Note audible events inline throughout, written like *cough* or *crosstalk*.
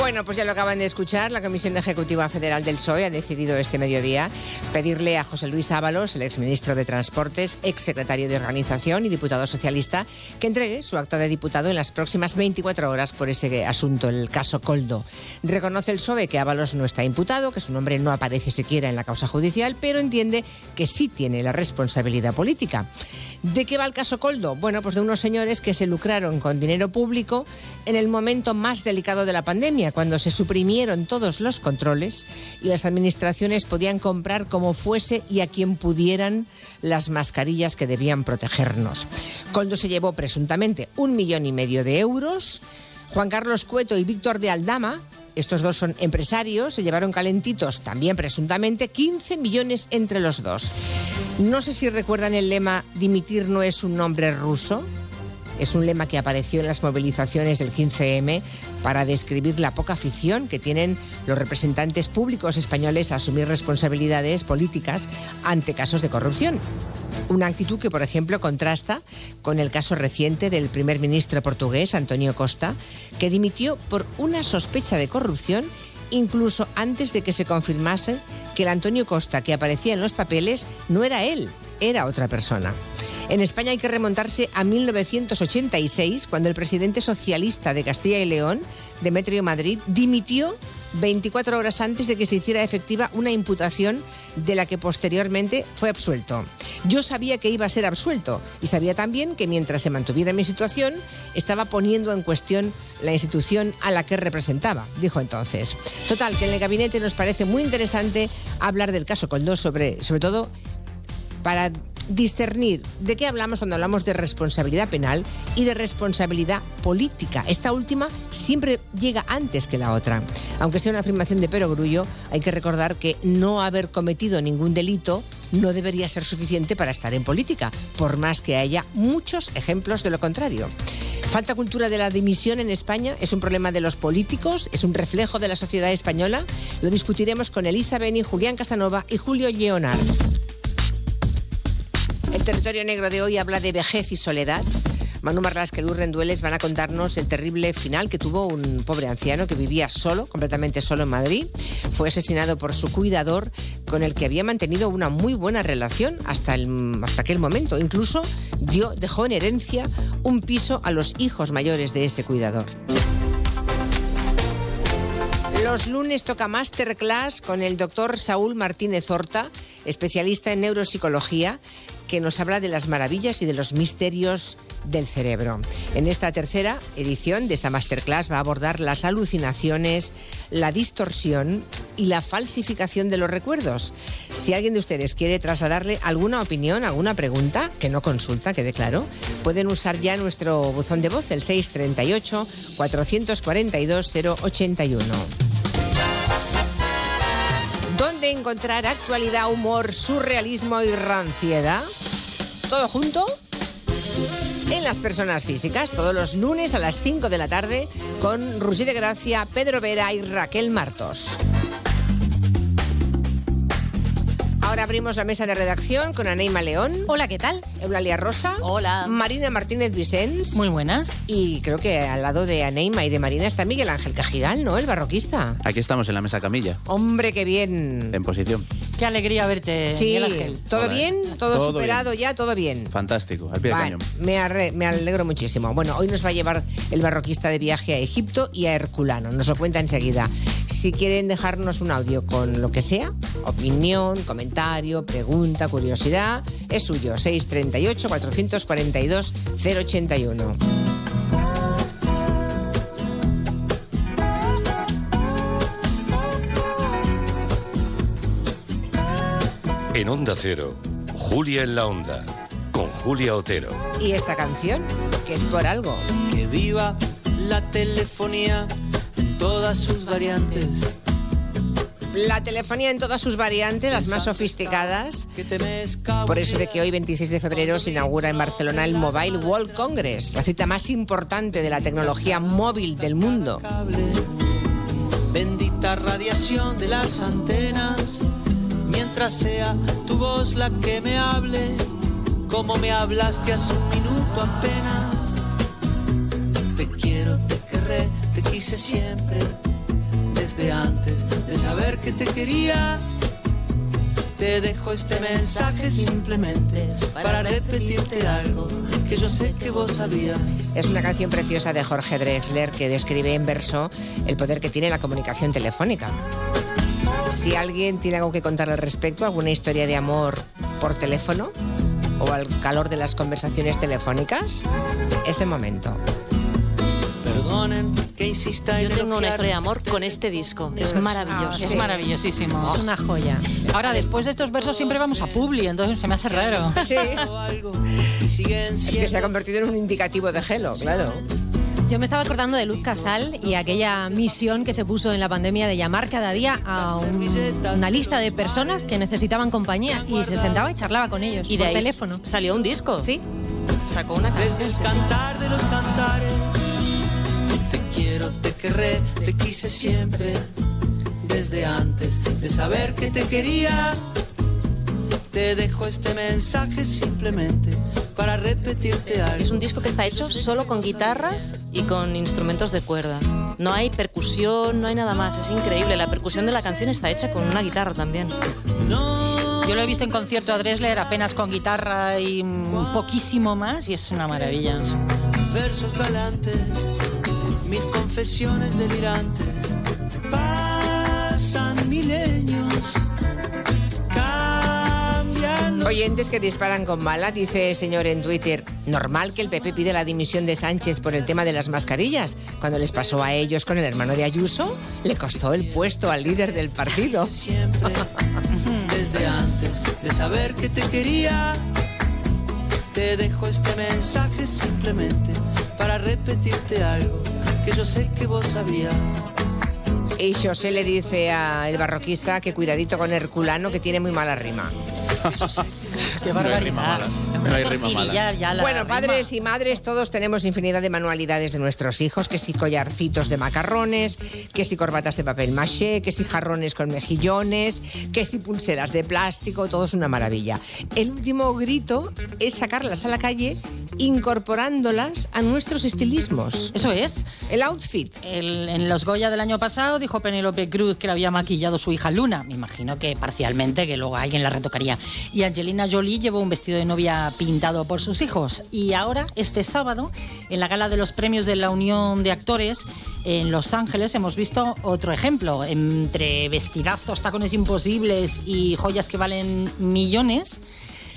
Bueno, pues ya lo acaban de escuchar. La Comisión Ejecutiva Federal del PSOE ha decidido este mediodía pedirle a José Luis Ábalos, el exministro de Transportes, exsecretario de Organización y diputado socialista, que entregue su acta de diputado en las próximas 24 horas por ese asunto, el caso Coldo. Reconoce el PSOE que Ábalos no está imputado, que su nombre no aparece siquiera en la causa judicial, pero entiende que sí tiene la responsabilidad política. ¿De qué va el caso Coldo? Bueno, pues de unos señores que se lucraron con dinero público en el momento más delicado de la pandemia cuando se suprimieron todos los controles y las administraciones podían comprar como fuese y a quien pudieran las mascarillas que debían protegernos. Coldo se llevó presuntamente un millón y medio de euros. Juan Carlos Cueto y Víctor de Aldama, estos dos son empresarios, se llevaron calentitos, también presuntamente, 15 millones entre los dos. No sé si recuerdan el lema Dimitir no es un nombre ruso. Es un lema que apareció en las movilizaciones del 15M para describir la poca afición que tienen los representantes públicos españoles a asumir responsabilidades políticas ante casos de corrupción. Una actitud que, por ejemplo, contrasta con el caso reciente del primer ministro portugués, Antonio Costa, que dimitió por una sospecha de corrupción incluso antes de que se confirmase que el Antonio Costa que aparecía en los papeles no era él, era otra persona. En España hay que remontarse a 1986, cuando el presidente socialista de Castilla y León, Demetrio Madrid, dimitió 24 horas antes de que se hiciera efectiva una imputación de la que posteriormente fue absuelto. Yo sabía que iba a ser absuelto y sabía también que mientras se mantuviera mi situación estaba poniendo en cuestión la institución a la que representaba, dijo entonces. Total, que en el gabinete nos parece muy interesante hablar del caso Coldo, sobre, sobre todo para discernir de qué hablamos cuando hablamos de responsabilidad penal y de responsabilidad política. Esta última siempre llega antes que la otra. Aunque sea una afirmación de perogrullo, hay que recordar que no haber cometido ningún delito no debería ser suficiente para estar en política, por más que haya muchos ejemplos de lo contrario. Falta cultura de la dimisión en España, es un problema de los políticos, es un reflejo de la sociedad española. Lo discutiremos con Elisa Beni, Julián Casanova y Julio Leonard. El territorio negro de hoy habla de vejez y soledad. Manu Marlasque y Rendueles van a contarnos el terrible final que tuvo un pobre anciano que vivía solo, completamente solo en Madrid. Fue asesinado por su cuidador, con el que había mantenido una muy buena relación hasta, hasta aquel momento. Incluso dio, dejó en herencia un piso a los hijos mayores de ese cuidador. Los lunes toca Masterclass con el doctor Saúl Martínez Horta, especialista en neuropsicología, que nos habla de las maravillas y de los misterios del cerebro. En esta tercera edición de esta masterclass va a abordar las alucinaciones, la distorsión y la falsificación de los recuerdos. Si alguien de ustedes quiere trasladarle alguna opinión, alguna pregunta, que no consulta, quede claro, pueden usar ya nuestro buzón de voz, el 638 442 081. ¿Dónde encontrar actualidad, humor, surrealismo y ranciedad? Todo junto en las personas físicas, todos los lunes a las 5 de la tarde, con Rusí de Gracia, Pedro Vera y Raquel Martos. Ahora abrimos la mesa de redacción con Aneima León. Hola, ¿qué tal? Eulalia Rosa. Hola. Marina Martínez Vicens. Muy buenas. Y creo que al lado de Aneima y de Marina está Miguel Ángel Cajigal, ¿no? El barroquista. Aquí estamos en la mesa camilla, Hombre, qué bien. en posición. Qué alegría verte, Sí, Miguel Ángel. ¿todo Hola. bien? ¿Todo, Todo superado ya? ¿Todo bien? Fantástico, al pie Vale, del cañón. me, arre- me alegro muchísimo. Bueno, hoy nos va a llevar el barroquista de viaje a Egipto y a Herculano. Nos lo cuenta enseguida. Si quieren dejarnos un audio con lo que sea, opinión, comentario, pregunta, curiosidad, es suyo. 638-442-081. En Onda Cero, Julia en la Onda, con Julia Otero. Y esta canción, que es por algo. Que viva la telefonía en todas sus variantes. La telefonía en todas sus variantes, las más sofisticadas. Por eso de que hoy, 26 de febrero, se inaugura en Barcelona el Mobile World Congress, la cita más importante de la tecnología móvil del mundo. Bendita radiación de las antenas. Mientras sea tu voz la que me hable. como me hablaste hace un minuto apenas. Te quiero, te querré, te quise siempre, desde antes de saber que te quería. Te dejo este mensaje simplemente para repetirte algo que yo sé que vos sabías. Es una canción preciosa de Jorge Drexler que describe en verso el poder que tiene la comunicación telefónica. Si alguien tiene algo que contar al respecto, alguna historia de amor por teléfono o al calor de las conversaciones telefónicas, ese momento. Yo tengo una historia de amor con este disco. Es maravilloso. Es maravillosísimo. Es una joya. Ahora, después de estos versos siempre vamos a Publi, entonces se me hace raro. Sí. Es que se ha convertido en un indicativo de gelo, claro. Yo me estaba acordando de Luz Casal y aquella misión que se puso en la pandemia de llamar cada día a un- una lista de personas que necesitaban compañía y se sentaba y charlaba con ellos Y de por ahí teléfono. salió un disco. Sí, Sacó una desde canción. el sí, sí. cantar de los cantares. Te quiero, te querré, te quise siempre, desde antes de saber que te quería. Te dejo este mensaje simplemente para repetirte algo. Es un disco que está hecho solo con guitarras y con instrumentos de cuerda. No hay percusión, no hay nada más. Es increíble. La percusión de la canción está hecha con una guitarra también. Yo lo he visto en concierto a Dresler apenas con guitarra y mm, poquísimo más y es una maravilla. versos galantes, confesiones delirantes. Pasan milenios, Oyentes que disparan con bala, dice el señor en Twitter, normal que el PP pide la dimisión de Sánchez por el tema de las mascarillas. Cuando les pasó a ellos con el hermano de Ayuso, le costó el puesto al líder del partido. siempre, *laughs* desde antes de saber que te quería. Te dejo este mensaje simplemente para repetirte algo que yo sé que vos sabías. Y José le dice al barroquista que cuidadito con Herculano, que tiene muy mala rima. Qué No hay rima barbaridad. mala. Hombre, No hay por rima Ciri, mala. ya- ya la Bueno, rima. padres y madres, todos tenemos infinidad de manualidades de nuestros hijos, que si collarcitos de macarrones, que si corbatas de papel maché, que si jarrones con mejillones, que si pulseras de plástico, todo es una maravilla. El último grito es sacarlas a la calle incorporándolas a nuestros estilismos. Eso es. El outfit. El- en los Goya del año pasado dijo Penélope Cruz que le había maquillado su hija Luna. Me imagino que parcialmente, que luego alguien la retocaría. Y Angelina Jolie llevó un vestido de novia pintado por sus hijos. Y ahora, este sábado, en la gala de los premios de la Unión de Actores en Los Ángeles, hemos visto otro ejemplo. Entre vestidazos, tacones imposibles y joyas que valen millones,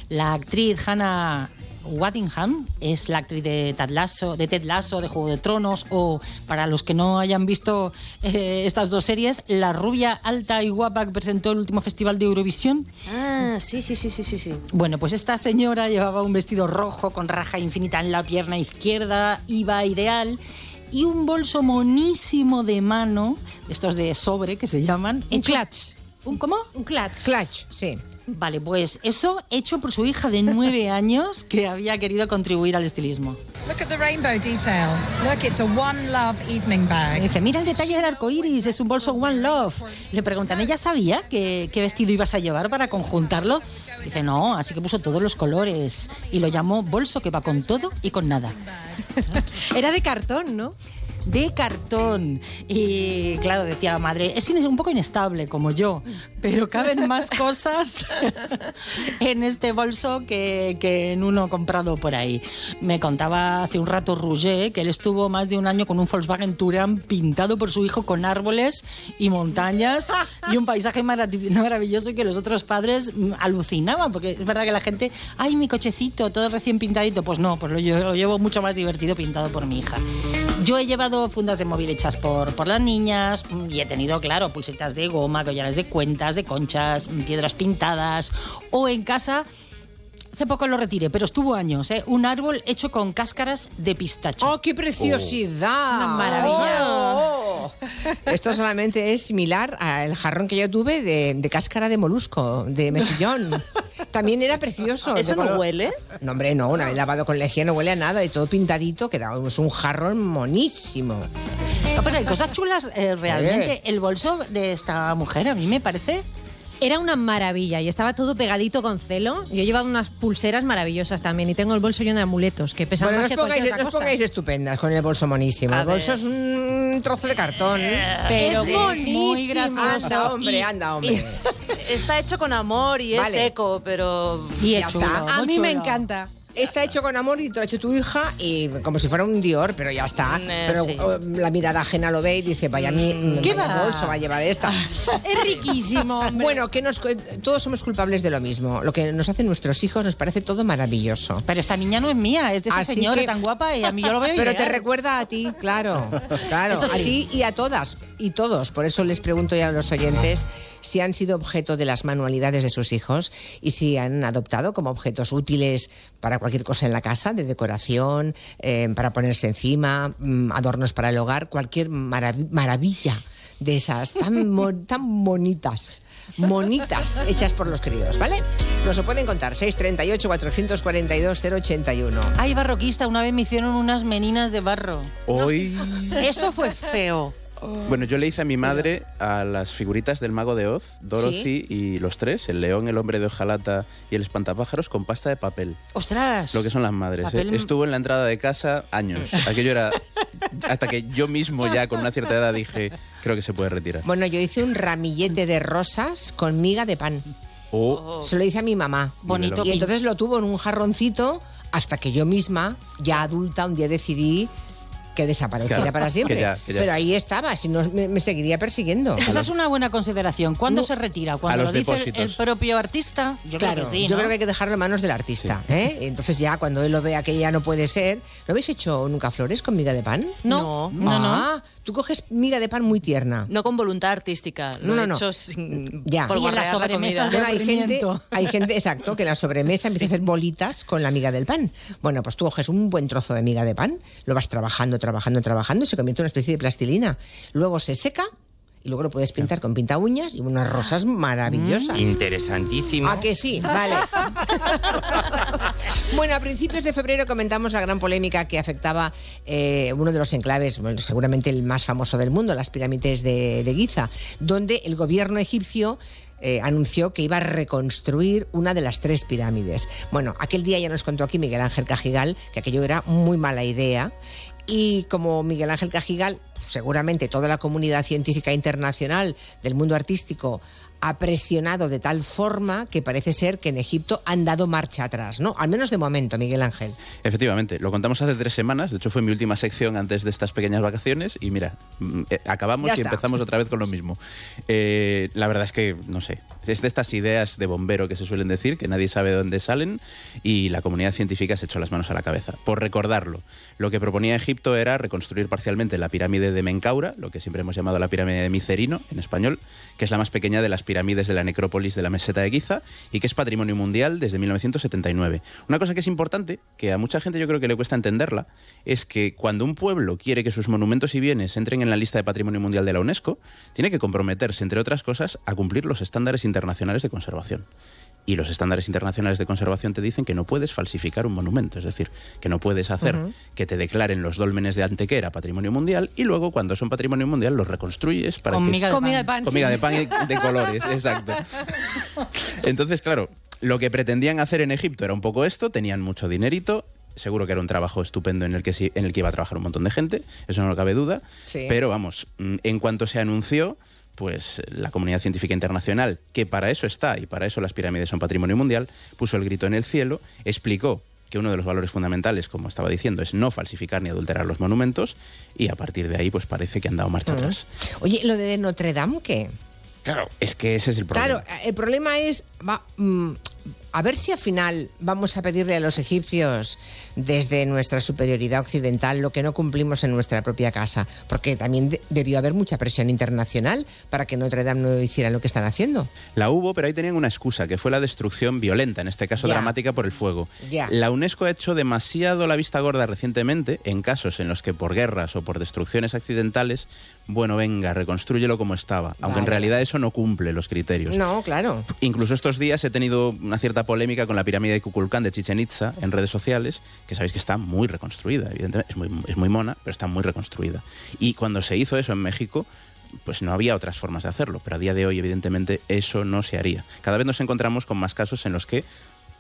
la actriz Hannah Waddingham es la actriz de Ted Lasso, de Ted Lasso, de Juego de Tronos, o para los que no hayan visto eh, estas dos series, la rubia alta y guapa que presentó el último festival de Eurovisión. Ah, sí, sí, sí, sí, sí. sí. Bueno, pues esta señora llevaba un vestido rojo con raja infinita en la pierna izquierda, iba ideal. Y un bolso monísimo de mano, estos de sobre que se llaman. Un clutch. ¿Un cómo? Un clutch. Clutch, sí. Vale, pues eso hecho por su hija de nueve *laughs* años que había querido contribuir al estilismo. Look at the rainbow detail. Look, it's a one love evening Y bag. dice, mira el detalle del arco iris, es un bolso One Love. Le preguntan, ¿ella sabía que- qué vestido ibas a llevar para conjuntarlo? Dice, no, así que puso todos los colores y lo llamó bolso que va con todo y con nada. *laughs* Era de cartón, ¿no? De cartón. Y claro, decía la madre, es un poco inestable como yo, pero caben más *laughs* cosas en este bolso que, que en uno comprado por ahí. Me contaba hace un rato Rouget que él estuvo más de un año con un Volkswagen Touran pintado por su hijo con árboles y montañas y un paisaje marav- maravilloso que los otros padres mm, alucinaban, porque es verdad que la gente, ay, mi cochecito, todo recién pintadito. Pues no, pues lo llevo mucho más divertido pintado por mi hija. Yo he llevado fundas de móvil hechas por, por las niñas y he tenido, claro, pulsetas de goma, collares de cuentas, de conchas, piedras pintadas o en casa. Hace poco lo retiré, pero estuvo años, ¿eh? Un árbol hecho con cáscaras de pistacho. ¡Oh, qué preciosidad! Una maravilla. Oh. Esto solamente es similar al jarrón que yo tuve de, de cáscara de molusco, de mejillón. También era precioso. ¿Eso no color- huele? No, hombre, no. Una vez lavado con lejía no huele a nada y todo pintadito. Quedábamos un jarrón monísimo. No, pero hay cosas chulas eh, realmente. El bolso de esta mujer a mí me parece Era una maravilla y estaba todo pegadito con celo. Yo llevaba unas pulseras maravillosas también y tengo el bolso lleno de amuletos que pesan Bueno, no más os que cualquier pongáis, otra no os cosa. pongáis estupendas con el bolso monísimo. A el bolso ver. es un trozo de cartón. Pero Es muy gracioso. Anda, hombre, Y- anda, hombre. *laughs* Está hecho con amor y es Vale. seco, pero... Y Ya es chulo, está. A mí me chulo. encanta. Está hecho con amor y te lo ha hecho tu hija y como si fuera un Dior, pero ya está. Eh, pero sí. oh, la mirada ajena lo ve y dice, vaya, mi, ¿Qué vaya va? bolso va a llevar esta. *laughs* Es riquísimo, hombre. Bueno, que nos, todos somos culpables de lo mismo. Lo que nos hacen nuestros hijos nos parece todo maravilloso. Pero esta niña no es mía, es de esa Así señora que- tan guapa y a mí yo lo veo *laughs* Pero te recuerda a ti, claro. *laughs* Claro, a ti y a todas y todos. Por eso les pregunto ya a los oyentes si han sido objeto de las manualidades de sus hijos y si han adoptado como objetos útiles para cualquier cosa en la casa, de decoración, eh, para ponerse encima, mm, adornos para el hogar, cualquier marav- maravilla de esas tan, *laughs* mo- tan bonitas, monitas hechas por los críos, ¿vale? Nos lo pueden contar, 638 442 081. Ay, barroquista, una vez me hicieron unas meninas de barro. Hoy. Eso fue feo. Bueno, yo le hice a mi madre a las figuritas del mago de Oz, Dorothy y los tres, el león, el hombre de hojalata y el espantapájaros, con pasta de papel. Ostras. Lo que son las madres. ¿eh? Estuvo en la entrada de casa años. Aquello era. Hasta que yo mismo, ya con una cierta edad, dije: Creo que se puede retirar. Bueno, yo hice un ramillete de rosas con miga de pan. O Se lo hice a mi mamá. Bonito. Y entonces lo tuvo en un jarroncito hasta que yo misma, ya adulta, un día decidí que desapareciera Claro, para siempre. que ya, que ya. Pero ahí estaba, si no me, me seguiría persiguiendo. Esa es una buena consideración. ¿Cuándo No. se retira? ¿Cuando A los lo dice el, depósitos. el propio artista? Yo claro, creo que sí, yo creo que hay que dejarlo en manos del artista. ¿eh? Entonces ya cuando él lo vea que ya no puede ser, ¿no habéis hecho nunca flores con miga de pan? No, no, no. ah, tú coges miga de pan muy tierna. No con voluntad artística, No, no, no. hecho sin Ya. Sí, en las la sobremesas de- Bueno, hay gente, hay gente, exacto, que en la sobremesa empieza a hacer bolitas con la miga del pan. Bueno, pues tú coges un buen trozo de miga de pan, lo vas trabajando, trabajando, trabajando y se convierte en una especie de plastilina. Luego se seca y luego lo puedes pintar con pinta uñas y unas rosas maravillosas. Interesantísimo. ¿A que sí? Vale. *laughs* bueno, a principios de febrero comentamos la gran polémica que afectaba eh, uno de los enclaves, bueno, seguramente el más famoso del mundo, las pirámides de, de Giza, donde el gobierno egipcio eh, anunció que iba a reconstruir una de las tres pirámides. Bueno, aquel día ya nos contó aquí Miguel Ángel Cajigal que aquello era muy mala idea y como Miguel Ángel Cajigal, seguramente toda la comunidad científica internacional del mundo artístico ha presionado de tal forma que parece ser que en Egipto han dado marcha atrás, ¿no? Al menos de momento, Miguel Ángel. Efectivamente, lo contamos hace tres semanas, de hecho fue mi última sección antes de estas pequeñas vacaciones y mira, mm, eh, acabamos Ya y está. empezamos otra vez con lo mismo. Eh, la verdad es que, no sé, es de estas ideas de bombero que se suelen decir, que nadie sabe de dónde salen y la comunidad científica se echó las manos a la cabeza. Por recordarlo, lo que proponía Egipto era reconstruir parcialmente la pirámide de Menkaura, lo que siempre hemos llamado la pirámide de Micerino en español, que es la más pequeña de las pirámides de la necrópolis de la meseta de Giza y que es patrimonio mundial desde 1979. Una cosa que es importante, que a mucha gente yo creo que le cuesta entenderla, es que cuando un pueblo quiere que sus monumentos y bienes entren en la lista de patrimonio mundial de la UNESCO, tiene que comprometerse, entre otras cosas, a cumplir los estándares internacionales de conservación. Y los estándares internacionales de conservación te dicen que no puedes falsificar un monumento, es decir, que no puedes hacer que te declaren los dólmenes de Antequera patrimonio mundial y luego cuando son patrimonio mundial los reconstruyes para Con que miga de Comida de pan. pan. Comida sí. de pan y de colores, *laughs* exacto. Entonces, claro, lo que pretendían hacer en Egipto era un poco esto, tenían mucho dinerito, seguro que era un trabajo estupendo en el que en el que iba a trabajar un montón de gente, eso no cabe duda, Sí. pero vamos, mm, en cuanto se anunció, pues la comunidad científica internacional, que para eso está y para eso las pirámides son patrimonio mundial, puso el grito en el cielo, explicó que uno de los valores fundamentales, como estaba diciendo, es no falsificar ni adulterar los monumentos y a partir de ahí pues parece que han dado marcha atrás. Oye, lo de Notre Dame, ¿qué? Claro, es que ese es el problema. Claro, el problema es, va, mm, a ver si al final vamos a pedirle a los egipcios desde nuestra superioridad occidental lo que no cumplimos en nuestra propia casa, porque también de- debió haber mucha presión internacional para que Notre Dame no hiciera lo que están haciendo. La hubo, pero ahí tenían una excusa, que fue la destrucción violenta, en este caso Ya. dramática por el fuego. Ya. La UNESCO ha hecho demasiado la vista gorda recientemente en casos en los que por guerras o por destrucciones accidentales, bueno, venga, reconstrúyelo como estaba, aunque en realidad eso no cumple los criterios. No, claro. Incluso estos días he tenido una cierta polémica con la pirámide de Kukulcán de Chichen Itza en redes sociales, que sabéis que está muy reconstruida, evidentemente, es muy, es muy mona, pero está muy reconstruida. Y cuando se hizo eso en México, pues no había otras formas de hacerlo, pero a día de hoy evidentemente eso no se haría. Cada vez nos encontramos con más casos en los que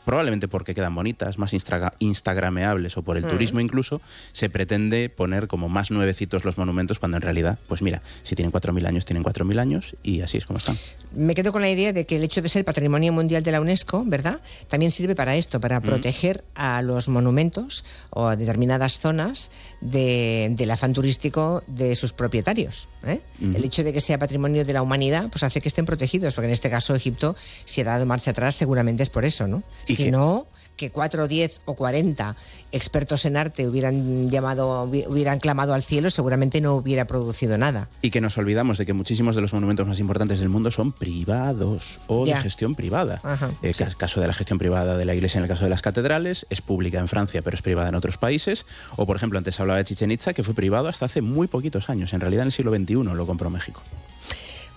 probablemente porque quedan bonitas, más instra- instagrameables o por el Mm. turismo incluso, se pretende poner como más nuevecitos los monumentos cuando en realidad, pues mira, si tienen 4.000 años, tienen 4.000 años y así es como están. Me quedo con la idea de que el hecho de ser patrimonio mundial de la UNESCO, ¿verdad? También sirve para esto, para proteger a los monumentos o a determinadas zonas de- del afán turístico de sus propietarios. ¿eh? El hecho de que sea patrimonio de la humanidad, pues hace que estén protegidos, porque en este caso Egipto, si ha dado marcha atrás, seguramente es por eso, ¿no? Si que- no, que 4, 10 o 40 expertos en arte hubieran llamado, hubi- hubieran clamado al cielo, seguramente no hubiera producido nada. Y que nos olvidamos de que muchísimos de los monumentos más importantes del mundo son privados o Ya. de gestión privada. Ajá, El ca- caso de la gestión privada de la iglesia en el caso de las catedrales, es pública en Francia pero es privada en otros países. O por ejemplo, antes hablaba de Chichen Itza, que fue privado hasta hace muy poquitos años. En realidad en el siglo XXI lo compró México.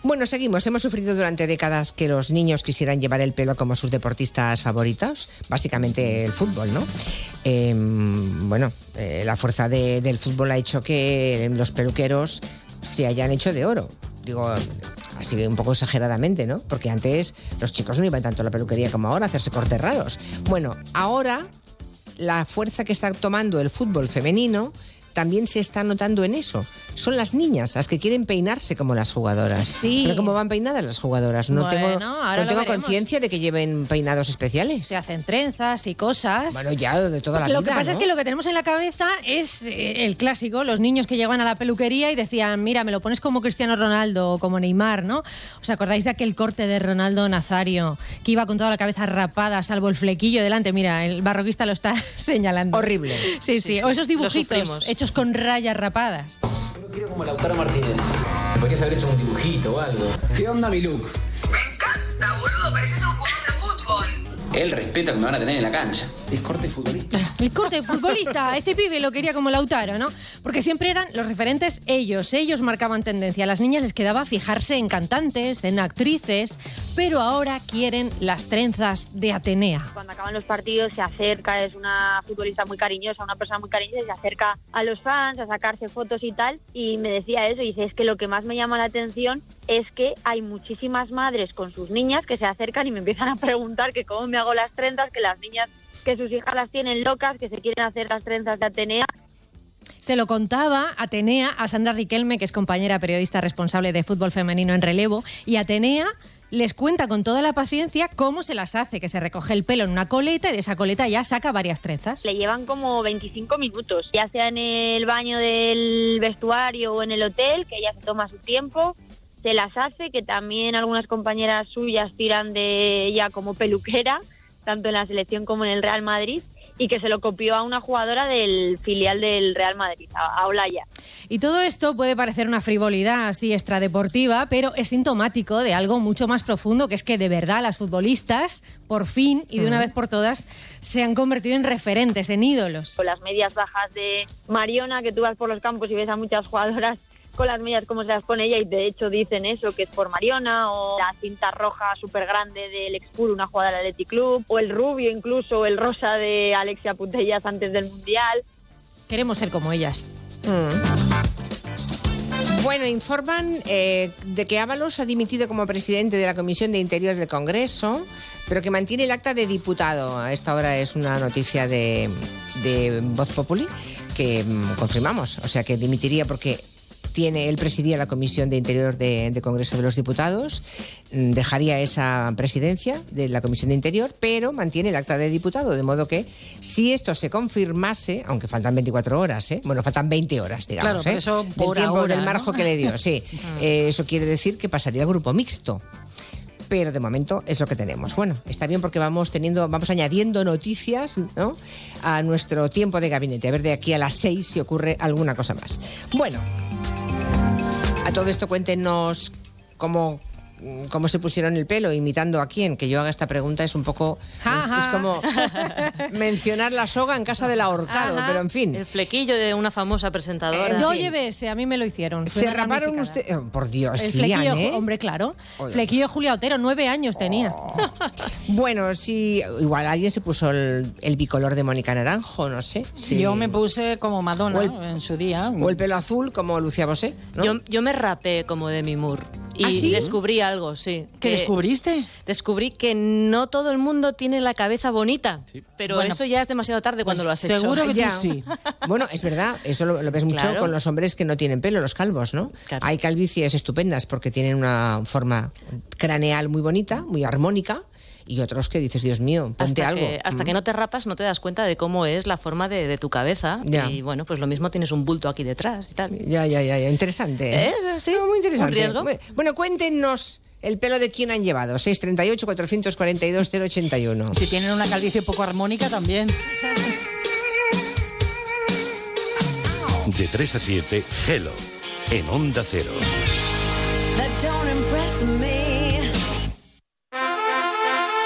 Bueno, seguimos. Hemos sufrido durante décadas que los niños quisieran llevar el pelo como sus deportistas favoritos, básicamente el fútbol, ¿no? Eh, bueno, eh, la fuerza de- del fútbol ha hecho que los peluqueros se hayan hecho de oro. Digo, así un poco exageradamente, ¿no? Porque antes los chicos no iban tanto a la peluquería como ahora a hacerse cortes raros. Bueno, ahora la fuerza que está tomando el fútbol femenino también se está notando en eso. Son las niñas las que quieren peinarse como las jugadoras. Sí. Pero ¿cómo van peinadas las jugadoras? No Bueno, tengo, no lo tengo conciencia de que lleven peinados especiales. Se hacen trenzas y cosas. Bueno, ya de toda la lo vida, que pasa ¿no? es que lo que tenemos en la cabeza es eh, el clásico, los niños que llegaban a la peluquería y decían, mira, me lo pones como Cristiano Ronaldo o como Neymar, ¿no? ¿Os acordáis de aquel corte de Ronaldo Nazario que iba con toda la cabeza rapada, salvo el flequillo delante? Mira, el barroquista lo está *laughs* señalando. Horrible. Sí, sí. Sí, O esos lo dibujitos hechos con rayas rapadas. Yo lo quiero como Lautaro Martínez. Me podrías haber hecho un dibujito o algo. ¿Qué onda mi look? Me encanta, boludo, pareces un Él respeta que me van a tener en la cancha. Es corte futbolista. *laughs* El corte futbolista, este pibe lo quería como Lautaro, ¿no? Porque siempre eran los referentes ellos, ellos marcaban tendencia. A las niñas les quedaba fijarse en cantantes, en actrices, pero ahora quieren las trenzas de Atenea. Cuando acaban los partidos se acerca, es una futbolista muy cariñosa, una persona muy cariñosa, y se acerca a los fans a sacarse fotos y tal. Y me decía eso, y dice, es que lo que más me llama la atención es que hay muchísimas madres con sus niñas que se acercan y me empiezan a preguntar que cómo me hago las trenzas, que las niñas, que sus hijas las tienen locas, que se quieren hacer las trenzas de Atenea. Se lo contaba Atenea a Sandra Riquelme, que es compañera periodista responsable de fútbol femenino en relevo, y Atenea les cuenta con toda la paciencia cómo se las hace, que se recoge el pelo en una coleta y de esa coleta ya saca varias trenzas. Le llevan como 25 minutos, ya sea en el baño del vestuario o en el hotel, que ella se toma su tiempo, se las hace, que también algunas compañeras suyas tiran de ella como peluquera, tanto en la selección como en el Real Madrid, y que se lo copió a una jugadora del filial del Real Madrid, a, Olaya. Y todo esto puede parecer una frivolidad así extradeportiva, pero es sintomático de algo mucho más profundo, que es que de verdad las futbolistas, por fin y de una vez por todas, se han convertido en referentes, en ídolos. Con las medias bajas de Mariona, que tú vas por los campos y ves a muchas jugadoras con las medias como se las pone ella y de hecho dicen eso, que es por Mariona, o la cinta roja súper grande del Expur, una jugadora del Athletic Club, o el rubio incluso, o el rosa de Alexia Putellas antes del Mundial. Queremos ser como ellas. Bueno, informan eh, de que Ábalos ha dimitido como presidente de la Comisión de Interior del Congreso, pero que mantiene el acta de diputado. A esta hora es una noticia de, de Voz Populi que mm, confirmamos. O sea, que dimitiría porque tiene, él presidía la Comisión de Interior de, de Congreso de los Diputados, mm, dejaría esa presidencia de la Comisión de Interior, pero mantiene el acta de diputado, de modo que si esto se confirmase, aunque faltan 24 horas, ¿eh? bueno, faltan 20 horas, digamos, Claro, ¿eh? eso del tiempo, ahora, del ¿no? marjo que le dio, sí. *laughs* Eh, eso quiere decir que pasaría al grupo mixto. Pero de momento es lo que tenemos. Bueno, está bien porque vamos teniendo, vamos añadiendo noticias ¿no? a nuestro tiempo de gabinete. A ver de aquí a las 6 si ocurre alguna cosa más. Bueno, a todo esto cuéntenos cómo cómo se pusieron el pelo, imitando a quién. Que yo haga esta pregunta es un poco. Es como *laughs* mencionar la soga en casa del ahorcado, Ajá. pero en fin. El flequillo de una famosa presentadora. Yo llevé ese, a mí me lo hicieron. Se raparon ustedes. oh, por Dios, El sí, flequillo, Anne. hombre, claro. Oye. Flequillo Julia Otero, nueve años tenía. Bueno, sí, igual alguien se puso el, el bicolor de Mónica Naranjo, no sé. sí. Yo me puse como Madonna el- en su día. O el pelo azul como Lucía Bosé. ¿no? Yo, yo me rapé como Demi Moore. Y ¿Ah, sí? descubrí algo, sí. ¿Qué que- descubriste? Descubrí que no todo el mundo tiene la cabeza bonita. Pero Bueno, eso ya es demasiado tarde cuando lo has hecho. seguro que tú Ya. sí. *laughs* Bueno, es verdad, eso lo, lo ves mucho Claro. con los hombres que no tienen pelo, los calvos, ¿no? Claro. Hay calvicies estupendas porque tienen una forma craneal muy bonita, muy armónica, y otros que dices, Dios mío, ponte hasta algo. Que, hasta Mm. que no te rapas no te das cuenta de cómo es la forma de, de tu cabeza. Ya. Y bueno, pues lo mismo tienes un bulto aquí detrás y tal. Ya, ya, ya, ya. interesante. ¿eh? ¿Eh? Sí, No, muy interesante. un riesgo. Bueno, cuéntenos el pelo de quién han llevado. 638 442 081. Si tienen una calvicie poco armónica también. De 3 a 7, Hello, en Onda Cero.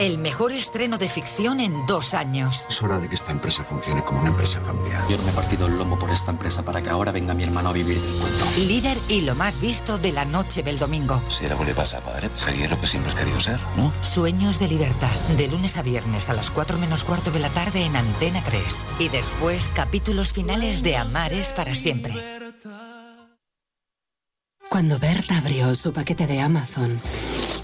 El mejor estreno de ficción en dos años. Es hora de que esta empresa funcione como una empresa familiar. Yo no me he partido el lomo por esta empresa para que ahora venga mi hermano a vivir del cuento. Líder y lo más visto de la noche del domingo. Si algo le pasa a padre, sería lo que siempre has querido ser, ¿no? Sueños de libertad. De lunes a viernes a las 4 menos cuarto de la tarde en Antena 3. Y después capítulos finales de Amares para siempre. Cuando Berta abrió su paquete de Amazon,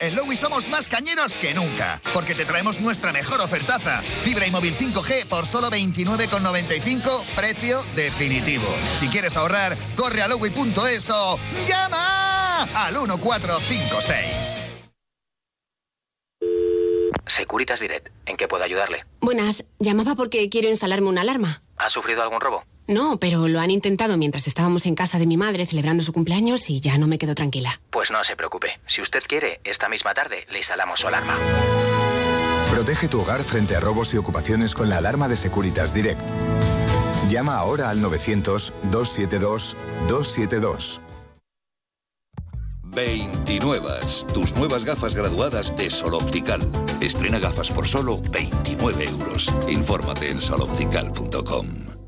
En Lowy somos más cañeros que nunca, porque te traemos nuestra mejor ofertaza. Fibra y móvil 5G por solo 29,95, precio definitivo. Si quieres ahorrar, corre a lowy.es o llama al 1456. Securitas Direct, ¿en qué puedo ayudarle? Buenas, llamaba porque quiero instalarme una alarma. ¿Ha sufrido algún robo? No, pero lo han intentado mientras estábamos en casa de mi madre celebrando su cumpleaños y ya no me quedo tranquila. Pues no se preocupe. Si usted quiere, esta misma tarde le instalamos su alarma. Protege tu hogar frente a robos y ocupaciones con la alarma de Securitas Direct. Llama ahora al 900-272-272. 29. Tus nuevas gafas graduadas de Sol Optical. Estrena gafas por solo 29 euros. Infórmate en soloptical.com.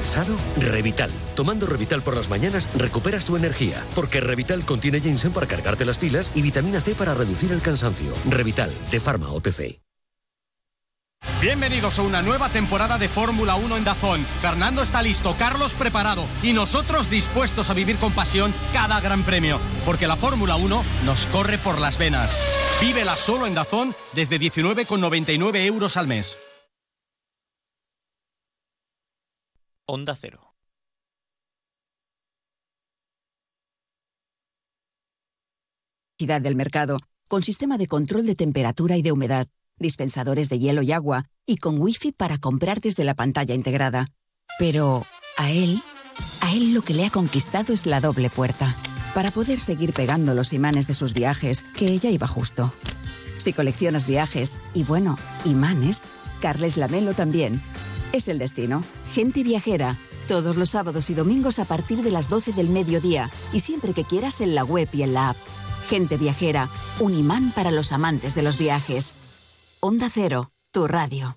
¿Cansado? Revital. Tomando Revital por las mañanas recuperas tu energía, porque Revital contiene ginseng para cargarte las pilas y vitamina C para reducir el cansancio. Revital, de Pharma OTC. Bienvenidos a una nueva temporada de Fórmula 1 en Dazón. Fernando está listo, Carlos preparado y nosotros dispuestos a vivir con pasión cada gran premio, porque la Fórmula 1 nos corre por las venas. Vívela solo en Dazón desde 19,99 euros al mes. Onda Cero. del mercado, con sistema de control de temperatura y de humedad, dispensadores de hielo y agua, y con wifi para comprar desde la pantalla integrada. Pero a él, a él lo que le ha conquistado es la doble puerta, para poder seguir pegando los imanes de sus viajes, que ella iba justo. Si coleccionas viajes, y bueno, imanes, Carles Lamelo también. Es el destino. Gente viajera. Todos los sábados y domingos a partir de las 12 del mediodía y siempre que quieras en la web y en la app. Gente viajera, un imán para los amantes de los viajes. Onda Cero, tu radio.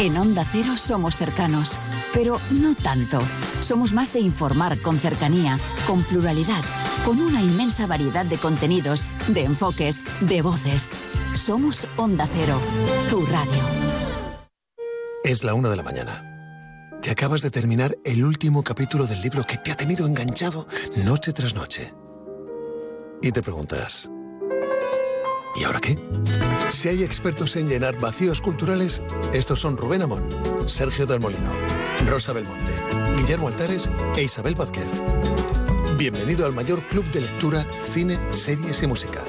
En Onda Cero somos cercanos, pero no tanto. Somos más de informar con cercanía, con pluralidad, con una inmensa variedad de contenidos, de enfoques, de voces. Somos Onda Cero, tu radio. Es la una de la mañana. Te acabas de terminar el último capítulo del libro que te ha tenido enganchado noche tras noche. Y te preguntas, ¿y ahora qué? Si hay expertos en llenar vacíos culturales, estos son Rubén Amón, Sergio del Molino, Rosa Belmonte, Guillermo Altares e Isabel Vázquez. Bienvenido al mayor club de lectura, cine, series y música.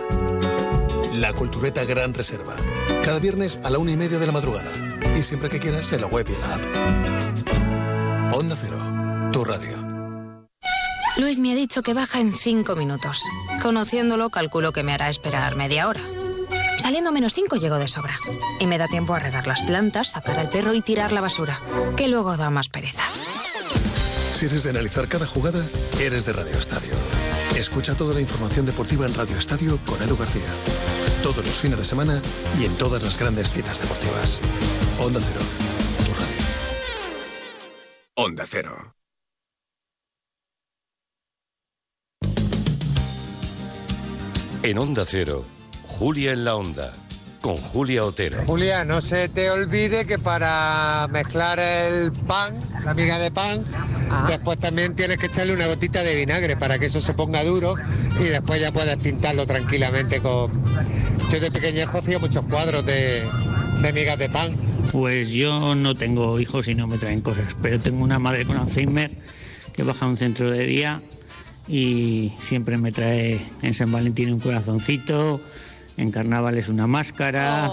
La Cultureta Gran Reserva. Cada viernes a la una y media de la madrugada. Y siempre que quieras en la web y en la app. Onda Cero, tu radio. Luis me ha dicho que baja en cinco minutos. Conociéndolo, calculo que me hará esperar media hora. Saliendo menos cinco llego de sobra. Y me da tiempo a regar las plantas, sacar al perro y tirar la basura, que luego da más pereza. Si eres de analizar cada jugada, eres de Radio Estadio. Escucha toda la información deportiva en Radio Estadio con Edu García. Todos los fines de semana y en todas las grandes citas deportivas. Onda Cero, tu radio. Onda Cero. En Onda Cero, Julia en la Onda, con Julia Otero. Julia, no se te olvide que para mezclar el pan, la miga de pan, después también tienes que echarle una gotita de vinagre para que eso se ponga duro y después ya puedes pintarlo tranquilamente con... Yo de pequeñejo hacía muchos cuadros de, de migas de pan. Pues yo no tengo hijos y no me traen cosas, pero tengo una madre con Alzheimer que baja a un centro de día y siempre me trae en San Valentín un corazoncito, en carnavales una máscara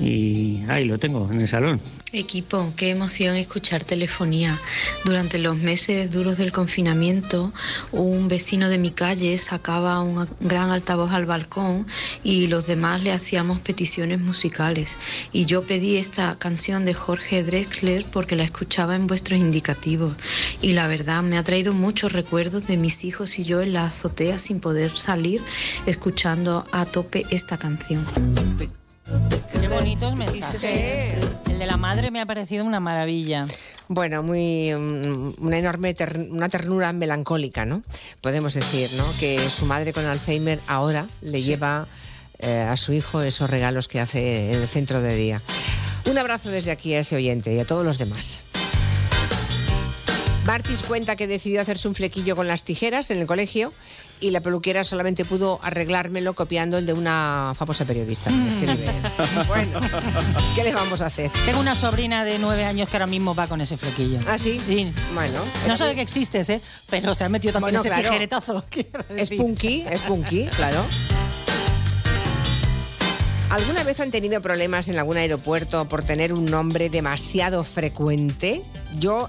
y ahí lo tengo en el salón. Equipo, qué emoción escuchar telefonía. Durante los meses duros del confinamiento, un vecino de mi calle sacaba un gran altavoz al balcón y los demás le hacíamos peticiones musicales. Y yo pedí esta canción de Jorge Drexler porque la escuchaba en vuestros indicativos. Y la verdad me ha traído muchos recuerdos de mis hijos y yo en la azotea sin poder salir escuchando a tope esta canción. Qué bonitos mensajes. El de la madre me ha parecido una maravilla. Bueno, muy mm, una enorme ter- una ternura melancólica, ¿no? Podemos decir, ¿no? Que su madre con Alzheimer ahora le lleva eh, a su hijo esos regalos que hace en el centro de día. Un abrazo desde aquí a ese oyente y a todos los demás. Martis cuenta que decidió hacerse un flequillo con las tijeras en el colegio y la peluquera solamente pudo arreglármelo copiando el de una famosa periodista. Escribe. Bueno, ¿qué le vamos a hacer? Tengo una sobrina de nueve años que ahora mismo va con ese flequillo. ¿Ah, sí? Bueno. No sabe que existes, ¿eh? Pero se ha metido también Bueno, ese claro. tijeretazo. *laughs* Es punky, es punky, claro. ¿Alguna vez han tenido problemas en algún aeropuerto por tener un nombre demasiado frecuente? Yo,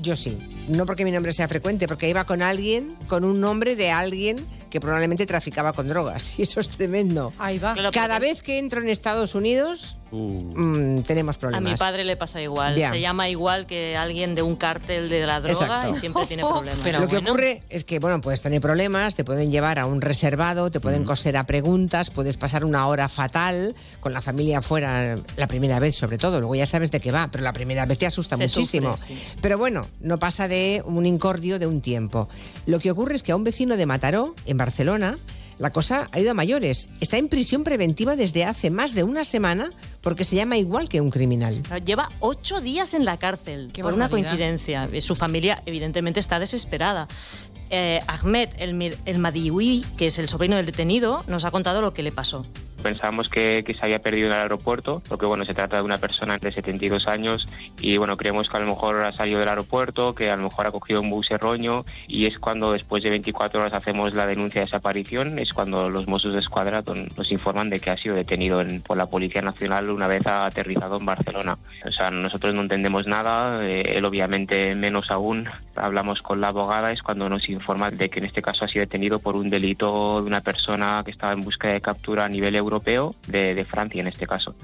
yo sí. No porque mi nombre sea frecuente, porque iba con alguien, con un nombre de alguien que probablemente traficaba con drogas. *laughs* Y eso es tremendo. Ahí va. Cada vez que entro en Estados Unidos, mm, tenemos A problemas. mi padre le pasa igual. Ya. Se llama igual que alguien de un cártel de la droga Exacto. y siempre tiene problemas. Lo que ocurre es que, bueno, puedes tener problemas, te pueden llevar a un reservado, te pueden coser a preguntas, puedes pasar una hora fatal con la familia afuera, la primera vez sobre todo, luego ya sabes de qué va, pero la primera vez te asusta Se muchísimo. sufre, sí. Pero bueno, no pasa de un incordio de un tiempo. Lo que ocurre es que a un vecino de Mataró, en Barcelona, la cosa ha ido a mayores. Está en prisión preventiva desde hace más de una semana porque se llama igual que un criminal. Lleva ocho días en la cárcel por una coincidencia. Su familia, evidentemente, está desesperada. Eh, Ahmed El, el Madioui, que es el sobrino del detenido, nos ha contado lo que le pasó. Pensábamos que, se había perdido en el aeropuerto, porque bueno, se trata de una persona de 72 años y bueno, creemos que a lo mejor ha salido del aeropuerto, que a lo mejor ha cogido un bus erróneo y es cuando después de 24 horas hacemos la denuncia de desaparición, es cuando los Mossos de Escuadra nos informan de que ha sido detenido en- por la Policía Nacional una vez aterrizado en Barcelona. O sea, nosotros no entendemos nada, eh, él obviamente menos aún. Hablamos con la abogada, es cuando nos informa de que en este caso ha sido detenido por un delito de una persona que estaba en búsqueda de captura a nivel europeo, de, de Francia en este caso.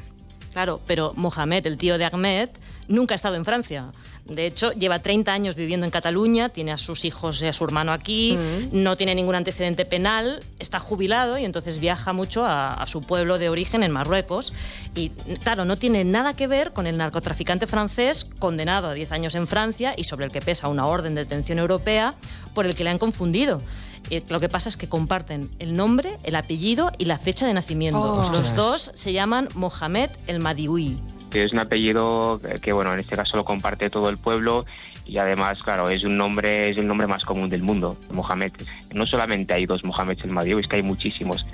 Claro, pero Mohamed, el tío de Ahmed, nunca ha estado en Francia. De hecho, lleva 30 años viviendo en Cataluña, tiene a sus hijos y a su hermano aquí, no tiene ningún antecedente penal, está jubilado y entonces viaja mucho a, a su pueblo de origen en Marruecos. Y claro, no tiene nada que ver con el narcotraficante francés condenado a 10 años en Francia y sobre el que pesa una orden de detención europea por el que le han confundido. Eh, Lo que pasa es que comparten el nombre, el apellido y la fecha de nacimiento. Oh. Los dos se llaman Mohamed el Madioui. que es un apellido que, bueno en este caso lo comparte todo el pueblo y además claro es un nombre es el nombre más común del mundo Mohamed no solamente hay dos Mohamed el Madioui es que hay muchísimos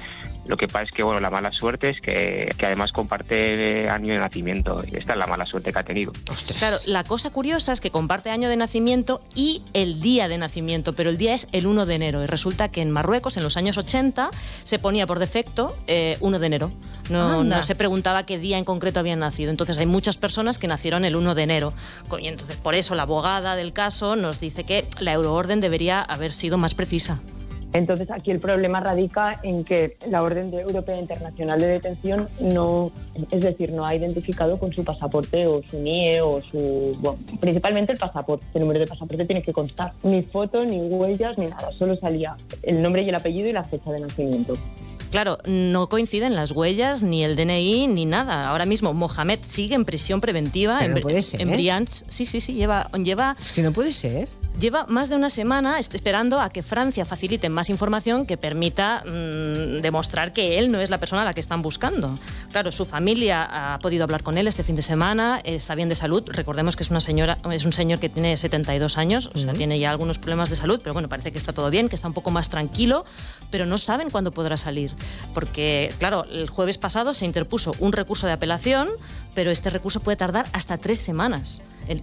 lo que pasa es que bueno la mala suerte es que, que además comparte año de nacimiento y esta es la mala suerte que ha tenido Claro, la cosa curiosa es que comparte año de nacimiento y el día de nacimiento, pero el día es el 1 de enero. Y resulta que en Marruecos, en los años 80, se ponía por defecto eh, 1 de enero. No, Anda. no se preguntaba qué día en concreto habían nacido. Entonces hay muchas personas que nacieron el 1 de enero. Y entonces por eso la abogada del caso nos dice que la euroorden debería haber sido más precisa. Entonces aquí el problema radica en que la Orden de Europea Internacional de Detención no, es decir, no ha identificado con su pasaporte o su NIE o su, bueno, principalmente el pasaporte, el número de pasaporte tiene que constar. Ni foto, ni huellas, ni nada, solo salía el nombre y el apellido y la fecha de nacimiento. Claro, no coinciden las huellas, ni el DNI, ni nada. Ahora mismo Mohamed sigue en prisión preventiva Pero en, no puede ser, en ¿eh? Brianz. Sí, sí, sí, lleva, lleva... Es que no puede ser. Lleva más de una semana esperando a que Francia facilite más información que permita mm, demostrar que él no es la persona a la que están buscando. Claro, su familia ha podido hablar con él este fin de semana, está bien de salud. Recordemos que es una señora, es un señor que tiene 72 años, o sea, tiene ya algunos problemas de salud, pero bueno, parece que está todo bien, que está un poco más tranquilo, pero no saben cuándo podrá salir. Porque, claro, el jueves pasado se interpuso un recurso de apelación, pero este recurso puede tardar hasta tres semanas,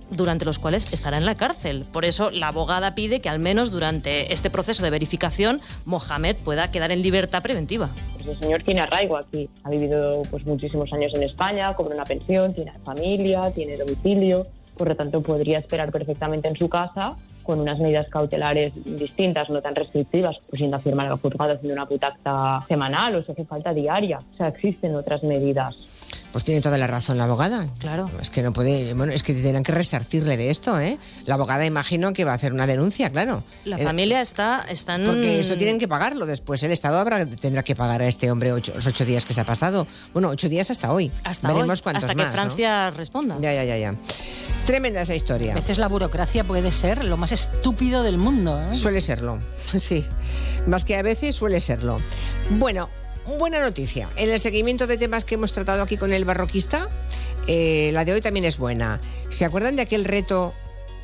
durante los cuales estará en la cárcel. Por eso la abogada pide que al menos durante este proceso de verificación Mohamed pueda quedar en libertad preventiva. Pues el señor tiene arraigo aquí, ha vivido pues muchísimos años en España, cobra una pensión, tiene familia, tiene domicilio, por lo tanto podría esperar perfectamente en su casa con unas medidas cautelares distintas, no tan restrictivas, pues yendo a firmar al juzgado haciendo una putacta semanal o si hace falta diaria. O sea, existen otras medidas. Pues tiene toda la razón la abogada. Claro. Es que no puede, bueno, es que tendrán que resarcirle de esto, ¿eh? La abogada imagino que va a hacer una denuncia, claro. La Eh, familia está están Porque esto tienen que pagarlo después. El Estado habrá, tendrá que pagar a este hombre ocho, los ocho días que se ha pasado. Bueno, ocho días hasta hoy. hasta Veremos hoy, cuántos hasta que más, ¿no? Francia responda. Ya, ya, ya, ya. Tremenda esa historia. A veces la burocracia puede ser lo más estúpido del mundo. ¿eh? Suele serlo, sí. Más que a veces suele serlo. Bueno, buena noticia. En el seguimiento de temas que hemos tratado aquí con el barroquista, eh, la de hoy también es buena. ¿Se acuerdan de aquel reto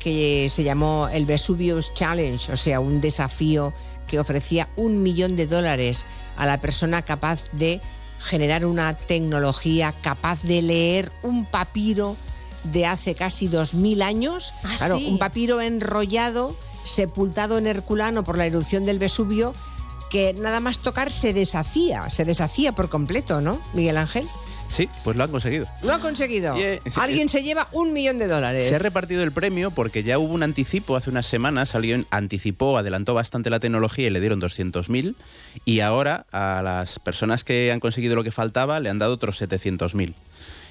que se llamó el Vesuvius Challenge? O sea, un desafío que ofrecía un millón de dólares a la persona capaz de generar una tecnología capaz de leer un papiro de hace casi 2000 años. Ah, claro, sí. un papiro enrollado, sepultado en Herculano por la erupción del Vesubio, que nada más tocar se deshacía, se deshacía por completo, ¿no, Miguel Ángel? Sí, pues lo han conseguido. Lo ha conseguido. Yeah. Alguien se lleva un millón de dólares. Se ha repartido el premio porque ya hubo un anticipo hace unas semanas, alguien anticipó, adelantó bastante la tecnología y le dieron 200.000 y ahora a las personas que han conseguido lo que faltaba le han dado otros 700.000.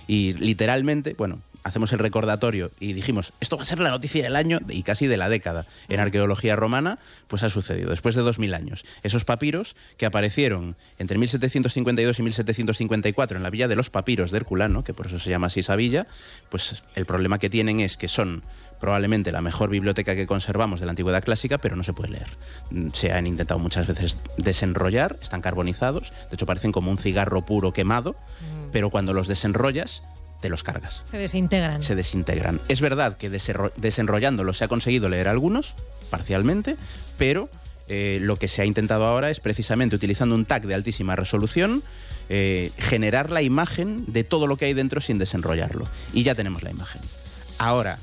Y literalmente, bueno, hacemos el recordatorio y dijimos, esto va a ser la noticia del año y casi de la década. En arqueología romana, pues ha sucedido, después de 2000 años. Esos papiros que aparecieron entre 1752 y 1754 en la villa de los papiros de Herculano, que por eso se llama así esa villa, pues el problema que tienen es que son probablemente la mejor biblioteca que conservamos de la antigüedad clásica, pero no se puede leer. Mm, Se han intentado muchas veces desenrollar, están carbonizados, de hecho parecen como un cigarro puro quemado, pero cuando los desenrollas, te los cargas. Se desintegran. Se desintegran. Es verdad que desenro- desenrollándolos se ha conseguido leer algunos, parcialmente, pero eh, lo que se ha intentado ahora es precisamente utilizando un tag de altísima resolución, eh, generar la imagen de todo lo que hay dentro sin desenrollarlo. Y ya tenemos la imagen. Ahora,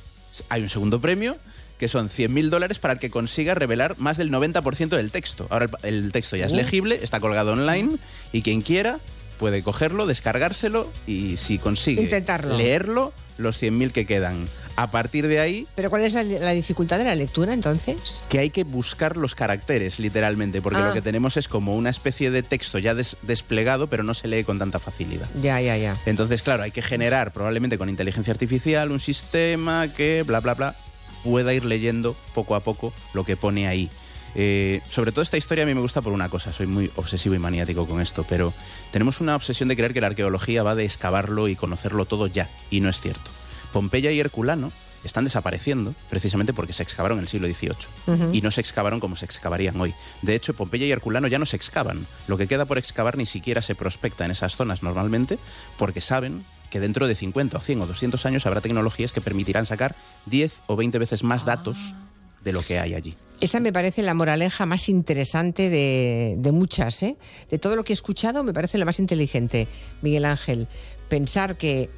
hay un segundo premio que son 100.000 dólares para el que consiga revelar más del 90% del texto. Ahora el, el texto ya es Uh. legible, está colgado online y quien quiera puede cogerlo, descargárselo y si consigue Intentarlo. leerlo, los 100.000 que quedan. A partir de ahí, ¿Pero cuál es la, la dificultad de la lectura entonces? que hay que buscar los caracteres, literalmente, porque Ah. lo que tenemos es como una especie de texto ya des- desplegado, pero no se lee con tanta facilidad. Ya, ya, ya. Entonces, claro, hay que generar probablemente con inteligencia artificial un sistema que, bla, bla, bla, pueda ir leyendo poco a poco lo que pone ahí. Eh, sobre todo esta historia a mí me gusta por una cosa, soy muy obsesivo y maniático con esto, pero tenemos una obsesión de creer que la arqueología va de excavarlo y conocerlo todo ya, y no es cierto. Pompeya y Herculano están desapareciendo precisamente porque se excavaron en el siglo XVIII y no se excavaron como se excavarían hoy. De hecho, Pompeya y Herculano ya no se excavan. Lo que queda por excavar ni siquiera se prospecta en esas zonas normalmente porque saben que dentro de 50 o 100 o 200 años habrá tecnologías que permitirán sacar 10 o 20 veces más datos de lo que hay allí. Esa me parece la moraleja más interesante de, de muchas, ¿eh? De todo lo que he escuchado, me parece lo más inteligente, Miguel Ángel. Pensar que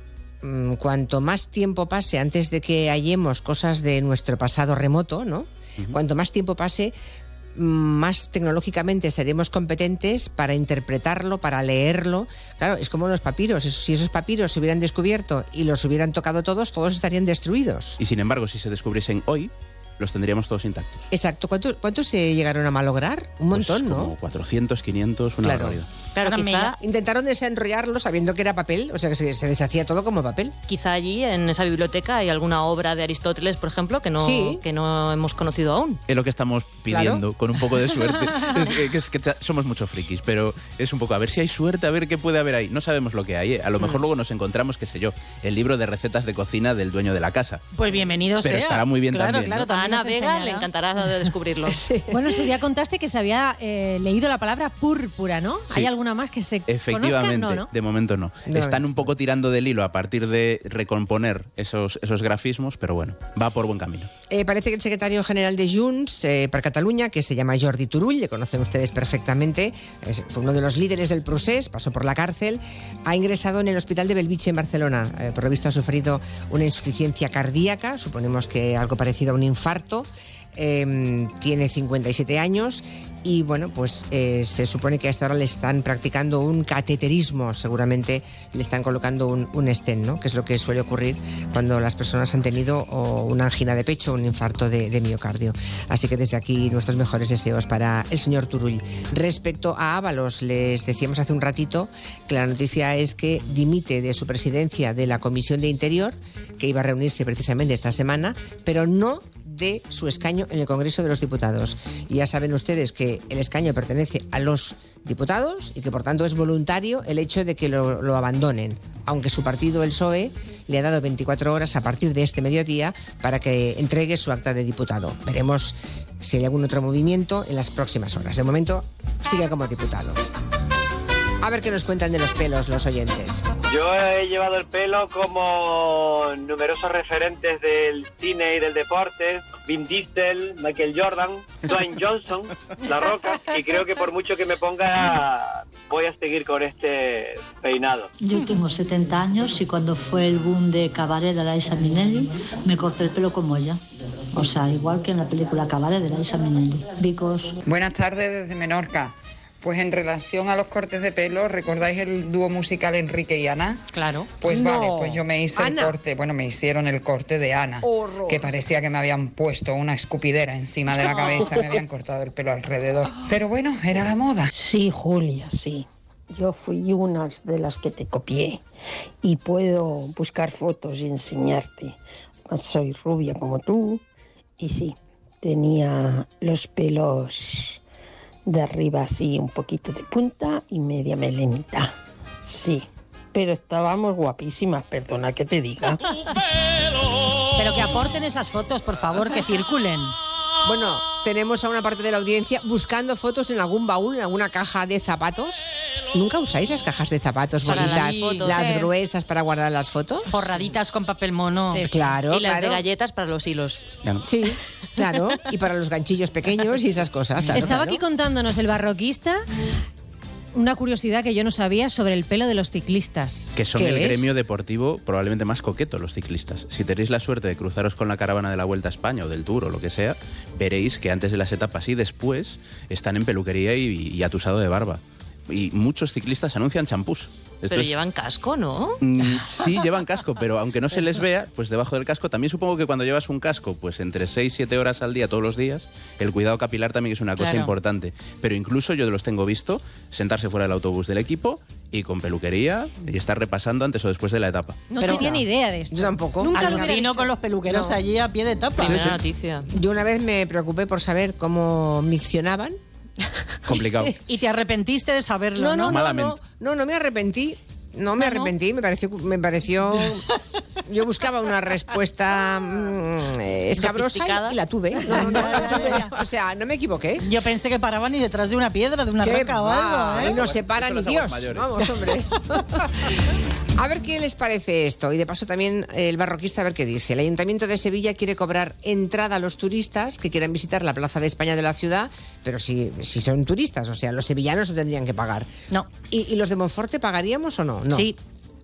mm, cuanto más tiempo pase antes de que hallemos cosas de nuestro pasado remoto, ¿no? Cuanto más tiempo pase, mm, más tecnológicamente seremos competentes para interpretarlo, para leerlo. Claro, es como los papiros. Si esos papiros se hubieran descubierto y los hubieran tocado todos, todos estarían destruidos. Y sin embargo, si se descubriesen hoy, los tendríamos todos intactos. Exacto. ¿Cuánto- ¿Cuántos se llegaron a malograr? Un montón, Pues ¿no? Como 400, 500, una Claro. barbaridad. Claro, me quizá- Intentaron desenrollarlo sabiendo que era papel, o sea que se, se deshacía todo como papel. Quizá allí en esa biblioteca hay alguna obra de Aristóteles, por ejemplo, que no, Sí. que no hemos conocido aún. Es lo que estamos pidiendo, con un poco de suerte. *laughs* es, que- es somos muchos frikis, pero es un poco a ver si hay suerte, a ver qué puede haber ahí. No sabemos lo que hay. ¿eh? A lo mejor Mm. luego nos encontramos, qué sé yo, el libro de recetas de cocina del dueño de la casa. Pues bienvenido Pero sea. estará muy bien claro, también, Claro, ¿no? también Ana Vega le encantará de descubrirlo. *laughs* Bueno, ese día contaste que se había eh, leído la palabra púrpura, ¿no? Sí. ¿Hay alguna más que se Efectivamente, conozca? No, ¿no? de momento no. De Están un poco tirando del hilo a partir de recomponer esos, esos grafismos, pero bueno, va por buen camino. Eh, parece que el secretario general de Junts eh, para Cataluña, que se llama Jordi Turull, le conocen ustedes perfectamente, es- fue uno de los líderes del procés, pasó por la cárcel, ha ingresado en el hospital de Belviche en Barcelona. Eh, por lo visto ha sufrido una insuficiencia cardíaca, suponemos que algo parecido a un infarto. Eh, tiene 57 años y bueno, pues eh, se supone que hasta ahora le están practicando un cateterismo, seguramente le están colocando un, un stent, ¿no? que es lo que suele ocurrir cuando las personas han tenido una angina de pecho o un infarto de, de miocardio. Así que desde aquí nuestros mejores deseos para el señor Turull. Respecto a Ábalos, les decíamos hace un ratito que la noticia es que dimite de su presidencia de la Comisión de Interior, que iba a reunirse precisamente esta semana, pero no de su escaño en el Congreso de los Diputados. Y ya saben ustedes que el escaño pertenece a los diputados y que por tanto es voluntario el hecho de que lo, abandonen, aunque su partido, el PSOE, le ha dado 24 horas a partir de este mediodía para que entregue su acta de diputado. Veremos si hay algún otro movimiento en las próximas horas. De momento sigue como diputado. A ver qué nos cuentan de los pelos los oyentes. Yo he llevado el pelo como numerosos referentes del cine y del deporte, Vin Diesel, Michael Jordan, Dwayne *laughs* Johnson, La Roca, y creo que por mucho que me ponga voy a seguir con este peinado. Yo tengo 70 años y cuando fue el boom de Cabaret de Liza Minnelli, me corté el pelo como ella. O sea, igual que en la película Cabaret de Liza Minnelli. Because Buenas tardes desde Menorca. Pues en relación a los cortes de pelo, ¿recordáis el dúo musical Enrique y Ana? Claro. Pues No. vale, pues yo me hice Ana. el corte, bueno, me hicieron el corte de Ana, que parecía que me habían puesto una escupidera encima de la cabeza, me habían cortado el pelo alrededor. Pero bueno, era la moda. Sí, Julia, sí. yo fui una de las que te copié y puedo buscar fotos y enseñarte. Soy rubia como tú y sí, tenía los pelos de arriba así un poquito de punta y media melenita. Sí, pero estábamos guapísimas, perdona que te diga. Pero que aporten esas fotos, por favor, que circulen. Bueno, tenemos a una parte de la audiencia buscando fotos en algún baúl, en alguna caja de zapatos. ¿Nunca usáis las cajas de zapatos Para bonitas, las fotos. las Sí. gruesas para guardar las fotos? Forraditas con papel mono. Sí. Claro, Y las de galletas para los hilos. Sí, claro. *laughs* Y para los ganchillos pequeños y esas cosas. claro, Estaba claro. aquí contándonos el barroquista una curiosidad que yo no sabía sobre el pelo de los ciclistas. Que son ¿Qué el es? gremio deportivo probablemente más coqueto los ciclistas. Si tenéis la suerte de cruzaros con la caravana de la Vuelta a España o del Tour o lo que sea, veréis que antes de las etapas y después están en peluquería y, y atusado de barba. Y muchos ciclistas anuncian champús. Esto Pero es- llevan casco, ¿no? Mm, Sí, llevan casco, pero aunque no se les vea, pues debajo del casco, también supongo que cuando llevas un casco, pues entre 6 y 7 horas al día todos los días, el cuidado capilar también es una cosa Claro. importante. Pero incluso yo los tengo visto sentarse fuera del autobús del equipo y con peluquería y estar repasando antes o después de la etapa. No Pero- tenía ni idea de esto. Yo tampoco. Nunca lo dicho. con los peluqueros No. allí a pie de tapa. Primera noticia. Yo una vez me preocupé por saber cómo miccionaban. *laughs* Complicado. Y te arrepentiste de saberlo, No, ¿no? no, no, no, no, no me arrepentí. No me No, no. arrepentí, me pareció, me pareció. *laughs* Yo buscaba una respuesta mm, eh, escabrosa y, y la tuve. *laughs* No, no, no, la tuve. O sea, no me equivoqué. Yo pensé que paraban y detrás de una piedra, de una ¿Qué roca o algo, Ahí ¿eh? no se para ni Dios. mayores. Vamos, hombre. A ver qué les parece esto. Y de paso también eh, el barroquista a ver qué dice. El Ayuntamiento de Sevilla quiere cobrar entrada a los turistas que quieran visitar la Plaza de España de la ciudad, pero si, si son turistas, o sea, los sevillanos no tendrían que pagar. No. ¿Y, y los de Monforte pagaríamos o no? no. Sí.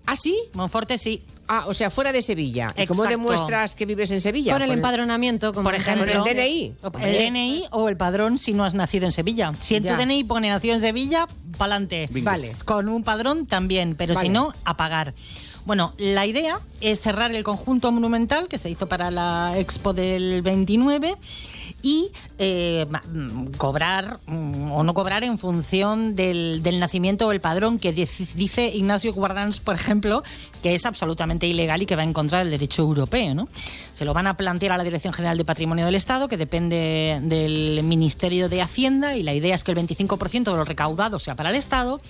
¿Ah, sí? Monforte sí. Ah, o sea, fuera de Sevilla. ¿Y cómo Exacto. demuestras que vives en Sevilla? Con el empadronamiento, como Por ejemplo, Con el DNI. El DNI o el padrón si no has nacido en Sevilla. Si en tu DNI pone nacido en Sevilla, pa'lante. Vale. Con un padrón también, pero Vale. si no, a pagar. Bueno, la idea es cerrar el conjunto monumental que se hizo para la Expo del 29 y eh, mm, cobrar mm, o no cobrar en función del, del nacimiento o el padrón que dice dice Ignacio Guardans, por ejemplo, que es absolutamente ilegal y que va en contra del derecho europeo. ¿no? Se lo van a plantear a la Dirección General de Patrimonio del Estado, que depende del Ministerio de Hacienda, y la idea es que el 25% de lo recaudado sea para el Estado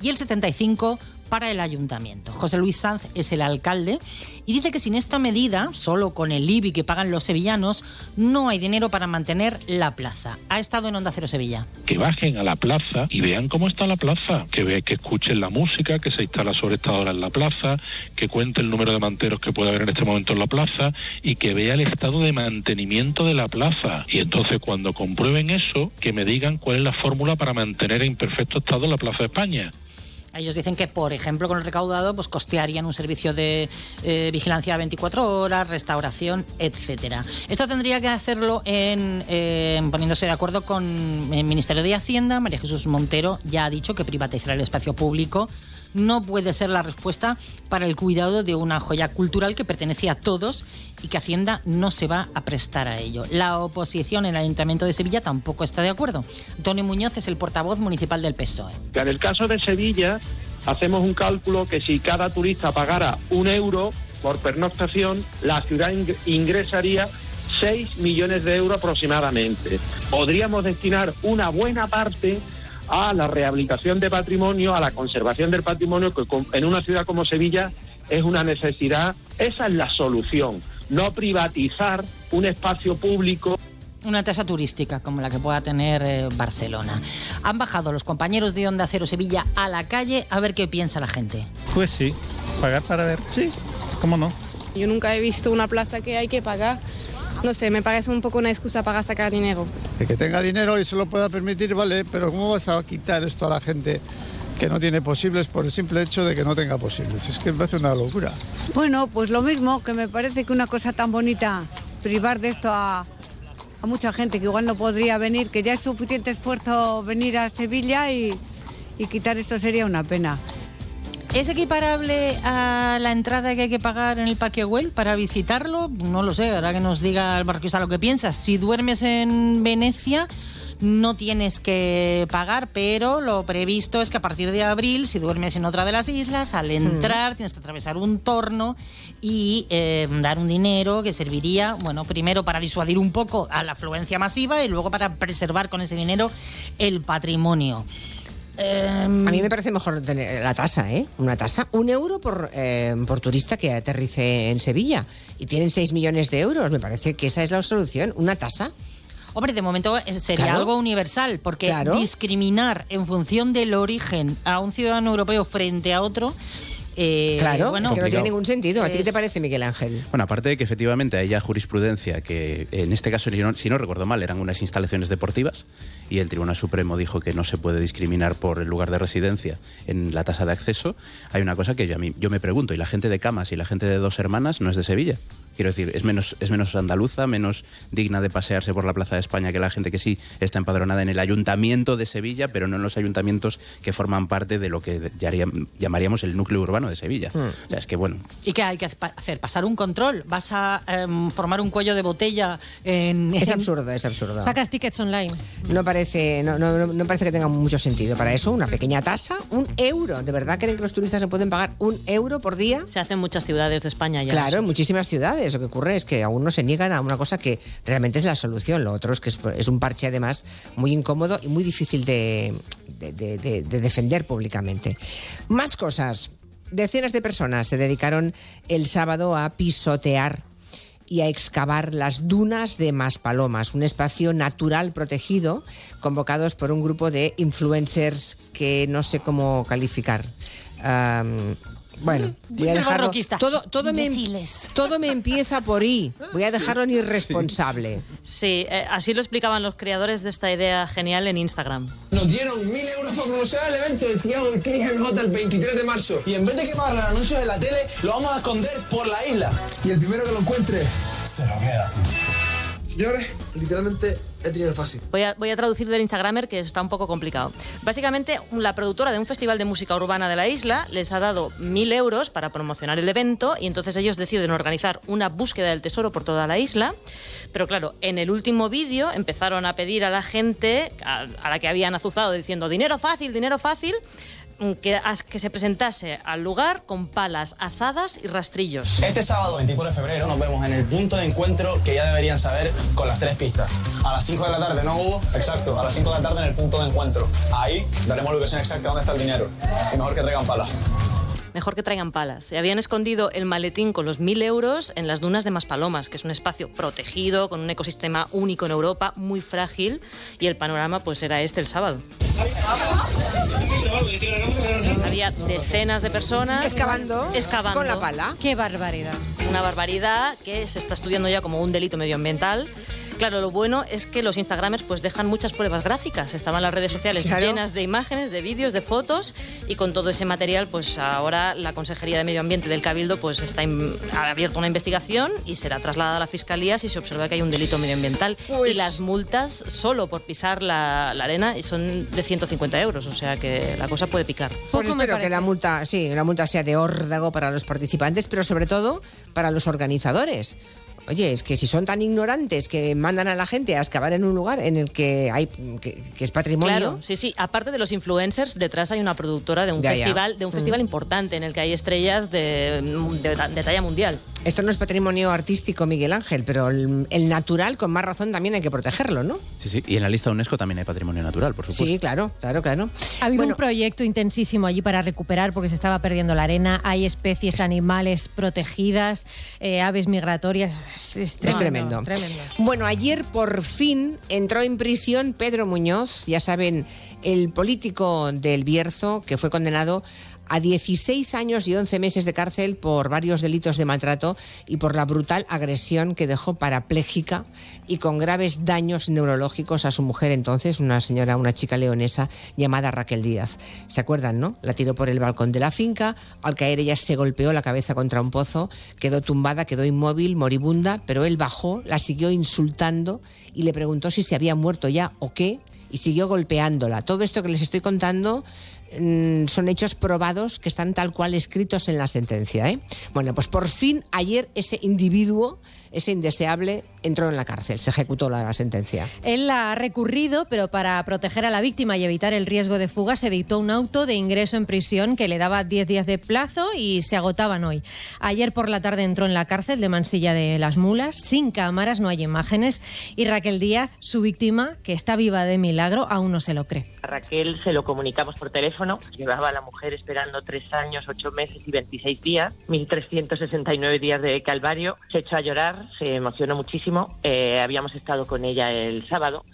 y el 75% para el ayuntamiento. José Luis Sanz es el alcalde y dice que sin esta medida, solo con el IBI que pagan los sevillanos, no hay dinero para mantener la plaza. Ha estado en Onda Cero Sevilla. que bajen a la plaza y vean cómo está la plaza, que ve, que escuchen la música, que se instala sobre esta hora en la plaza, que cuente el número de manteros que puede haber en este momento en la plaza y que vea el estado de mantenimiento de la plaza. Y entonces cuando comprueben eso, que me digan cuál es la fórmula para mantener en perfecto estado la Plaza de España. Ellos dicen que, por ejemplo, con el recaudado, pues costearían un servicio de eh, vigilancia 24 horas, restauración, etcétera. Esto tendría que hacerlo en, eh, poniéndose de acuerdo con el Ministerio de Hacienda. María Jesús Montero ya ha dicho que privatizar el espacio público no puede ser la respuesta para el cuidado de una joya cultural que pertenece a todos y que Hacienda no se va a prestar a ello. La oposición en el Ayuntamiento de Sevilla tampoco está de acuerdo. Antonio Muñoz es el portavoz municipal del PSOE. En el caso de Sevilla hacemos un cálculo que si cada turista pagara un euro por pernoctación, la ciudad ing- ingresaría 6 millones de euros aproximadamente. Podríamos destinar una buena parte a la rehabilitación de patrimonio, a la conservación del patrimonio, que en una ciudad como Sevilla es una necesidad. Esa es la solución, no privatizar un espacio público Una tasa turística como la que pueda tener eh, Barcelona. Han bajado los compañeros de Onda Cero Sevilla a la calle a ver qué piensa la gente. Pues sí, pagar para ver, sí, ¿cómo no? Yo nunca he visto una plaza que hay que pagar. No sé, me parece un poco una excusa para sacar dinero. El que tenga dinero y se lo pueda permitir, vale, pero ¿cómo vas a quitar esto a la gente que no tiene posibles por el simple hecho de que no tenga posibles? Es que me parece una locura. Bueno, pues lo mismo, que me parece que una cosa tan bonita, privar de esto a, a mucha gente que igual no podría venir, que ya es suficiente esfuerzo venir a Sevilla y, y quitar esto sería una pena. ¿Es equiparable a la entrada que hay que pagar en el Parque Güell para visitarlo? No lo sé, ahora que nos diga el barquista lo que piensas. Si duermes en Venecia, no tienes que pagar, pero lo previsto es que a partir de abril, si duermes en otra de las islas, al entrar tienes que atravesar un torno y eh, dar un dinero que serviría, bueno, primero para disuadir un poco a la afluencia masiva y luego para preservar con ese dinero el patrimonio. A mí me parece mejor tener la tasa, ¿eh? Una tasa. Un euro por, eh, por turista que aterrice en Sevilla. Y tienen 6 millones de euros. Me parece que esa es la solución. Una tasa. Hombre, de momento eh, sería Claro. algo universal, porque Claro. discriminar en función del origen a un ciudadano europeo frente a otro. eh, Claro, bueno, es que no tiene ningún sentido. ¿A ti qué te parece, Miguel Ángel? Bueno, aparte de que efectivamente hay ya jurisprudencia que en este caso, si no, si no recuerdo mal, eran unas instalaciones deportivas y el Tribunal Supremo dijo que no se puede discriminar por el lugar de residencia en la tasa de acceso, hay una cosa que yo, me pregunto, ¿y la gente de Camas y la gente de Dos Hermanas no es de Sevilla? Quiero decir, es menos, es menos andaluza, menos digna de pasearse por la Plaza de España que la gente que sí está empadronada en el ayuntamiento de Sevilla, pero no en los ayuntamientos que forman parte de lo que llamaríamos el núcleo urbano de Sevilla. O sea, es que bueno, ¿Y qué hay que hacer? ¿Pasar un control? ¿Vas a em, formar un cuello de botella en... Es en- absurdo, es absurdo. Sacas tickets online. No parece, no, no, no- parece que tenga mucho sentido. Para eso, una pequeña tasa, un euro. ¿De verdad creen que los turistas se pueden pagar un euro por día? Se hace en muchas ciudades de España ya. Claro, en muchísimas ciudades. Lo que ocurre es que aún no se niegan a una cosa que realmente es la solución. Lo otro es que es, un parche, además, muy incómodo y muy difícil de, de- de- de- de defender públicamente. Más cosas. Decenas de personas se dedicaron el sábado a pisotear y a excavar las dunas de Maspalomas, un espacio natural protegido, convocados por un grupo de influencers que no sé cómo calificar. Bueno, voy a dejarlo. barroquista. Todo, todo, me, todo me empieza por I. Voy a dejarlo en irresponsable. Sí, eh, así lo explicaban los creadores de esta idea genial en Instagram. Nos dieron mil euros para promocionar el evento del Triángulo del Click MJ el 23 de marzo. Y en vez de que paguen los anuncios de la tele, lo vamos a esconder por la isla. Y el primero que lo encuentre, se lo queda. Señores, literalmente he tenido fácil. Voy a, traducir del Instagramer que está un poco complicado. Básicamente, la productora de un festival de música urbana de la isla les ha dado mil euros para promocionar el evento y entonces ellos deciden organizar una búsqueda del tesoro por toda la isla. Pero claro, en el último vídeo empezaron a pedir a la gente, a, la que habían azuzado diciendo dinero fácil, dinero fácil, que, que se presentase al lugar con palas azadas y rastrillos. Este sábado 24 de febrero nos vemos en el punto de encuentro que ya deberían saber con las tres pistas. A las 5 de la tarde, ¿no, Hugo? Exacto, a las 5 de la tarde en el punto de encuentro. Ahí daremos la ubicación exacta dónde está el dinero. Y mejor que traigan palas. Mejor que traigan palas. Se habían escondido el maletín con los mil euros en las dunas de Maspalomas, que es un espacio protegido, con un ecosistema único en Europa, muy frágil, y el panorama pues era este el sábado. Había decenas de personas Excavando, excavando con la pala. Qué barbaridad. Una barbaridad que se está estudiando ya como un delito medioambiental. Claro, lo bueno es que los Instagramers pues dejan muchas pruebas gráficas. Estaban las redes sociales Claro. llenas de imágenes, de vídeos, de fotos y con todo ese material pues ahora la Consejería de Medio Ambiente del Cabildo pues está in- ha abierto una investigación y será trasladada a la Fiscalía si se observa que hay un delito medioambiental. Pues- Y las multas solo por pisar la, la arena son de 150 euros, o sea que la cosa puede picar. Pues espero que la multa, sí, la multa sea de órdago para los participantes, pero sobre todo para los organizadores. Oye, es que si son tan ignorantes que mandan a la gente a excavar en un lugar en el que hay que, que es patrimonio, Claro, sí, sí. Aparte de los influencers, detrás hay una productora de un Ya, ya. festival, de un Mm. festival importante en el que hay estrellas de, de- de talla mundial. esto no es patrimonio artístico, Miguel Ángel, pero el, el natural, con más razón, también hay que protegerlo, ¿no? sí, sí. Y en la lista UNESCO también hay patrimonio natural, por supuesto. Sí, claro, claro, claro. Ha habido un proyecto intensísimo allí para recuperar porque se estaba perdiendo la arena. Hay especies animales protegidas, eh, aves migratorias. Es, tremendo. tremendo. Bueno, ayer por fin entró en prisión Pedro Muñoz, ya saben, el político del Bierzo, que fue condenado a 16 años y 11 meses de cárcel por varios delitos de maltrato y por la brutal agresión que dejó parapléjica y con graves daños neurológicos a su mujer entonces, una señora, una chica leonesa llamada Raquel Díaz. ¿Se acuerdan, no? La tiró por el balcón de la finca, al caer ella se golpeó la cabeza contra un pozo, quedó tumbada, quedó inmóvil, moribunda, pero él bajó, la siguió insultando y le preguntó si se había muerto ya o qué y siguió golpeándola. Todo esto que les estoy contando son hechos probados que están tal cual escritos en la sentencia. ¿eh? Bueno, pues por fin ayer ese individuo ese indeseable entró en la cárcel, se ejecutó la sentencia. Él la ha recurrido, pero para proteger a la víctima y evitar el riesgo de fuga se dictó un auto de ingreso en prisión que le daba 10 días de plazo y se agotaban hoy. Ayer por la tarde entró en la cárcel de Mansilla de las Mulas, sin cámaras, no hay imágenes, y Raquel Díaz, su víctima, que está viva de milagro, aún no se lo cree. A Raquel se lo comunicamos por teléfono. Llevaba a la mujer esperando tres años, ocho meses y 26 días, 1.369 días de calvario. Se echó a llorar, se emocionó muchísimo. Eh, habíamos estado con ella el sábado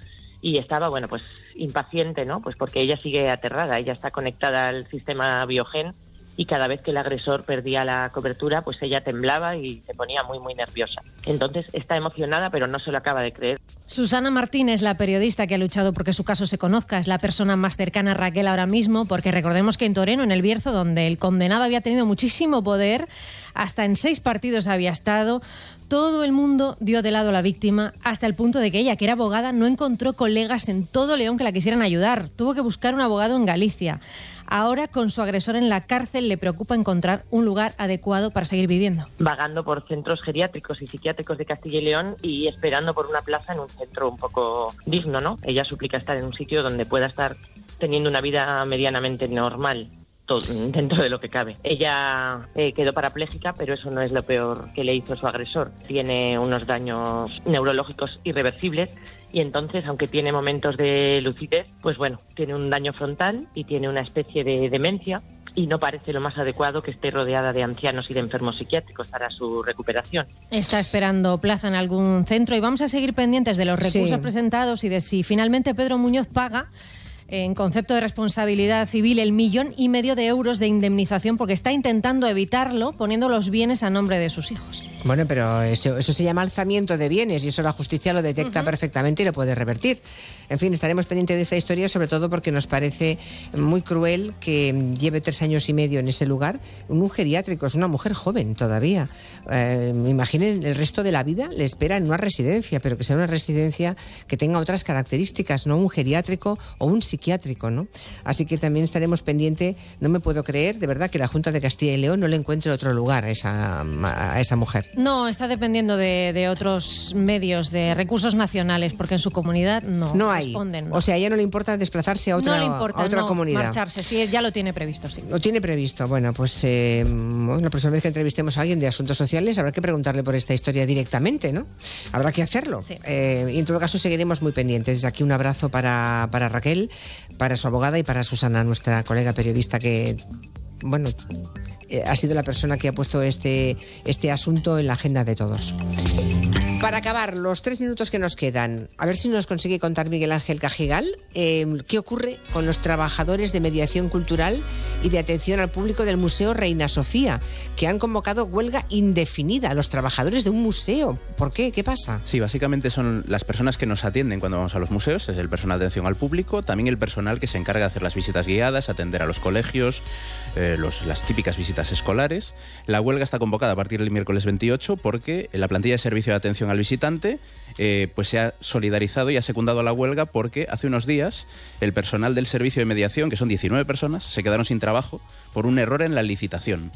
y estaba, bueno, pues impaciente, ¿no? Pues porque ella sigue aterrada, ella está conectada al sistema biogen y cada vez que el agresor perdía la cobertura, pues ella temblaba y se ponía muy, muy nerviosa. Entonces está emocionada, pero no se lo acaba de creer. Susana Martínez, la periodista que ha luchado porque su caso se conozca, es la persona más cercana a Raquel ahora mismo, porque recordemos que en Toreno, en el Bierzo, donde el condenado había tenido muchísimo poder, hasta en seis partidos había estado, todo el mundo dio de lado a la víctima hasta el punto de que ella, que era abogada, no encontró colegas en todo León que la quisieran ayudar. Tuvo que buscar un abogado en Galicia. Ahora, con su agresor en la cárcel, le preocupa encontrar un lugar adecuado para seguir viviendo. Vagando por centros geriátricos y psiquiátricos de Castilla y León y esperando por una plaza en un centro un poco digno, ¿no? Ella suplica estar en un sitio donde pueda estar teniendo una vida medianamente normal todo, *laughs* dentro de lo que cabe. Ella eh, quedó parapléjica, pero eso no es lo peor que le hizo su agresor. Tiene unos daños neurológicos irreversibles y entonces, aunque tiene momentos de lucidez, pues bueno, tiene un daño frontal y tiene una especie de demencia y no parece lo más adecuado que esté rodeada de ancianos y de enfermos psiquiátricos para su recuperación. Está esperando plaza en algún centro y vamos a seguir pendientes de los recursos Sí. presentados y de si finalmente Pedro Muñoz paga en concepto de responsabilidad civil el millón y medio de euros de indemnización porque está intentando evitarlo poniendo los bienes a nombre de sus hijos. Bueno, pero eso, eso se llama alzamiento de bienes y eso la justicia lo detecta perfectamente y lo puede revertir. En fin, estaremos pendientes de esta historia, sobre todo porque nos parece muy cruel que lleve tres años y medio en ese lugar. Un geriátrico, es una mujer joven todavía. Eh, imaginen, el resto de la vida le espera en una residencia, pero que sea una residencia que tenga otras características, no un geriátrico o un psiquiátrico, ¿no? Así que también estaremos pendientes. No me puedo creer, de verdad, que la Junta de Castilla y León no le encuentre otro lugar a esa, a esa mujer. No, está dependiendo de, de otros medios, de recursos nacionales, porque en su comunidad no, No hay. responden. O sea, a ella no le importa desplazarse a otra, no le importa a otra no, comunidad. marcharse, sí, ya lo tiene previsto, sí. Lo tiene previsto. Bueno, pues eh, la próxima vez que entrevistemos a alguien de asuntos sociales habrá que preguntarle por esta historia directamente, ¿no? Habrá que hacerlo. Eh, y en todo caso seguiremos muy pendientes. Desde aquí un abrazo para, para Raquel, para su abogada y para Susana, nuestra colega periodista que, bueno, eh, ha sido la persona que ha puesto este, este asunto en la agenda de todos. Para acabar, los tres minutos que nos quedan, a ver si nos consigue contar Miguel Ángel Cajigal eh, qué ocurre con los trabajadores de mediación cultural y de atención al público del Museo Reina Sofía, que han convocado huelga indefinida a los trabajadores de un museo. ¿Por qué? ¿Qué pasa? Sí, básicamente son las personas que nos atienden cuando vamos a los museos, es el personal de atención al público, también el personal que se encarga de hacer las visitas guiadas, atender a los colegios, eh, las típicas visitas escolares. La huelga está convocada a partir del miércoles 28 porque la plantilla de servicio de atención visitante eh, pues se ha solidarizado y ha secundado la huelga porque hace unos días el personal del servicio de mediación, que son 19 personas, se quedaron sin trabajo por un error en la licitación.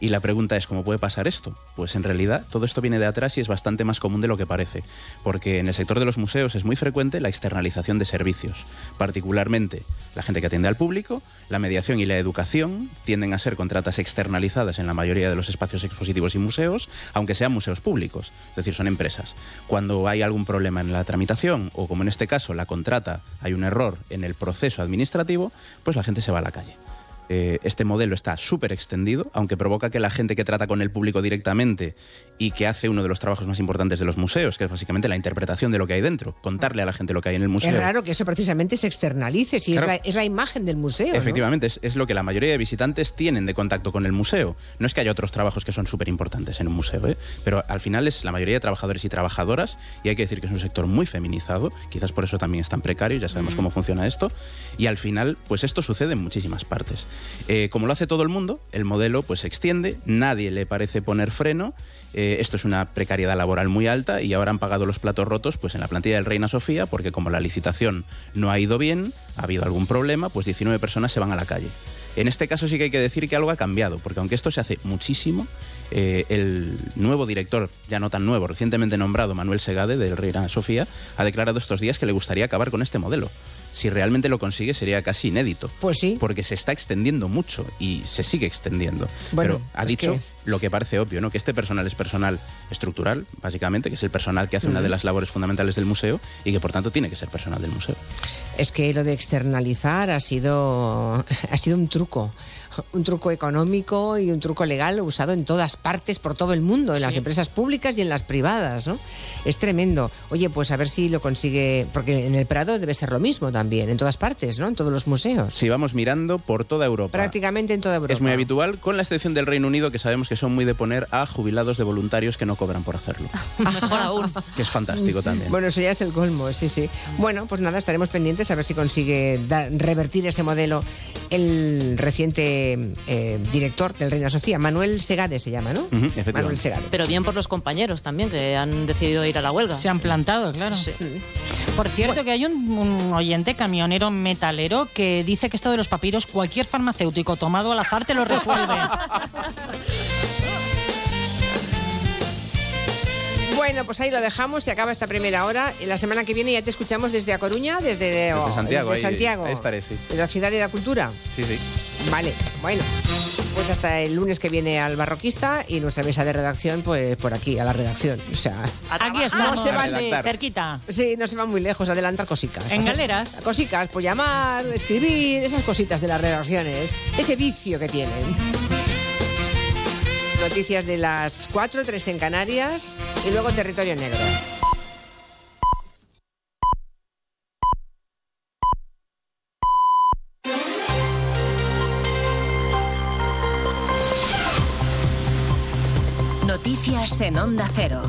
Y la pregunta es, ¿cómo puede pasar esto? Pues en realidad todo esto viene de atrás y es bastante más común de lo que parece, porque en el sector de los museos es muy frecuente la externalización de servicios, particularmente la gente que atiende al público, la mediación y la educación tienden a ser contratas externalizadas en la mayoría de los espacios expositivos y museos, aunque sean museos públicos, es decir, son empresas. Cuando hay algún problema en la tramitación, o como en este caso la contrata, hay un error en el proceso administrativo, pues la gente se va a la calle. Eh, este modelo está súper extendido, aunque provoca que la gente que trata con el público directamente y que hace uno de los trabajos más importantes de los museos, que es básicamente la interpretación de lo que hay dentro, contarle a la gente lo que hay en el museo. Es raro que eso precisamente se externalice, si Claro. es, la, es la imagen del museo. ¿no? Efectivamente, es, es lo que la mayoría de visitantes tienen de contacto con el museo. No es que haya otros trabajos que son súper importantes en un museo, ¿eh? pero al final es la mayoría de trabajadores y trabajadoras, y hay que decir que es un sector muy feminizado, quizás por eso también es tan precario, ya sabemos Mm. cómo funciona esto, y al final, pues esto sucede en muchísimas partes. Eh, como lo hace todo el mundo, el modelo pues se extiende, nadie le parece poner freno, eh, esto es una precariedad laboral muy alta y ahora han pagado los platos rotos pues en la plantilla del Reina Sofía porque como la licitación no ha ido bien, ha habido algún problema, pues 19 personas se van a la calle. En este caso sí que hay que decir que algo ha cambiado, porque aunque esto se hace muchísimo, eh, el nuevo director, ya no tan nuevo, recientemente nombrado Manuel Segade del Reina Sofía, ha declarado estos días que le gustaría acabar con este modelo si realmente lo consigue sería casi inédito. Pues sí. Porque se está extendiendo mucho y se sigue extendiendo. Bueno, Pero ha dicho que- lo que parece obvio, ¿no? Que este personal es personal estructural, básicamente, que es el personal que hace una de las labores fundamentales del museo y que por tanto tiene que ser personal del museo. Es que lo de externalizar ha sido, *laughs* ha sido un truco, un truco económico y un truco legal usado en todas partes, por todo el mundo, en las empresas públicas y en las privadas, ¿no? Es tremendo. Oye, pues a ver si lo consigue, porque en el Prado debe ser lo mismo también, en todas partes, ¿no? En todos los museos. Si vamos mirando por toda Europa. Prácticamente en toda Europa. Es muy habitual, con la excepción del Reino Unido, que sabemos que son muy de poner a jubilados de voluntarios que no cobran por hacerlo. *laughs* Mejor aún. Que es fantástico también. Bueno, eso ya es el colmo, sí, sí. Bueno, pues nada, estaremos pendientes a ver si consigue dar- revertir ese modelo el reciente eh, director del Reina Sofía, Manuel Segade se llama, ¿no? Manuel Segade. Pero bien por los compañeros también, que han decidido ir a la huelga. Se han plantado, claro. Por cierto, que hay un, un oyente camionero metalero que dice que esto de los papiros, cualquier farmacéutico tomado al azar te lo resuelve. *laughs* Bueno, pues ahí lo dejamos, se acaba esta primera hora. Y la semana que viene ya te escuchamos desde A Coruña, desde, Desde Santiago, desde ahí- Santiago, ahí estaré, sí. de la ciudad de la cultura. Sí, sí. Vale, bueno. Pues hasta el lunes que viene al barroquista y nuestra mesa de redacción, pues por aquí, a la redacción. O sea, Aquí estamos, no se van, sí, cerquita. Sí, no se van muy lejos, adelantar cositas. En galeras. Cositas, pues llamar, escribir, esas cositas de las redacciones, ese vicio que tienen. Noticias de las 4, 3 en Canarias y luego territorio negro. Noticias en Onda Cero.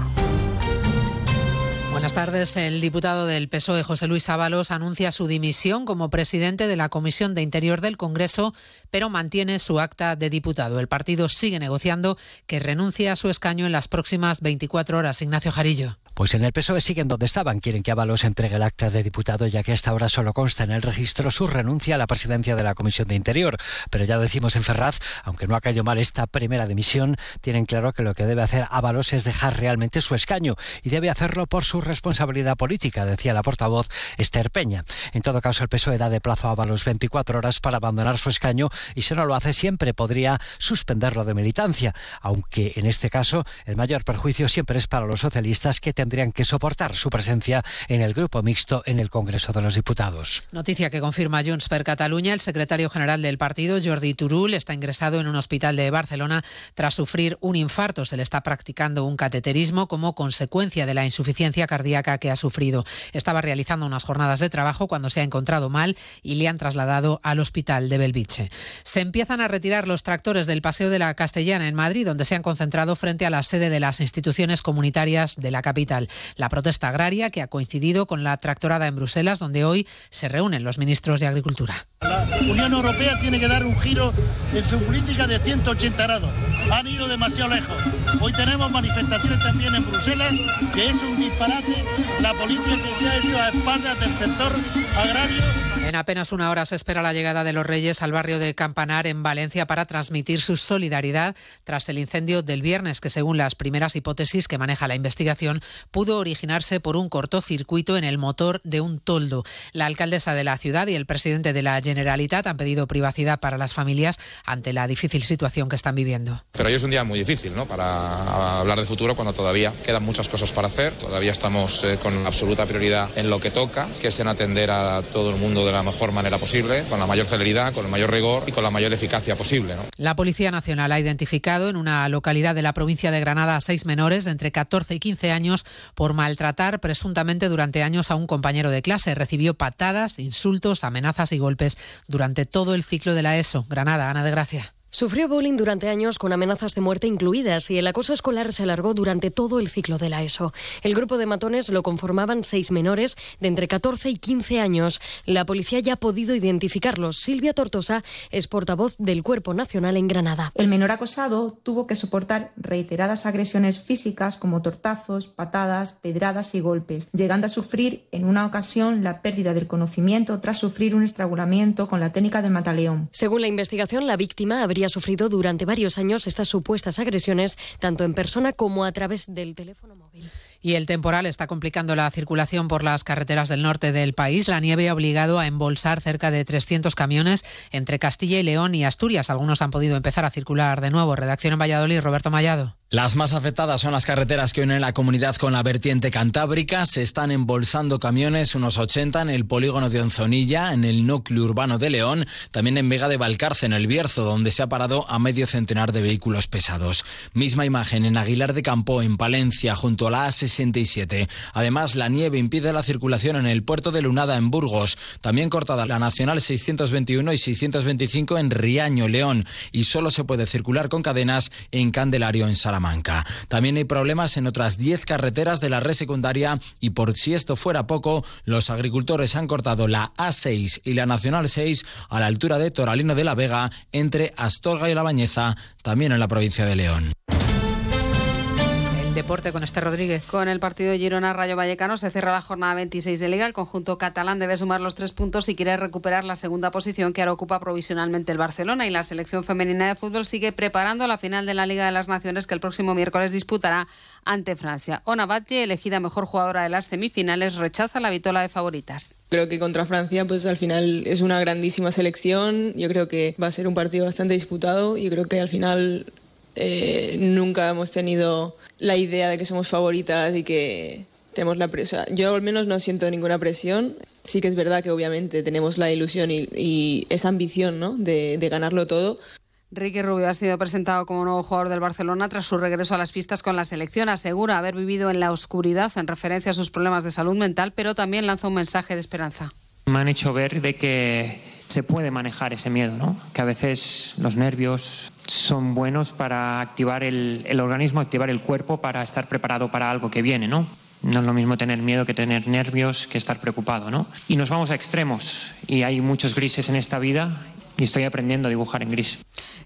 Buenas tardes. El diputado del PSOE, José Luis Ábalos, anuncia su dimisión como presidente de la Comisión de Interior del Congreso, pero mantiene su acta de diputado. El partido sigue negociando que renuncie a su escaño en las próximas 24 horas. Ignacio Jarillo. Pues en el PSOE siguen donde estaban. Quieren que Ábalos entregue el acta de diputado, ya que hasta ahora solo consta en el registro su renuncia a la presidencia de la Comisión de Interior. Pero ya decimos en Ferraz, aunque no ha caído mal esta primera dimisión, tienen claro que lo que debe hacer Ábalos es dejar realmente su escaño y debe hacerlo por su responsabilidad política, decía la portavoz Esther Peña. En todo caso, el PSOE da de plazo a Ábalos 24 horas para abandonar su escaño y si no lo hace siempre podría suspenderlo de militancia, aunque en este caso el mayor perjuicio siempre es para los socialistas que tendrían que soportar su presencia en el grupo mixto en el Congreso de los Diputados. Noticia que confirma Junts per Catalunya. El secretario general del partido, Jordi Turul, está ingresado en un hospital de Barcelona tras sufrir un infarto. Se le está practicando un cateterismo como consecuencia de la insuficiencia cardíaca que ha sufrido. Estaba realizando unas jornadas de trabajo cuando se ha encontrado mal y le han trasladado al hospital de Belviche. Se empiezan a retirar los tractores del Paseo de la Castellana en Madrid, donde se han concentrado frente a la sede de las instituciones comunitarias de la capital. La protesta agraria que ha coincidido con la tractorada en Bruselas, donde hoy se reúnen los ministros de Agricultura. La Unión Europea tiene que dar un giro en su política de 180 grados. Han ido demasiado lejos. Hoy tenemos manifestaciones también en Bruselas, que es un disparate la política que se ha hecho a espaldas del sector agrario En apenas una hora se espera la llegada de los Reyes al barrio de Campanar, en Valencia, para transmitir su solidaridad tras el incendio del viernes, que según las primeras hipótesis que maneja la investigación, pudo originarse por un cortocircuito en el motor de un toldo. La alcaldesa de la ciudad y el presidente de la Generalitat han pedido privacidad para las familias ante la difícil situación que están viviendo. Pero hoy es un día muy difícil ¿no? para hablar de futuro cuando todavía quedan muchas cosas para hacer, todavía estamos eh, con absoluta prioridad en lo que toca, que es en atender a todo el mundo de la mejor manera posible, con la mayor celeridad, con el mayor rigor y con la mayor eficacia posible. La Policía Nacional ha identificado en una localidad de la provincia de Granada a seis menores de entre 14 y 15 años por maltratar presuntamente durante años a un compañero de clase. Recibió patadas, insultos, amenazas y golpes durante todo el ciclo de la ESO. Granada, Ana de Gracia. Sufrió bullying durante años con amenazas de muerte incluidas y el acoso escolar se alargó durante todo el ciclo de la ESO. El grupo de matones lo conformaban seis menores de entre 14 y 15 años. La policía ya ha podido identificarlos. Silvia Tortosa es portavoz del Cuerpo Nacional en Granada. El menor acosado tuvo que soportar reiteradas agresiones físicas como tortazos, patadas, pedradas y golpes, llegando a sufrir en una ocasión la pérdida del conocimiento tras sufrir un estrangulamiento con la técnica de mataleón. Según la investigación, la víctima habría había sufrido durante varios años estas supuestas agresiones, tanto en persona como a través del teléfono móvil. Y el temporal está complicando la circulación por las carreteras del norte del país. La nieve ha obligado a embolsar cerca de 300 camiones entre Castilla y León y Asturias. Algunos han podido empezar a circular de nuevo. Redacción en Valladolid, Roberto Mayado. Las más afectadas son las carreteras que unen la comunidad con la vertiente cantábrica. Se están embolsando camiones, unos 80 en el polígono de Onzonilla, en el núcleo urbano de León, también en Vega de Valcarce, en el Bierzo, donde se ha parado a medio centenar de vehículos pesados. Misma imagen en Aguilar de Campo, en Palencia, junto a la A67. Además, la nieve impide la circulación en el puerto de Lunada, en Burgos. También cortada la Nacional 621 y 625 en Riaño, León. Y solo se puede circular con cadenas en Candelario, en Salamanca. También hay problemas en otras 10 carreteras de la red secundaria y por si esto fuera poco, los agricultores han cortado la A6 y la Nacional 6 a la altura de Toralino de la Vega entre Astorga y La Bañeza, también en la provincia de León deporte con este Rodríguez. Con el partido Girona Rayo Vallecano se cierra la jornada 26 de Liga. El conjunto catalán debe sumar los tres puntos y quiere recuperar la segunda posición que ahora ocupa provisionalmente el Barcelona. Y la selección femenina de fútbol sigue preparando la final de la Liga de las Naciones que el próximo miércoles disputará ante Francia. Ona Batlle, elegida mejor jugadora de las semifinales, rechaza la vitola de favoritas. Creo que contra Francia, pues al final es una grandísima selección. Yo creo que va a ser un partido bastante disputado. y creo que al final eh, nunca hemos tenido la idea de que somos favoritas y que tenemos la presión. Yo al menos no siento ninguna presión. Sí que es verdad que obviamente tenemos la ilusión y, esa ambición ¿no? de, de ganarlo todo. Ricky Rubio ha sido presentado como nuevo jugador del Barcelona tras su regreso a las pistas con la selección. Asegura haber vivido en la oscuridad en referencia a sus problemas de salud mental, pero también lanza un mensaje de esperanza. Me han hecho ver de que se puede manejar ese miedo, ¿no? que a veces los nervios son buenos para activar el, organismo, activar el cuerpo para estar preparado para algo que viene. ¿no? No es lo mismo tener miedo que tener nervios, que estar preocupado. ¿no? Y nos vamos a extremos y hay muchos grises en esta vida y estoy aprendiendo a dibujar en gris.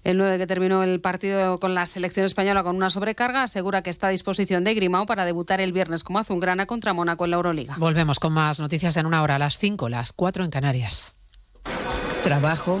El 9 que terminó el partido con la selección española con una sobrecarga asegura que está a disposición de Grimao para debutar el viernes como azulgrana contra Mónaco en la Euroliga. Volvemos con más noticias en una hora, a las 5, las 4 en Canarias. Trabajo,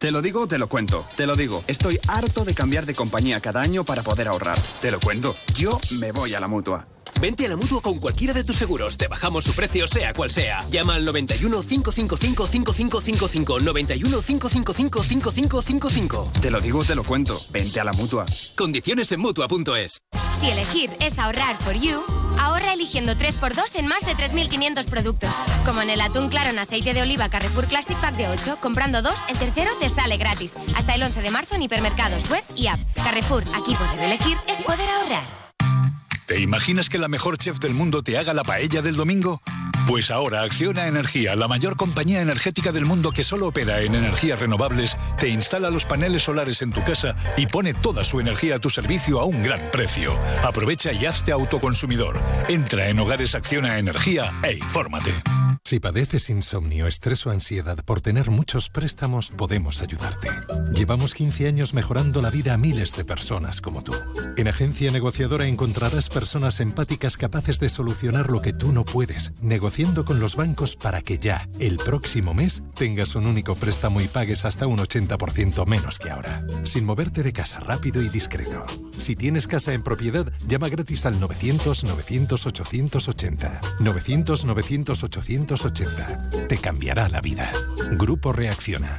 Te lo digo, te lo cuento. Te lo digo, estoy harto de cambiar de compañía cada año para poder ahorrar. Te lo cuento, yo me voy a la mutua. Vente a la mutua con cualquiera de tus seguros. Te bajamos su precio, sea cual sea. Llama al 91 555 5555. 91 555 5555. Te lo digo, te lo cuento. Vente a la mutua. Condiciones en mutua.es. Si elegir es ahorrar for you, ahorra eligiendo 3x2 en más de 3.500 productos. Como en el atún claro en aceite de oliva Carrefour Classic Pack de 8, comprando dos, el tercero te sale gratis. Hasta el 11 de marzo en hipermercados, web y app. Carrefour, aquí poder elegir es poder ahorrar. ¿Te imaginas que la mejor chef del mundo te haga la paella del domingo? Pues ahora Acciona Energía, la mayor compañía energética del mundo que solo opera en energías renovables, te instala los paneles solares en tu casa y pone toda su energía a tu servicio a un gran precio. Aprovecha y hazte autoconsumidor. Entra en Hogares Acciona Energía e infórmate. Si padeces insomnio, estrés o ansiedad por tener muchos préstamos, podemos ayudarte. Llevamos 15 años mejorando la vida a miles de personas como tú. En Agencia Negociadora encontrarás personas empáticas capaces de solucionar lo que tú no puedes, con los bancos para que ya, el próximo mes, tengas un único préstamo y pagues hasta un 80% menos que ahora. Sin moverte de casa rápido y discreto. Si tienes casa en propiedad, llama gratis al 900-900-880. 900-900-880 te cambiará la vida. Grupo Reacciona.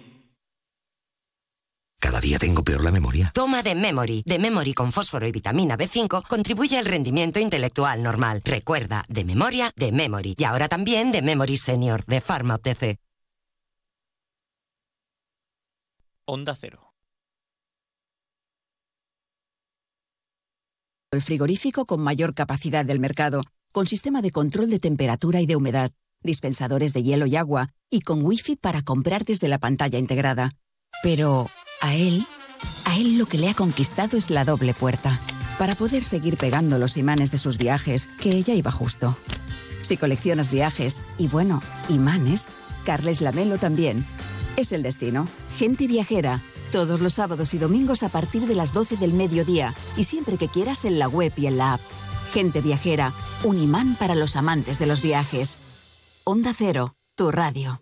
Cada día tengo peor la memoria. Toma de Memory. De Memory con fósforo y vitamina B5 contribuye al rendimiento intelectual normal. Recuerda, de memoria, de Memory. Y ahora también de Memory Senior, de Pharma OTC. Onda Cero. El frigorífico con mayor capacidad del mercado, con sistema de control de temperatura y de humedad, dispensadores de hielo y agua, y con wifi para comprar desde la pantalla integrada. Pero a él, a él lo que le ha conquistado es la doble puerta, para poder seguir pegando los imanes de sus viajes, que ella iba justo. Si coleccionas viajes y bueno, imanes, Carles Lamelo también. Es el destino. Gente viajera. Todos los sábados y domingos a partir de las 12 del mediodía y siempre que quieras en la web y en la app. Gente viajera. Un imán para los amantes de los viajes. Onda Cero, tu radio.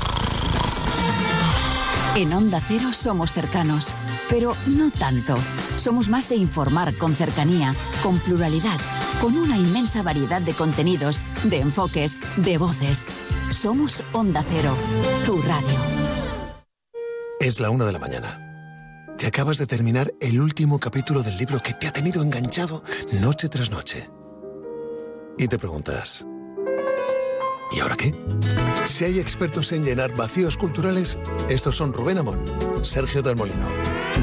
En Onda Cero somos cercanos, pero no tanto. Somos más de informar con cercanía, con pluralidad, con una inmensa variedad de contenidos, de enfoques, de voces. Somos Onda Cero, tu radio. Es la una de la mañana. Te acabas de terminar el último capítulo del libro que te ha tenido enganchado noche tras noche. Y te preguntas, ¿y ahora qué? Si hay expertos en llenar vacíos culturales, estos son Rubén Amón, Sergio del Molino,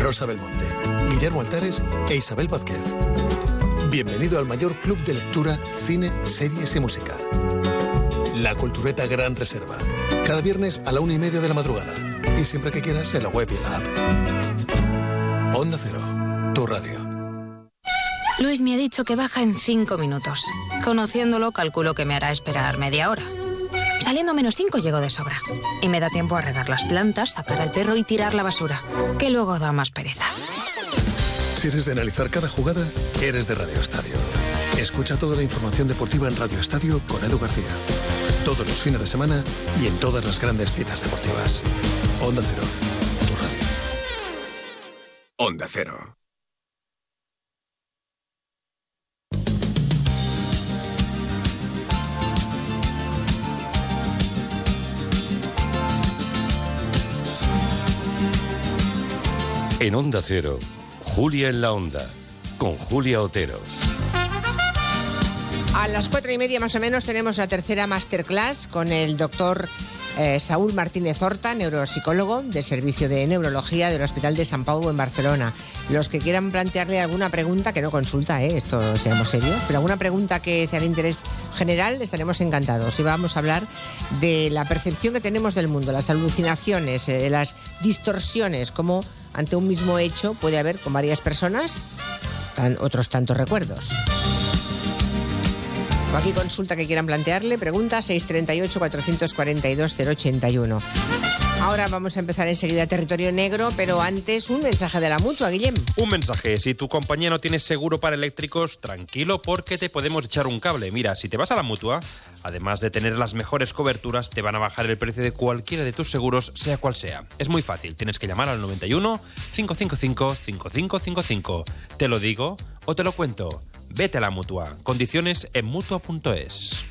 Rosa Belmonte, Guillermo Altares e Isabel Vázquez. Bienvenido al mayor club de lectura, cine, series y música. La Cultureta Gran Reserva. Cada viernes a la una y media de la madrugada. Y siempre que quieras en la web y en la app. Onda Cero, tu radio. Luis me ha dicho que baja en cinco minutos. Conociéndolo, calculo que me hará esperar media hora. Saliendo menos 5 llego de sobra. Y me da tiempo a regar las plantas, sacar al perro y tirar la basura, que luego da más pereza. Si eres de analizar cada jugada, eres de Radio Estadio. Escucha toda la información deportiva en Radio Estadio con Edu García. Todos los fines de semana y en todas las grandes citas deportivas. Onda Cero, tu radio. Onda Cero. En Onda Cero, Julia en la Onda, con Julia Otero. A las cuatro y media más o menos tenemos la tercera masterclass con el doctor eh, Saúl Martínez Horta, neuropsicólogo del Servicio de Neurología del Hospital de San Pau en Barcelona. Los que quieran plantearle alguna pregunta, que no consulta, eh, esto seamos serios, pero alguna pregunta que sea de interés general, estaremos encantados. Y vamos a hablar de la percepción que tenemos del mundo, las alucinaciones, eh, las distorsiones, cómo ante un mismo hecho puede haber con varias personas otros tantos recuerdos. Aquí consulta que quieran plantearle, pregunta 638-442-081. Ahora vamos a empezar enseguida Territorio Negro, pero antes un mensaje de la mutua, Guillem. Un mensaje, si tu compañía no tiene seguro para eléctricos, tranquilo porque te podemos echar un cable. Mira, si te vas a la mutua, además de tener las mejores coberturas, te van a bajar el precio de cualquiera de tus seguros, sea cual sea. Es muy fácil, tienes que llamar al 91 555 5555. Te lo digo o te lo cuento. Vete a la mutua. Condiciones en mutua.es.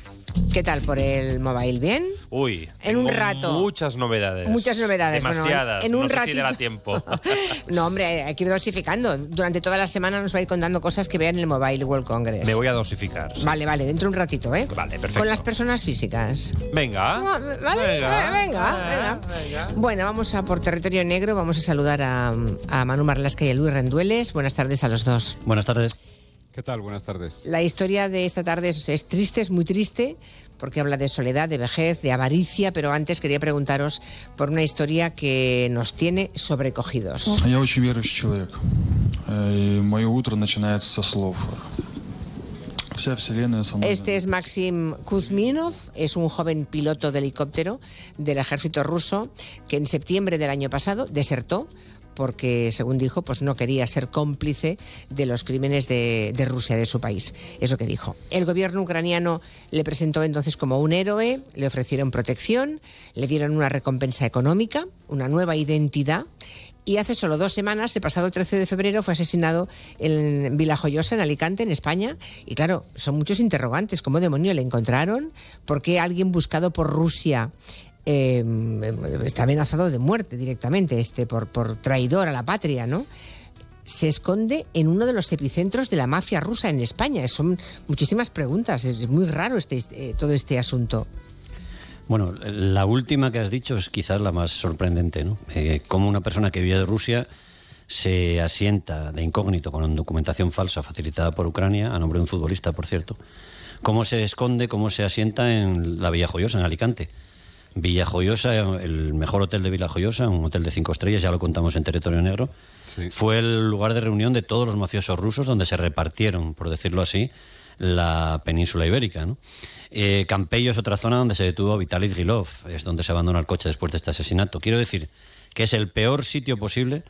¿Qué tal por el mobile? ¿Bien? Uy, En un rato. Muchas novedades. Muchas novedades. Bueno, Demasiadas. en un no sé si ratito. dará tiempo. *laughs* No, hombre, hay que ir dosificando. Durante toda la semana nos va a ir contando cosas que vean en el Mobile World Congress. Me voy a dosificar. Vale, vale, dentro de un ratito, ¿eh? Vale, perfecto. Con las personas físicas. Venga. Ah, Vale, venga, venga, Bueno, vamos a por territorio negro. Vamos a saludar a, a Manu Marlasca y a Luis Rendueles. Buenas tardes a los dos. Buenas tardes. ¿Qué tal? Buenas tardes. La historia de esta tarde es, es triste, es muy triste, porque habla de soledad, de vejez, de avaricia, pero antes quería preguntaros por una historia que nos tiene sobrecogidos. Я очень верующий человек. Э, И мое утро начинается со слов. Вся вселенная со мной. Este es Maxim Kuzminov, es un joven piloto de helicóptero del ejército ruso que en septiembre del año pasado desertó porque, según dijo, pues no quería ser cómplice de los crímenes de, Rusia, de su país. Es lo que dijo. El gobierno ucraniano le presentó entonces como un héroe, le ofrecieron protección, le dieron una recompensa económica, una nueva identidad y hace solo dos semanas, el pasado 13 de febrero, fue asesinado en Villajoyosa, en Alicante, en España. Y claro, son muchos interrogantes. ¿Cómo demonio le encontraron? ¿Por qué alguien buscado por Rusia eh, está amenazado de muerte directamente, este, por, traidor a la patria, ¿no? se esconde en uno de los epicentros de la mafia rusa en España. Son muchísimas preguntas. Es muy raro este, este- todo este asunto. Bueno, la última que has dicho es quizás la más sorprendente, ¿no? Eh, cómo una persona que vive de Rusia se asienta de incógnito con documentación falsa facilitada por Ucrania, a nombre de un futbolista, por cierto. Cómo se esconde, cómo se asienta en la Villa Joyosa, en Alicante. Villa Joyosa, el mejor hotel de Villa Joyosa, un hotel de cinco estrellas, ya lo contamos en Territorio Negro. Fue el lugar de reunión de todos los mafiosos rusos donde se repartieron, por decirlo así, la península ibérica. ¿no? Eh, Campello es otra zona donde se detuvo Vitaly Grilov, es donde se abandona el coche después de este asesinato. Quiero decir que es el peor sitio posible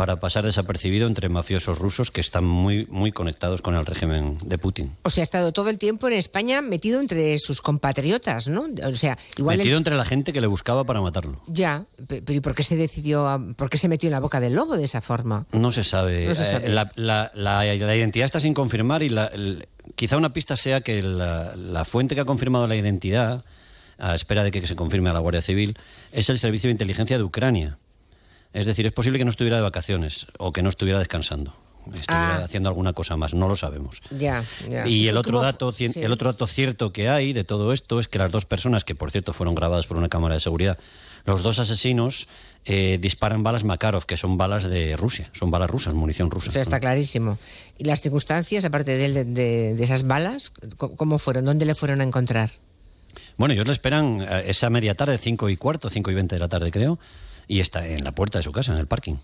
para pasar desapercibido entre mafiosos rusos que están muy, muy conectados con el régimen de Putin. O sea, ha estado todo el tiempo en España metido entre sus compatriotas, ¿no? O sea, igual... Metido el- entre la gente que le buscaba para matarlo. Ya, pe- pero ¿y por qué se decidió, a- por qué se metió en la boca del lobo de esa forma? No se sabe. No se Eh, sabe. La, la- la- la identidad está sin confirmar y la- el- quizá una pista sea que la fuente que ha confirmado la identidad, a espera de que se confirme a la Guardia Civil, es el Servicio de Inteligencia de Ucrania. Es decir, es posible que no estuviera de vacaciones o que no estuviera descansando. Estuviera Ah. haciendo alguna cosa más, no lo sabemos. Ya, ya. Y el otro, ¿Cómo fu- dato, sí. el otro dato cierto que hay de todo esto es que las dos personas, que por cierto fueron grabadas por una cámara de seguridad, los dos asesinos eh, disparan balas Makarov, que son balas de Rusia, son balas rusas, munición rusa. O sea, está clarísimo. ¿Y las circunstancias, aparte de, de- de- esas balas, cómo fueron? ¿Dónde le fueron a encontrar? Bueno, ellos le esperan eh, esa media tarde, 5 y cuarto, 5 y 20 de la tarde creo, y está en la puerta de su casa, en el parking.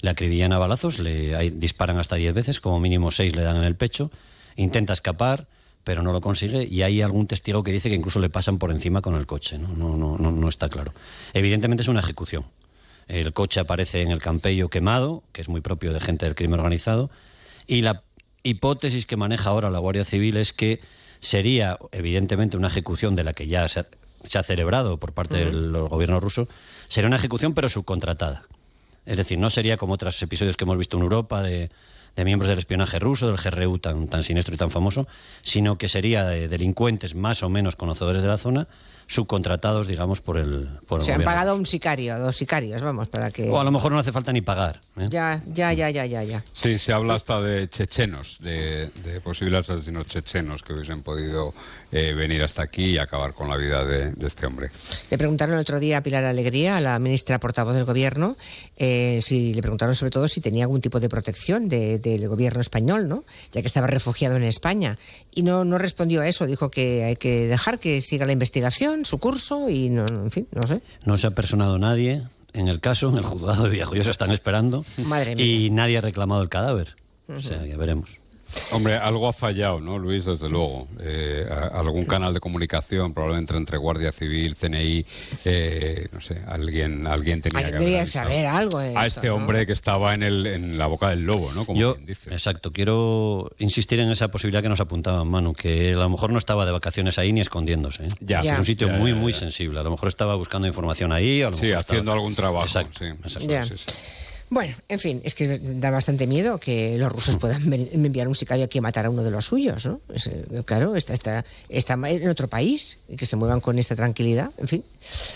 Le acribillan a balazos, le disparan hasta 10 veces, como mínimo 6 le dan en el pecho, intenta escapar, pero no lo consigue, y hay algún testigo que dice que incluso le pasan por encima con el coche, no, no, no, no, no está claro. Evidentemente es una ejecución. El coche aparece en el Campello quemado, que es muy propio de gente del crimen organizado, y la hipótesis que maneja ahora la Guardia Civil es que sería evidentemente una ejecución de la que ya se se ha celebrado por parte del gobierno ruso, sería una ejecución pero subcontratada. Es decir, no sería como otros episodios que hemos visto en Europa de, de miembros del espionaje ruso, del GRU tan, tan siniestro y tan famoso, sino que sería de delincuentes más o menos conocedores de la zona, subcontratados, digamos, por el, por el Se han gobierno. pagado a un sicario, a dos sicarios, vamos, para que... O a lo mejor no hace falta ni pagar. ¿eh? Ya, ya, ya, ya, ya, ya. Sí, se habla hasta de chechenos, de, de posibles asesinos chechenos que hubiesen podido eh, venir hasta aquí y acabar con la vida de, de este hombre. Le preguntaron el otro día a Pilar Alegría, a la ministra portavoz del gobierno, eh, si le preguntaron sobre todo si tenía algún tipo de protección de- del gobierno español, ¿no? Ya que estaba refugiado en España. Y no, no respondió a eso, dijo que hay que dejar que siga la investigación, su curso, y no, en fin, no sé. No se ha personado nadie en el caso, en el juzgado de Villajoyosa están esperando. Madre mía. Y nadie ha reclamado el cadáver. O sea, ya veremos. Hombre, algo ha fallado, ¿no, Luis? Desde luego. Eh, a- algún canal de comunicación, probablemente entre Guardia Civil, CNI, eh, no sé, alguien, alguien tenía Alguien que haber saber algo de A esto, este ¿no? hombre que estaba en, el, en la boca del lobo, ¿no? Como Yo, quien dice. exacto, quiero insistir en esa posibilidad que nos apuntaba Manu, que a lo mejor no estaba de vacaciones ahí ni escondiéndose. ¿eh? Ya. Es un sitio Ya, muy, ya, muy sensible. A lo mejor estaba buscando información ahí. A lo Sí, mejor haciendo estaba- algún trabajo. Exacto. sí, exacto. Ya. sí, sí. Bueno, en fin, es que da bastante miedo que los rusos puedan enviar un sicario aquí a matar a uno de los suyos, ¿no? Es, eh, claro, está, en otro país, que se muevan con esta tranquilidad, en fin.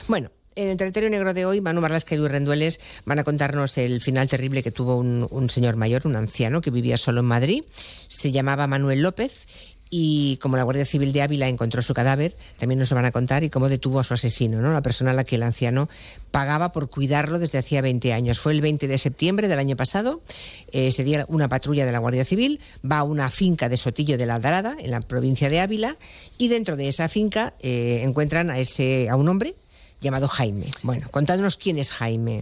Bueno, en el territorio negro de hoy, Manu Marlasca y Luis Rendueles van a contarnos el final terrible que tuvo un señor mayor, un anciano que vivía solo en Madrid. Se llamaba Manuel López y como la Guardia Civil de Ávila encontró su cadáver, también nos lo van a contar y cómo detuvo a su asesino, ¿no? la persona a la que el anciano pagaba por cuidarlo desde hacía 20 años. Fue el 20 de septiembre del año pasado, eh, ese día una patrulla de la Guardia Civil va a una finca de Sotillo de la Aldarada, en la provincia de Ávila, y dentro de esa finca eh, encuentran a, ese, a un hombre llamado Jaime. Bueno, contadnos quién es Jaime.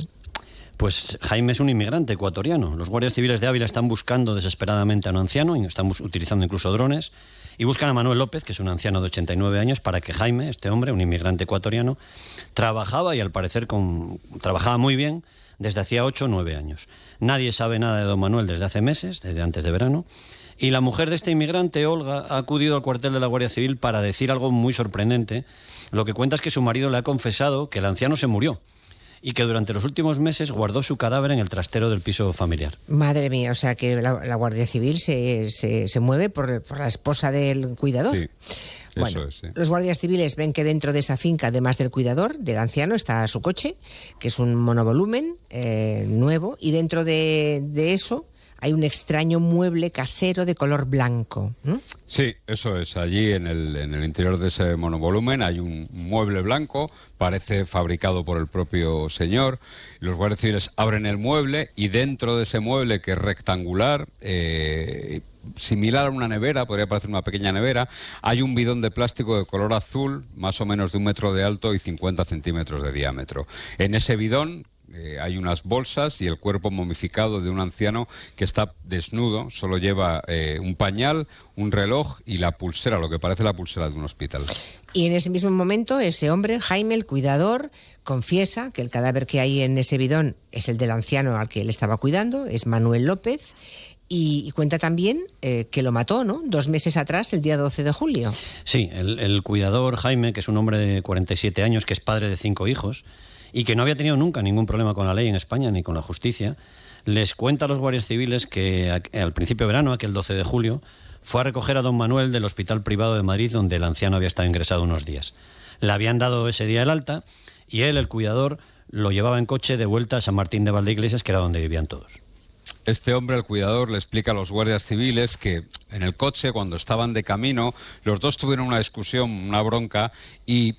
Pues Jaime es un inmigrante ecuatoriano. Los guardias civiles de Ávila están buscando desesperadamente a un anciano y están utilizando incluso drones. Y buscan a Manuel López, que es un anciano de 89 años, para que Jaime, este hombre, un inmigrante ecuatoriano, trabajaba y al parecer trabajaba muy bien desde hacía 8 o 9 años. Nadie sabe nada de don Manuel desde hace meses, desde antes de verano. Y la mujer de este inmigrante, Olga, ha acudido al cuartel de la Guardia Civil para decir algo muy sorprendente. Lo que cuenta es que su marido le ha confesado que el anciano se murió y que durante los últimos meses guardó su cadáver en el trastero del piso familiar. Madre mía, o sea que la, la Guardia Civil se, se, se mueve por, por la esposa del cuidador. Sí, Bueno, eso es, sí. Los guardias civiles ven que dentro de esa finca, además del cuidador, del anciano, está su coche, que es un monovolumen eh, nuevo, y dentro de, de eso hay un extraño mueble casero de color blanco. Sí, eso es. Allí en el, en el interior de ese monovolumen hay un mueble blanco, parece fabricado por el propio señor. Los guardias civiles abren el mueble y dentro de ese mueble, que es rectangular, eh, similar a una nevera, podría parecer una pequeña nevera, hay un bidón de plástico de color azul, más o menos de un metro de alto y 50 centímetros de diámetro. En ese bidón eh, hay unas bolsas y el cuerpo momificado de un anciano que está desnudo, solo lleva eh, un pañal, un reloj y la pulsera, lo que parece la pulsera de un hospital. Y en ese mismo momento, ese hombre, Jaime, el cuidador, confiesa que el cadáver que hay en ese bidón es el del anciano al que él estaba cuidando, es Manuel López, y, cuenta también eh, que lo mató, ¿no? Dos meses atrás, el día 12 de julio. Sí, el, el cuidador Jaime, que es un hombre de 47 años, que es padre de cinco hijos y que no había tenido nunca ningún problema con la ley en España ni con la justicia, les cuenta a los guardias civiles que al principio de verano, aquel 12 de julio, fue a recoger a don Manuel del hospital privado de Madrid donde el anciano había estado ingresado unos días. Le habían dado ese día el alta y él, el cuidador, lo llevaba en coche de vuelta a San Martín de Valdeiglesias, que era donde vivían todos. Este hombre, el cuidador, le explica a los guardias civiles que en el coche, cuando estaban de camino, los dos tuvieron una discusión, una bronca, y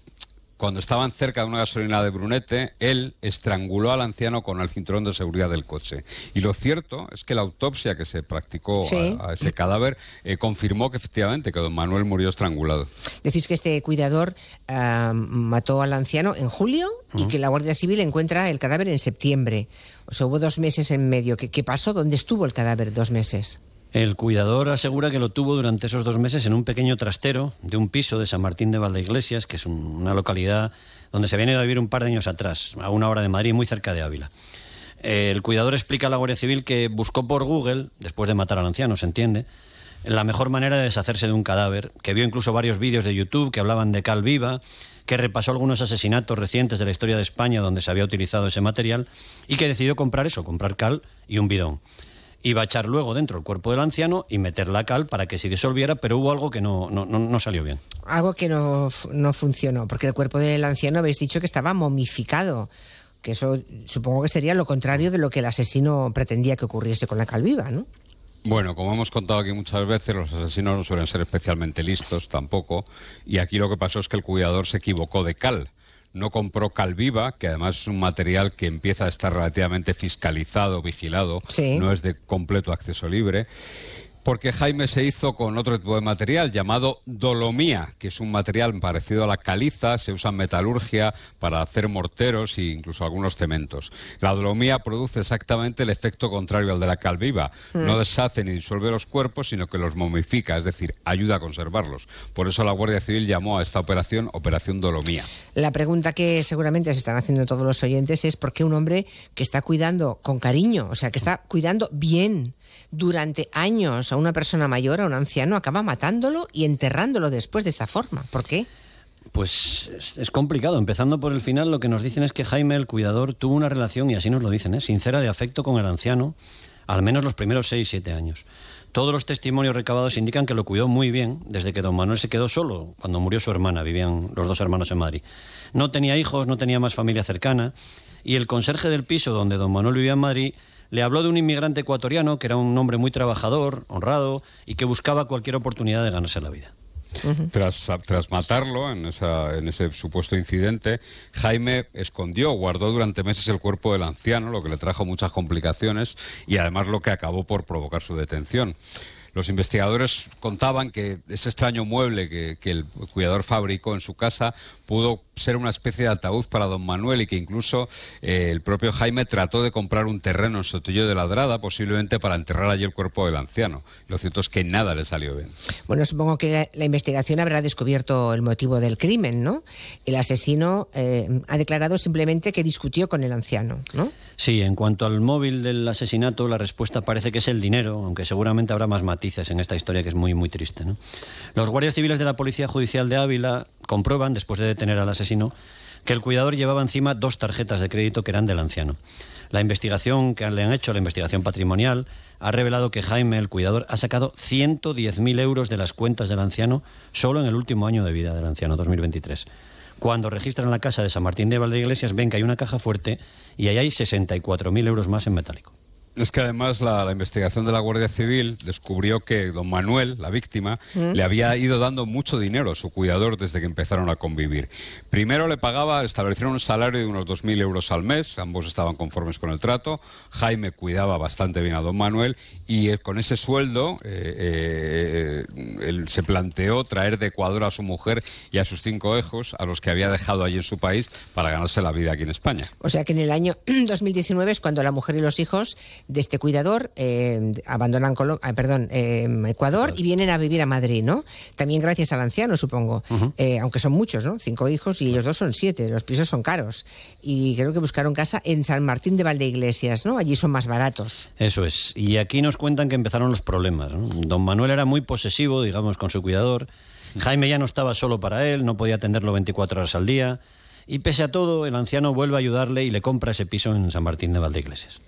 cuando estaban cerca de una gasolina de Brunete, él estranguló al anciano con el cinturón de seguridad del coche. Y lo cierto es que la autopsia que se practicó Sí. a, a ese cadáver eh, confirmó que efectivamente que don Manuel murió estrangulado. Decís que este cuidador ah, mató al anciano en julio y que la Guardia Civil encuentra el cadáver en septiembre. O sea, hubo dos meses en medio. ¿Qué, qué pasó? ¿Dónde estuvo el cadáver dos meses? El cuidador asegura que lo tuvo durante esos dos meses en un pequeño trastero de un piso de San Martín de Valdeiglesias, que es un- una localidad donde se ido a vivir un par de años atrás, a una hora de Madrid, muy cerca de Ávila. Eh, El cuidador explica a la Guardia Civil que buscó por Google, después de matar al anciano, se entiende, la mejor manera de deshacerse de un cadáver, que vio incluso varios vídeos de YouTube que hablaban de cal viva, que repasó algunos asesinatos recientes de la historia de España donde se había utilizado ese material y que decidió comprar eso, comprar cal y un bidón. Iba a echar luego dentro el cuerpo del anciano y meter la cal para que se disolviera, pero hubo algo que no, no, no- no salió bien. Algo que no, no funcionó, porque el cuerpo del anciano habéis dicho que estaba momificado. Que eso supongo que sería lo contrario de lo que el asesino pretendía que ocurriese con la calviva, ¿no? Bueno, como hemos contado aquí muchas veces, los asesinos no suelen ser especialmente listos tampoco. Y aquí lo que pasó es que el cuidador se equivocó de cal. No compró cal viva, que además es un material que empieza a estar relativamente fiscalizado, vigilado. Sí. No es de completo acceso libre. Porque Jaime se hizo con otro tipo de material llamado dolomía, que es un material parecido a la caliza, se usa en metalurgia para hacer morteros e incluso algunos cementos. La dolomía produce exactamente el efecto contrario al de la cal viva. Mm. No deshace ni disuelve los cuerpos, sino que los momifica, es decir, ayuda a conservarlos. Por eso la Guardia Civil llamó a esta operación Operación Dolomía. La pregunta que seguramente se están haciendo todos los oyentes es por qué un hombre que está cuidando con cariño, o sea, que está cuidando bien durante años a una persona mayor, a un anciano, acaba matándolo y enterrándolo después de esta forma. ¿Por qué? Pues es, complicado. Empezando por el final, lo que nos dicen es que Jaime, el cuidador, tuvo una relación, y así nos lo dicen, ¿eh? sincera de afecto con el anciano, al menos los primeros 6-7 años. Todos los testimonios recabados indican que lo cuidó muy bien desde que don Manuel se quedó solo, cuando murió su hermana, vivían los dos hermanos en Madrid. No tenía hijos, no tenía más familia cercana, y el conserje del piso donde don Manuel vivía en Madrid le habló de un inmigrante ecuatoriano que era un hombre muy trabajador, honrado, y que buscaba cualquier oportunidad de ganarse la vida. Tras, tras matarlo en, esa- en ese supuesto incidente, Jaime escondió, guardó durante meses el cuerpo del anciano, lo que le trajo muchas complicaciones y además lo que acabó por provocar su detención. Los investigadores contaban que ese extraño mueble que, que el cuidador fabricó en su casa pudo ser una especie de ataúd para don Manuel y que incluso eh, el propio Jaime trató de comprar un terreno en Sotillo de Ladrada, posiblemente para enterrar allí el cuerpo del anciano. Lo cierto es que nada le salió bien. Bueno, supongo que la, la investigación habrá descubierto el motivo del crimen, ¿no? El asesino eh, ha declarado simplemente que discutió con el anciano, ¿no? Sí, en cuanto al móvil del asesinato, la respuesta parece que es el dinero, aunque seguramente habrá más matices en esta historia que es muy, muy triste. ¿no? Los guardias civiles de la Policía Judicial de Ávila comprueban, después de detener al asesino, que el cuidador llevaba encima dos tarjetas de crédito que eran del anciano. La investigación que le han hecho, la investigación patrimonial, ha revelado que Jaime, el cuidador, ha sacado 110.000 euros de las cuentas del anciano solo en el último año de vida del anciano, 2023. Cuando registran la casa de San Martín de Valdeiglesias, ven que hay una caja fuerte y ahí hay 64.000 euros más en metálico. Es que además la, la investigación de la Guardia Civil descubrió que don Manuel, la víctima, Mm. le había ido dando mucho dinero a su cuidador desde que empezaron a convivir. Primero le pagaba, establecieron un salario de unos 2.000 euros al mes, ambos estaban conformes con el trato. Jaime cuidaba bastante bien a don Manuel y eh, con ese sueldo eh, eh, él se planteó traer de Ecuador a su mujer y a sus cinco hijos, a los que había dejado allí en su país, para ganarse la vida aquí en España. O sea que en el año *clears throat* 2019 es cuando la mujer y los hijos de este cuidador eh, abandonan Colo- ah, perdón, eh, Ecuador y vienen a vivir a Madrid, ¿no? También gracias al anciano, supongo. Eh, aunque son muchos, ¿no? Cinco hijos y ellos dos son siete. Los pisos son caros. Y creo que buscaron casa en San Martín de Valdeiglesias, ¿no? Allí son más baratos. Eso es. Y aquí nos cuentan que empezaron los problemas. ¿no? Don Manuel era muy posesivo, digamos, con su cuidador. Jaime ya no estaba solo para él, no podía atenderlo 24 horas al día. Y pese a todo, el anciano vuelve a ayudarle y le compra ese piso en San Martín de Valdeiglesias.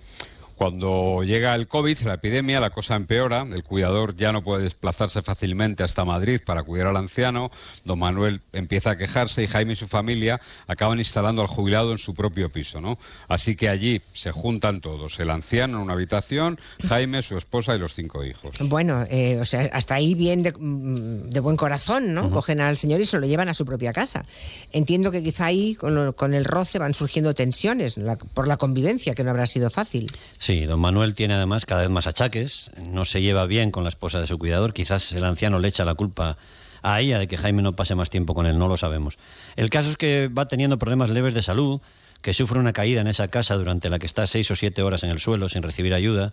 Cuando llega el COVID, la epidemia, la cosa empeora. El cuidador ya no puede desplazarse fácilmente hasta Madrid para cuidar al anciano. Don Manuel empieza a quejarse y Jaime y su familia acaban instalando al jubilado en su propio piso, ¿no? Así que allí se juntan todos. El anciano en una habitación, Jaime, su esposa y los cinco hijos. Bueno, eh, o sea, hasta ahí bien de, mm, de buen corazón, ¿no? Cogen al señor y se lo llevan a su propia casa. Entiendo que quizá ahí con, lo- con el roce van surgiendo tensiones la- por la convivencia, que no habrá sido fácil. Sí, don Manuel tiene además cada vez más achaques, no se lleva bien con la esposa de su cuidador, quizás el anciano le echa la culpa a ella de que Jaime no pase más tiempo con él, no lo sabemos. El caso es que va teniendo problemas leves de salud, que sufre una caída en esa casa durante la que está seis o siete horas en el suelo sin recibir ayuda,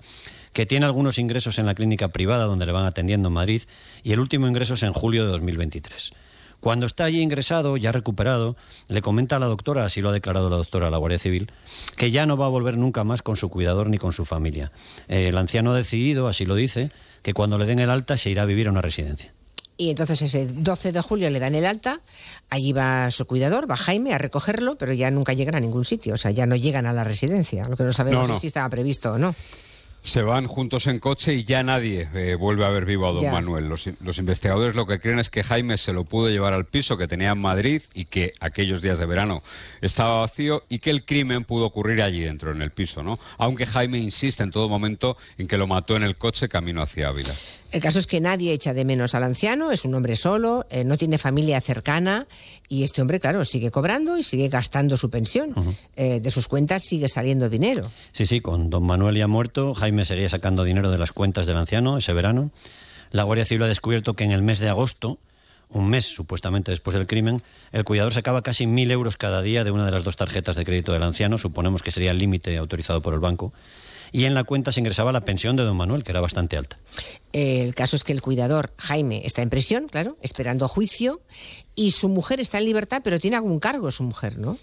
que tiene algunos ingresos en la clínica privada donde le van atendiendo en Madrid y el último ingreso es en julio de 2023. Cuando está allí ingresado, ya recuperado, le comenta a la doctora, así lo ha declarado la doctora a la Guardia Civil, que ya no va a volver nunca más con su cuidador ni con su familia. Eh, el anciano ha decidido, así lo dice, que cuando le den el alta se irá a vivir a una residencia. Y entonces ese 12 de julio le dan el alta, allí va su cuidador, va Jaime a recogerlo, pero ya nunca llegan a ningún sitio, o sea, ya no llegan a la residencia. Lo que no sabemos No, no. es si estaba previsto o no. Se van juntos en coche y ya nadie eh, vuelve a ver vivo a don Ya. Manuel. Los, los investigadores lo que creen es que Jaime se lo pudo llevar al piso que tenía en Madrid y que aquellos días de verano estaba vacío y que el crimen pudo ocurrir allí dentro, en el piso, ¿no? Aunque Jaime insiste en todo momento en que lo mató en el coche camino hacia Ávila. El caso es que nadie echa de menos al anciano, es un hombre solo, eh, no tiene familia cercana y este hombre, claro, sigue cobrando y sigue gastando su pensión. Eh, de sus cuentas sigue saliendo dinero. Sí, sí, con don Manuel ya muerto, Jaime Jaime seguía sacando dinero de las cuentas del anciano ese verano. La Guardia Civil ha descubierto que en el mes de agosto, un mes supuestamente después del crimen, el cuidador sacaba casi mil euros cada día de una de las dos tarjetas de crédito del anciano, suponemos que sería el límite autorizado por el banco, y en la cuenta se ingresaba la pensión de don Manuel, que era bastante alta. El caso es que el cuidador, Jaime, está en prisión, claro, esperando juicio, y su mujer está en libertad, pero tiene algún cargo su mujer, ¿no?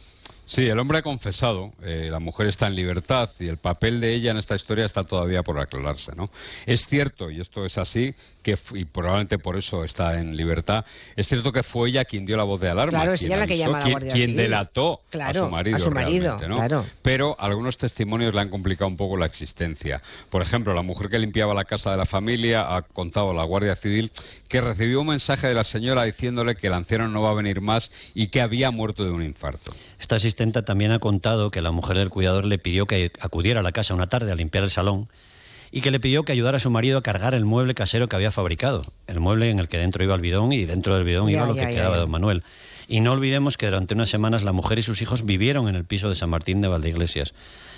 Sí, el hombre ha confesado, eh, la mujer está en libertad y el papel de ella en esta historia está todavía por aclararse, ¿no? Es cierto, y esto es así, que y probablemente por eso está en libertad, es cierto que fue ella quien dio la voz de alarma, Claro, es quien ella la que llama a la quien- Guardia quien Civil. delató Claro, a su marido, a su marido, realmente, ¿no? claro. Pero algunos testimonios le han complicado un poco la existencia. Por ejemplo, la mujer que limpiaba la casa de la familia ha contado a la Guardia Civil que recibió un mensaje de la señora diciéndole que el anciano no va a venir más y que había muerto de un infarto. Esta también ha contado que la mujer del cuidador le pidió que acudiera a la casa una tarde a limpiar el salón y que le pidió que ayudara a su marido a cargar el mueble casero que había fabricado, el mueble en el que dentro iba el bidón y dentro del bidón Ya, iba lo ya, que ya, quedaba de don Manuel. Y no olvidemos que durante unas semanas la mujer y sus hijos vivieron en el piso de San Martín de Valdeiglesias.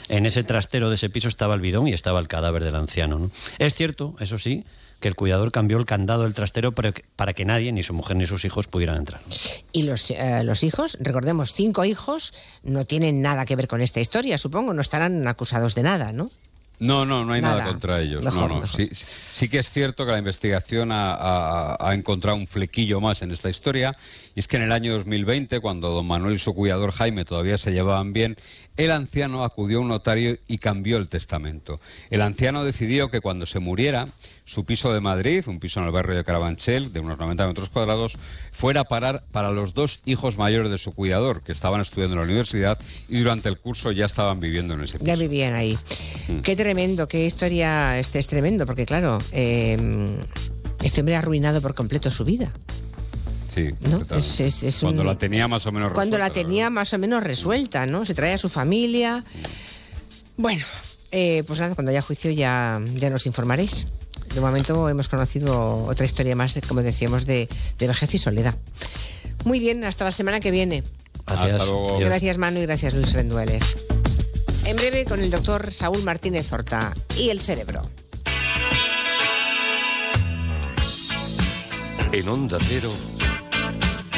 En ese trastero de ese piso estaba el bidón y estaba el cadáver del anciano. ¿no? Es cierto, eso sí, que el cuidador cambió el candado del trastero para que, para que nadie, ni su mujer ni sus hijos, pudieran entrar. Y los, eh, los hijos, recordemos, cinco hijos, no tienen nada que ver con esta historia, supongo, no estarán acusados de nada, ¿no? No, no, no hay nada, Nada. contra ellos. Mejor, no, no. mejor. Sí, sí- sí que es cierto que la investigación ha, ha- ha encontrado un flequillo más en esta historia. Y es que en el año 2020, cuando don Manuel y su cuidador Jaime todavía se llevaban bien, el anciano acudió a un notario y cambió el testamento. El anciano decidió que cuando se muriera, su piso de Madrid, un piso en el barrio de Carabanchel, de unos 90 metros cuadrados, fuera a parar para los dos hijos mayores de su cuidador, que estaban estudiando en la universidad y durante el curso ya estaban viviendo en ese piso. Ya vivían ahí. Mm. Qué tremendo, qué historia, este es tremendo, porque claro, eh, este hombre ha arruinado por completo su vida. Sí, ¿no? total. Es- es- es cuando un- la tenía más o menos Cuando la resuelta, tenía más o menos resuelta, ¿no? Se trae a su familia. Bueno, eh, pues nada, cuando haya juicio ya, ya nos informaréis. De momento hemos conocido otra historia más, como decíamos, de, de vejez y soledad. Muy bien, hasta la semana que viene. Gracias. Hasta luego. Gracias Manu y gracias Luis Rendueles. En breve con el doctor Saúl Martínez Horta y el cerebro. En Onda Cero,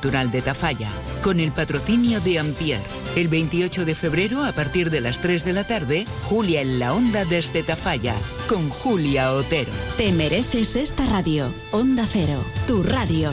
de Tafalla, con el patrocinio de Ampier. El 28 de febrero, a partir de las 3 de la tarde, Julia en la Onda desde Tafalla, con Julia Otero. Te mereces esta radio. Onda Cero, tu radio.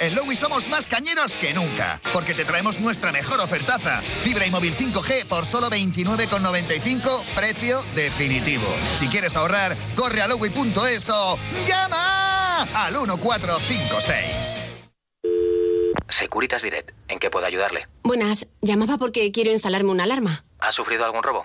En Lowy somos más cañeros que nunca, porque te traemos nuestra mejor ofertaza. Fibra y móvil 5G por solo 29,95, precio definitivo. Si quieres ahorrar, corre a lowy.es o llama al 1456. Securitas Direct, ¿en qué puedo ayudarle? Buenas, llamaba porque quiero instalarme una alarma. ¿Ha sufrido algún robo?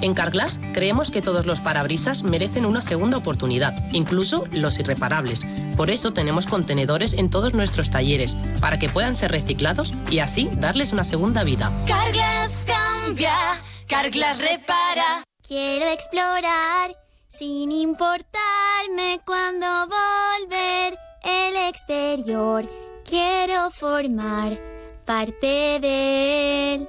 En Carglass creemos que todos los parabrisas merecen una segunda oportunidad, incluso los irreparables. Por eso tenemos contenedores en todos nuestros talleres, para que puedan ser reciclados y así darles una segunda vida. Carglass cambia, Carglass repara. Quiero explorar sin importarme cuando volver el exterior. Quiero formar parte de él.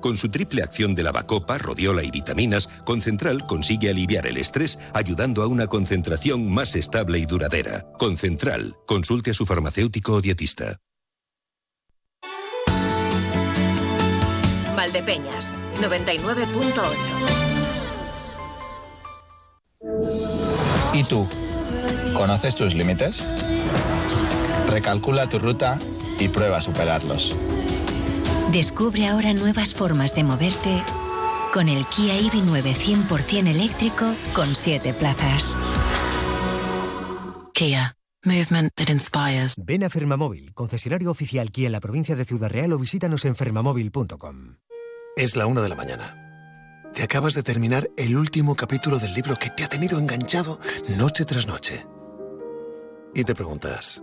Con su triple acción de lavacopa, rodiola y vitaminas, Concentral consigue aliviar el estrés ayudando a una concentración más estable y duradera. Concentral. Consulte a su farmacéutico o dietista. Valdepeñas, 99.8. ¿Y tú? ¿Conoces tus límites? Recalcula tu ruta y prueba a superarlos. Descubre ahora nuevas formas de moverte con el Kia EV9 100% eléctrico con 7 plazas. Kia. Movement that inspires. Ven a Fermamóvil, concesionario oficial Kia en la provincia de Ciudad Real o visítanos en fermamóvil.com. Es la una de la mañana. Te acabas de terminar el último capítulo del libro que te ha tenido enganchado noche tras noche. Y te preguntas,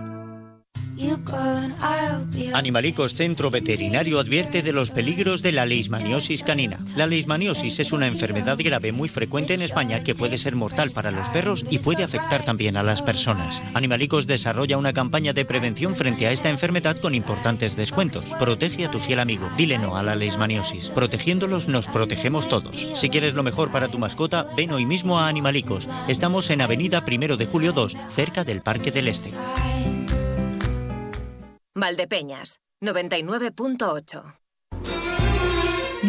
Animalicos Centro Veterinario advierte de los peligros de la leishmaniosis canina. La leishmaniosis es una enfermedad grave muy frecuente en España que puede ser mortal para los perros y puede afectar también a las personas. Animalicos desarrolla una campaña de prevención frente a esta enfermedad con importantes descuentos. Protege a tu fiel amigo. Dile no a la leishmaniosis. Protegiéndolos nos protegemos todos. Si quieres lo mejor para tu mascota, ven hoy mismo a Animalicos. Estamos en Avenida Primero de Julio 2, cerca del Parque del Este. Valdepeñas, 99.8.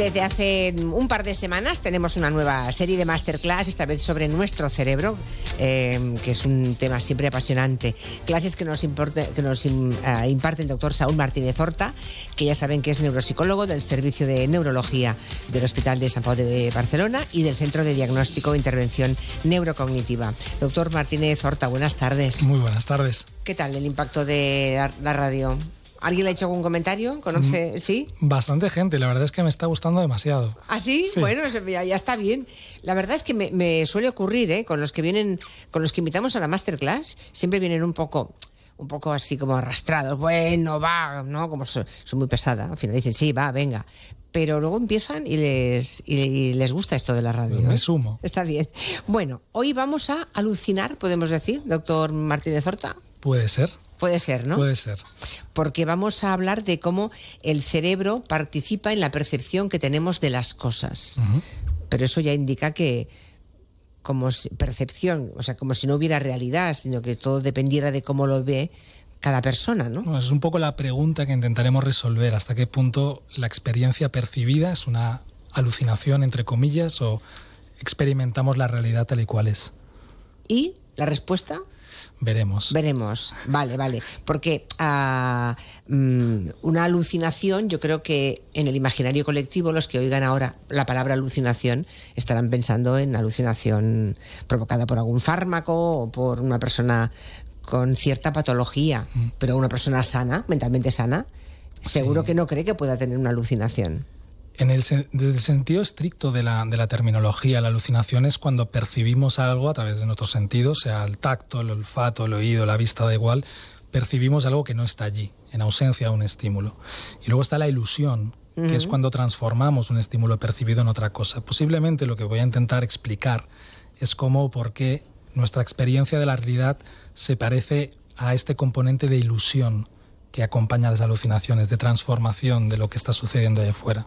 Desde hace un par de semanas tenemos una nueva serie de masterclass, esta vez sobre nuestro cerebro, eh, que es un tema siempre apasionante. Clases que nos, importe- que nos im- ah, imparte el doctor Saúl Martínez Horta, que ya saben que es neuropsicólogo del Servicio de Neurología del Hospital de San Pau de Barcelona y del Centro de Diagnóstico e Intervención Neurocognitiva. Doctor Martínez Horta, buenas tardes. Muy buenas tardes. ¿Qué tal el impacto de la radio? ¿Alguien le ha hecho algún comentario? ¿Conoce? ¿Sí? Bastante gente, la verdad es que me está gustando demasiado. ¿Ah, sí? Sí. Bueno, ya, ya está bien. La verdad es que me, me suele ocurrir, ¿eh? Con los que vienen, con los que invitamos a la masterclass, siempre vienen un poco un poco así como arrastrados. Bueno, va, ¿no? Como son, son muy pesada. Al final dicen, sí, va, venga. Pero luego empiezan y les, y, les gusta esto de la radio. Me ¿eh? sumo. Está bien. Bueno, hoy vamos a alucinar, podemos decir, doctor Martínez Horta. Puede ser. Puede ser, ¿no? Puede ser. porque vamos a hablar de cómo el cerebro participa en la percepción que tenemos de las cosas. Pero eso ya indica que como si- percepción, o sea, como si no hubiera realidad, sino que todo dependiera de cómo lo ve cada persona, ¿no? Bueno, es un poco la pregunta que intentaremos resolver. ¿Hasta qué punto la experiencia percibida es una alucinación, entre comillas, o experimentamos la realidad tal y cual es? Y la respuesta Veremos. Veremos, vale, vale. Porque ah, mm, una alucinación, yo creo que en el imaginario colectivo, los que oigan ahora la palabra alucinación estarán pensando en alucinación provocada por algún fármaco o por una persona con cierta patología, pero una persona sana, mentalmente sana, seguro que no cree que pueda tener una alucinación. En el, desde el sentido estricto de la, de la terminología, la alucinación es cuando percibimos algo a través de nuestros sentidos, sea el tacto, el olfato, el oído, la vista, da igual, percibimos algo que no está allí, en ausencia de un estímulo. Y luego está la ilusión, que es cuando transformamos un estímulo percibido en otra cosa. Posiblemente lo que voy a intentar explicar es cómo o por qué nuestra experiencia de la realidad se parece a este componente de ilusión que acompaña a las alucinaciones, de transformación de lo que está sucediendo ahí afuera.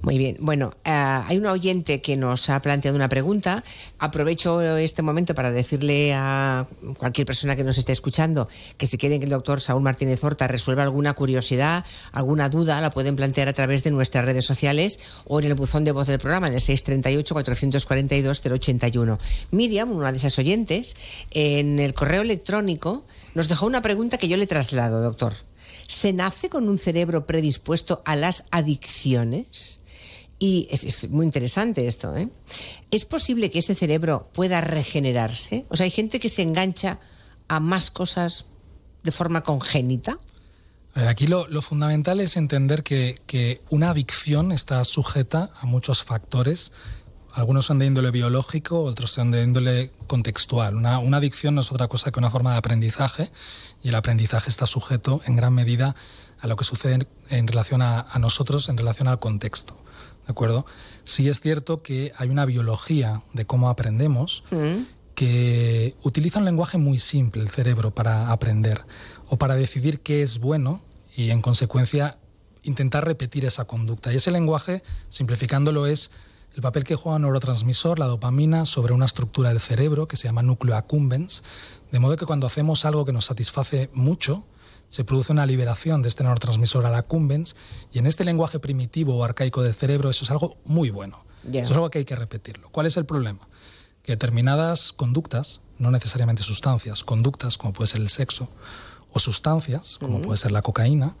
Muy bien. Bueno, eh, hay una oyente que nos ha planteado una pregunta. Aprovecho este momento para decirle a cualquier persona que nos esté escuchando que si quieren que el doctor Saúl Martínez Horta resuelva alguna curiosidad, alguna duda, la pueden plantear a través de nuestras redes sociales o en el buzón de voz del programa en el 638-442-081. Miriam, una de esas oyentes, en el correo electrónico nos dejó una pregunta que yo le traslado, doctor. ¿Se nace con un cerebro predispuesto a las adicciones? Y es, muy interesante esto, ¿eh? ¿Es posible que ese cerebro pueda regenerarse? O sea, hay gente que se engancha a más cosas de forma congénita. Aquí lo, fundamental es entender que, una adicción está sujeta a muchos factores. Algunos son de índole biológico, otros son de índole contextual. Una adicción no es otra cosa que una forma de aprendizaje y el aprendizaje está sujeto en gran medida a lo que sucede en, relación a, a nosotros, en relación al contexto. ¿De acuerdo? Sí es cierto que hay una biología de cómo aprendemos que utiliza un lenguaje muy simple el cerebro para aprender o para decidir qué es bueno y en consecuencia intentar repetir esa conducta. Y ese lenguaje, simplificándolo, es el papel que juega un neurotransmisor, la dopamina, sobre una estructura del cerebro que se llama núcleo accumbens, de modo que cuando hacemos algo que nos satisface mucho, se produce una liberación de este neurotransmisor al accumbens y en este lenguaje primitivo o arcaico del cerebro eso es algo muy bueno. Eso es algo que hay que repetirlo. ¿Cuál es el problema? Que determinadas conductas, no necesariamente sustancias, conductas como puede ser el sexo, o sustancias como puede ser la cocaína,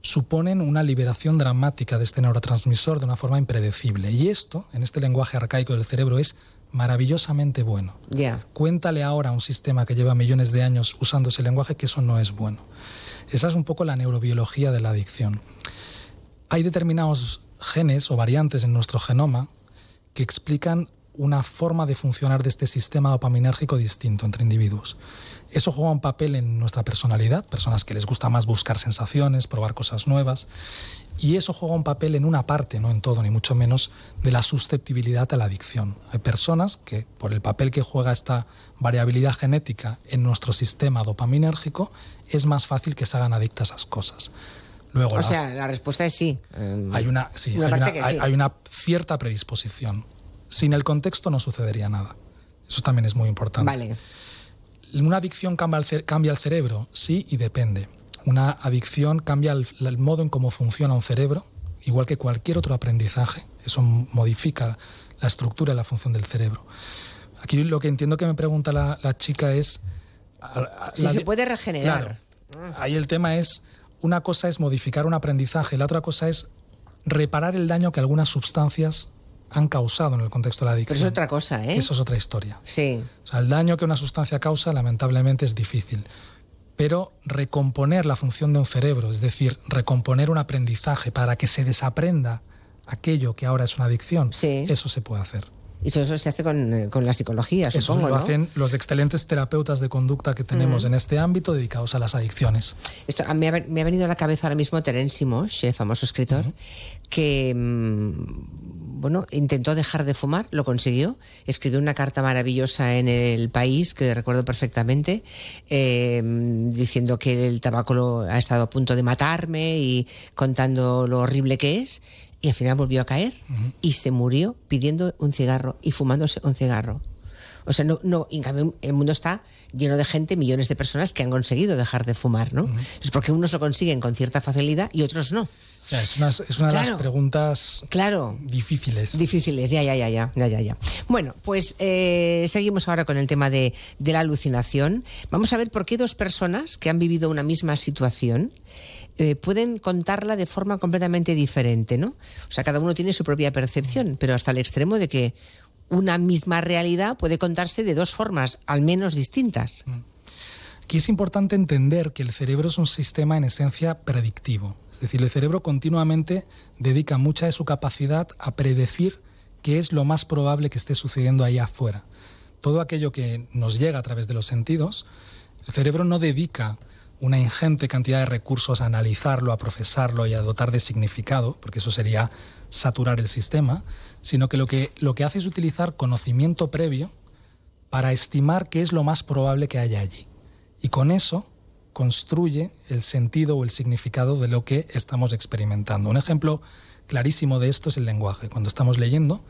suponen una liberación dramática de este neurotransmisor de una forma impredecible. Y esto, en este lenguaje arcaico del cerebro, es maravillosamente bueno. Cuéntale ahora a un sistema que lleva millones de años usando ese lenguaje que eso no es bueno. Esa es un poco la neurobiología de la adicción. Hay determinados genes o variantes en nuestro genoma que explican una forma de funcionar de este sistema dopaminérgico distinto entre individuos. Eso juega un papel en nuestra personalidad, personas que les gusta más buscar sensaciones, probar cosas nuevas, y eso juega un papel en una parte, no en todo, ni mucho menos, de la susceptibilidad a la adicción. Hay personas que, por el papel que juega esta variabilidad genética en nuestro sistema dopaminérgico, es más fácil que se hagan adictas a esas cosas. Luego, O las- sea, la respuesta es sí. Eh, hay una, sí, una hay, parte una, que hay- sí. hay una cierta predisposición. Sin el contexto no sucedería nada. Eso también es muy importante. Vale. ¿Una adicción cambia el, ce- cambia el cerebro? Sí y depende. Una adicción cambia el, el modo en cómo funciona un cerebro igual que cualquier otro aprendizaje. Eso modifica la estructura y la función del cerebro. Aquí lo que entiendo que me pregunta la, chica es... Si se puede regenerar. ahí el tema es, una cosa es modificar un aprendizaje, la otra cosa es reparar el daño que algunas sustancias han causado en el contexto de la adicción. Pero es otra cosa, ¿eh? Eso es otra historia. Sí. O sea, el daño que una sustancia causa, lamentablemente, es difícil. Pero recomponer la función de un cerebro, es decir, recomponer un aprendizaje para que se desaprenda aquello que ahora es una adicción, eso se puede hacer. Y eso se hace con, eh, la psicología, eso supongo. lo hacen los excelentes terapeutas de conducta que tenemos en este ámbito dedicados a las adicciones. Esto, a mí me ha venido a la cabeza ahora mismo Terence Simos, el famoso escritor, que mm, bueno, intentó dejar de fumar, lo consiguió, escribió una carta maravillosa en el país, que recuerdo perfectamente, eh, diciendo que el tabaco lo, ha estado a punto de matarme y contando lo horrible que es y al final volvió a caer y se murió pidiendo un cigarro y fumándose un cigarro. O sea, no, no, en cambio el mundo está lleno de gente, millones de personas que han conseguido dejar de fumar, ¿no? Es porque unos lo consiguen con cierta facilidad y otros no. Es una, es una de las preguntas claro, difíciles. Difíciles, ya, ya, ya, ya, ya, ya. Bueno, pues eh, seguimos ahora con el tema de, de la alucinación. Vamos a ver por qué dos personas que han vivido una misma situación eh, pueden contarla de forma completamente diferente, ¿no? O sea, cada uno tiene su propia percepción, pero hasta el extremo de que una misma realidad puede contarse de dos formas, al menos distintas. Mm. Aquí es importante entender que el cerebro es un sistema en esencia predictivo. Es decir, el cerebro continuamente dedica mucha de su capacidad a predecir qué es lo más probable que esté sucediendo ahí afuera. Todo aquello que nos llega a través de los sentidos, el cerebro no dedica una ingente cantidad de recursos a analizarlo, a procesarlo y a dotar de significado, porque eso sería saturar el sistema, sino que lo que, lo que hace es utilizar conocimiento previo para estimar qué es lo más probable que haya allí. Y con eso construye el sentido o el significado de lo que estamos experimentando. Un ejemplo clarísimo de esto es el lenguaje. Cuando estamos leyendo,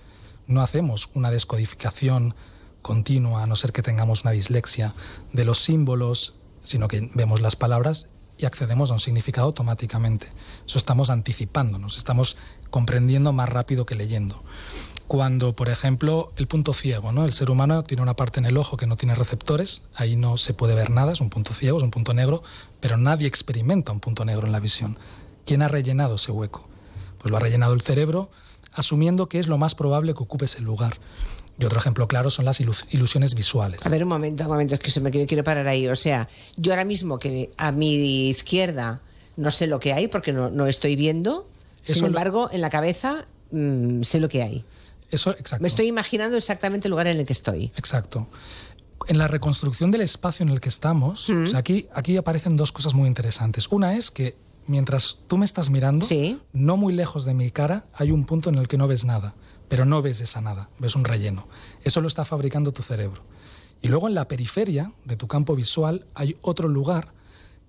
no hacemos una descodificación continua, a no ser que tengamos una dislexia, de los símbolos sino que vemos las palabras y accedemos a un significado automáticamente. Eso estamos anticipándonos, estamos comprendiendo más rápido que leyendo. Cuando, por ejemplo, el punto ciego, ¿no? El ser humano tiene una parte en el ojo que no tiene receptores, ahí no se puede ver nada, es un punto ciego, es un punto negro, pero nadie experimenta un punto negro en la visión. ¿Quién ha rellenado ese hueco? Pues lo ha rellenado el cerebro, asumiendo que es lo más probable que ocupe ese lugar. Y otro ejemplo claro son las ilusiones visuales. A ver, un momento, un momento, es que se me quiero parar ahí. O sea, yo ahora mismo que a mi izquierda no sé lo que hay porque no, no estoy viendo, sin embargo, en la cabeza mm, sé lo que hay. Eso, exacto. Me estoy imaginando exactamente el lugar en el que estoy. Exacto. En la reconstrucción del espacio en el que estamos, mm. aquí, aquí aparecen dos cosas muy interesantes. Una es que mientras tú me estás mirando, no muy lejos de mi cara, hay un punto en el que no ves nada pero no ves esa nada, ves un relleno. Eso lo está fabricando tu cerebro. Y luego en la periferia de tu campo visual hay otro lugar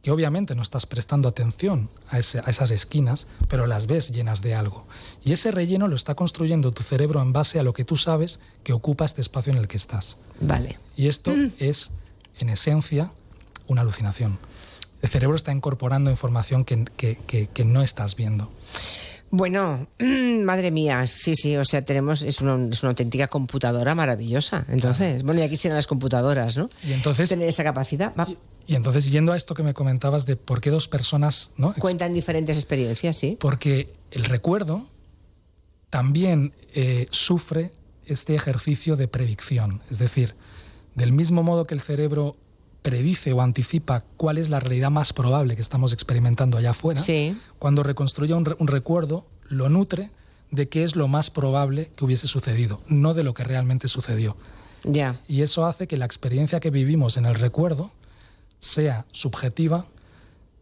que obviamente no estás prestando atención a, esas esquinas, pero las ves llenas de algo. Y ese relleno lo está construyendo tu cerebro en base a lo que tú sabes que ocupa este espacio en el que estás. Vale. Y esto mm. es, en esencia, una alucinación. El cerebro está incorporando información que, que no estás viendo. Bueno, *clears throat* madre mía, sí, sí, o sea, tenemos, es una, es una auténtica computadora maravillosa. Entonces, bueno, y aquí serán las computadoras, ¿no? Y entonces. Tener esa capacidad. Y, entonces, yendo a esto que me comentabas de por qué dos personas. ¿no? Cuentan diferentes experiencias, sí. Porque el recuerdo también eh, sufre este ejercicio de predicción. Es decir, del mismo modo que el cerebro predice o anticipa cuál es la realidad más probable que estamos experimentando allá afuera, cuando reconstruye un, recuerdo, lo nutre de qué es lo más probable que hubiese sucedido, no de lo que realmente sucedió. Ya. Y eso hace que la experiencia que vivimos en el recuerdo sea subjetiva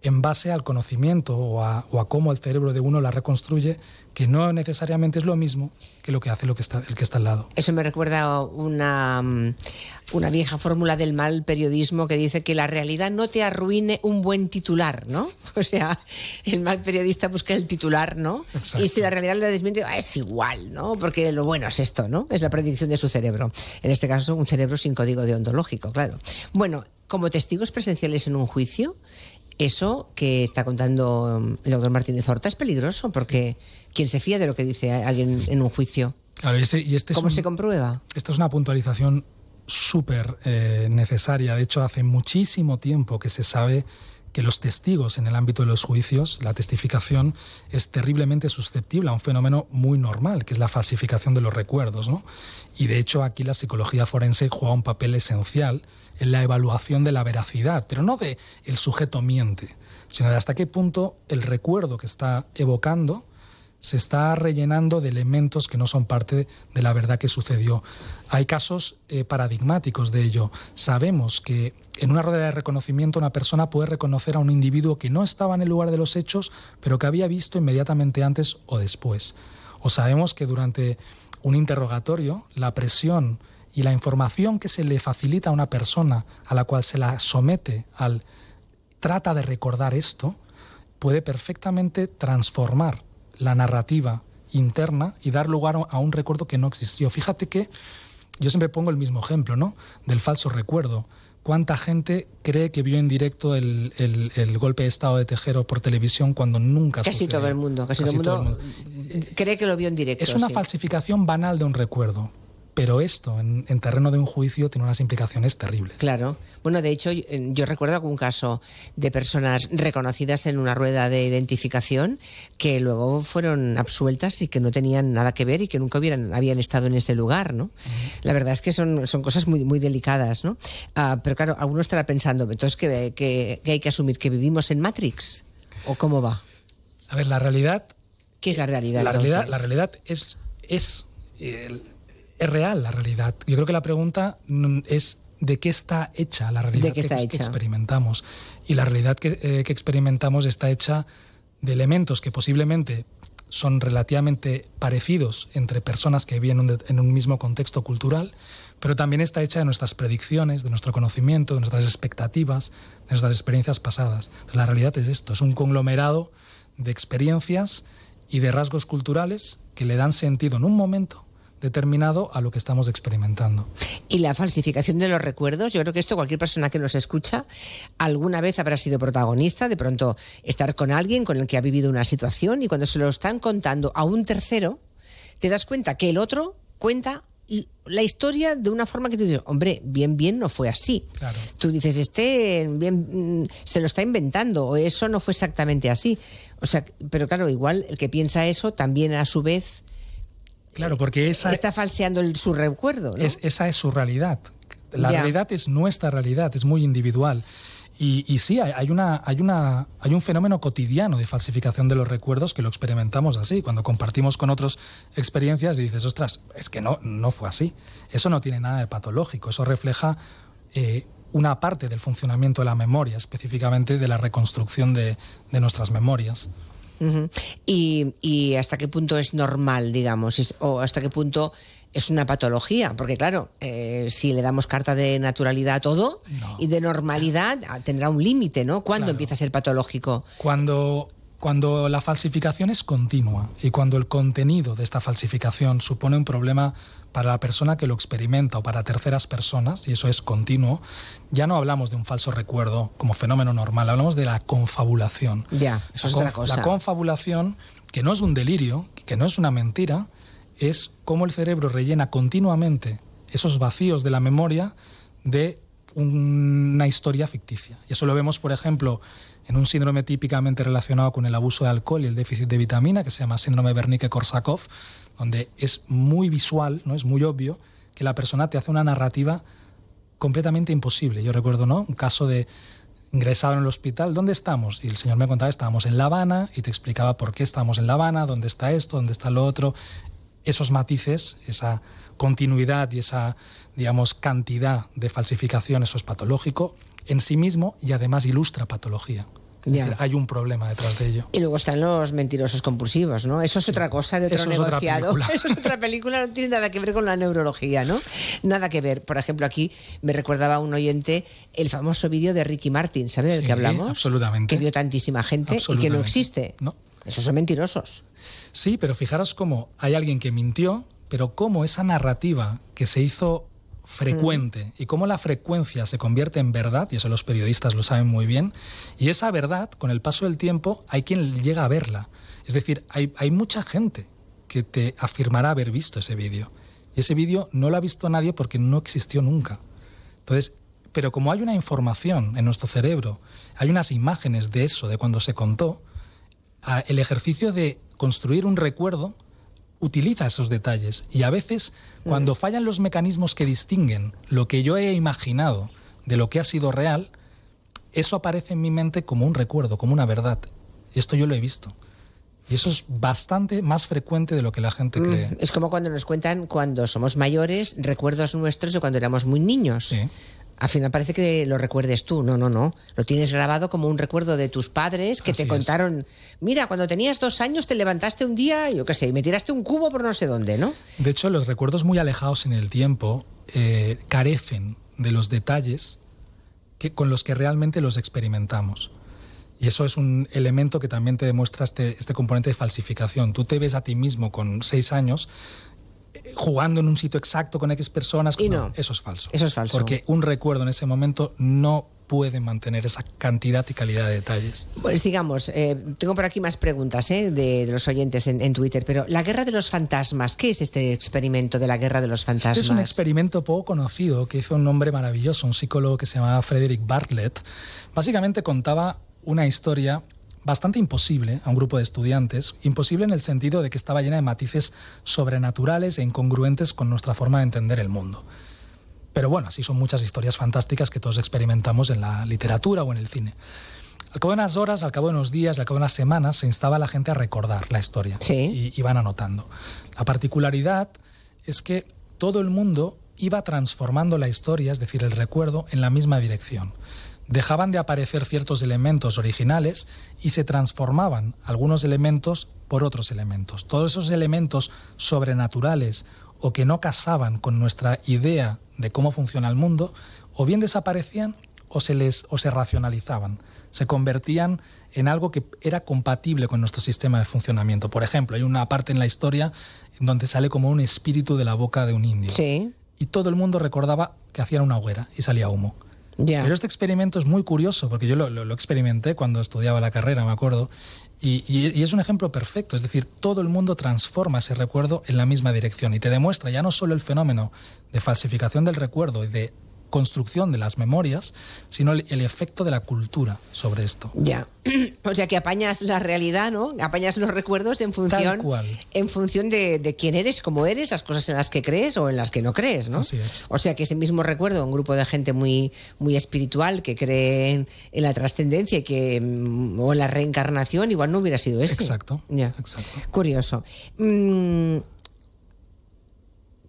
en base al conocimiento o a, cómo el cerebro de uno la reconstruye, que no necesariamente es lo mismo que lo que hace lo que está, el que está al lado. Eso me recuerda una, mm, una vieja fórmula del mal periodismo que dice que la realidad no te arruine un buen titular, ¿no? *laughs* O sea, el mal periodista busca el titular, ¿no? Y si la realidad le desmiente, ah, es igual, ¿no? Porque lo bueno es esto, ¿no? Es la predicción de su cerebro. En este caso, un cerebro sin código deontológico, claro. Bueno, como testigos presenciales en un juicio, Eso que está contando mm, el doctor Martínez Horta es peligroso porque ¿quién se fía de lo que dice alguien en un juicio? Claro, y ese- y este es ¿Cómo un- se comprueba? Esta es una puntualización súper eh, necesaria. De hecho, hace muchísimo tiempo que se sabe que los testigos en el ámbito de los juicios, la testificación, es terriblemente susceptible a un fenómeno muy normal, que es la falsificación de los recuerdos. ¿no? Y de hecho aquí la psicología forense juega un papel esencial en la evaluación de la veracidad, pero no de el sujeto miente, sino de hasta qué punto el recuerdo que está evocando se está rellenando de elementos que no son parte de la verdad que sucedió. Hay casos eh, paradigmáticos de ello. Sabemos que en una rueda de reconocimiento una persona puede reconocer a un individuo que no estaba en el lugar de los hechos, pero que había visto inmediatamente antes o después. O sabemos que durante un interrogatorio la presión y la información que se le facilita a una persona a la cual se la somete al trata de recordar esto, puede perfectamente transformar la narrativa interna y dar lugar a un recuerdo que no existió. Fíjate que yo siempre pongo el mismo ejemplo, ¿no? Del falso recuerdo. ¿Cuánta gente cree que vio en directo el, el- el golpe de Estado de Tejero por televisión cuando nunca Casi sucedió? todo el mundo, casi, todo el mundo, cree que lo vio en directo. Es una sí. falsificación banal de un recuerdo, pero esto en, en terreno de un juicio tiene unas implicaciones terribles. Claro. Bueno, de hecho, yo, yo recuerdo algún caso de personas reconocidas en una rueda de identificación que luego fueron absueltas y que no tenían nada que ver y que nunca hubieran, habían estado en ese lugar, ¿no? La verdad es que son, son cosas muy, muy delicadas, ¿no? Ah, pero claro, alguno estará pensando, entonces, que, que- que hay que asumir que vivimos en Matrix? ¿O cómo va? A ver, la realidad ¿Qué es la realidad? La realidad, la realidad es, es, eh, es real, la realidad. Yo creo que la pregunta mm, es de qué está hecha la realidad ¿De qué está que, experimentamos. Y la realidad que, eh, que experimentamos está hecha de elementos que posiblemente son relativamente parecidos entre personas que viven en un de- en un mismo contexto cultural, pero también está hecha de nuestras predicciones, de nuestro conocimiento, de nuestras expectativas, de nuestras experiencias pasadas. La realidad es esto, es un conglomerado de experiencias y de rasgos culturales que le dan sentido en un momento determinado a lo que estamos experimentando. Y la falsificación de los recuerdos, yo creo que esto cualquier persona que nos escucha alguna vez habrá sido protagonista, de pronto estar con alguien con el que ha vivido una situación y cuando se lo están contando a un tercero, te das cuenta que el otro cuenta la historia de una forma que tú dices, hombre, bien, bien no fue así. Tú dices, este bien, mm, se lo está inventando o eso no fue exactamente así. O sea, pero claro, igual el que piensa eso también a su vez Claro, porque esa está falseando el- su recuerdo. ¿no? es, esa es su realidad. La Ya. realidad es nuestra realidad, es muy individual. Y, y sí, hay, una, hay, una, hay un fenómeno cotidiano de falsificación de los recuerdos que lo experimentamos así. Cuando compartimos con otros experiencias y dices, ostras, es que no, no fue así. Eso no tiene nada de patológico, eso refleja eh, una parte del funcionamiento de la memoria, específicamente de la reconstrucción de, de nuestras memorias. Y, y hasta qué punto es normal, digamos, Es- o hasta qué punto es una patología, porque claro, eh, si le damos carta de naturalidad a todo y de normalidad, tendrá un límite, ¿no? ¿Cuándo Claro. empieza a ser patológico? Cuando, cuando la falsificación es continua y cuando el contenido de esta falsificación supone un problema para la persona que lo experimenta o para terceras personas, y eso es continuo, ya no hablamos de un falso recuerdo como fenómeno normal, hablamos de la confabulación. Ya, eso La es otra cosa. La confabulación, que no es un delirio, que no es una mentira, es cómo el cerebro rellena continuamente esos vacíos de la memoria de una historia ficticia. Y eso lo vemos, por ejemplo, en un síndrome típicamente relacionado con el abuso de alcohol y el déficit de vitamina, que se llama síndrome Wernicke-Korsakoff, donde es muy visual, no es muy obvio que la persona te hace una narrativa completamente imposible. Yo recuerdo, ¿no? Un caso de ingresado en el hospital, ¿dónde estamos? Y el señor me contaba, estábamos en La Habana y te explicaba por qué estábamos en La Habana, dónde está esto, dónde está lo otro. Esos matices, esa continuidad y esa, digamos, cantidad de falsificación, eso es patológico en sí mismo y además ilustra patología. Es Ya. decir, hay un problema detrás de ello. Y luego están los mentirosos compulsivos, ¿no? Eso es otra cosa de otro Eso negociado. *laughs* Eso es otra película, no tiene nada que ver con la neurología, ¿no? Nada que ver. Por ejemplo, aquí me recordaba un oyente el famoso vídeo de Ricky Martin, ¿sabe del Sí, que hablamos? absolutamente. Que vio tantísima gente y que no existe. No. Esos son mentirosos. Sí, pero fijaros cómo hay alguien que mintió, pero cómo esa narrativa que se hizo frecuente y cómo la frecuencia se convierte en verdad, y eso los periodistas lo saben muy bien, y esa verdad, con el paso del tiempo, hay quien llega a verla. Es decir, hay, hay mucha gente que te afirmará haber visto ese vídeo. Y ese vídeo no lo ha visto nadie porque no existió nunca. Entonces, pero como hay una información en nuestro cerebro, hay unas imágenes de eso, de cuando se contó, el ejercicio de construir un recuerdo utiliza esos detalles. Y a veces, cuando fallan los mecanismos que distinguen lo que yo he imaginado de lo que ha sido real, eso aparece en mi mente como un recuerdo, como una verdad. Esto yo lo he visto. Y eso es bastante más frecuente de lo que la gente cree. Es como cuando nos cuentan cuando somos mayores recuerdos nuestros de cuando éramos muy niños. Sí al final parece que lo recuerdes tú. No, no, no. Lo tienes grabado como un recuerdo de tus padres que te contaron. Mira, cuando tenías dos años te levantaste un día, yo qué sé, y me tiraste un cubo por no sé dónde, ¿no? De hecho, los recuerdos muy alejados en el tiempo eh, carecen de los detalles que, con los que realmente los experimentamos. Y eso es un elemento que también te demuestra este, este componente de falsificación. Tú te ves a ti mismo con seis años jugando en un sitio exacto con X personas. Y no. Eso es falso. Eso es falso. Porque un recuerdo en ese momento no puede mantener esa cantidad y calidad de detalles. Bueno, sigamos. Eh, tengo por aquí más preguntas eh, de, los oyentes en, Twitter, pero la guerra de los fantasmas, ¿qué es este experimento de la guerra de los fantasmas? Este es un experimento poco conocido que hizo un hombre maravilloso, un psicólogo que se llamaba Frederick Bartlett. Básicamente contaba una historia bastante imposible a un grupo de estudiantes, imposible en el sentido de que estaba llena de matices sobrenaturales e incongruentes con nuestra forma de entender el mundo. Pero bueno, así son muchas historias fantásticas que todos experimentamos en la literatura o en el cine. Al cabo de unas horas, al cabo de unos días, al cabo de unas semanas, se instaba a la gente a recordar la historia y, y van anotando. La particularidad es que todo el mundo iba transformando la historia, es decir, el recuerdo, en la misma dirección dejaban de aparecer ciertos elementos originales y se transformaban algunos elementos por otros elementos. Todos esos elementos sobrenaturales o que no casaban con nuestra idea de cómo funciona el mundo, o bien desaparecían o se les o se racionalizaban, se convertían en algo que era compatible con nuestro sistema de funcionamiento. Por ejemplo, hay una parte en la historia donde sale como un espíritu de la boca de un indio. Y todo el mundo recordaba que hacían una hoguera y salía humo. Pero este experimento es muy curioso, porque yo lo, experimenté cuando estudiaba la carrera, me acuerdo, y, y, es un ejemplo perfecto, es decir, todo el mundo transforma ese recuerdo en la misma dirección y te demuestra ya no solo el fenómeno de falsificación del recuerdo y de construcción de las memorias, sino el, efecto de la cultura sobre esto. Ya. *clears throat* O sea que apañas la realidad, ¿no? Apañas los recuerdos en función, En función de, quién eres, cómo eres, las cosas en las que crees o en las que no crees, ¿no? Así es. O sea que ese mismo recuerdo, un grupo de gente muy, muy espiritual que cree en, la trascendencia que mm, o en la reencarnación, igual no hubiera sido ese. Exacto. Ya. Exacto. Curioso. Mm,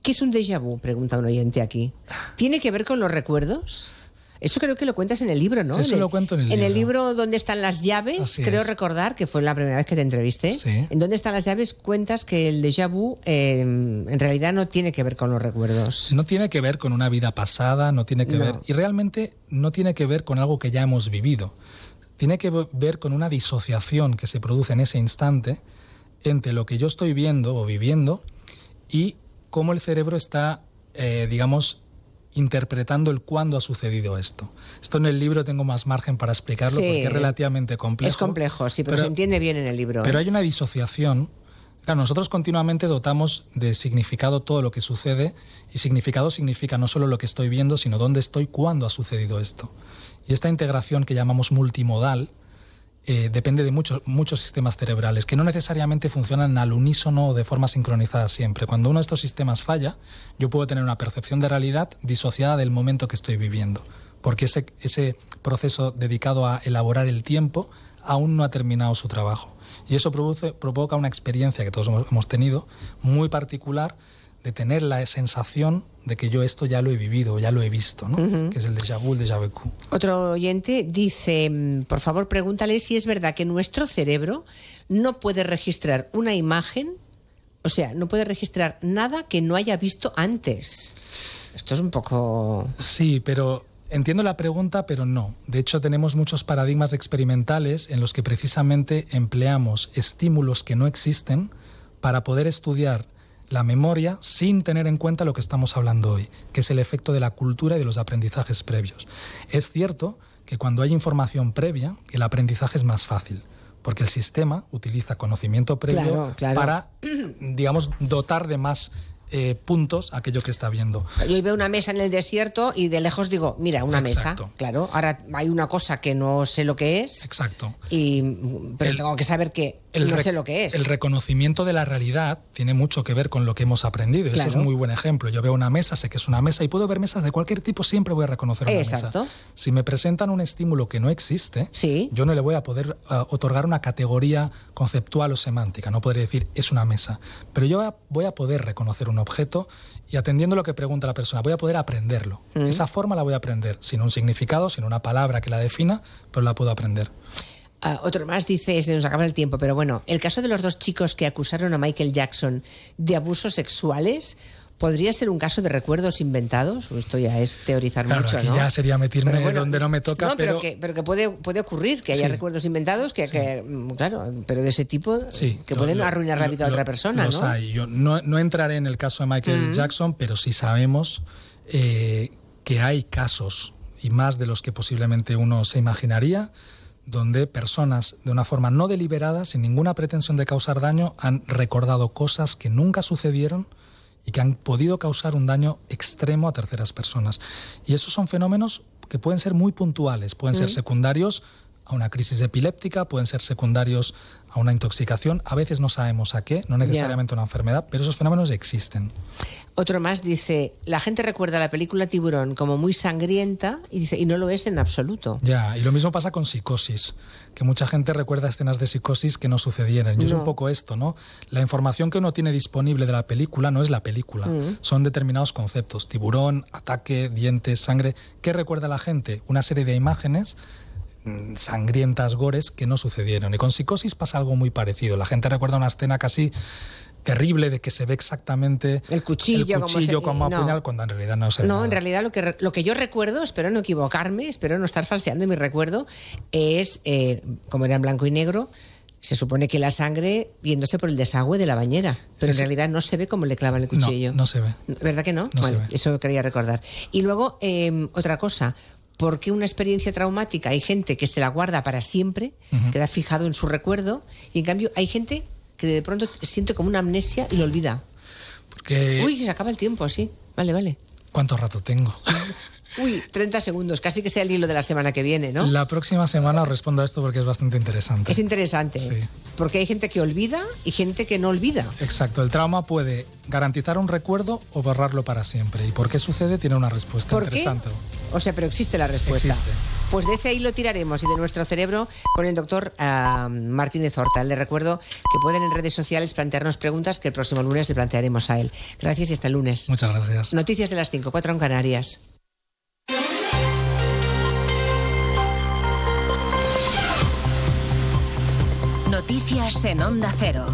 ¿Qué es un déjà vu? Pregunta un oyente aquí. ¿Tiene que ver con los recuerdos? Eso creo que lo cuentas en el libro, ¿no? Eso lo cuento en el libro. En el libro donde están las llaves, creo recordar que fue la primera vez que te entrevisté. En donde están las llaves cuentas que el déjà vu em, en realidad no tiene que ver con los recuerdos. No tiene que ver con una vida pasada, no tiene que ver y realmente no tiene que ver con algo que ya hemos vivido. Tiene que ver con una disociación que se produce en ese instante entre lo que yo estoy viendo o viviendo y cómo el cerebro está, eh, digamos, interpretando el cuándo ha sucedido esto. Esto en el libro tengo más margen para explicarlo porque es relativamente complejo. Es complejo, sí, pero, se entiende bien en el libro. Pero ¿eh? hay una disociación. Claro, nosotros continuamente dotamos de significado todo lo que sucede y significado significa no solo lo que estoy viendo, sino dónde estoy, cuándo ha sucedido esto. Y esta integración que llamamos multimodal, eh, depende de muchos, muchos sistemas cerebrales que no necesariamente funcionan al unísono o de forma sincronizada siempre. Cuando uno de estos sistemas falla, yo puedo tener una percepción de realidad disociada del momento que estoy viviendo, porque ese, ese proceso dedicado a elaborar el tiempo aún no ha terminado su trabajo. Y eso provoca una experiencia que todos hemos tenido muy particular de tener la sensación de que yo esto ya lo he vivido, ya lo he visto, ¿no? que es el déjà vu, el déjà vu. Otro oyente dice, mm, por favor pregúntale si es verdad que nuestro cerebro no puede registrar una imagen, o sea, no puede registrar nada que no haya visto antes. Esto es un poco... Sí, pero entiendo la pregunta, pero no. De hecho, tenemos muchos paradigmas experimentales en los que precisamente empleamos estímulos que no existen para poder estudiar la memoria sin tener en cuenta lo que estamos hablando hoy, que es el efecto de la cultura y de los aprendizajes previos. Es cierto que cuando hay información previa, el aprendizaje es más fácil porque el sistema utiliza conocimiento previo para, digamos, dotar de más eh, puntos aquello que está viendo. Yo veo una mesa en el desierto y de lejos digo, mira, una mesa. Claro, ahora hay una cosa que no sé lo que es. Exacto. Y, pero tengo que saber que no sé lo que es. El reconocimiento de la realidad tiene mucho que ver con lo que hemos aprendido. Eso es un muy buen ejemplo. Yo veo una mesa, sé que es una mesa y puedo ver mesas de cualquier tipo, siempre voy a reconocer una Exacto. mesa. Si me presentan un estímulo que no existe, sí. yo no le voy a poder uh, otorgar una categoría conceptual o semántica. No podré decir es una mesa. Pero yo voy a poder reconocer un objeto y atendiendo lo que pregunta la persona, voy a poder aprenderlo. Mm. Esa forma la voy a aprender, sin un significado, sin una palabra que la defina, pero la puedo aprender. Uh, otro más dice, se nos acaba el tiempo, pero bueno, el caso de los dos chicos que acusaron a Michael Jackson de abusos sexuales, ¿Podría ser un caso de recuerdos inventados? Esto ya es teorizar mucho, aquí ¿no? ya sería meterme donde no me toca, pero... que, pero que puede, puede ocurrir, que haya recuerdos inventados, que, que, mm, claro, pero de ese tipo, que pueden arruinar la vida a otra persona, los ¿no? Hay. Yo no, no, entraré en el caso de Michael Jackson, pero sí sabemos eh, que hay casos, y más de los que posiblemente uno se imaginaría, donde personas de una forma no deliberada, sin ninguna pretensión de causar daño, han recordado cosas que nunca sucedieron y que han podido causar un daño extremo a terceras personas. Y esos son fenómenos que pueden ser muy puntuales, pueden ser secundarios a una crisis epiléptica, pueden ser secundarios a una intoxicación, a veces no sabemos a qué, no necesariamente una enfermedad, pero esos fenómenos existen. Otro más dice, la gente recuerda la película Tiburón como muy sangrienta y dice y no lo es en absoluto. Ya, y lo mismo pasa con psicosis, que mucha gente recuerda escenas de psicosis que no sucedieron. Y es un poco esto, ¿no? La información que uno tiene disponible de la película no es la película, mm. son determinados conceptos, tiburón, ataque, dientes, sangre. ¿Qué recuerda la gente? Una serie de imágenes sangrientas gores que no sucedieron. Y con psicosis pasa algo muy parecido. La gente recuerda una escena casi terrible de que se ve exactamente el cuchillo, cuchillo como, apuñal cuando en realidad no se ve No, en realidad lo que, lo que yo recuerdo, espero no equivocarme, espero no estar falseando mi recuerdo, es, eh, como era en blanco y negro, se supone que la sangre viéndose por el desagüe de la bañera, pero en realidad no se ve cómo le clavan el cuchillo. No, no se ve. ¿Verdad que no? bueno, eso quería recordar. Y luego, em, otra cosa, porque una experiencia traumática hay gente que se la guarda para siempre, queda fijado en su recuerdo, y en cambio hay gente que de pronto siente como una amnesia y lo olvida. Porque... Uy, se acaba el tiempo, así. Vale, vale. ¿Cuánto rato tengo? *laughs* Uy, 30 segundos, casi que sea el hilo de la semana que viene, ¿no? La próxima semana os respondo a esto porque es bastante interesante. Es interesante. Sí. Porque hay gente que olvida y gente que no olvida. Exacto. El trauma puede garantizar un recuerdo o borrarlo para siempre. ¿Y por qué sucede? Tiene una respuesta ¿Por interesante. Qué? O sea, pero existe la respuesta. Existe. Pues de ese hilo tiraremos y de nuestro cerebro con el doctor uh, Martínez Horta. Le recuerdo que pueden en redes sociales plantearnos preguntas que el próximo lunes le plantearemos a él. Gracias y hasta el lunes. Muchas gracias. Noticias de las 5, 4 en Canarias. Noticias en Onda Cero.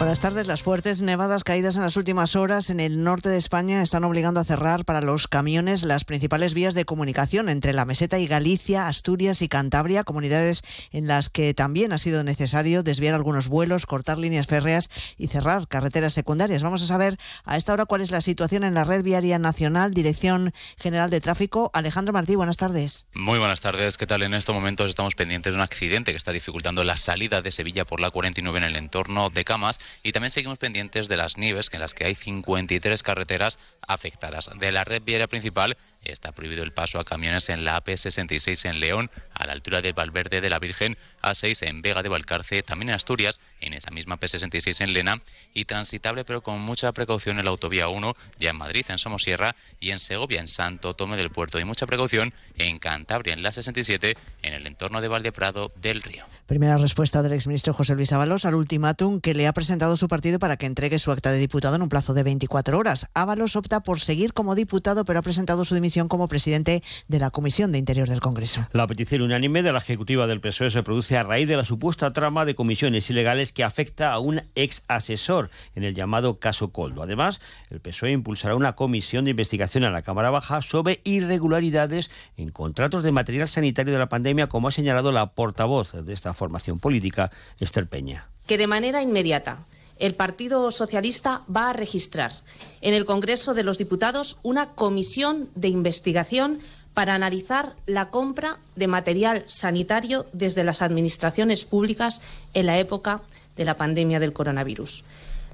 Buenas tardes. Las fuertes nevadas caídas en las últimas horas en el norte de España están obligando a cerrar para los camiones las principales vías de comunicación entre la meseta y Galicia, Asturias y Cantabria, comunidades en las que también ha sido necesario desviar algunos vuelos, cortar líneas férreas y cerrar carreteras secundarias. Vamos a saber a esta hora cuál es la situación en la red viaria nacional, Dirección General de Tráfico. Alejandro Martí, buenas tardes. Muy buenas tardes. ¿Qué tal? En estos momentos estamos pendientes de un accidente que está dificultando la salida de Sevilla por la 49 en el entorno de Camas y también seguimos pendientes de las nieves, en las que hay 53 carreteras afectadas. De la red viaria principal está prohibido el paso a camiones en la AP66 en León, a la altura de Valverde de la Virgen, A6 en Vega de Valcarce, también en Asturias, en esa misma P66 en Lena, y transitable pero con mucha precaución en la autovía 1, ya en Madrid, en Somosierra, y en Segovia, en Santo Tome del Puerto, y mucha precaución en Cantabria, en la 67, en el entorno de Valdeprado del Río. Primera respuesta del exministro José Luis Ábalos al ultimátum que le ha presentado su partido para que entregue su acta de diputado en un plazo de 24 horas. Ábalos opta por seguir como diputado, pero ha presentado su dimisión como presidente de la Comisión de Interior del Congreso. La petición unánime de la ejecutiva del PSOE se produce a raíz de la supuesta trama de comisiones ilegales que afecta a un ex asesor en el llamado caso Coldo. Además, el PSOE impulsará una comisión de investigación a la Cámara Baja sobre irregularidades en contratos de material sanitario de la pandemia, como ha señalado la portavoz de esta formación política, Esther Peña. Que de manera inmediata el Partido Socialista va a registrar en el Congreso de los Diputados una comisión de investigación para analizar la compra de material sanitario desde las administraciones públicas en la época de la pandemia del coronavirus.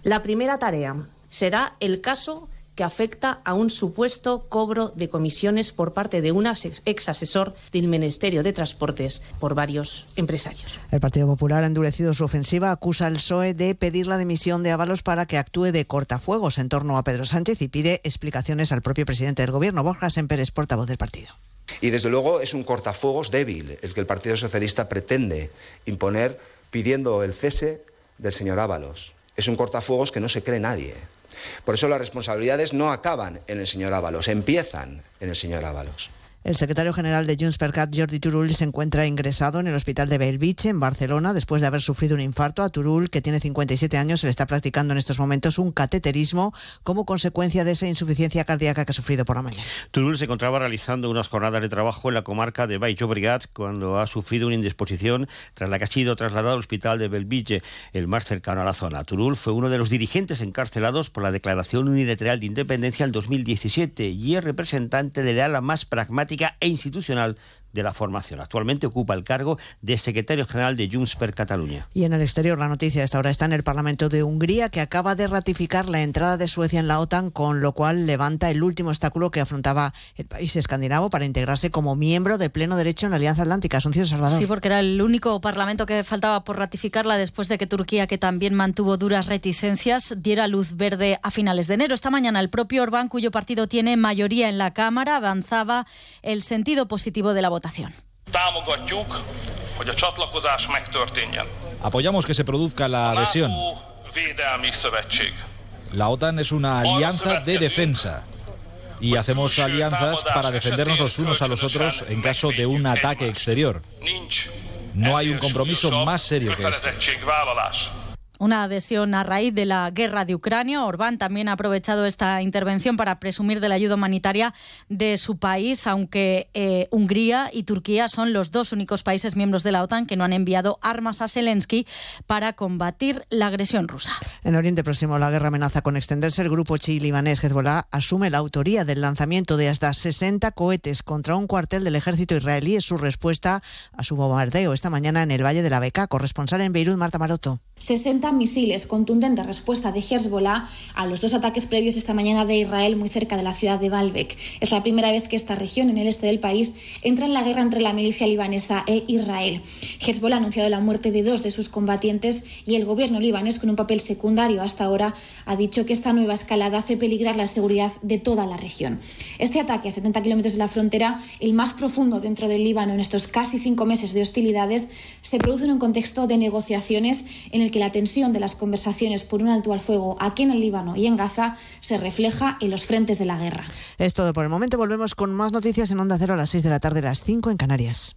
La primera tarea será el caso que afecta a un supuesto cobro de comisiones por parte de un ex asesor del Ministerio de Transportes por varios empresarios. El Partido Popular ha endurecido su ofensiva, acusa al PSOE de pedir la dimisión de Ábalos para que actúe de cortafuegos en torno a Pedro Sánchez y pide explicaciones al propio presidente del Gobierno, Borja Semper, portavoz del partido. Y desde luego es un cortafuegos débil el que el Partido Socialista pretende imponer pidiendo el cese del señor Ábalos. Es un cortafuegos que no se cree nadie. Por eso las responsabilidades no acaban en el señor Ábalos, empiezan en el señor Ábalos. El secretario general de Junts per Cat, Jordi Turull, se encuentra ingresado en el hospital de Bellvitge, en Barcelona, después de haber sufrido un infarto. A Turull, que tiene 57 años, se le está practicando en estos momentos un cateterismo como consecuencia de esa insuficiencia cardíaca que ha sufrido por la mañana. Turull se encontraba realizando unas jornadas de trabajo en la comarca de Baix Llobregat cuando ha sufrido una indisposición tras la que ha sido trasladado al hospital de Bellvitge, el más cercano a la zona. Turull fue uno de los dirigentes encarcelados por la declaración unilateral de independencia en 2017 y es representante de la ala más pragmática e institucional de la formación. Actualmente ocupa el cargo de secretario general de Junts per Cataluña. Y en el exterior, la noticia de esta hora está en el Parlamento de Hungría, que acaba de ratificar la entrada de Suecia en la OTAN, con lo cual levanta el último obstáculo que afrontaba el país escandinavo para integrarse como miembro de pleno derecho en la Alianza Atlántica. Asunción Salvador. Sí, porque era el único parlamento que faltaba por ratificarla después de que Turquía, que también mantuvo duras reticencias, diera luz verde a finales de enero. Esta mañana el propio Orbán, cuyo partido tiene mayoría en la Cámara, avanzaba el sentido positivo de la votación. Apoyamos que se produzca la adhesión. La OTAN es una alianza de defensa y hacemos alianzas para defendernos los unos a los otros en caso de un ataque exterior. No hay un compromiso más serio que este. Una adhesión a raíz de la guerra de Ucrania. Orbán también ha aprovechado esta intervención para presumir de la ayuda humanitaria de su país, aunque eh, Hungría y Turquía son los dos únicos países miembros de la OTAN que no han enviado armas a Zelensky para combatir la agresión rusa. En Oriente Próximo la guerra amenaza con extenderse. El grupo chií-libanés Hezbollah asume la autoría del lanzamiento de hasta 60 cohetes contra un cuartel del ejército israelí. Es su respuesta a su bombardeo esta mañana en el Valle de la Beca. Corresponsal en Beirut, Marta Maroto. 60 misiles, contundente respuesta de Hezbollah a los dos ataques previos esta mañana de Israel muy cerca de la ciudad de Baalbek. Es la primera vez que esta región, en el este del país, entra en la guerra entre la milicia libanesa e Israel. Hezbollah ha anunciado la muerte de dos de sus combatientes y el gobierno libanés, con un papel secundario hasta ahora, ha dicho que esta nueva escalada hace peligrar la seguridad de toda la región. Este ataque a 70 kilómetros de la frontera, el más profundo dentro del Líbano en estos casi cinco meses de hostilidades, se produce en un contexto de negociaciones en el que la tensión de las conversaciones por un alto al fuego aquí en el Líbano y en Gaza se refleja en los frentes de la guerra. Es todo por el momento. Volvemos con más noticias en Onda Cero a las 6 de la tarde, a las 5 en Canarias.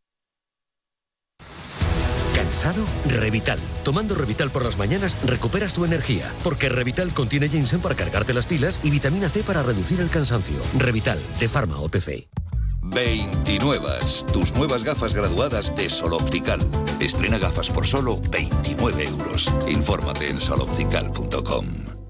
¿Cansado? Revital. Tomando Revital por las mañanas recuperas tu energía, porque Revital contiene ginseng para cargarte las pilas y vitamina C para reducir el cansancio. Revital, de Pharma OTC. 29. Tus nuevas gafas graduadas de Sol Optical. Estrena gafas por solo 29 euros. Infórmate en soloptical.com.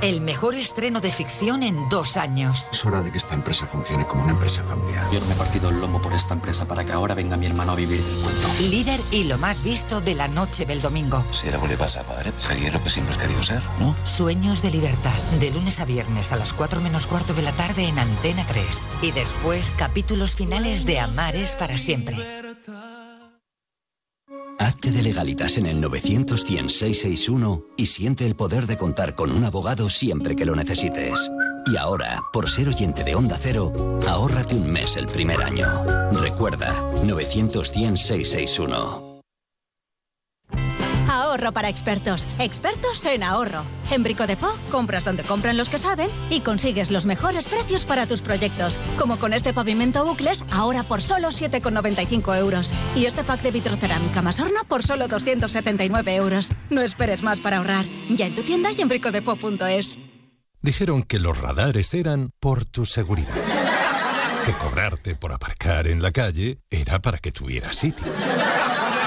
El mejor estreno de ficción en dos años. Es hora de que esta empresa funcione como una empresa familiar. Yo me he partido el lomo por esta empresa para que ahora venga mi hermano a vivir del cuento. Líder y lo más visto de la noche del domingo. Si era le pasa, padre, sería lo que siempre has querido ser, ¿no? Sueños de libertad. De lunes a viernes a las 4 menos cuarto de la tarde en Antena 3. Y después capítulos finales de Amares para siempre. Hazte de legalitas en el 900 y siente el poder de contar con un abogado siempre que lo necesites. Y ahora, por ser oyente de Onda Cero, ahórrate un mes el primer año. Recuerda, 900 Ahorro para expertos. Expertos en ahorro. En Brico de Po, compras donde compran los que saben y consigues los mejores precios para tus proyectos. Como con este pavimento bucles, ahora por solo 7,95 euros. Y este pack de vitrocerámica más horno por solo 279 euros. No esperes más para ahorrar. Ya en tu tienda y en bricodepo.es. Dijeron que los radares eran por tu seguridad. Que cobrarte por aparcar en la calle era para que tuvieras sitio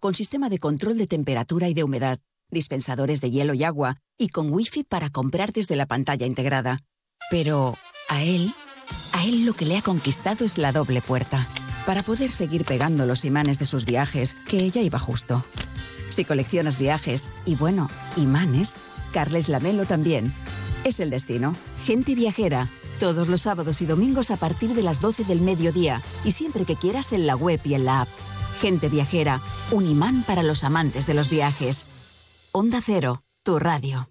con sistema de control de temperatura y de humedad, dispensadores de hielo y agua y con wifi para comprar desde la pantalla integrada. Pero a él, a él lo que le ha conquistado es la doble puerta, para poder seguir pegando los imanes de sus viajes, que ella iba justo. Si coleccionas viajes y bueno, imanes, Carles Lamelo también. Es el destino. Gente viajera. Todos los sábados y domingos a partir de las 12 del mediodía y siempre que quieras en la web y en la app. Gente viajera, un imán para los amantes de los viajes. Onda Cero, tu radio.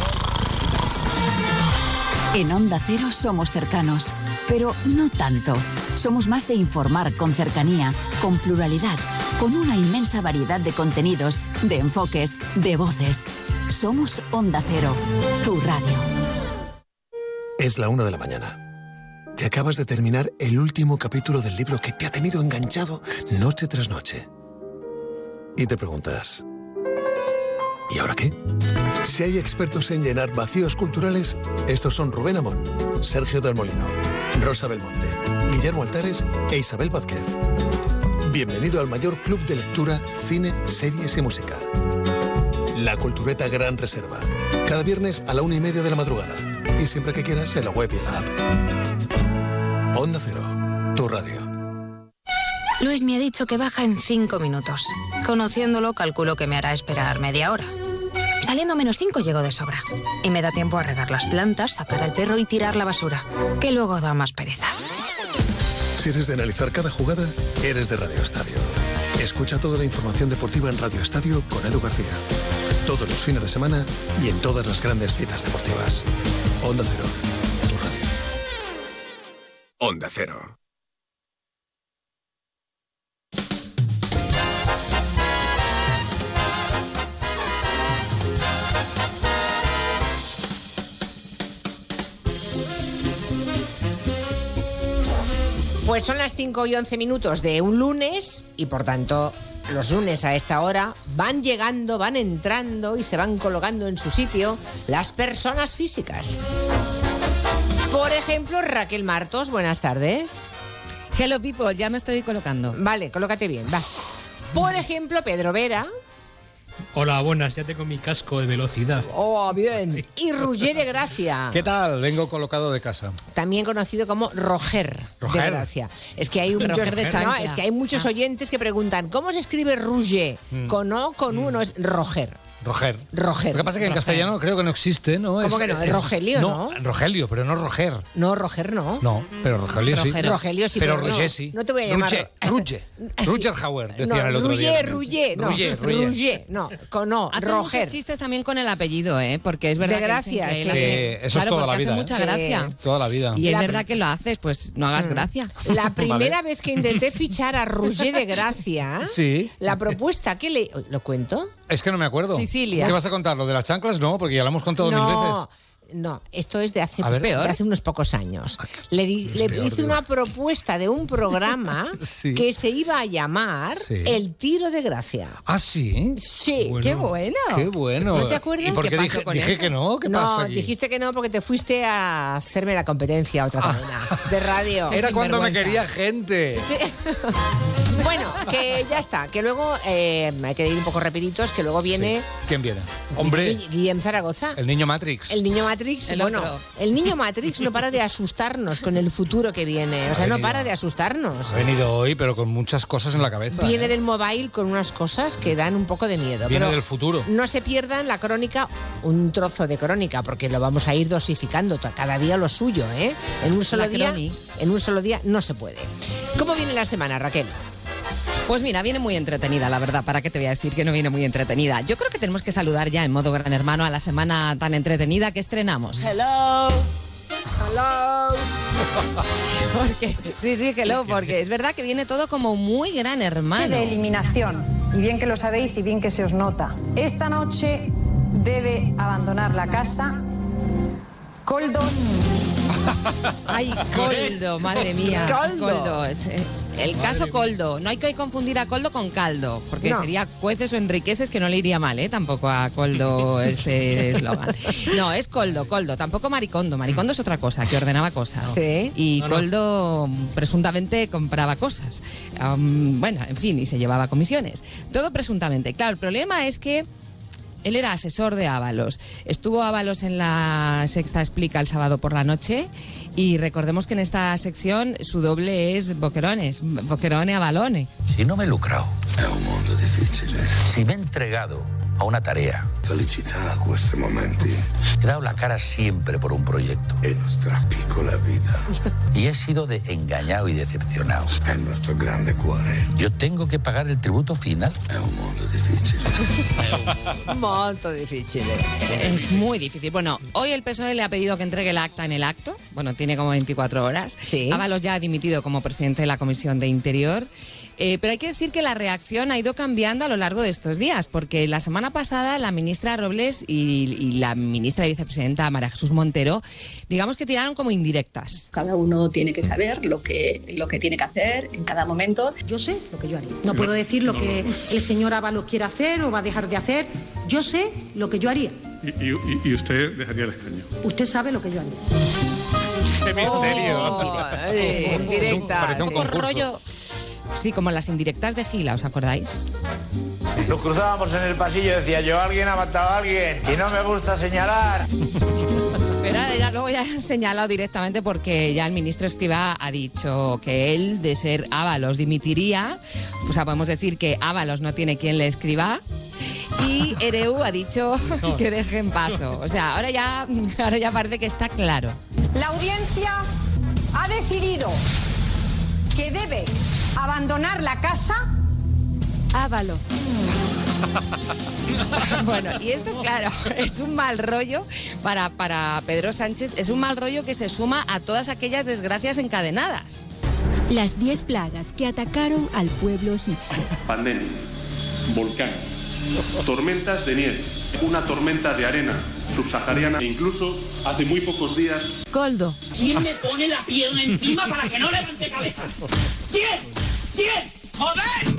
En Onda Cero somos cercanos, pero no tanto. Somos más de informar con cercanía, con pluralidad, con una inmensa variedad de contenidos, de enfoques, de voces. Somos Onda Cero, tu radio. Es la una de la mañana. Te acabas de terminar el último capítulo del libro que te ha tenido enganchado noche tras noche. Y te preguntas, ¿y ahora qué? Si hay expertos en llenar vacíos culturales, estos son Rubén Amón, Sergio del Molino, Rosa Belmonte, Guillermo Altares e Isabel Vázquez. Bienvenido al mayor club de lectura, cine, series y música. La Cultureta Gran Reserva. Cada viernes a la una y media de la madrugada. Y siempre que quieras en la web y en la app. Onda Cero, tu radio. Luis me ha dicho que baja en cinco minutos. Conociéndolo, calculo que me hará esperar media hora. Saliendo menos 5 llego de sobra. Y me da tiempo a regar las plantas, sacar al perro y tirar la basura, que luego da más pereza. Si eres de analizar cada jugada, eres de Radio Estadio. Escucha toda la información deportiva en Radio Estadio con Edu García. Todos los fines de semana y en todas las grandes citas deportivas. Onda Cero, tu radio. Onda Cero. Pues son las 5 y 11 minutos de un lunes y por tanto los lunes a esta hora van llegando, van entrando y se van colocando en su sitio las personas físicas. Por ejemplo, Raquel Martos, buenas tardes. Hello people, ya me estoy colocando. Vale, colócate bien, va. Por ejemplo, Pedro Vera. Hola, buenas, ya tengo mi casco de velocidad. Oh, *laughs* bien. Y Roger de Gracia. ¿Qué tal? Vengo colocado de casa. También conocido como Roger, de. Gracia. Es que hay un- Roger de no, chancla. es que hay muchos oyentes que preguntan ¿cómo se escribe Roger? Mm. Con O, con U, no es Roger. Roger. Roger. Lo que pasa es que en Roger. castellano creo que no existe, ¿no? ¿Cómo que no? Es Rogelio, ¿no? Rogelio, pero no Roger. No, Roger no. No, pero Rogelio sí. Rogelio. Rogelio sí, Pero pero no. Roger sí. No te voy a llamar- Ruge, *laughs* Ruge. Así. Ruger Hauer, decían no, el otro día. Ruger, Ruger, no. Ruger, Ruger. Ruger, no, con no, Hacen Roger. chistes también con el apellido, ¿eh? Porque es verdad De gracia, que sí. hace- eso es claro, toda la vida, hace ¿eh? mucha Sí. gracia. Toda la vida. Y es La- verdad que lo haces, pues no hagas Mm. gracia. La *laughs* primera vez que intenté fichar a Roger de Gracia, Sí. la propuesta que le... ¿Lo cuento? Es que no me acuerdo. Sicilia. ¿Qué vas a contar? ¿Lo de las chanclas? No, porque ya lo hemos contado mil No, veces. No, esto es de hace, ver. de hace unos pocos años. Le, di- Es le peor, hice una propuesta de un programa *laughs* Sí. que se iba a llamar Sí. El Tiro de Gracia. Ah, sí. Sí, Bueno. qué bueno. Qué bueno. ¿No te acuerdas? ¿Y por qué, pasó dije, con dije eso? que no? ¿Qué no, pasa aquí? dijiste que no porque te fuiste a hacerme la competencia a otra cadena de radio. Ah. *laughs* Era cuando me quería gente. Sí. *laughs* bueno, que ya está, que luego eh, hay que ir un poco rapiditos, que luego viene ¿Quién viene? Hombre, Guille- Guillem Zaragoza. el niño Matrix. El niño Matrix, El bueno, otro. el niño Matrix no para de asustarnos con el futuro que viene. O sea, no para de asustarnos. Ha venido hoy, pero con muchas cosas en la cabeza. Viene ¿eh? del mobile con unas cosas que dan un poco de miedo. Viene pero del futuro. No se pierdan la crónica, un trozo de crónica, porque lo vamos a ir dosificando cada día lo suyo, ¿eh? En un solo La día, croni. en un solo día no se puede. ¿Cómo viene la semana, Raquel? Pues mira, viene muy entretenida, la verdad. ¿Para qué te voy a decir que no viene muy entretenida? Yo creo que tenemos que saludar ya en modo gran hermano a la semana tan entretenida que estrenamos. Hello. Hello. *laughs* Porque, sí, sí, hello, porque es verdad que viene todo como muy gran hermano. de eliminación. Y bien que lo sabéis y bien que se os nota. Esta noche debe abandonar la casa Coldo. Ay, Coldo, *laughs* madre mía. Coldo. es, eh, el caso Coldo. No hay que confundir a Coldo con caldo, porque No. sería cueces o enriqueces que no le iría mal, ¿eh? Tampoco a Coldo *laughs* este eslogan. No, es Coldo, Coldo. Tampoco Maricondo. Maricondo es otra cosa, que ordenaba cosas. Sí. Y No, no. Coldo presuntamente compraba cosas. Bueno, en fin, y se llevaba comisiones. Todo presuntamente. Claro, el problema es que él era asesor de Ábalos. Estuvo Ábalos en la Sexta Explica el sábado por la noche y recordemos que en esta sección su doble es Boquerones, Boquerone Abalone. Si no me he lucrado. È un mondo difficile. Si me he entregado a una tarea. Felicità a questi momenti. He dado la cara siempre por un proyecto. En nuestra piccola vida. *laughs* Y he sido de engañado y decepcionado. En nuestro grande cuore. Yo tengo que pagar el tributo final. Es un mundo difícil. *laughs* Molto difícil. Es muy difícil. Bueno, hoy el PSOE le ha pedido que entregue el acta en el acto. Bueno, tiene como 24 horas. Sí. Ábalos ya ha dimitido como presidente de la Comisión de Interior. Eh, pero hay que decir que la reacción ha ido cambiando a lo largo de estos días, porque la semana pasada la ministra Robles y, y la ministra y vicepresidenta María Jesús Montero, digamos que tiraron como indirectas. Cada uno tiene que saber lo que, lo que tiene que hacer en cada momento. Yo sé lo que yo haría. No puedo decir lo que el señor Ábalos quiere hacer o va a dejar de hacer. Yo sé lo que yo haría. Y, y- y usted dejaría el escaño. Usted sabe lo que yo haría. ¡Qué misterio! Eh, directa. Un poco rollo. Sí, como las indirectas de Gila, ¿os acordáis? Nos cruzábamos en el pasillo y decía yo, alguien ha matado a alguien y no me gusta señalar. *laughs* Pero ahora ya luego ya han señalado directamente porque ya el ministro Escrivá ha dicho que él, de ser Ábalos, dimitiría. O sea, podemos decir que Ábalos no tiene quien le escriba. Y *laughs* Ereu ha dicho que dejen paso. O sea, ahora ya, ahora ya parece que está claro. La audiencia ha decidido que debe abandonar la casa Ábalos. *laughs* Bueno, y esto, claro, es un mal rollo para, para Pedro Sánchez, es un mal rollo que se suma a todas aquellas desgracias encadenadas. Las 10 plagas que atacaron al pueblo egipcio. Pandemia, volcán, tormentas de nieve, una tormenta de arena subsahariana e incluso hace muy pocos días Coldo. ¿Quién me pone la pierna encima para que no levante cabeza? ¿Quién? ¿Quién? ¡Joder!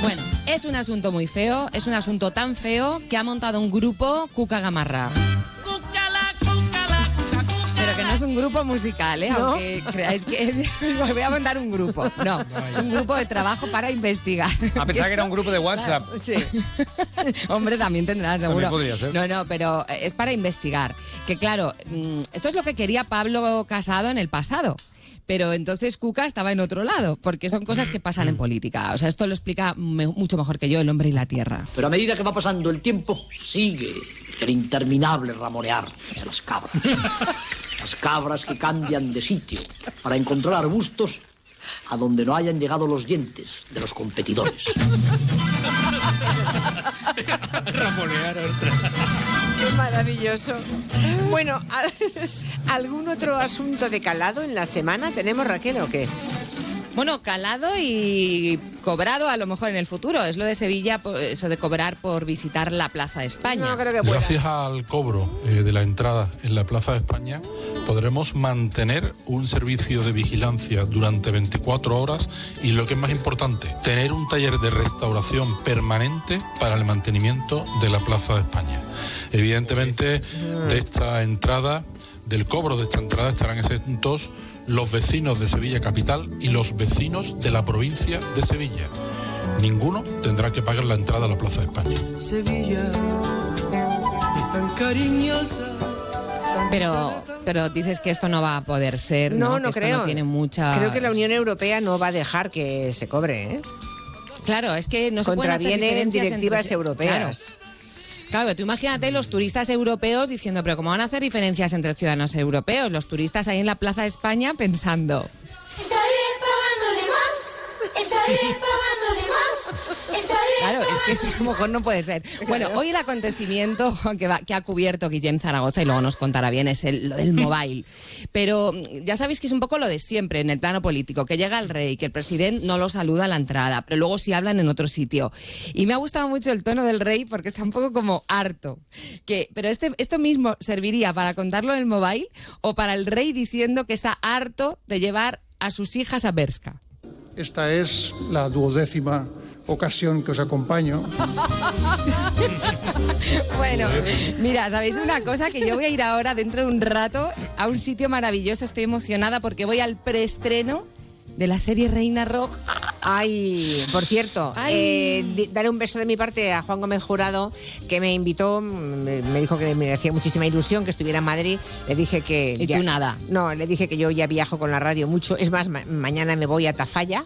Bueno, es un asunto muy feo, es un asunto tan feo que ha montado un grupo Cuca Gamarra. Pero que no es un grupo musical, ¿eh? ¿No? Aunque creáis que *laughs* voy a montar un grupo. No, es un grupo de trabajo para investigar. A pensar que era un grupo de WhatsApp. *laughs* Hombre, también tendrán, seguro. También podría ser. No, no, pero es para investigar. Que claro, mm, esto es lo que quería Pablo Casado en el pasado. Pero entonces Cuca estaba en otro lado, porque son cosas que pasan en política. O sea, esto lo explica me- mucho mejor que yo el hombre y la tierra. Pero a medida que va pasando el tiempo, sigue el interminable ramonear de las cabras. *laughs* Las cabras que cambian de sitio para encontrar arbustos a donde no hayan llegado los dientes de los competidores. *laughs* Ramonear, ostras. Qué maravilloso. Bueno, ¿al- *laughs* ¿algún otro asunto de calado en la semana tenemos, Raquel, o qué? Bueno, calado y cobrado a lo mejor en el futuro. Es lo de Sevilla, eso de cobrar por visitar la Plaza de España. No creo que pueda. Gracias al cobro eh, de la entrada en la Plaza de España, podremos mantener un servicio de vigilancia durante 24 horas y, lo que es más importante, tener un taller de restauración permanente para el mantenimiento de la Plaza de España. Evidentemente, de esta entrada, del cobro de esta entrada, estarán exentos los vecinos de Sevilla Capital y los vecinos de la provincia de Sevilla. Ninguno tendrá que pagar la entrada a la Plaza de España. Sevilla, tan cariñosa. Pero, pero dices que esto no va a poder ser. No, No, Que esto creo. No tiene mucha. Creo que la Unión Europea no va a dejar que se cobre, ¿eh? Claro, es que no se pueden hacer directivas entre- europeas. Claro, tú imagínate los turistas europeos diciendo, pero ¿cómo van a hacer diferencias entre ciudadanos europeos? Los turistas ahí en la Plaza de España pensando, Estaré pagándole más. Estaré pagándole *laughs* Claro, es que esto a lo mejor no puede ser. *laughs* Bueno, hoy el acontecimiento *laughs* que, va- que ha cubierto Guillem Zaragoza y luego nos contará bien es el, lo del *laughs* mobile. Pero mm, ya sabéis que es un poco lo de siempre en el plano político, que llega el rey, que el presidente no lo saluda a la entrada, pero luego sí hablan en otro sitio. Y me ha gustado mucho el tono del rey porque está un poco como harto. Que, pero este, esto mismo serviría para contarlo en el mobile o para el rey diciendo que está harto de llevar a sus hijas a Berska. Esta es la duodécima ocasión que os acompaño. *laughs* Bueno, mira, ¿sabéis una cosa? Que yo voy a ir ahora dentro de un rato a un sitio maravilloso. Estoy emocionada porque voy al preestreno de la serie Reina Roja. Ay, por cierto, Ay. eh, daré un beso de mi parte a Juan Gómez Jurado, que me invitó, me, dijo que me hacía muchísima ilusión que estuviera en Madrid. Le dije que. ¿Y tú nada? No, le dije que yo ya viajo con la radio mucho. Es más, ma- mañana me voy a Tafalla.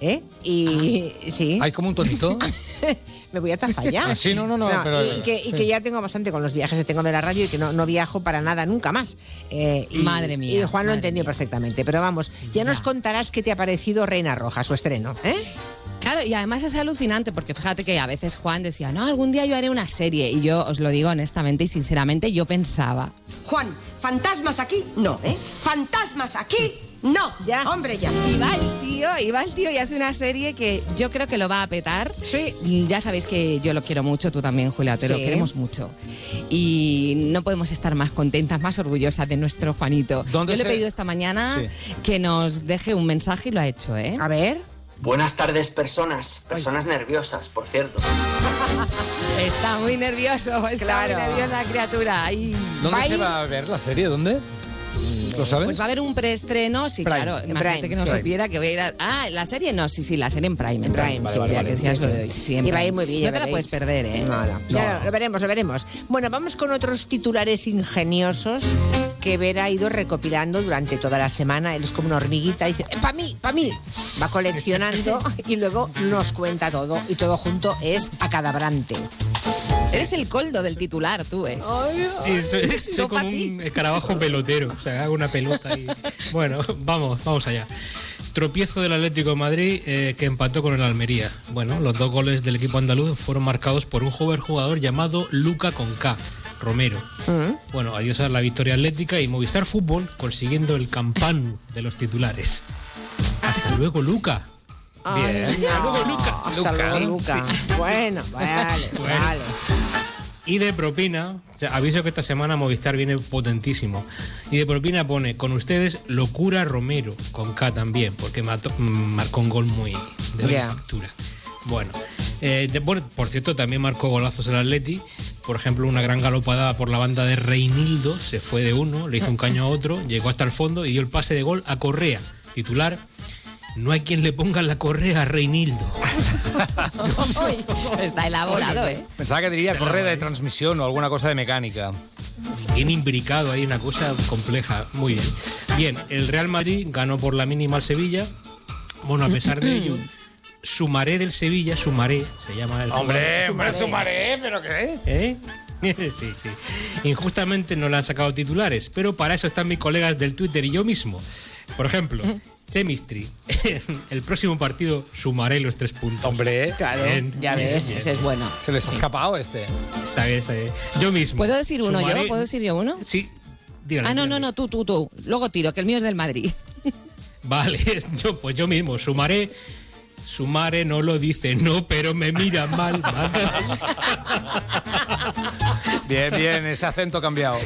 ¿Eh? Y sí. Hay como un tonito. *laughs* me voy a Tafalla. *laughs* Sí, no, no, no, pero- y, que, y sí. que ya tengo bastante con los viajes que tengo de la radio y que no, no viajo para nada nunca más. Eh, y, Madre mía, Y Juan lo entendió perfectamente. Pero vamos, ya, nos contarás qué te ha parecido Reina Roja, su estreno. ¿eh? Claro, y además es alucinante porque fíjate que a veces Juan decía, no, algún día yo haré una serie. Y yo os lo digo honestamente y sinceramente, yo pensaba, Juan, fantasmas aquí, no, ¿eh? Fantasmas aquí, no. Ya. Hombre, ya. Y va el tío, y va el tío y hace una serie que yo creo que lo va a petar. Sí. Ya sabéis que yo lo quiero mucho, tú también, Julia, te lo queremos mucho. Y no podemos estar más contentas, más orgullosas de nuestro Juanito. ¿Dónde yo le he pedido esta mañana que nos deje un mensaje y lo ha hecho, ¿eh? A ver. Buenas tardes, personas. Personas nerviosas, por cierto. *laughs* Está muy nervioso, está Claro. muy nerviosa la criatura. Ay. ¿Dónde se va a ver la serie? ¿Dónde? ¿Lo sabes? Pues va a haber un preestreno, sí, Prime. claro. Imagínate Prime, que no Prime. supiera que voy a ir a... Ah, la serie no, sí, sí, la serie en Prime. En Prime, Prime, sí, sí, vale, ya vale, que decías sí, lo sí. de hoy. Sí, en Y va a ir muy bien, ya No te la puedes perder, ¿eh? Nada. Ya lo, lo veremos, lo veremos. Bueno, vamos con otros titulares ingeniosos que Vera ha ido recopilando durante toda la semana. Él es como una hormiguita, dice, para mí, para mí. Va coleccionando *laughs* y luego nos cuenta todo. Y todo junto es acadabrante. Eres el coldo del titular, tú, ¿eh? Sí, soy, como un escarabajo pelotero. O sea, hago una pelota y. Bueno, vamos, vamos allá. Tropiezo del Atlético de Madrid eh, que empató con el Almería. Bueno, los dos goles del equipo andaluz fueron marcados por un joven jugador llamado Luca Romero. Bueno, adiós a la victoria atlética y Movistar Fútbol consiguiendo el campán de los titulares. Hasta luego, Luca. Bien. no. Hasta luego, Luca. Hasta luego, Luca. Bueno, vale, vale. Y de propina, o sea, aviso que esta semana Movistar viene potentísimo. Y de propina pone con ustedes Locura Romero, con K también, porque mató- mm, marcó un gol muy de buena factura. Bueno, eh, de- bueno, por cierto, también marcó golazos el Atleti. Por ejemplo, una gran galopada por la banda de Reinildo, se fue de uno, le hizo un caño a otro, llegó hasta el fondo y dio el pase de gol a Correa, titular. No hay quien le ponga la correa a Reinildo. *laughs* Está elaborado, ¿eh? Pensaba que diría correa de transmisión o alguna cosa de mecánica. Bien imbricado ahí, una cosa compleja. Muy bien. Bien, el Real Madrid ganó por la mínima al Sevilla. Bueno, a pesar de ello, Sumaré del Sevilla, Sumaré, se llama el Hombre, hombre, sumaré, pero ¿qué? ¿Eh? *laughs* Sí, sí. Injustamente no le han sacado titulares, pero para eso están mis colegas del Twitter y yo mismo. Por ejemplo, *laughs* Chemistry. *laughs* El próximo partido sumaré los tres puntos. Hombre, Claro, ya ves, ese es bueno. Se les ha escapado este. Está bien, está bien. Yo mismo. ¿Puedo decir uno Sumaré- yo? ¿Puedo decir yo uno? Sí. Dígale, Ah, no, dígale. no, no, tú, tú, tú. Luego tiro, que el mío es del Madrid. Vale, yo, pues yo mismo, sumaré. Sumare no lo dice, no, pero me mira mal. mal. Bien, bien, ese acento cambiado.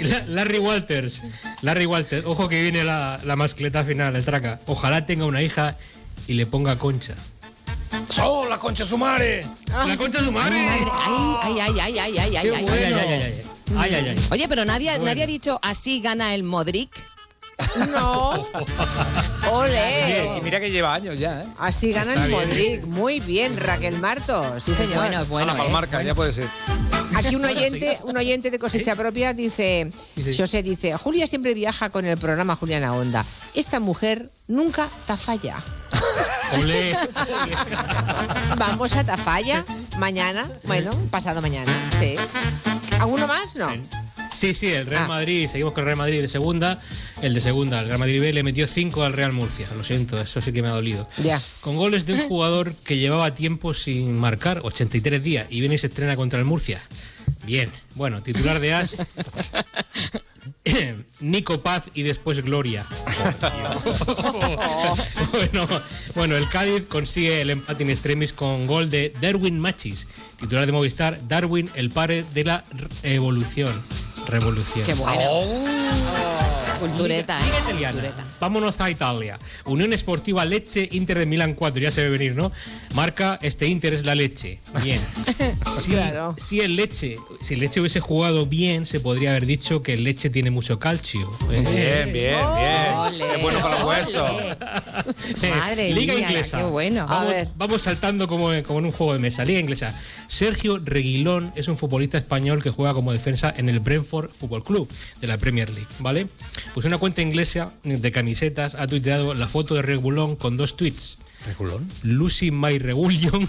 La- Larry Walters, Larry Walters, ojo que viene la, la mascleta final, el traca. Ojalá tenga una hija y le ponga concha. ¡Oh, la concha sumare! ¡La concha sumare! Ay, ay, ay, ay, ay, ay, ay, Qué ay. bueno. Ay, ay, ay, ay, ay. Ay, ay, ay. Oye, pero nadie, Bueno. nadie ha dicho así gana el Modric. No. *laughs* Ole. Y mira que lleva años ya, ¿eh? Así gana Está el. Modric. Muy bien, Raquel Marto. Sí, señor. Bueno, bueno, eh. palmarca, ya puede ser. Aquí un oyente, un oyente de cosecha propia dice, Dice- José dice, Julia siempre viaja con el programa Juliana Onda. Esta mujer nunca tafalla. *laughs* Olé. *laughs* Vamos a Tafalla mañana, bueno, pasado mañana, sí. ¿Alguno más? No. Sí, sí, el Real Ah. Madrid, seguimos con el Real Madrid de segunda. El de segunda, el Real Madrid B, le metió 5 al Real Murcia. Lo siento, eso sí que me ha dolido. Ya. Con goles de un *laughs* jugador que llevaba tiempo sin marcar, 83 días, y viene y se estrena contra el Murcia. Bien, bueno, titular de As. *laughs* *laughs* Nico Paz y después Gloria. bueno, bueno, el Cádiz consigue el empate in extremis con gol de Darwin Machis, titular de Movistar. Darwin, el padre de la evolución. Revolución. Qué bueno. Cultureta, Liga ¿eh? italiana. Cultureta. Vámonos a Italia. Unión Esportiva Leche, Inter de Milán 4, ya se ve venir, ¿no? Marca, este Inter es la Leche. Bien. *laughs* Si, Claro. si el Leche, si el Leche hubiese jugado bien, se podría haber dicho que el Leche tiene mucho calcio. ¿eh? Bien, bien, bien. Ole, Es bueno para los huesos. *laughs* Madre Liga mía, inglesa. qué bueno. A Vamos, ver. vamos saltando como, como en un juego de mesa. Liga inglesa. Sergio Reguilón es un futbolista español que juega como defensa en el Brentford Football Club de la Premier League, ¿vale? Pues una cuenta inglesa de camisetas ha tuiteado la foto de Regulón con dos tweets. ¿Regulón? Lucy My Regulion *laughs*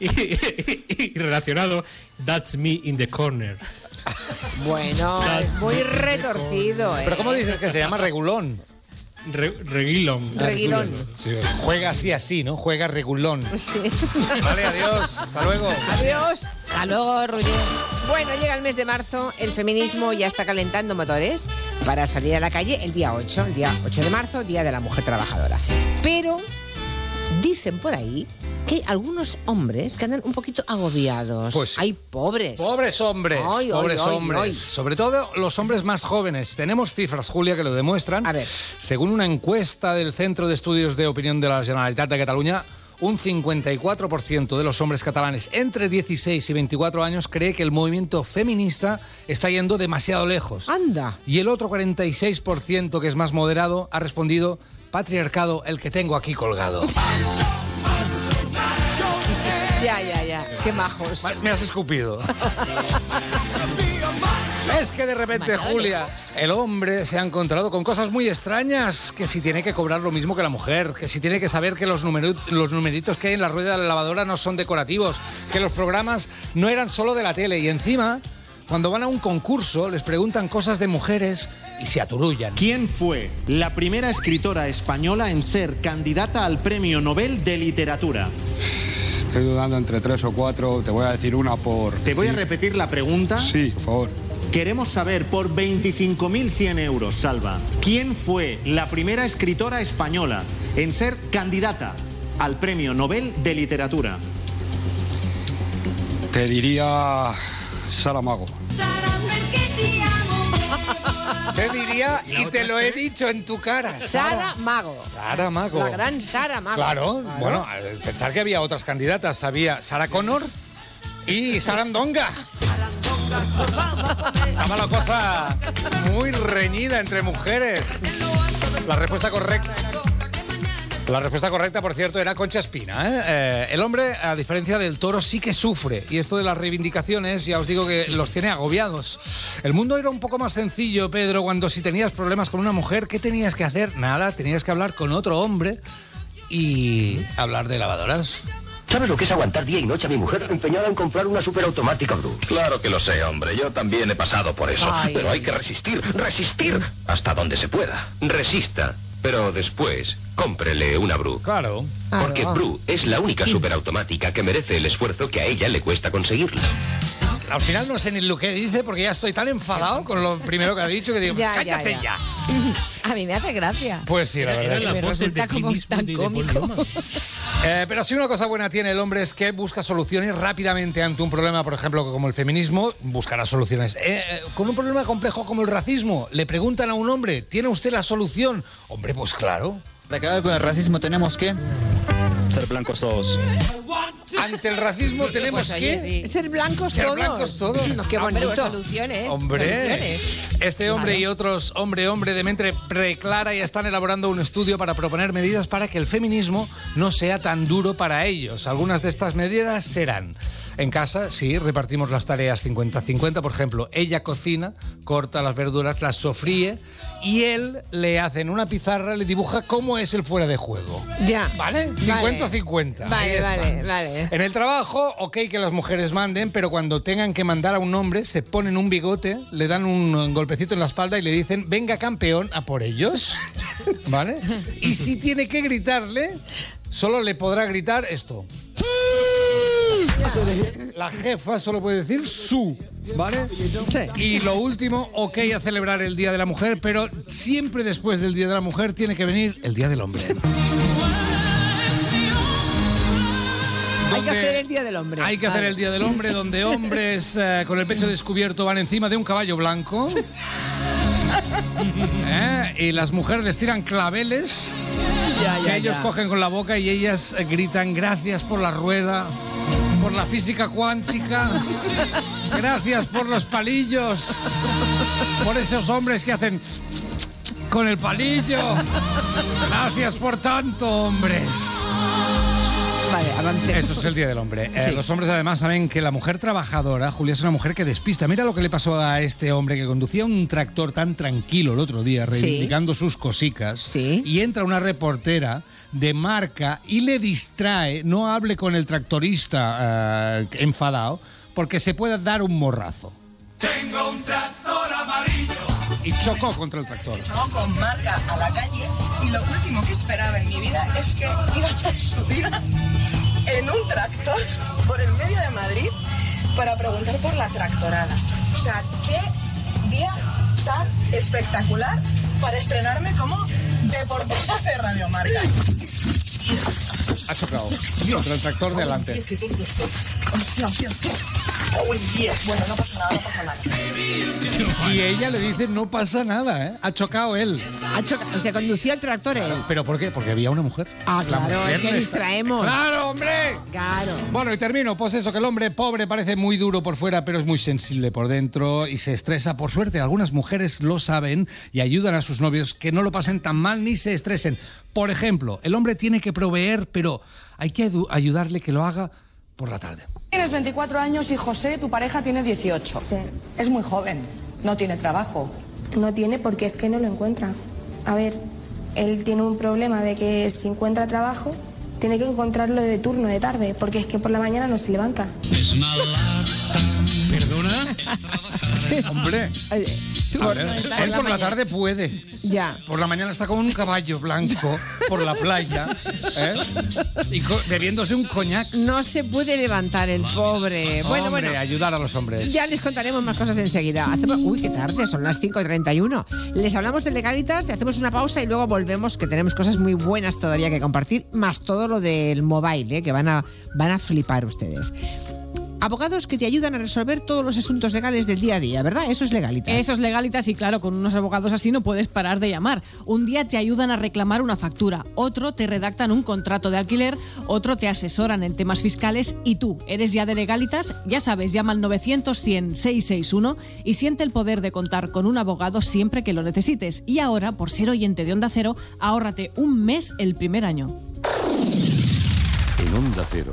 y, y- y- y relacionado That's me in the corner. Bueno, That's muy retorcido, ¿eh? ¿Pero cómo dices que se llama regulón? Re- Reguilón. Reguilón. Sí, juega así, así, ¿no? Juega regulón. Vale, adiós. Hasta luego. Adiós. Hasta luego, Roger. Bueno, llega el mes de marzo, el feminismo ya está calentando motores para salir a la calle el día 8, el día 8 de marzo, Día de la Mujer Trabajadora. Pero dicen por ahí que hay algunos hombres que andan un poquito agobiados. Pues hay pobres. Pobres hombres, Ay, ay, pobres ay, hombres. ay. Sobre todo los hombres más jóvenes. Tenemos cifras, Julia, que lo demuestran. A ver. Según una encuesta del Centro de Estudios de Opinión de la Generalitat de Cataluña, un 54% de los hombres catalanes entre 16 y 24 años cree que el movimiento feminista está yendo demasiado lejos. Anda. Y el otro 46%, que es más moderado, ha respondido patriarcado el que tengo aquí colgado. *laughs* Ya, ya, ya. Qué majos. Me has escupido. Es que de repente, Julia, el hombre se ha encontrado con cosas muy extrañas, que si tiene que cobrar lo mismo que la mujer, que si tiene que saber que los numeritos que hay en la rueda de la lavadora no son decorativos, que los programas no eran solo de la tele y encima, cuando van a un concurso, les preguntan cosas de mujeres y se aturullan. ¿Quién fue la primera escritora española en ser candidata al Premio Nobel de Literatura? Estoy dudando entre tres o cuatro. Te voy a decir una por. Te voy a repetir la pregunta. Sí, por favor. Queremos saber por 25.100 euros, Salva, ¿quién fue la primera escritora española en ser candidata al Premio Nobel de Literatura? Te diría Saramago. Te diría, y te lo he dicho en tu cara. Sara Mago. Sara Mago. La gran Sara Mago. Claro, bueno, al pensar que había otras candidatas, había Sara Connor y Sarandonga. Estaba la cosa muy reñida entre mujeres. La respuesta correcta. La respuesta correcta, por cierto, era Concha Espina. ¿eh? Eh, el hombre, a diferencia del toro, sí que sufre. Y esto de las reivindicaciones, ya os digo que los tiene agobiados. El mundo era un poco más sencillo, Pedro, cuando si tenías problemas con una mujer, ¿qué tenías que hacer? Nada, tenías que hablar con otro hombre y hablar de lavadoras. ¿Sabes lo que es aguantar día y noche a mi mujer empeñada en comprar una superautomática, Bru? Claro que lo sé, hombre. Yo también he pasado por eso. Ay. Pero hay que resistir, resistir hasta donde se pueda. Resista, pero después cómprele una Bru. Claro. Porque Claro. Bru es la única superautomática que merece el esfuerzo que a ella le cuesta conseguirla. Al final no sé ni lo que dice porque ya estoy tan enfadado con lo primero que ha dicho que digo, *laughs* Ya, cállate ya. ya. *laughs* A mí me hace gracia. Pues sí, la verdad. me resulta como tan cómico. *laughs* Eh, pero si una cosa buena tiene el hombre es que busca soluciones rápidamente ante un problema, por ejemplo, como el feminismo, buscará soluciones. Eh, eh, con un problema complejo como el racismo, le preguntan a un hombre, ¿tiene usted la solución? Hombre, pues claro. Para acabar con el racismo tenemos que ser blancos todos. Ante el racismo tenemos Pues, que oye, sí. Ser blancos ser todos. blancos todos. No, qué Hombre, bonito. soluciones. Hombre, soluciones. este hombre Claro. y otros hombre, hombre de mente preclara ya están elaborando un estudio para proponer medidas para que el feminismo no sea tan duro para ellos. Algunas de estas medidas serán, en casa, sí, repartimos las tareas 50-50, por ejemplo, ella cocina, corta las verduras, las sofríe y él le hace en una pizarra, le dibuja cómo es el fuera de juego. Ya. ¿Vale? 50-50. Ahí Vale, vale, vale. En el trabajo, ok que las mujeres manden, pero cuando tengan que mandar a un hombre, se ponen un bigote, le dan un golpecito en la espalda y le dicen, venga campeón, a por ellos. *laughs* ¿Vale? Y si tiene que gritarle, solo le podrá gritar esto. La jefa solo puede decir su, ¿vale? Y lo último, ok a celebrar el Día de la Mujer, pero siempre después del Día de la Mujer tiene que venir el Día del Hombre. *laughs* Hay que hacer el Día del Hombre. Hay que hacer el Día del Hombre, donde hombres eh, con el pecho descubierto van encima de un caballo blanco. *laughs* ¿Eh? Y las mujeres les tiran claveles Ya, que ellos ya. cogen con la boca y ellas eh, gritan gracias por la rueda, por la física cuántica, gracias por los palillos, por esos hombres que hacen con el palillo. Gracias por tanto, hombres. Vale, avancemos. Eso es el Día del Hombre. Eh, Sí. Los hombres además saben que la mujer trabajadora, Julia, es una mujer que despista. Mira lo que le pasó a este hombre que conducía un tractor tan tranquilo el otro día, reivindicando sus cosicas. Y entra una reportera de marca y le distrae, no hable con el tractorista eh, enfadado, porque se puede dar un morrazo. Tengo un tractor amarillo. Y chocó contra el tractor. Salgo con marca a la calle y lo último que esperaba en mi vida es que iba a subir en un tractor por el medio de Madrid para preguntar por la tractorada. O sea, qué día tan espectacular para estrenarme como deportista de Radio Marca. Ha chocado contra el tractor de adelante. Bueno, no pasa nada, no pasa nada. Y ella le dice, no pasa nada, ¿eh? Ha chocado él. Ha choca- o sea, conducía el tractor él. ¿Pero por qué? Porque había una mujer. Ah, La claro, mujer es que le distraemos. ¡Claro, hombre! Claro. Bueno, y termino. Pues eso, que el hombre pobre parece muy duro por fuera, pero es muy sensible por dentro y se estresa. Por suerte, algunas mujeres lo saben y ayudan a sus novios que no lo pasen tan mal ni se estresen. Por ejemplo, el hombre tiene que proveer, pero hay que ayudarle que lo haga por la tarde. Tienes 24 años y José, tu pareja, tiene 18. Sí. Es muy joven, no tiene trabajo. No tiene porque es que no lo encuentra. A ver, él tiene un problema de que si encuentra trabajo, tiene que encontrarlo de turno de tarde, porque es que por la mañana no se levanta. ¿Perdona? *laughs* Hombre, a ver, por él la por la mañana. tarde puede. Ya. Por la mañana está con un caballo blanco por la playa ¿eh? y bebiéndose un coñac. No se puede levantar el pobre. Bueno, Hombre, bueno. ayudar a los hombres. Ya les contaremos más cosas enseguida. Hacemos- Uy, qué tarde, son las 5.31. Les hablamos de legalitas, hacemos una pausa y luego volvemos, que tenemos cosas muy buenas todavía que compartir, más todo lo del mobile, ¿eh? que van a, van a flipar ustedes. Abogados que te ayudan a resolver todos los asuntos legales del día a día, ¿verdad? Eso es legalitas. Eso es legalitas y claro, con unos abogados así no puedes parar de llamar. Un día te ayudan a reclamar una factura, otro te redactan un contrato de alquiler, otro te asesoran en temas fiscales y tú, ¿eres ya de legalitas? Ya sabes, llama al 900 100 661 y siente el poder de contar con un abogado siempre que lo necesites. Y ahora, por ser oyente de Onda Cero, ahórrate un mes el primer año. En Onda Cero.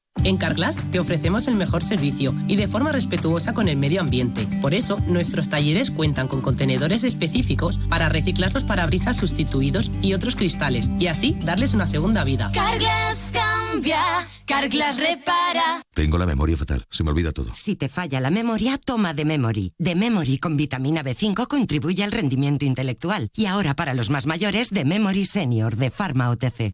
En Carglass te ofrecemos el mejor servicio y de forma respetuosa con el medio ambiente. Por eso, nuestros talleres cuentan con contenedores específicos para reciclar los parabrisas sustituidos y otros cristales y así darles una segunda vida. Carglass cambia, Carglass repara. Tengo la memoria fatal, se me olvida todo. Si te falla la memoria, toma de Memory. De Memory con vitamina B5 contribuye al rendimiento intelectual. Y ahora para los más mayores, de Memory Senior de Pharma OTC.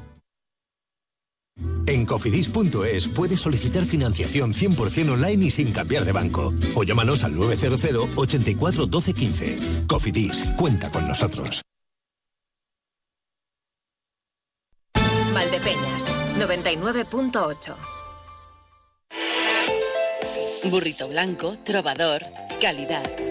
En cofidis.es puedes solicitar financiación 100% online y sin cambiar de banco. O llámanos al 900 84 12 15. Cofidis, cuenta con nosotros. Valdepeñas, 99.8. Burrito blanco, trovador, calidad.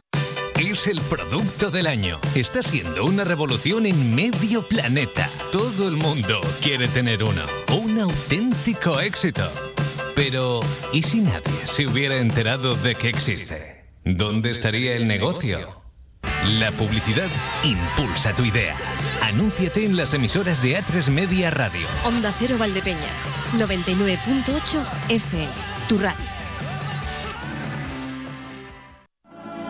Es el producto del año. Está siendo una revolución en medio planeta. Todo el mundo quiere tener uno. Un auténtico éxito. Pero, ¿y si nadie se hubiera enterado de que existe? ¿Dónde estaría el negocio? La publicidad impulsa tu idea. Anúnciate en las emisoras de A3 Media Radio. Onda Cero Valdepeñas, 99.8 FM, tu radio.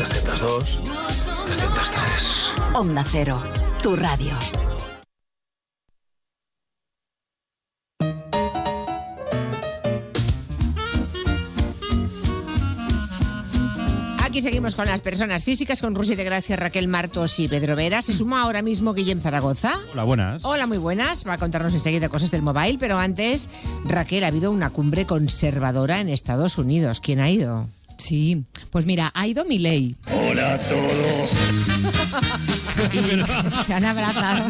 302, 303. Onda Cero, tu radio. Aquí seguimos con las personas físicas, con Rusi de Gracia, Raquel Martos y Pedro Vera. Se suma ahora mismo Guillem Zaragoza. Hola, buenas. Hola, muy buenas. Va a contarnos enseguida cosas del mobile, pero antes, Raquel, ha habido una cumbre conservadora en Estados Unidos. ¿Quién ha ido? Sí, pues mira, ha ido Milei. Hola a todos. *laughs* Y se han abrazado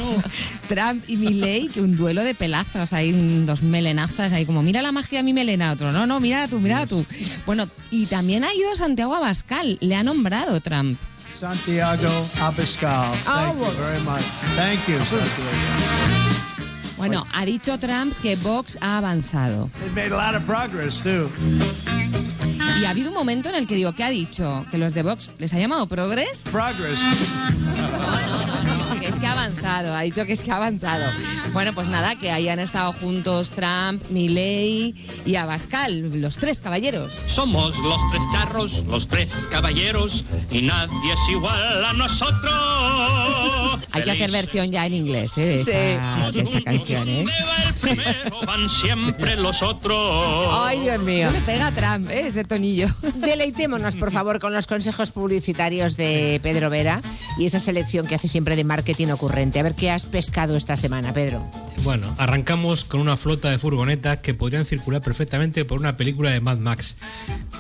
Trump y Milei, que un duelo de pelazos, hay dos melenazas ahí como, mira la magia de mi melena, otro, no, no, mira tú, mira tú. Bueno, y también ha ido Santiago Abascal, le ha nombrado Trump. Santiago Abascal. Thank you very much. Thank you, Santiago. Bueno, ha dicho Trump que Vox ha avanzado. They've made a lot of progress too. Y ha habido un momento en el que digo, ¿qué ha dicho? ¿Que los de Vox les ha llamado progres? Progress. Que es que ha avanzado, ha dicho que es que ha avanzado. Bueno, pues nada, que hayan estado juntos Trump, Milley y Abascal, los tres caballeros. Somos los tres carros, los tres caballeros, y nadie es igual a nosotros. Hay que hacer versión ya en inglés ¿eh? de, esta, de esta canción, ¿eh? Primero van siempre los otros. Ay, Dios mío. No le pega a Trump, ¿eh? ese tonillo. Deleitémonos, por favor, con los consejos publicitarios de Pedro Vera y esa selección que hace siempre de marketing ocurrente. A ver qué has pescado esta semana, Pedro. Bueno, arrancamos con una flota de furgonetas que podrían circular perfectamente por una película de Mad Max.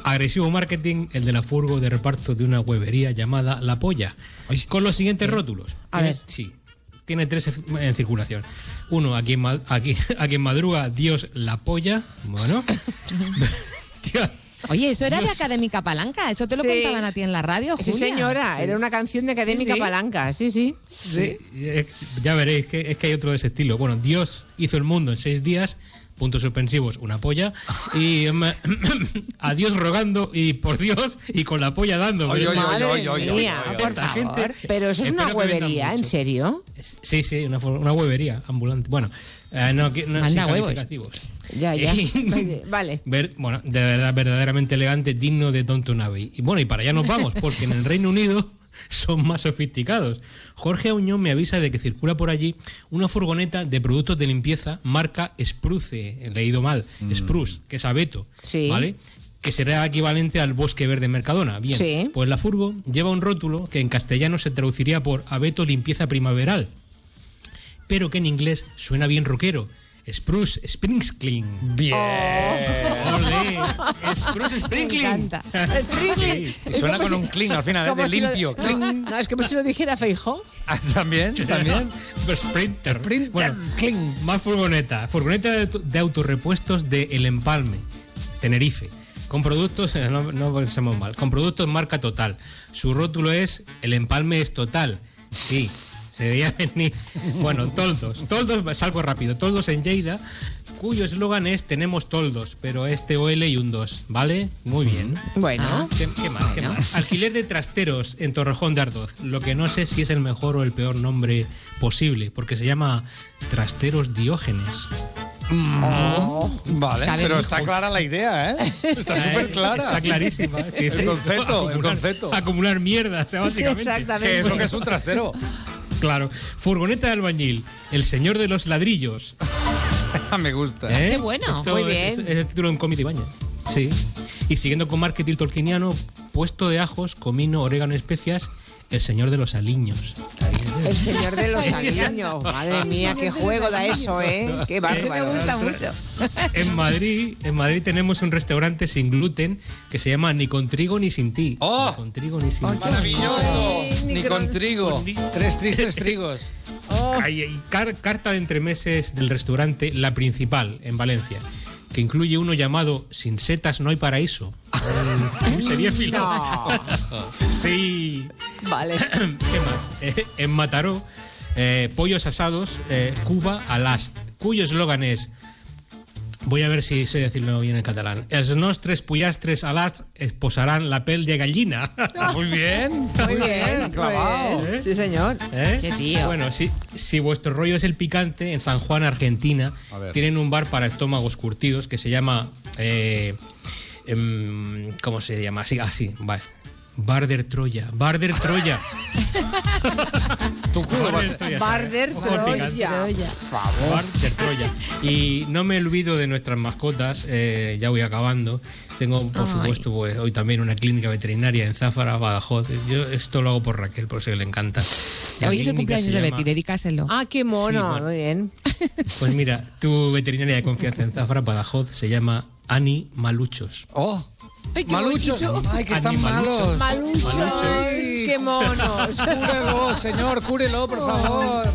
Agresivo marketing, el de la furgo de reparto de una huevería llamada La Polla. Con los siguientes rótulos. A Tiene- ver. Sí, tiene tres en circulación. Uno, a quien, ma- a quien- a quien madruga, Dios la polla. Bueno. *laughs* *laughs* Oye, eso era de Dios. Académica Palanca, eso te lo Sí. contaban a ti en la radio, Sí, Julia. señora, era una canción de Académica Sí, sí. Palanca, sí, sí. Sí, ya veréis que es que hay otro de ese estilo. Bueno, Dios hizo el mundo en seis días, puntos suspensivos, una polla, y *coughs* a Dios rogando y por Dios y con la polla dando. Oye, oye, oye, oye, oye, mía, oye, por Esta favor. gente- Pero eso es una huevería, ¿en serio? Sí, sí, una, una huevería ambulante. Bueno, eh, no, no Manda sin huevos. calificativos. Ya, ya. *laughs* Vale. Ver- bueno, de verdad, verdaderamente elegante, digno de Tonto Abbey. Y bueno, y para allá nos vamos, porque en el Reino Unido *laughs* son más sofisticados. Jorge Auñón me avisa de que circula por allí una furgoneta de productos de limpieza marca Spruce, he leído mal, Spruce, que es abeto, Sí. ¿vale? Que será equivalente al bosque verde Mercadona. Bien, Sí. pues la furgo lleva un rótulo que en castellano se traduciría por abeto limpieza primaveral, pero que en inglés suena bien rockero. Spruce Sprinkling. Bien. Olé, Spruce Sprinkling. Me encanta. Sprinkling. Sí, y suena con un clean al final, ¿eh? de si lo- limpio. no, no, es como si lo dijera Feijó. Ah, También, también. Pues Sprinter. Bueno, más furgoneta. Furgoneta de, de autorrepuestos de El Empalme, Tenerife. Con productos, no, no pensemos mal, con productos marca total. Su rótulo es El Empalme es total. Sí, se veía venir. Bueno, toldos. Toldos, salgo rápido. Toldos en Lleida, cuyo eslogan es Tenemos toldos, pero este OL y un 2, ¿vale? Muy bien. Bueno. Ah, ¿Qué, qué más? ¿Qué más? Alquiler de trasteros en Torrejón de Ardoz. Lo que no sé si es el mejor o el peor nombre posible, porque se llama Trasteros Diógenes. Vale, Cabe pero está clara la idea, ¿eh? Está súper clara. Está clarísima. Sí, el sí. concepto, el Acumular- concepto. Acumular mierda, o sea, básicamente. Exactamente. Que es lo que es un trastero. Claro. Furgoneta de albañil. El señor de los ladrillos. *laughs* Me gusta. ¿Eh? Qué bueno. Esto Muy es- bien. Es, es el título de un cómic de Ibañez. Sí. Y siguiendo con marketing tolkieniano, puesto de ajos, comino, orégano y especias, el señor de los aliños. El señor de los aliños. *laughs* Madre mía, qué juego da eso, ¿eh? Qué bárbaro. Me gusta mucho. En Madrid, en Madrid tenemos un restaurante sin gluten que se llama Ni con trigo ni sin ti. ¡Oh! Ni con trigo ni sin ti. Maravilloso. Ay, Ni con trigo. Tres tristes trigos. Car- carta de entremeses del restaurante La Principal, en Valencia. Que incluye uno llamado Sin setas no hay paraíso. *laughs* Seriéfilo. No. *laughs* Sí. Vale. *clears throat* ¿Qué más? Eh, en Mataró, eh, pollos asados, eh, Cuba a last, cuyo eslogan es. Voy a ver si sé decirlo bien en catalán. Els nostres pollastres a last posarán la pel de gallina. *laughs* Muy bien. Muy bien, clavado. muy bien. Sí, señor. ¿Eh? Qué tío. Bueno, si, si vuestro rollo es el picante, en San Juan, Argentina, tienen un bar para estómagos curtidos que se llama. eh, em, ¿Cómo se llama? Así, así, vale. Bar der Troya. Bar der Troya. Tu culo Bar va a der ser- Troya. Barder. Troya. Bar der Troya. Y no me olvido de nuestras mascotas, eh, ya voy acabando. Tengo, por Ay. supuesto, pues, hoy también una clínica veterinaria en Záfara, Badajoz. Yo esto lo hago por Raquel, por eso le encanta. La Hoy es el cumpleaños de llama- Betty, dedícaselo. Ah, qué mono. Sí, bueno. Muy bien. Pues mira, tu veterinaria de confianza en Zafra, Badajoz, se llama Ani Maluchos. Oh, Ay, qué maluchos. bonito. Ay, que están Animaluchos. malos. Maluchos. Ay, Qué monos. Cúrelo, señor, cúrelo, por favor.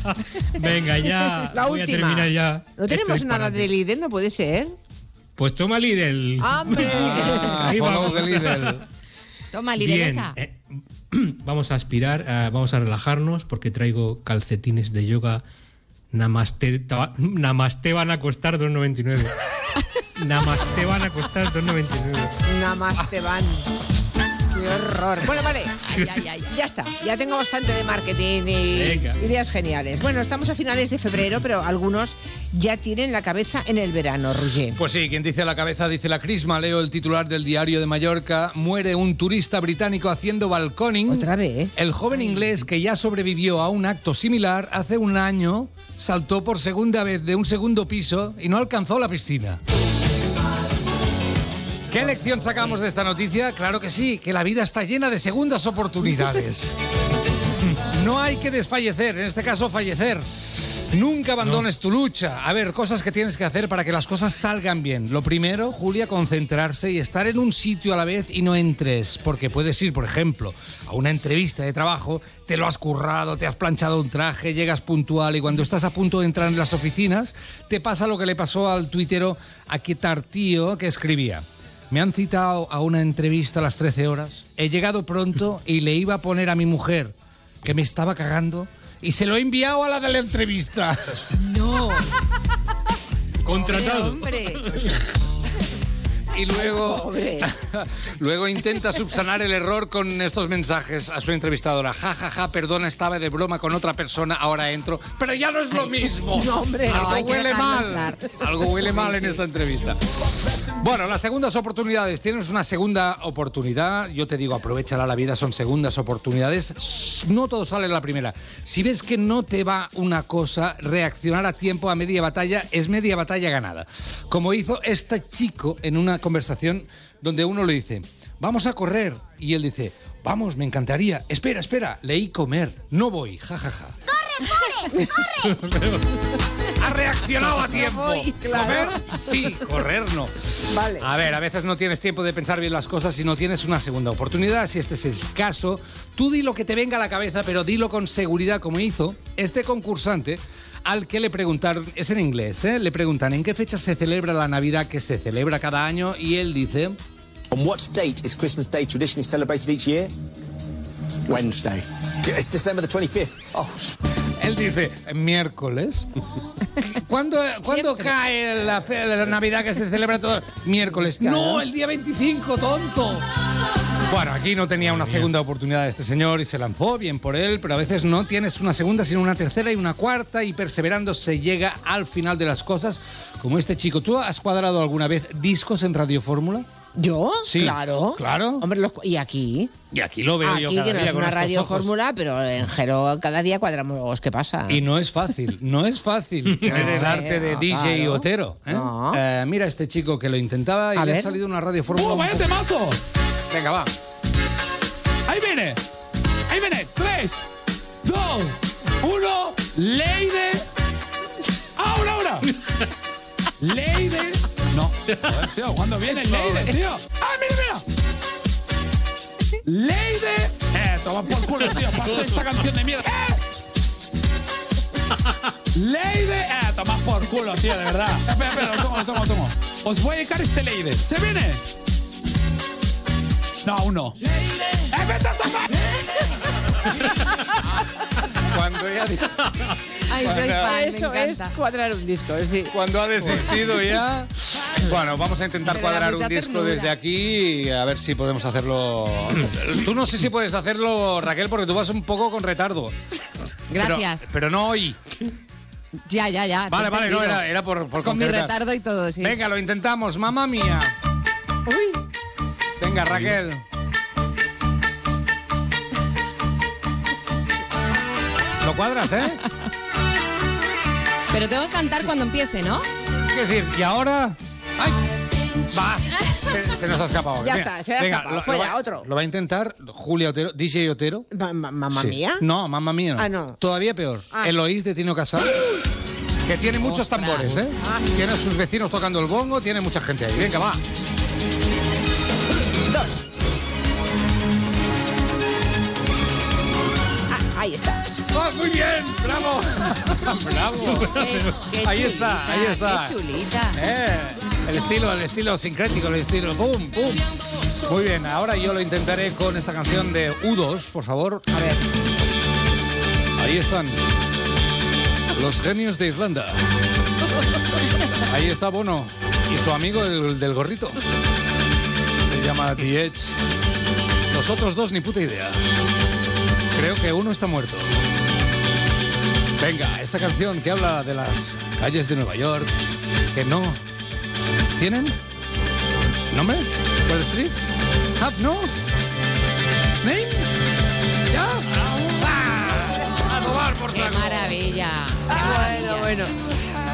*laughs* Venga, ya. La voy a última. terminar ya. No tenemos nada de líder, no puede ser. Pues toma Lidl. ¡Hombre! *laughs* Ah, Ahí vamos. Lidl. Toma, Bien, lideresa. eh, *clears throat* vamos a aspirar, vamos a relajarnos porque traigo calcetines de yoga. Namaste, ta- namaste van a costar 2.99. *laughs* Namaste van a costar 2.99. Nada más te van. Qué horror. Bueno, vale. Ay, ay, ay. Ya está. Ya tengo bastante de marketing y Venga. ideas geniales. Bueno, estamos a finales de febrero, pero algunos ya tienen la cabeza en el verano, Roger. Pues sí, quien dice la cabeza dice la crisma. Leo el titular del diario de Mallorca. Muere un turista británico haciendo balconing. ¿Otra vez? El joven inglés que ya sobrevivió a un acto similar hace un año saltó por segunda vez de un segundo piso y no alcanzó la piscina. ¿Qué lección sacamos de esta noticia? Claro que sí, que la vida está llena de segundas oportunidades. *laughs* No hay que desfallecer, en este caso fallecer. Nunca abandones tu lucha. A ver, cosas que tienes que hacer para que las cosas salgan bien. Lo primero, Julia, concentrarse y estar en un sitio a la vez y no en tres. Porque puedes ir, por ejemplo, a una entrevista de trabajo, te lo has currado, te has planchado un traje, llegas puntual y cuando estás a punto de entrar en las oficinas, te pasa lo que le pasó al tuitero Aquetartío que escribía. Me han citado a una entrevista a las 13 horas. He llegado pronto y le iba a poner a mi mujer que me estaba cagando y se lo he enviado a la de la entrevista. No. Contratado. Hombre. *laughs* Y luego, *laughs* *laughs* luego intenta subsanar el error con estos mensajes a su entrevistadora. Ja, ja, ja, perdona, estaba de broma con otra persona, ahora entro. Pero ya no es lo mismo. No, hombre, Algo no, huele mal. Algo huele mal en esta entrevista. Bueno, las segundas oportunidades. Tienes una segunda oportunidad. Yo te digo, aprovechala la vida, son segundas oportunidades. No todo sale en la primera. Si ves que no te va una cosa, reaccionar a tiempo a media batalla es media batalla ganada. Como hizo este chico en una conversación donde uno le dice, vamos a correr. Y él dice, vamos, me encantaría. Espera, espera, leí comer. No voy, jajaja. *laughs* Ha reaccionado a tiempo. voy, claro. ¿Comer? Sí, correr no. Vale. A ver, a veces no tienes tiempo de pensar bien las cosas y no tienes una segunda oportunidad. Si este es el caso, tú di lo que te venga a la cabeza, pero dilo con seguridad como hizo este concursante al que le preguntaron, es en inglés, ¿eh? le preguntan en qué fecha se celebra la Navidad que se celebra cada año y él dice... On what date is Christmas Day traditionally celebrated each year? Wednesday. It's December the 25th. Oh, Él dice, miércoles. *laughs* ¿Cuándo, ¿cuándo cae la, fe- la Navidad que se celebra todo? Miércoles. No, el día 25, tonto. Bueno, aquí no tenía una segunda oportunidad este señor y se lanzó, bien por él, pero a veces no tienes una segunda, sino una tercera y una cuarta y perseverando se llega al final de las cosas, como este chico. ¿Tú has cuadrado alguna vez discos en Radio Fórmula? ¿Yo? Sí, Claro. claro. Hombre, los- ¿y aquí? Y aquí lo veo yo Aquí, cada que no es una radio fórmula, pero en Gero cada día cuadramos. ¿Qué pasa? Y no es fácil, no es fácil *laughs* tener el arte de DJ claro. Otero. ¿eh? No. Eh, mira este chico que lo intentaba y A le ha salido una radio fórmula. ¡Oh, vaya temazo! Venga, va. Ahí viene. Ahí viene. Tres, dos, uno. Leide. Ahora, ahora. *laughs* Leide. No. Joder, tío, ¿cuándo viene Leide, tío? ¡Ah, mira, mira! Leide. Eh, toma por culo, tío. Pasa *laughs* esta canción de mierda. ¡Eh! Leide. Eh, tomar por culo, tío, de verdad. Espera, espera, lo tomo, lo tomo, lo tomo. Os voy a dedicar este Leide. ¿Se viene? No, aún no. ¡Eh, vete a tomar! Cuando ya... *laughs* Ay, soy fan, Eso es cuadrar un disco, sí. Cuando ha desistido ya. Bueno, vamos a intentar cuadrar un disco ternura. desde aquí y a ver si podemos hacerlo. *coughs* Tú no sé si puedes hacerlo, Raquel, porque tú vas un poco con retardo. Gracias. Pero, pero no hoy. Ya, ya, ya. Vale, vale, no, era, era por, por Con mi retardo y todo, sí. Venga, lo intentamos, mamá mía. Venga, Raquel. Lo cuadras, ¿eh? Pero tengo que cantar cuando empiece, ¿no? Es decir, y ahora. ¡Ay! Va, se, se nos ha escapado. Ya está, se ha venga, escapado. lo- Fuera, lo va- otro. Lo va a intentar Julia Otero, DJ Otero. Ma- ma- ¿Mamma Sí. mía? No, mamá mía no. Ah, no. Todavía peor. Ah. Eloís de Tino Casal. Que tiene muchos Ostras. tambores, ¿eh? Ah. Tiene a sus vecinos tocando el bongo, tiene mucha gente ahí. Venga, va. ¡Ah, muy bien! ¡Bravo! *laughs* ¡Bravo! Qué- qué Ahí está, ahí está. Qué chulita. Eh, el estilo, el estilo sincrético, el estilo pum, pum. Muy bien, ahora yo lo intentaré con esta canción de U2, por favor. A ver. Ahí están. Los genios de Irlanda. Ahí está Bono y su amigo el del gorrito. Se llama The Edge. Los otros dos ni puta idea. Creo que uno está muerto. Venga, esta canción que habla de las calles de Nueva York, que no tienen nombre. The streets have no name. ¿Ya? ¡Ah! A tomar por Qué saco. maravilla. Qué Bueno, maravilla. bueno.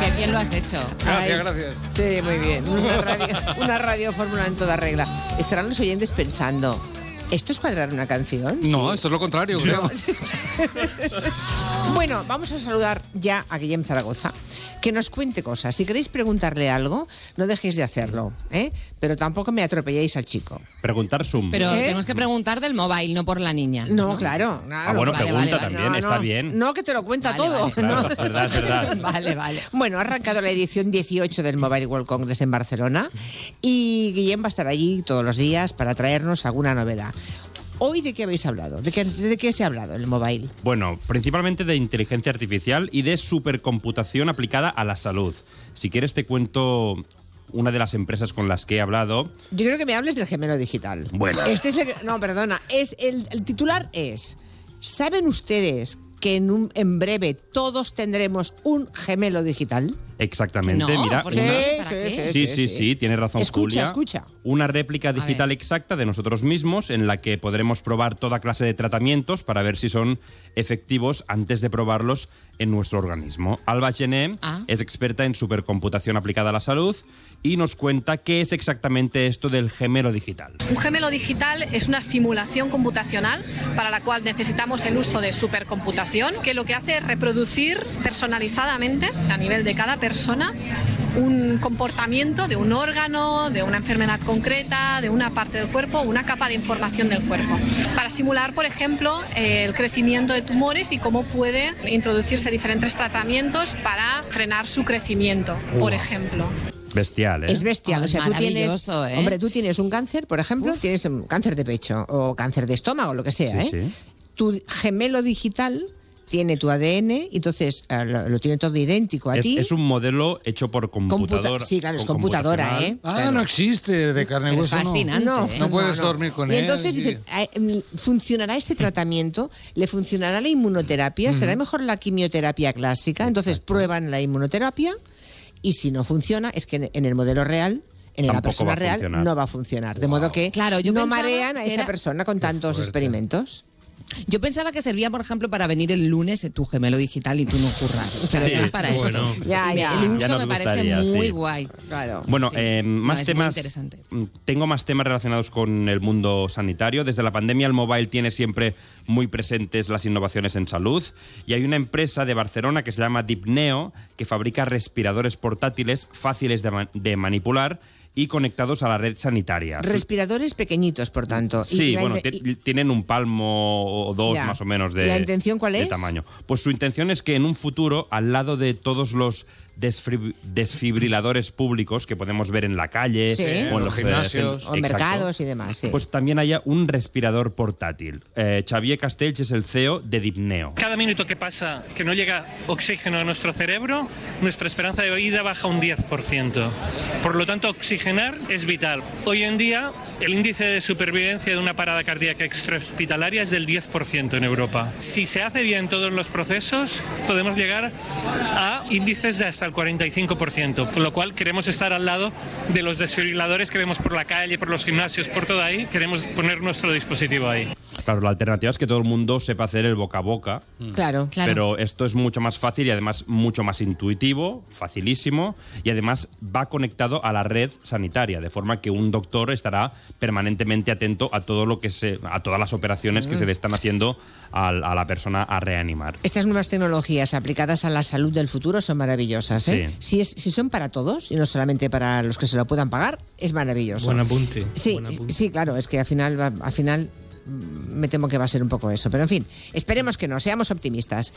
Qué bien lo has hecho. Gracias, Ay. gracias. Sí, muy bien. Una radio, una radio fórmula en toda regla. Estarán los oyentes pensando, ¿esto es cuadrar una canción? No, Sí. esto es lo contrario, creo. *laughs* Bueno, vamos a saludar ya a Guillem Zaragoza, que nos cuente cosas. Si queréis preguntarle algo, no dejéis de hacerlo, ¿eh? Pero tampoco me atropelléis al chico. Preguntar Zoom. Pero ¿Eh? tenemos que preguntar del móvil, no por la niña. No, claro. claro. Ah, bueno, Vale, pregunta vale, también, No, está no. bien. No, que te lo cuenta Vale, todo. vale. Claro, ¿no? es verdad, es verdad. *laughs* Vale, vale. Bueno, ha arrancado la edición 18 del Mobile World Congress en Barcelona y Guillem va a estar allí todos los días para traernos alguna novedad. Hoy, ¿de qué habéis hablado? ¿De qué, de qué se ha hablado en el mobile? Bueno, principalmente de inteligencia artificial y de supercomputación aplicada a la salud. Si quieres te cuento una de las empresas con las que he hablado. Yo creo que me hables del gemelo digital. Bueno. Este es el- no, perdona. Es el, el titular es: ¿Saben ustedes que en, un- en breve todos tendremos un gemelo digital? Exactamente, No, mira. ¿por una- qué? Sí, sí, sí, tiene razón Escucha, Julia. escucha. Una réplica digital exacta de nosotros mismos en la que podremos probar toda clase de tratamientos para ver si son efectivos antes de probarlos en nuestro organismo. Alba Gené Ah. es experta en supercomputación aplicada a la salud y nos cuenta qué es exactamente esto del gemelo digital. Un gemelo digital es una simulación computacional para la cual necesitamos el uso de supercomputación, que lo que hace es reproducir personalizadamente a nivel de cada persona un comportamiento de un órgano, de una enfermedad concreta, de una parte del cuerpo, una capa de información del cuerpo. Para simular, por ejemplo, el crecimiento de tumores y cómo puede introducirse diferentes tratamientos para frenar su crecimiento, por ejemplo. Bestial, ¿eh? Es bestial. Oh, o sea, es tú tienes, maravilloso, ¿eh? hombre, tú tienes un cáncer, por ejemplo, tienes un cáncer de pecho o cáncer de estómago, lo que sea, Sí, ¿eh? sí. Tu gemelo digital tiene tu ADN, entonces eh, lo, lo tiene todo idéntico a Es, ti. es un modelo hecho por Computa- computadora. sí, claro, es con computadora. ¿eh? Ah, no existe de carne y Es hueso. no. fascinante, No, ¿eh? no puedes No, no. dormir con y él. entonces dicen, eh, mm, ¿funcionará este tratamiento? ¿Le funcionará la inmunoterapia? ¿Será mejor la quimioterapia clásica? Entonces prueban la inmunoterapia y si no funciona, es que en- el modelo real, en la persona real, no va a funcionar. De modo que Claro, yo no marean a esa era- persona con tantos experimentos. Yo pensaba que servía, por ejemplo, para venir el lunes tu gemelo digital y tú no currar. Pero Sí, no es para bueno. esto. Ya, ya. El uso me parece gustaría, muy sí. guay. Claro. Bueno, Sí. eh, No, más es muy temas. interesante. mm, Tengo más temas relacionados con el mundo sanitario. Desde la pandemia, el mobile tiene siempre muy presentes las innovaciones en salud. Y hay una empresa de Barcelona que se llama Dipneo que fabrica respiradores portátiles fáciles de, ma- de manipular y conectados a la red sanitaria. Respiradores pequeñitos, por tanto. Sí, bueno, tienen un palmo o dos Ya. más o menos de, ¿La intención cuál de es? tamaño. Pues su intención es que en un futuro, al lado de todos los desfibriladores públicos que podemos ver en la calle Sí. o en los los gimnasios. eh, O en exacto, mercados y demás, sí. Pues también haya un respirador portátil. Eh, Xavier Castells es el CEO de Dipneo. Cada minuto que pasa que no llega oxígeno a nuestro cerebro, nuestra esperanza de vida baja un 10%. Por lo tanto, oxigenar es vital. Hoy en día, el índice de supervivencia de una parada cardíaca extrahospitalaria es del 10% en Europa. Si se hace bien todos los procesos, podemos llegar a índices de hasta el 45%, con lo cual queremos estar al lado de los desfibriladores que vemos por la calle, por los gimnasios, por todo ahí. Queremos poner nuestro dispositivo ahí. Claro, la alternativa es que todo el mundo sepa hacer el boca a boca. Claro, claro. Pero esto es mucho más fácil y además mucho más intuitivo, facilísimo y además va conectado a la red sanitaria, de forma que un doctor estará permanentemente atento a todo lo que se, a todas las operaciones que se le están haciendo a, la persona a reanimar. Estas nuevas tecnologías aplicadas a la salud del futuro son maravillosas. ¿Eh? Sí. Si, es, si son para todos y no solamente para los que se lo puedan pagar, es maravilloso. Buen apunte. Sí, buen apunte. sí, claro, es que al final, al final me temo que va a ser un poco eso. Pero en fin, esperemos que no, seamos optimistas.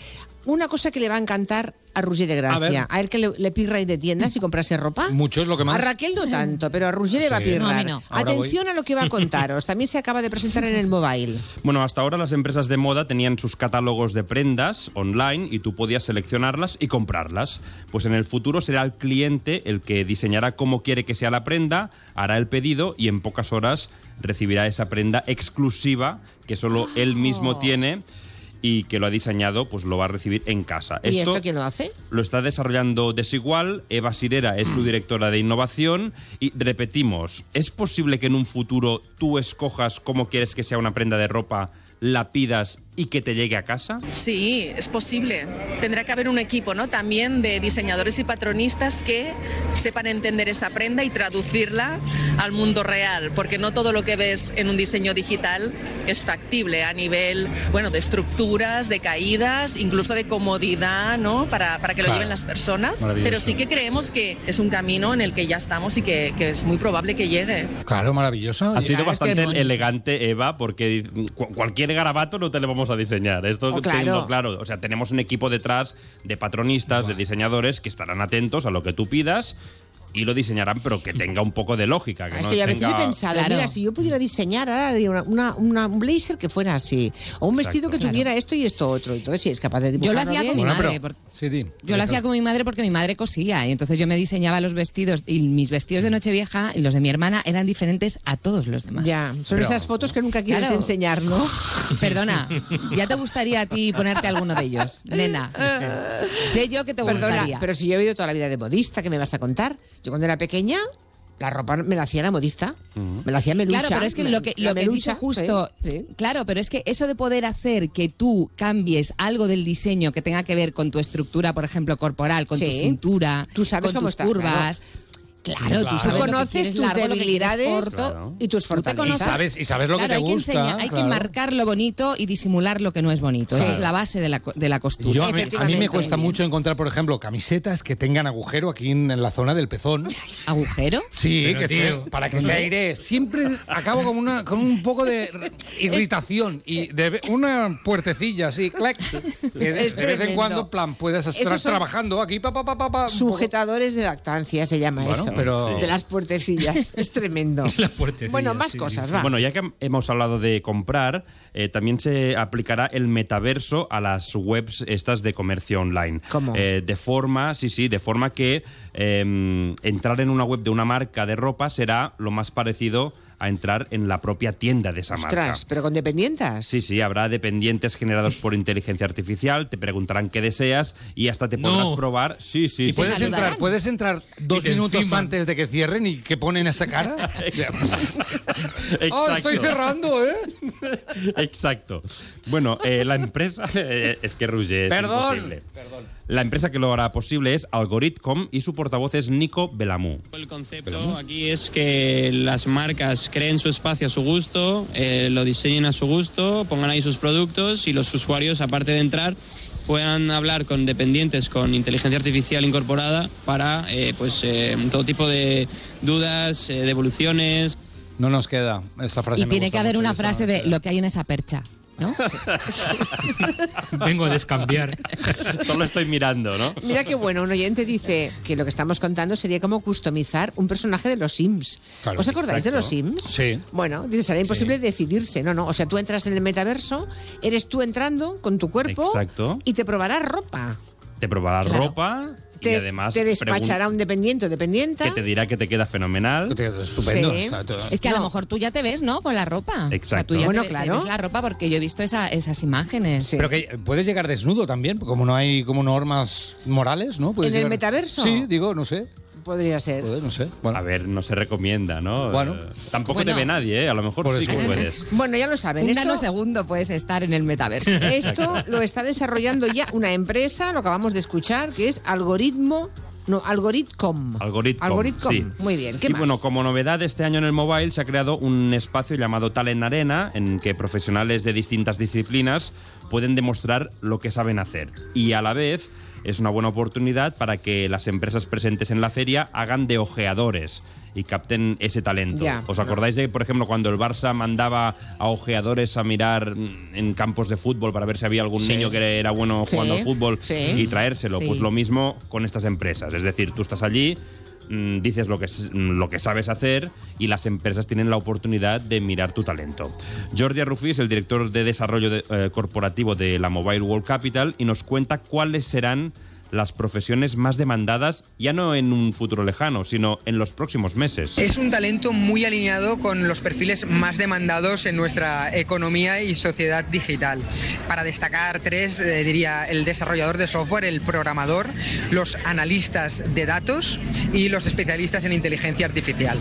Una cosa que le va a encantar a Roger de. Gracia, a, él que le, le pirra ir de tiendas y comprarse ropa. Mucho es lo que más. A Raquel no tanto, pero a Roger le va a Sí. pirrar. No, a no. Atención a lo que va a contaros. También se acaba de presentar en el mobile. *laughs* Bueno, hasta ahora las empresas de moda tenían sus catálogos de prendas online y tú podías seleccionarlas y comprarlas. Pues en el futuro será el cliente el que diseñará cómo quiere que sea la prenda, hará el pedido y en pocas horas recibirá esa prenda exclusiva que solo él mismo tiene y que lo ha diseñado, pues lo va a recibir en casa. ¿Y esto quién lo hace? Lo está desarrollando Desigual, Eva Sirera es su *clears throat* directora de innovación y repetimos, ¿es posible que en un futuro tú escojas cómo quieres que sea una prenda de ropa, la pidas y que te llegue a casa? Sí, es posible. Tendrá que haber un equipo, ¿no? También de diseñadores y patronistas que sepan entender esa prenda y traducirla al mundo real, porque no todo lo que ves en un diseño digital es factible a nivel, bueno, de estructuras, de caídas, incluso de comodidad, ¿no? Para, para que lo Claro. lleven las personas. Pero sí que creemos que es un camino en el que ya estamos y que, que es muy probable que llegue. Claro, maravilloso. Ha sido bastante elegante, Eva, porque cu- cualquier garabato no te lo vamos a diseñar. Esto Oh, claro. tengo claro. O sea, tenemos un equipo detrás de patronistas, de diseñadores que estarán atentos a lo que tú pidas y lo diseñarán, pero que tenga un poco de lógica. Que Esto no a veces he tenga- pensado, mira, si yo pudiera diseñar ahora haría una, una- una- un blazer que fuera así, o un vestido que Exacto. tuviera esto y esto otro. Entonces, si es capaz de Yo lo dibujarlo hacía con bien. mi madre. Porque- Yo lo hacía con mi madre porque mi madre cosía y entonces yo me diseñaba los vestidos y mis vestidos de Nochevieja y los de mi hermana eran diferentes a todos los demás. Ya, son Pero- esas fotos que nunca quieres Claro. enseñar, ¿no? *laughs* Perdona, ¿ya te gustaría a ti ponerte alguno de ellos? Nena, sé yo que te Perdona, gustaría. pero si yo he vivido toda la vida de modista, ¿qué me vas a contar? Yo cuando era pequeña, la ropa me la hacía la modista. Me la hacía Melucha. Claro, pero es que me- lo que, lo que Melucha, dice justo, sí, sí. claro, pero es que eso de poder hacer que tú cambies algo del diseño que tenga que ver con tu estructura, por ejemplo, corporal, con tu cintura, Tú sabes con cómo tus está, curvas. Claro, tú sabes lo que conoces tus largo, debilidades corto. y tus Tú fortalezas. Y sabes- y sabes lo que Claro, te hay gusta, Que enseñar- hay que claro. marcar lo bonito y disimular lo que no es bonito. Esa Claro. es la base de la, de la costura. Yo a, mí, a mí me cuesta mucho encontrar, por ejemplo, camisetas que tengan agujero aquí en, en la zona del pezón. *laughs* ¿Agujero? Sí, Pero, que tío, para que se aire. Siempre acabo con, una, con un poco de irritación y de una puertecilla así, clac, que de, de vez en cuando, plan, puedes estar son trabajando aquí, pa, Sujetadores de lactancia se llama Bueno, eso. Pero- De las puertecillas. *laughs* es tremendo. Bueno, más cosas, va. Bueno, ya que hemos hablado de comprar, eh, también se aplicará el metaverso a las webs estas de comercio online. ¿Cómo? Eh, de forma, sí, sí, de forma que eh, entrar en una web de una marca de ropa será lo más parecido a entrar en la propia tienda de esa marca. Ostras, pero con dependientas. Sí, sí, habrá dependientes generados por inteligencia artificial, te preguntarán qué deseas y hasta te podrás No. probar. Sí, sí. Y sí. puedes entrar, puedes entrar dos minutos antes de que cierren y que ponen esa cara. *laughs* Exacto. ¡Oh, estoy cerrando, eh! *laughs* Exacto. Bueno, eh, la empresa. *laughs* eh, es que Ruge es Perdón. imposible. La empresa que lo hará posible es Algoritcom y su portavoz es Nico Belamú. El concepto aquí es que las marcas creen su espacio a su gusto, eh, lo diseñen a su gusto, pongan ahí sus productos y los usuarios, aparte de entrar, puedan hablar con dependientes con inteligencia artificial incorporada para eh, pues, eh, todo tipo de dudas, eh, devoluciones. No nos queda esta frase. Y tiene que haber una esa frase de lo que hay en esa percha. ¿No? Vengo a descambiar. Solo estoy mirando, ¿no? Mira qué bueno, un oyente dice que lo que estamos contando sería como customizar un personaje de los Sims. Claro, ¿Os acordáis de los Sims? Sí. Bueno, dice, sería imposible decidirse, no, no. O sea, tú entras en el metaverso, eres tú entrando con tu cuerpo Exacto. y te probarás ropa. Te probará Claro. ropa y Te, además te despachará un dependiente o dependienta. que te dirá que te queda fenomenal. Estupendo. Sí. está todo. Es que a lo mejor tú ya te ves, ¿no? Con la ropa. O sea, tú Exacto. ya Bueno, te, te claro. ves la ropa porque yo he visto esa- esas imágenes. Pero que puedes llegar desnudo también, como no hay como normas morales, ¿no? Puedes ¿En el metaverso? Sí, digo, no sé. Podría ser. Joder, no sé. A ver, no se recomienda, ¿no? Bueno. Eh, tampoco Bueno. te ve nadie, ¿eh? A lo mejor Por sí eso. que puedes. *laughs* Bueno, ya lo saben. Un esto- nanosegundo puedes estar en el metaverso. *laughs* Esto lo está desarrollando ya una empresa, lo acabamos de escuchar, que es Algoritmo. No, Algoritcom. Algoritcom. sí. Muy bien. ¿Qué y más? bueno, como novedad este año en el mobile se ha creado un espacio llamado Talent Arena en que profesionales de distintas disciplinas pueden demostrar lo que saben hacer. Y a la vez es una buena oportunidad para que las empresas presentes en la feria hagan de ojeadores y capten ese talento. ¿Os acordáis de, por ejemplo, cuando el Barça mandaba a ojeadores a mirar en campos de fútbol para ver si había algún Sí. niño que era bueno Sí, jugando al fútbol sí. y traérselo? Pues lo mismo con estas empresas. Es decir, tú estás allí, mm, dices lo que, mm, lo que sabes hacer y las empresas tienen la oportunidad de mirar tu talento. Jordi Arrufí es el director de desarrollo de- eh, corporativo de la Mobile World Capital y nos cuenta cuáles serán las profesiones más demandadas, ya no en un futuro lejano, sino en los próximos meses. Es un talento muy alineado con los perfiles más demandados en nuestra economía y sociedad digital. Para destacar tres, eh, diría el desarrollador de software, el programador, los analistas de datos y los especialistas en inteligencia artificial.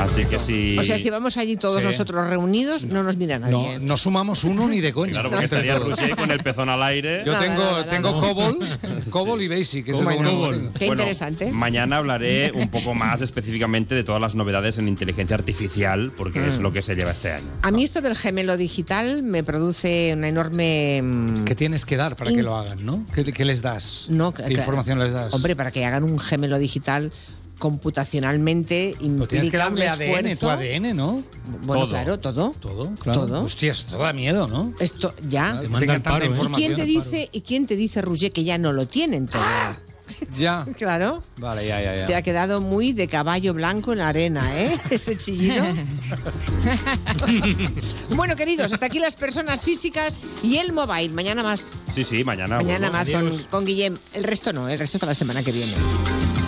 Así que si... O sea, si vamos allí todos Sí. nosotros reunidos, no nos mira No, nadie. no sumamos uno ni de coña. Claro, porque estaría con el pezón al aire. Yo Nada, tengo, nada, tengo nada. COBOL, *laughs* COBOL y BASIC. que es Cobol, lo único que Cobol. tengo. Qué Bueno, interesante. Mañana hablaré un poco más específicamente de todas las novedades en inteligencia artificial, porque Mm. es lo que se lleva este año. A mí esto del gemelo digital me produce una enorme... mm, ¿Qué tienes que dar para In- que lo hagan, no? ¿Qué, qué les das? No, ¿Qué claro. información les das? Hombre, para que hagan un gemelo digital computacionalmente implica tienes que un darle ADN, tu ADN, ¿no? Bueno, Todo. claro, todo. Todo, claro. Todo. Hostia, esto da miedo, ¿no? Esto ya. Te ¿eh? ¿Y quién te dice, y quién te dice, Roger, que ya no lo tienen todo? *laughs* Ya. Claro. Vale, ya, ya, ya. Te ha quedado muy de caballo blanco en la arena, ¿eh? *laughs* Ese chillido. *laughs* bueno, queridos, hasta aquí las personas físicas y el mobile. Mañana más. Sí, sí, mañana. Mañana más con, Guillem. El resto no, el resto hasta la semana que viene.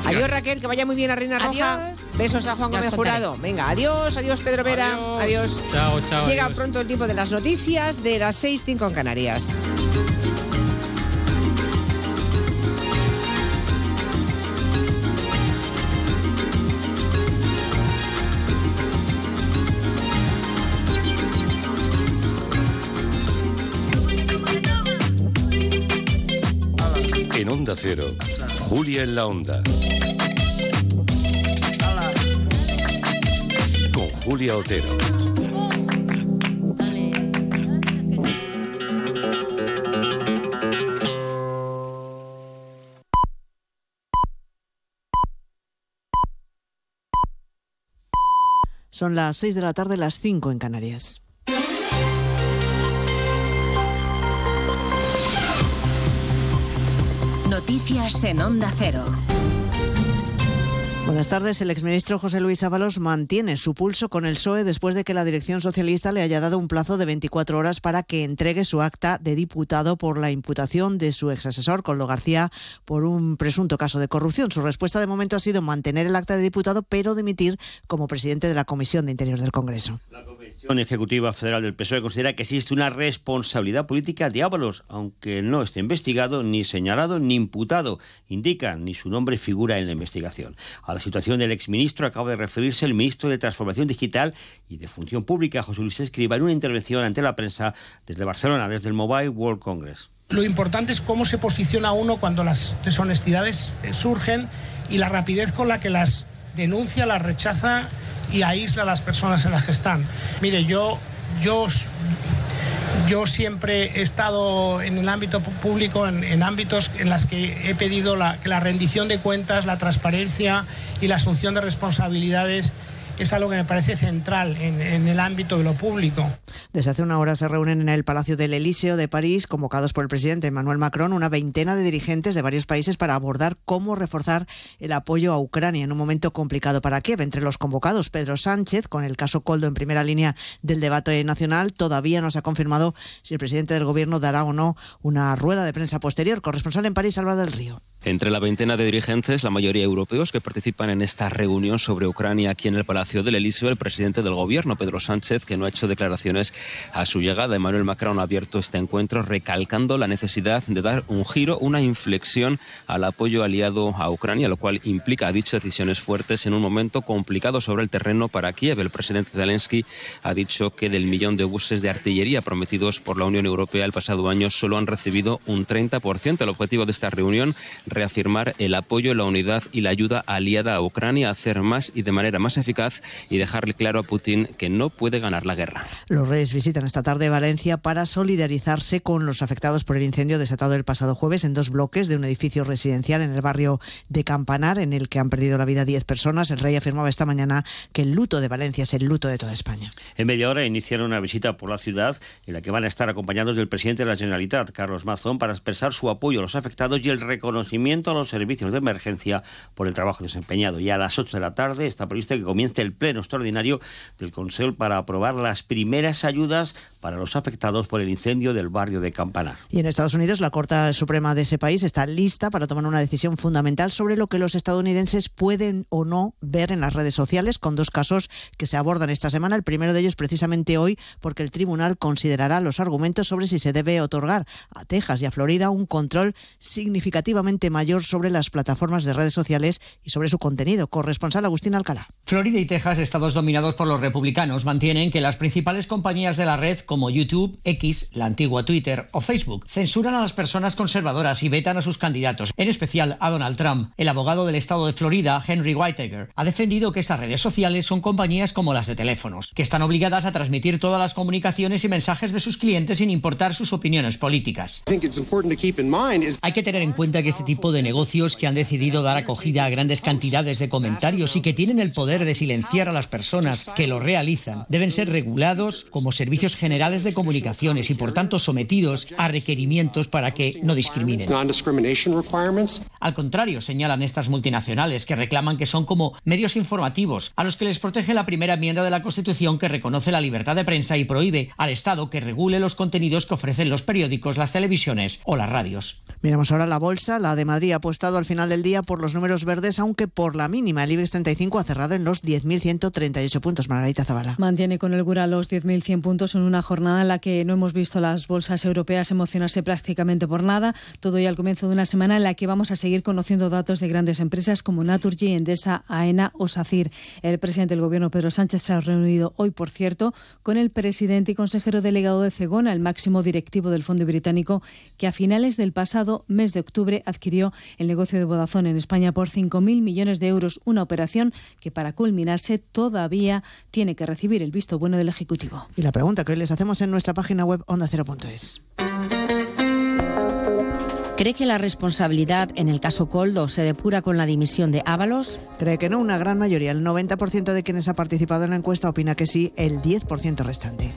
Adiós Raquel, que vaya muy bien a Reina Roja. Adiós. Besos a Juan Gómez. Jurado. Venga, adiós, adiós Pedro Vera. Adiós. Chao, chao. Llega adiós. pronto el tiempo de las noticias de las 6.05 en Canarias. Julia en la Onda. Con Julia Otero. Son las 6 de la tarde, las 5 en Canarias. Noticias en Onda Cero. Buenas tardes. El exministro José Luis Ábalos mantiene su pulso con el PSOE después de que la dirección socialista le haya dado un plazo de 24 horas para que entregue su acta de diputado por la imputación de su exasesor, Coldo García, por un presunto caso de corrupción. Su respuesta de momento ha sido mantener el acta de diputado, pero dimitir como presidente de la Comisión de Interior del Congreso. La Comisión Ejecutiva Federal del PSOE considera que existe una responsabilidad política de Ábalos, aunque no esté investigado, ni señalado, ni imputado. Indica, ni su nombre figura en la investigación. A la situación del exministro acaba de referirse el ministro de Transformación Digital y de Función Pública, José Luis Escriba, en una intervención ante la prensa desde Barcelona, desde el Mobile World Congress. Lo importante es cómo se posiciona uno cuando las deshonestidades eh, surgen y la rapidez con la que las denuncia, las rechaza y aísla a las personas en las que están. Mire, yo, yo, yo siempre he estado en el ámbito público, en, ámbitos en los que he pedido que la rendición de cuentas, la transparencia y la asunción de responsabilidades es algo que me parece central en, el ámbito de lo público. Desde hace una hora se reúnen en el Palacio del Elíseo de París, convocados por el presidente Emmanuel Macron, una veintena de dirigentes de varios países para abordar cómo reforzar el apoyo a Ucrania en un momento complicado para Kiev. Entre los convocados, Pedro Sánchez, con el caso Coldo en primera línea del debate nacional, todavía no se ha confirmado si el presidente del gobierno dará o no una rueda de prensa posterior. Corresponsal en París, Alba del Río. Entre la veintena de dirigentes, la mayoría europeos que participan en esta reunión sobre Ucrania aquí en el Palacio del Elíseo, el presidente del gobierno, Pedro Sánchez, que no ha hecho declaraciones a su llegada. Emmanuel Macron ha abierto este encuentro recalcando la necesidad de dar un giro, una inflexión al apoyo aliado a Ucrania, lo cual implica, ha dicho, decisiones fuertes en un momento complicado sobre el terreno para Kiev. El presidente Zelensky ha dicho que del millón de buses de artillería prometidos por la Unión Europea el pasado año solo han recibido un 30%. El objetivo de esta reunión reafirmar el apoyo, la unidad y la ayuda aliada a Ucrania, hacer más y de manera más eficaz y dejarle claro a Putin que no puede ganar la guerra. Los reyes visitan esta tarde Valencia para solidarizarse con los afectados por el incendio desatado el pasado jueves en dos bloques de un edificio residencial en el barrio de Campanar, en el que han perdido la vida 10 personas. El rey afirmaba esta mañana que el luto de Valencia es el luto de toda España. En media hora iniciaron una visita por la ciudad en la que van a estar acompañados del presidente de la Generalitat, Carlos Mazón, para expresar su apoyo a los afectados y el reconocimiento a los servicios de emergencia por el trabajo desempeñado. Y a las 8 de la tarde está previsto que comience el pleno extraordinario del Consejo para aprobar las primeras ayudas para los afectados por el incendio del barrio de Campanar. Y en Estados Unidos, la Corte Suprema de ese país está lista para tomar una decisión fundamental sobre lo que los estadounidenses pueden o no ver en las redes sociales, con dos casos que se abordan esta semana. El primero de ellos precisamente hoy, porque el tribunal considerará los argumentos sobre si se debe otorgar a Texas y a Florida un control significativamente mayor sobre las plataformas de redes sociales y sobre su contenido. Corresponsal Agustín Alcalá. Florida y Texas, estados dominados por los republicanos, mantienen que las principales compañías de la red, como YouTube, X, la antigua Twitter o Facebook, censuran a las personas conservadoras y vetan a sus candidatos, en especial a Donald Trump. El abogado del estado de Florida, Henry Whitaker, ha defendido que estas redes sociales son compañías como las de teléfonos, que están obligadas a transmitir todas las comunicaciones y mensajes de sus clientes sin importar sus opiniones políticas. Hay que tener en cuenta que este tipo de negocios que han decidido dar acogida a grandes cantidades de comentarios y que tienen el poder de silenciar a las personas que lo realizan deben ser regulados como servicios generales de comunicaciones y por tanto sometidos a requerimientos para que no discriminen. Al contrario, señalan estas multinacionales que reclaman que son como medios informativos a los que les protege la primera enmienda de la Constitución que reconoce la libertad de prensa y prohíbe al Estado que regule los contenidos que ofrecen los periódicos, las televisiones o las radios. Miramos ahora la bolsa, la de Madrid ha apostado al final del día por los números verdes, aunque por la mínima. El IBEX 35 ha cerrado en los 10.138 puntos. Margarita Zavala. Mantiene con el Gura los 10.100 puntos en una jornada en la que no hemos visto las bolsas europeas emocionarse prácticamente por nada. Todo y al comienzo de una semana en la que vamos a seguir conociendo datos de grandes empresas como Naturgy, Endesa, AENA o SACIR. El presidente del Gobierno, Pedro Sánchez, se ha reunido hoy, por cierto, con el presidente y consejero delegado de Cegona, el máximo directivo del Fondo Británico, que a finales del pasado mes de octubre adquirió el negocio de Vodafone en España por 5.000 millones de euros, una operación que para culminarse todavía tiene que recibir el visto bueno del Ejecutivo. Y la pregunta que hoy les hacemos en nuestra página web ondacero.es. ¿Cree que la responsabilidad en el caso Coldo se depura con la dimisión de Ábalos? Cree que no, una gran mayoría. El 90% de quienes ha participado en la encuesta opina que sí, el 10% restante.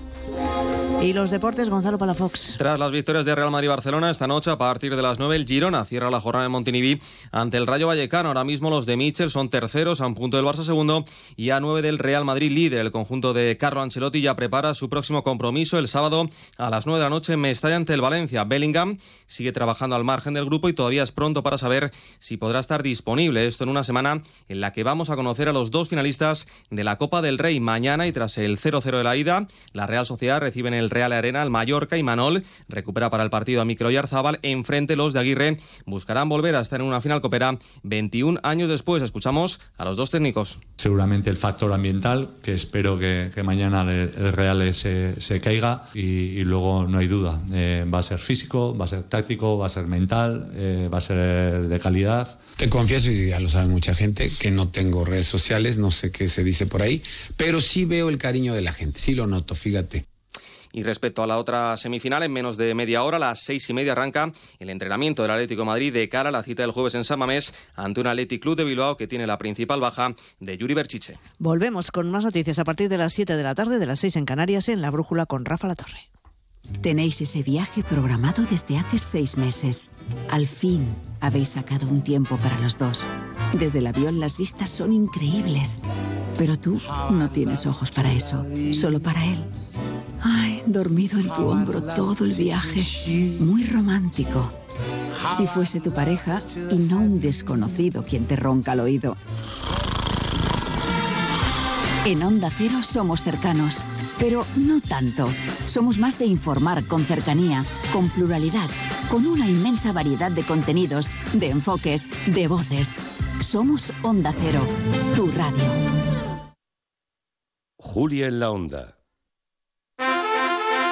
Y los deportes, Gonzalo Palafox. Tras las victorias de Real Madrid y Barcelona, esta noche a partir de las 9 el Girona cierra la jornada en Montiniví ante el Rayo Vallecano. Ahora mismo los de Michel son terceros a un punto del Barça segundo y a 9 del Real Madrid líder. El conjunto de Carlo Ancelotti ya prepara su próximo compromiso el sábado a las 9 de la noche en Mestalla ante el Valencia. Bellingham sigue trabajando al margen del grupo y todavía es pronto para saber si podrá estar disponible. Esto en una semana en la que vamos a conocer a los dos finalistas de la Copa del Rey mañana y tras el 0-0 de la ida, la Real Sociedad recibe en el Real Arena al Mallorca y Manol recupera para el partido a Micro y Arzabal. Enfrente los de Aguirre buscarán volver a estar en una final copera 21 años después. Escuchamos a los dos técnicos. Seguramente el factor ambiental, que espero que, que mañana el, el Real se, se caiga y, y, luego no hay duda. Eh, va a ser físico, va a ser táctico, va a ser mental, eh, va a ser de calidad. Te confieso, y ya lo sabe mucha gente, que no tengo redes sociales, no sé qué se dice por ahí, pero sí veo el cariño de la gente, sí lo noto, fíjate. Y respecto a la otra semifinal, en menos de media hora, a las seis y media arranca el entrenamiento del Atlético de Madrid de cara a la cita del jueves en San Mamés ante un Athletic Club de Bilbao que tiene la principal baja de Yuri Berchiche. Volvemos con más noticias a partir de las 7 de la tarde, de las 6 en Canarias, en La Brújula con Rafa La Torre. Tenéis ese viaje programado desde hace seis meses. Al fin habéis sacado un tiempo para los dos. Desde el avión las vistas son increíbles. Pero tú no tienes ojos para eso, solo para él. Ay, dormido en tu hombro todo el viaje. Muy romántico. Si fuese tu pareja y no un desconocido quien te ronca al oído. En Onda Cero somos cercanos, pero no tanto. Somos más de informar con cercanía, con pluralidad, con una inmensa variedad de contenidos, de enfoques, de voces. Somos Onda Cero, tu radio. Julia en la Onda.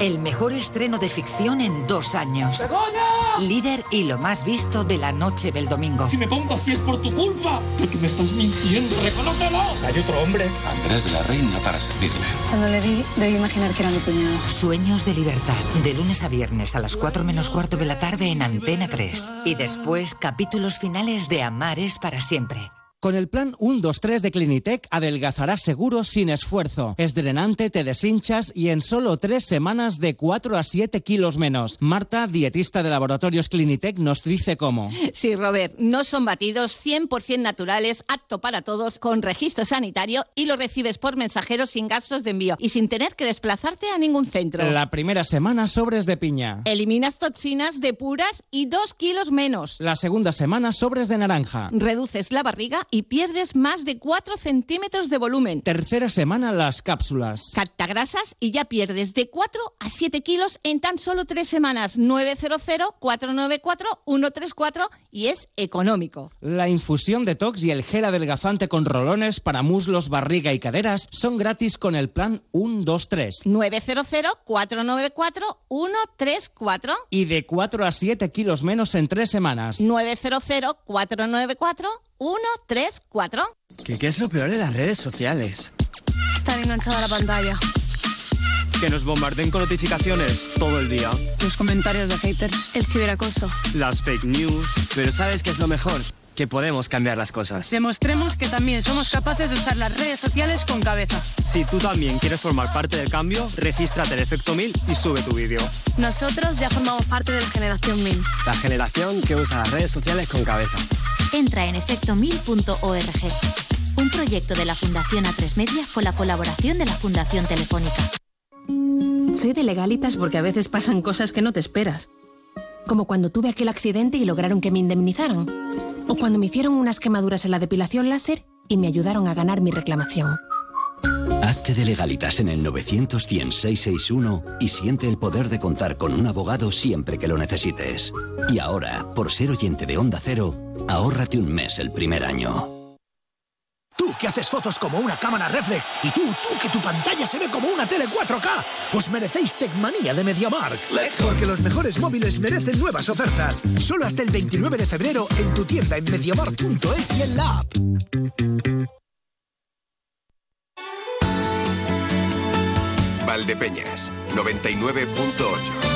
El mejor estreno de ficción en dos años. Líder y lo más visto de la noche del domingo. Si me pongo así es por tu culpa. Porque me estás mintiendo, reconócelo. Hay otro hombre. Andrés de la Reina para servirle. Cuando le vi, debí imaginar que era mi cuñado. Sueños de libertad. De lunes a viernes a las 4 menos cuarto de la tarde en Antena 3. Y después, capítulos finales de Amares para siempre. Con el plan 123 de Clinitec adelgazarás seguro sin esfuerzo. Es drenante, te deshinchas y en solo tres semanas de 4 a 7 kilos menos. Marta, dietista de Laboratorios Clinitec, nos dice cómo. Sí, Robert, no son batidos 100% naturales, apto para todos, con registro sanitario y lo recibes por mensajero sin gastos de envío y sin tener que desplazarte a ningún centro. La primera semana sobres de piña. Eliminas toxinas de puras y 2 kilos menos. La segunda semana sobres de naranja. Reduces la barriga y pierdes más de 4 centímetros de volumen. Tercera semana las cápsulas. Capta grasas y ya pierdes de 4 a 7 kilos en tan solo 3 semanas. 900-494-134 y es económico. La infusión detox y el gel adelgazante con rolones para muslos, barriga y caderas son gratis con el plan 123. 900-494-134 Y de 4 a 7 kilos menos en 3 semanas. 900-494 1, 3, 4. ¿Qué, ¿Qué es lo peor de las redes sociales? Estar enganchada a la pantalla. Que nos bombarden con notificaciones todo el día. Los comentarios de haters. El ciberacoso. Las fake news. Pero ¿sabes qué es lo mejor? Que podemos cambiar las cosas. Demostremos que también somos capaces de usar las redes sociales con cabeza. Si tú también quieres formar parte del cambio, regístrate en Efecto 1000 y sube tu vídeo. Nosotros ya formamos parte de la generación 1000. La generación que usa las redes sociales con cabeza. Entra en efectomil.org. Un proyecto de la Fundación A3 Media con la colaboración de la Fundación Telefónica. Soy de legalitas porque a veces pasan cosas que no te esperas. Como cuando tuve aquel accidente y lograron que me indemnizaran. O cuando me hicieron unas quemaduras en la depilación láser y me ayudaron a ganar mi reclamación. Hazte de legalitas en el 900 661 y siente el poder de contar con un abogado siempre que lo necesites. Y ahora, por ser oyente de Onda Cero, ahórrate un mes el primer año. Tú que haces fotos como una cámara reflex y tú, tú que tu pantalla se ve como una tele 4K, os merecéis Tecmanía de MediaMark. Porque los mejores móviles merecen nuevas ofertas. Solo hasta el 29 de febrero en tu tienda en mediamark.es y en la app. Valdepeñas, 99.8.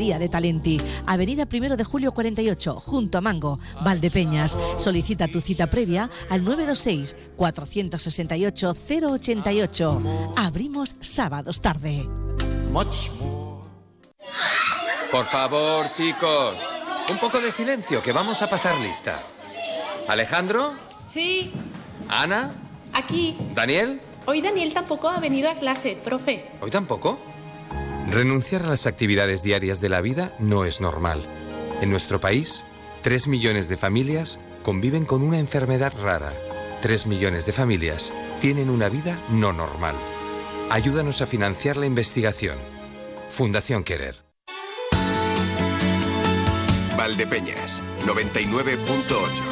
de Talenti, Avenida 1 de Julio 48, junto a Mango, Valdepeñas. Solicita tu cita previa al 926 468 088. Abrimos sábados tarde. Por favor, chicos, un poco de silencio, que vamos a pasar lista. Alejandro, Sí, Ana, aquí. Daniel, Hoy Daniel tampoco ha venido a clase, profe. ¿hoy tampoco? Renunciar a las actividades diarias de la vida no es normal. En nuestro país, 3 millones de familias conviven con una enfermedad rara. 3 millones de familias tienen una vida no normal. Ayúdanos a financiar la investigación. Fundación Querer. Valdepeñas, 99.8.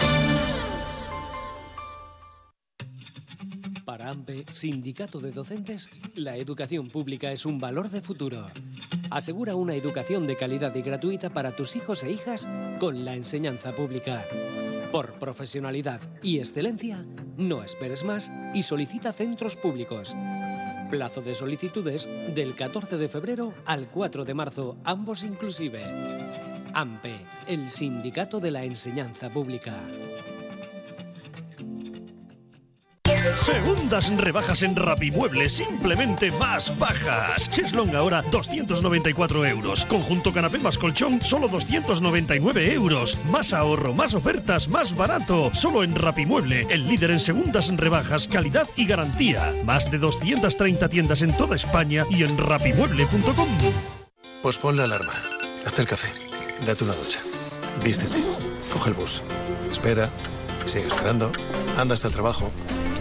AMPE, Sindicato de Docentes, la educación pública es un valor de futuro. Asegura una educación de calidad y gratuita para tus hijos e hijas con la enseñanza pública. Por profesionalidad y excelencia, no esperes más y solicita centros públicos. Plazo de solicitudes del 14 de febrero al 4 de marzo, ambos inclusive. AMPE, el Sindicato de la Enseñanza Pública. Segundas rebajas en Rapimueble, simplemente más bajas. Cheslong ahora 294 euros. Conjunto canapé más colchón, solo 299 euros. Más ahorro, más ofertas, más barato. Solo en Rapimueble, el líder en segundas rebajas, calidad y garantía. Más de 230 tiendas en toda España y en rapimueble.com. Pues pon la alarma, haz el café, date una ducha, vístete, coge el bus, espera, sigue esperando, anda hasta el trabajo,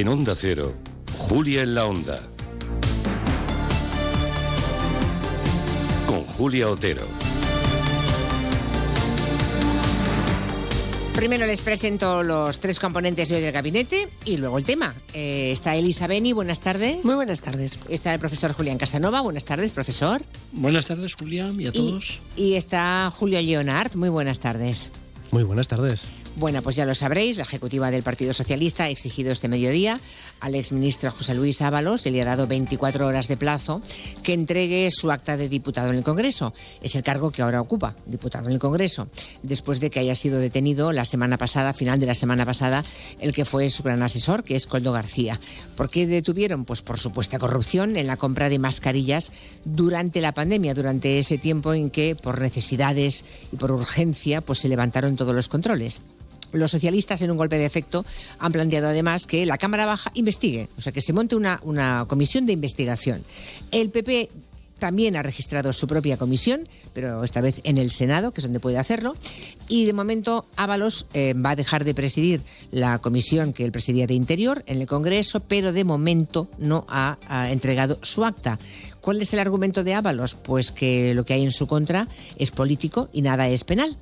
En Onda Cero, Julia en la Onda. Con Julia Otero. Primero les presento los tres componentes de hoy del gabinete y luego el tema. Eh, está Elisa Beni, buenas tardes. Muy buenas tardes. Está el profesor Julián Casanova, buenas tardes, profesor. Buenas tardes, Julián, y a todos. Y está Julio Leonard, muy buenas tardes. Muy buenas tardes. Bueno, pues ya lo sabréis, la ejecutiva del Partido Socialista ha exigido este mediodía al exministro José Luis Ábalos, se le ha dado 24 horas de plazo, que entregue su acta de diputado en el Congreso. Es el cargo que ahora ocupa, diputado en el Congreso, después de que haya sido detenido la semana pasada, final de la semana pasada, el que fue su gran asesor, que es Coldo García. ¿Por qué detuvieron? Pues por supuesta corrupción en la compra de mascarillas durante la pandemia, durante ese tiempo en que por necesidades y por urgencia pues se levantaron todos los controles. Los socialistas, en un golpe de efecto, han planteado además que la Cámara Baja investigue, o sea, que se monte una, una comisión de investigación. El PP también ha registrado su propia comisión, pero esta vez en el Senado, que es donde puede hacerlo. Y de momento Ábalos eh, va a dejar de presidir la comisión que él presidía de Interior en el Congreso, pero de momento no ha, ha entregado su acta. ¿Cuál es el argumento de Ábalos? Pues que lo que hay en su contra es político y nada es penal.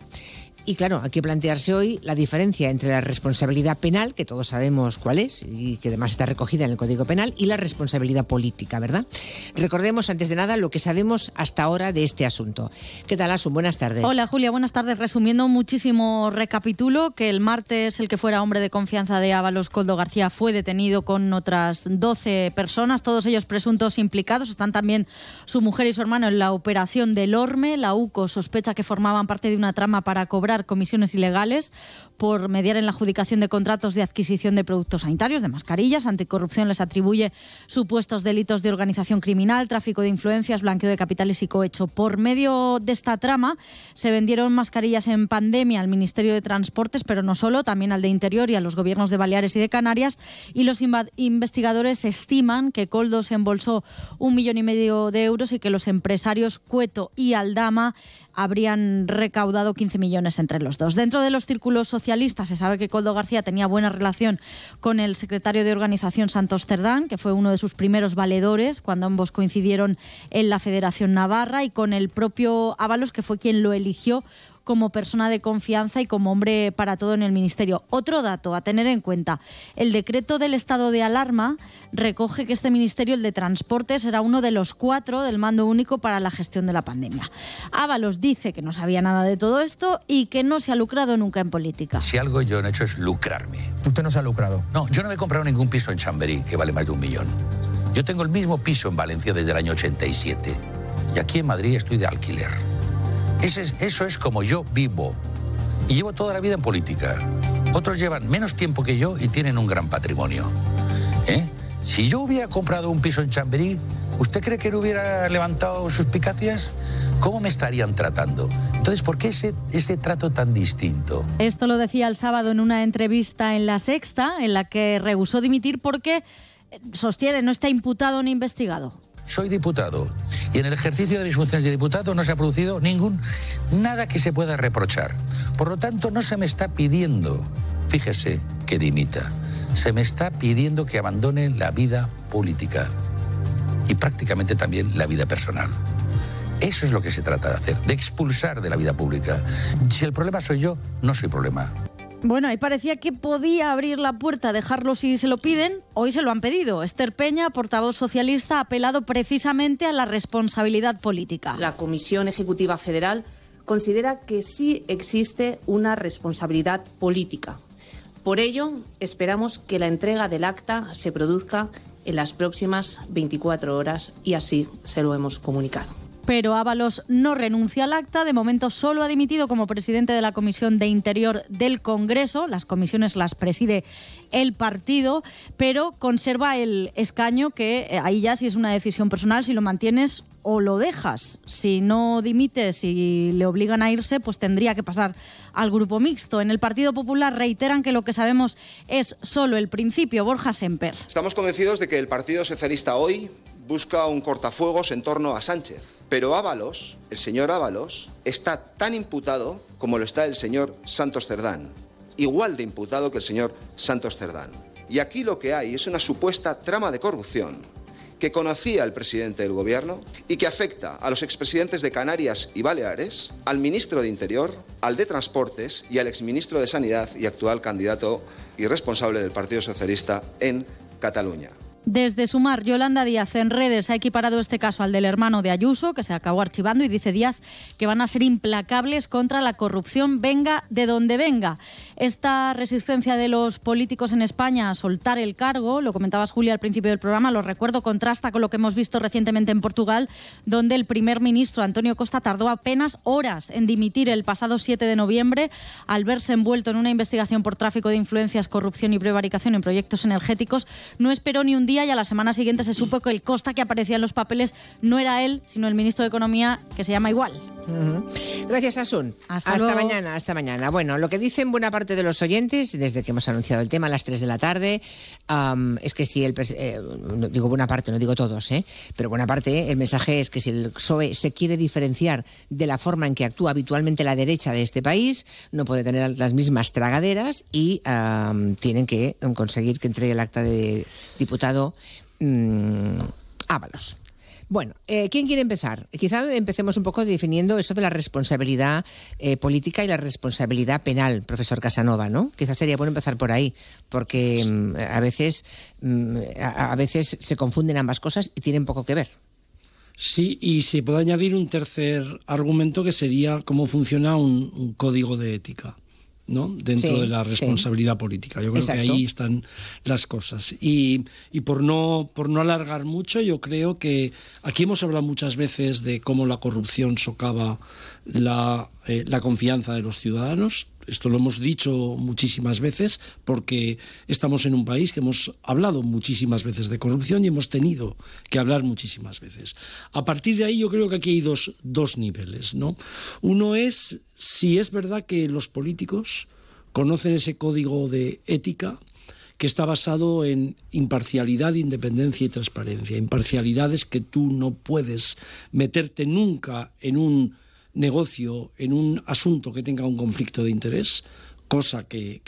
Y claro, hay que plantearse hoy la diferencia entre la responsabilidad penal, que todos sabemos cuál es y que además está recogida en el Código Penal, y la responsabilidad política, ¿verdad? Recordemos antes de nada lo que sabemos hasta ahora de este asunto. ¿Qué tal, Asun? Buenas tardes. Hola, Julia. Buenas tardes. Resumiendo muchísimo recapitulo, que el martes el que fuera hombre de confianza de Ábalos, Coldo García, fue detenido con otras 12 personas, todos ellos presuntos implicados. Están también su mujer y su hermano en la operación del Orme. La UCO sospecha que formaban parte de una trama para cobrar comisiones ilegales por mediar en la adjudicación de contratos de adquisición de productos sanitarios, de mascarillas. Anticorrupción les atribuye supuestos delitos de organización criminal, tráfico de influencias, blanqueo de capitales y cohecho. Por medio de esta trama se vendieron mascarillas en pandemia al Ministerio de Transportes, pero no solo, también al de Interior y a los gobiernos de Baleares y de Canarias. Y los investigadores estiman que Coldo se embolsó un millón y medio de euros y que los empresarios Cueto y Aldama habrían recaudado 15 millones entre los dos. Dentro de los círculos socialistas se sabe que Coldo García tenía buena relación con el secretario de organización Santos Cerdán, que fue uno de sus primeros valedores cuando ambos coincidieron en la Federación Navarra, y con el propio Ábalos, que fue quien lo eligió como persona de confianza y como hombre para todo en el Ministerio. Otro dato a tener en cuenta, el decreto del estado de alarma recoge que este Ministerio, el de Transporte, será uno de los cuatro del mando único para la gestión de la pandemia. Ábalos dice que no sabía nada de todo esto y que no se ha lucrado nunca en política. Si algo yo no he hecho es lucrarme. ¿Usted no se ha lucrado? No, yo no me he comprado ningún piso en Chamberí que vale más de un millón. Yo tengo el mismo piso en Valencia desde el año 87 y aquí en Madrid estoy de alquiler. Eso es, como yo vivo. Y llevo toda la vida en política. Otros llevan menos tiempo que yo y tienen un gran patrimonio. ¿Eh? Si yo hubiera comprado un piso en Chamberí, ¿usted cree que no hubiera levantado suspicacias? ¿Cómo me estarían tratando? Entonces, ¿por qué ese, ese trato tan distinto? Esto lo decía el sábado en una entrevista en La Sexta, en la que rehusó dimitir porque sostiene no está imputado ni investigado soy diputado y en el ejercicio de mis funciones de diputado no se ha producido ningún nada que se pueda reprochar. Por lo tanto, no se me está pidiendo, fíjese, que dimita. Se me está pidiendo que abandone la vida política y prácticamente también la vida personal. Eso es lo que se trata de hacer, de expulsar de la vida pública. Si el problema soy yo, no soy problema. Bueno, ahí parecía que podía abrir la puerta, dejarlo si se lo piden. Hoy se lo han pedido. Esther Peña, portavoz socialista, ha apelado precisamente a la responsabilidad política. La Comisión Ejecutiva Federal considera que sí existe una responsabilidad política. Por ello, esperamos que la entrega del acta se produzca en las próximas 24 horas y así se lo hemos comunicado pero Ábalos no renuncia al acta. De momento solo ha dimitido como presidente de la Comisión de Interior del Congreso. Las comisiones las preside el partido, pero conserva el escaño que eh, ahí ya sí es una decisión personal, si lo mantienes o lo dejas. Si no dimites y le obligan a irse, pues tendría que pasar al grupo mixto. En el Partido Popular reiteran que lo que sabemos es solo el principio. Borja Semper. Estamos convencidos de que el Partido Socialista hoy busca un cortafuegos en torno a Sánchez. Pero Ábalos, el señor Ábalos, está tan imputado como lo está el señor Santos Cerdán. Igual de imputado que el señor Santos Cerdán. Y aquí lo que hay es una supuesta trama de corrupción que conocía el presidente del gobierno y que afecta a los expresidentes de Canarias y Baleares, al ministro de Interior, al de Transportes y al exministro de Sanidad y actual candidato y responsable del Partido Socialista en Cataluña. Desde Sumar, Yolanda Díaz en redes ha equiparado este caso al del hermano de Ayuso, que se acabó archivando, y dice Díaz que van a ser implacables contra la corrupción, venga de donde venga. Esta resistencia de los políticos en España a soltar el cargo, lo comentabas Julia al principio del programa, lo recuerdo, contrasta con lo que hemos visto recientemente en Portugal, donde el primer ministro Antonio Costa tardó apenas horas en dimitir el pasado 7 de noviembre al verse envuelto en una investigación por tráfico de influencias, corrupción y prevaricación en proyectos energéticos. No esperó ni un día y a la semana siguiente se supo que el Costa que aparecía en los papeles no era él, sino el ministro de Economía, que se llama igual. Gracias, Asun. Hasta, mañana, hasta mañana. Bueno, lo que dicen buena parte de los oyentes, desde que hemos anunciado el tema a las 3 de la tarde, es que si el. Eh, digo buena parte, no digo todos, ¿eh? pero buena parte, el mensaje es que si el PSOE se quiere diferenciar de la forma en que actúa habitualmente la derecha de este país, no puede tener las mismas tragaderas y tienen que conseguir que entregue el acta de diputado mm, Ábalos. Bueno, eh, ¿quién quiere empezar? Quizá empecemos un poco definiendo eso de la responsabilidad eh, política y la responsabilidad penal, profesor Casanova, ¿no? Quizás sería bueno empezar por ahí, porque mm, a veces mm, a, veces se confunden ambas cosas y tienen poco que ver. Sí, y se puede añadir un tercer argumento que sería cómo funciona un código de ética. ¿No? dentro de la responsabilidad política. Yo creo que ahí están las cosas. Y, y, por, no, por no alargar mucho, yo creo que aquí hemos hablado muchas veces de cómo la corrupción socava la, eh, la confianza de los ciudadanos. Esto lo hemos dicho muchísimas veces porque estamos en un país que hemos hablado muchísimas veces de corrupción y hemos tenido que hablar muchísimas veces. A partir de ahí yo creo que aquí hay dos, dos niveles. ¿no? Uno es si es verdad que los políticos conocen ese código de ética que está basado en imparcialidad, independencia y transparencia. Imparcialidad es que tú no puedes meterte nunca en un negocio, en un asunto que tenga un conflicto de interés, cosa que,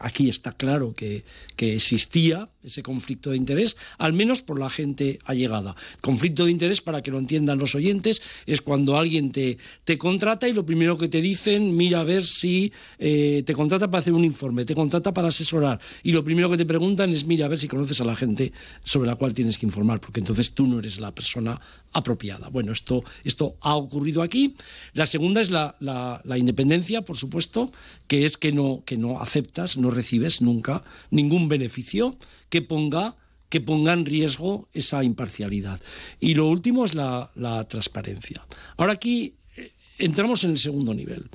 aquí está claro que, existía, ese conflicto de interés, al menos por la gente allegada. Conflicto de interés, para que lo entiendan los oyentes, es cuando alguien te, te contrata y lo primero que te dicen, mira a ver si eh, te contrata para hacer un informe, te contrata para asesorar, y lo primero que te preguntan es, mira a ver si conoces a la gente sobre la cual tienes que informar, porque entonces tú no eres la persona apropiada. Bueno, esto, esto ha ocurrido aquí. La segunda es la, la, la independencia, por supuesto, que es que no que no aceptas, no recibes nunca ningún beneficio que ponga que en riesgo esa imparcialidad. Y lo último es la, la transparencia. Ahora aquí entramos en el segundo nivel.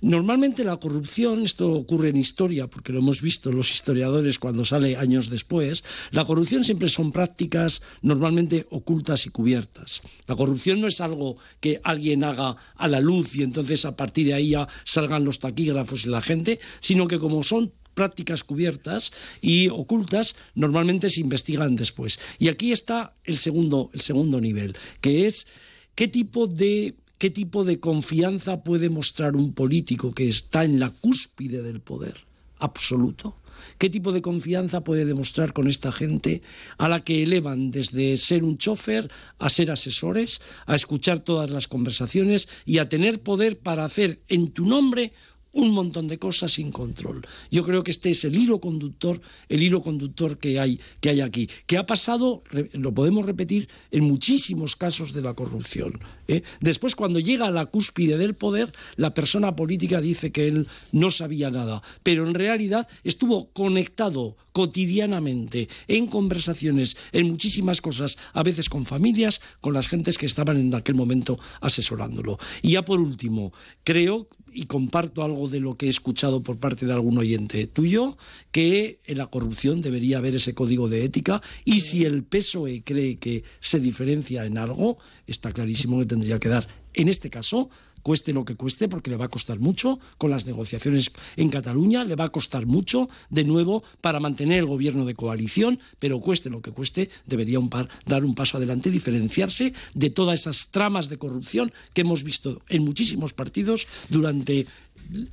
Normalmente la corrupción, esto ocurre en historia, porque lo hemos visto los historiadores cuando sale años después, la corrupción siempre son prácticas normalmente ocultas y cubiertas. La corrupción no es algo que alguien haga a la luz y entonces a partir de ahí salgan los taquígrafos y la gente, sino que como son prácticas cubiertas y ocultas normalmente se investigan después. Y aquí está el segundo, el segundo nivel, que es qué tipo de ¿Qué tipo de confianza puede mostrar un político que está en la cúspide del poder absoluto? ¿Qué tipo de confianza puede demostrar con esta gente a la que elevan desde ser un chofer a ser asesores, a escuchar todas las conversaciones y a tener poder para hacer en tu nombre un montón de cosas sin control. Yo creo que este es el hilo conductor, el hilo conductor que hay, que hay aquí, que ha pasado, lo podemos repetir, en muchísimos casos de la corrupción. ¿eh? Después, cuando llega a la cúspide del poder, la persona política dice que él no sabía nada, pero en realidad estuvo conectado cotidianamente en conversaciones, en muchísimas cosas, a veces con familias, con las gentes que estaban en aquel momento asesorándolo. Y ya por último, creo y comparto algo de lo que he escuchado por parte de algún oyente tuyo, que en la corrupción debería haber ese código de ética y si el PSOE cree que se diferencia en algo, está clarísimo que tendría que dar, en este caso, cueste lo que cueste, porque le va a costar mucho. Con las negociaciones en Cataluña, le va a costar mucho de nuevo para mantener el gobierno de coalición, pero cueste lo que cueste, debería dar un paso adelante, diferenciarse de todas esas tramas de corrupción que hemos visto en muchísimos partidos durante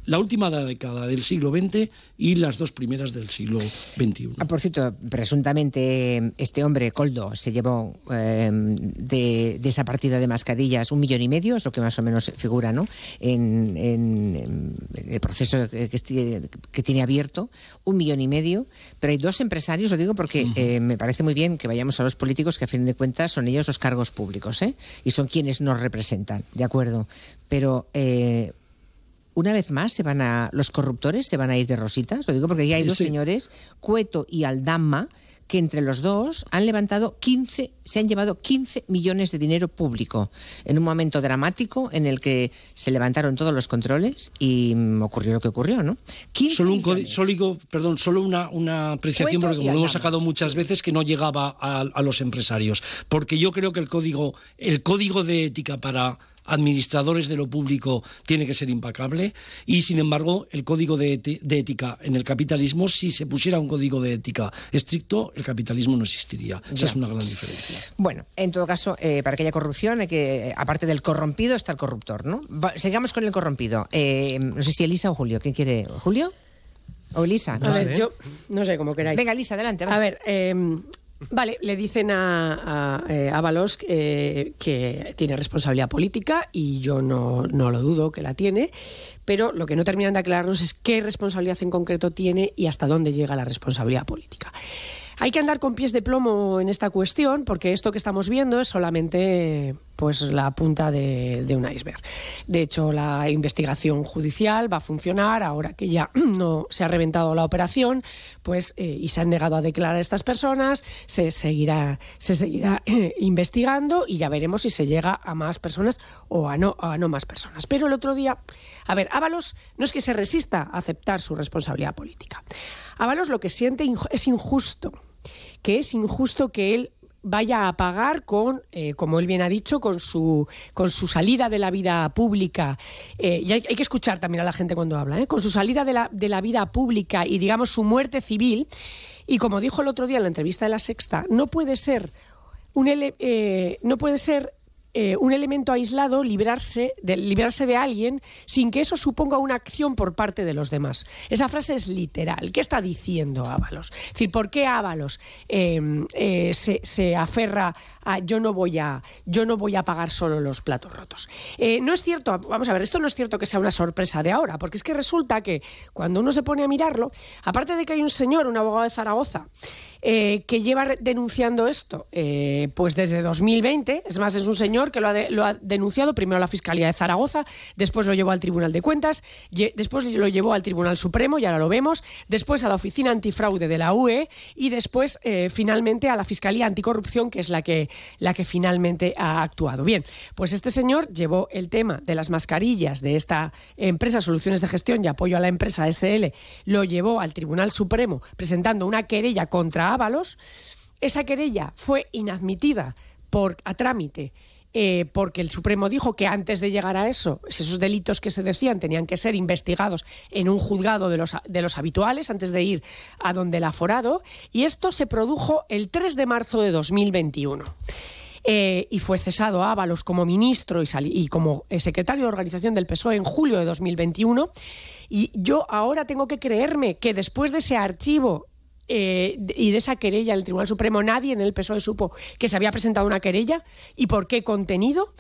la última década del siglo XX y las dos primeras del siglo XXI. Ah, por cierto, presuntamente este hombre, Coldo, se llevó em, de, esa partida de mascarillas un millón y medio, es lo que más o menos figura ¿no? en, el proceso que, tiene abierto, un millón y medio, pero hay dos empresarios, lo digo porque eh, me parece muy bien que vayamos a los políticos, que a fin de cuentas son ellos los cargos públicos, ¿eh? y son quienes nos representan, ¿de acuerdo? Pero... Una vez más se van a los corruptores se van a ir de rositas, lo digo porque ya hay dos señores, Cueto y Aldama, que entre los dos han levantado 15, se han llevado 15 millones de dinero público. En un momento dramático en el que se levantaron todos los controles y ocurrió lo que ocurrió, ¿no? Solo un código, perdón, solo una, una apreciación porque como lo hemos sacado muchas veces que no llegaba a, a los empresarios, porque yo creo que el código el código de ética para administradores de lo público tiene que ser impecable y sin embargo el código de, ética en el capitalismo si se pusiera un código de ética estricto el capitalismo no existiría. Esa es una gran diferencia. Bueno en todo caso eh, para que haya corrupción hay que aparte del corrompido está el corruptor no sigamos con el corrompido. Eh, no sé si Elisa o Julio ¿quién quiere Julio o Elisa a ver yo no sé como queráis. Venga Elisa adelante a ver eh, Vale, le dicen a, a, eh, eh, que tiene responsabilidad política y yo no, no, lo dudo que la tiene, pero lo que no terminan de aclararnos es qué responsabilidad en concreto tiene y hasta dónde llega la responsabilidad política. Hay que andar con pies de plomo en esta cuestión porque esto que estamos viendo es solamente pues la punta de, un iceberg. De hecho, la investigación judicial va a funcionar ahora que ya *clears throat* no se ha reventado la operación, pues eh, y se han negado a declarar a estas personas, se seguirá, se seguirá eh, investigando y ya veremos si se llega a más personas o a no, a no más personas. Pero el otro día, a ver, Ábalos no es que se resista a aceptar su responsabilidad política. Ábalos lo que siente es injusto, que es injusto que él vaya a pagar con, eh, como él bien ha dicho, con su, con su salida de la vida pública. Eh, y hay, que escuchar también a la gente cuando habla, ¿eh? con su salida de la, de la vida pública y, digamos, su muerte civil. Y como dijo el otro día en la entrevista de La Sexta, no puede ser, un no puede ser eh, un elemento aislado librarse de, de alguien sin que eso suponga una acción por parte de los demás. Esa frase es literal. ¿Qué está diciendo Ábalos? Es decir, ¿por qué Ábalos em, eh, se, aferra a yo no voy a yo no voy a pagar solo los platos rotos? Eh, no es cierto, vamos a ver, esto no es cierto que sea una sorpresa de ahora, porque es que resulta que cuando uno se pone a mirarlo, aparte de que hay un señor, un abogado de Zaragoza, que lleva denunciando esto pues desde 2020, es más, es un señor que lo ha, denunciado primero a la Fiscalía de Zaragoza, después lo llevó al Tribunal de Cuentas, después lo llevó al Tribunal Supremo, y ahora lo vemos, después a la Oficina Antifraude de la UE y después eh, finalmente a la Fiscalía Anticorrupción, que es la que, la que finalmente ha actuado. Bien, pues este señor llevó el tema de las mascarillas de esta empresa Soluciones de Gestión y Apoyo a la Empresa SL, lo llevó al Tribunal Supremo presentando una querella contra Ábalos. Esa querella fue inadmitida por, a trámite eh, porque el Supremo dijo que antes de llegar a eso, esos delitos que se decían tenían que ser investigados en un juzgado de los, de los habituales antes de ir a donde el aforado, y esto se produjo el 3 de marzo de 2021. Eh, y fue cesado Ábalos como ministro y, como eh, secretario de organización del PSOE en julio de 2021. Y yo ahora tengo que creerme que después de ese archivo eh, y de esa querella el Tribunal Supremo, nadie en el PSOE supo que se había presentado una querella y por qué contenido.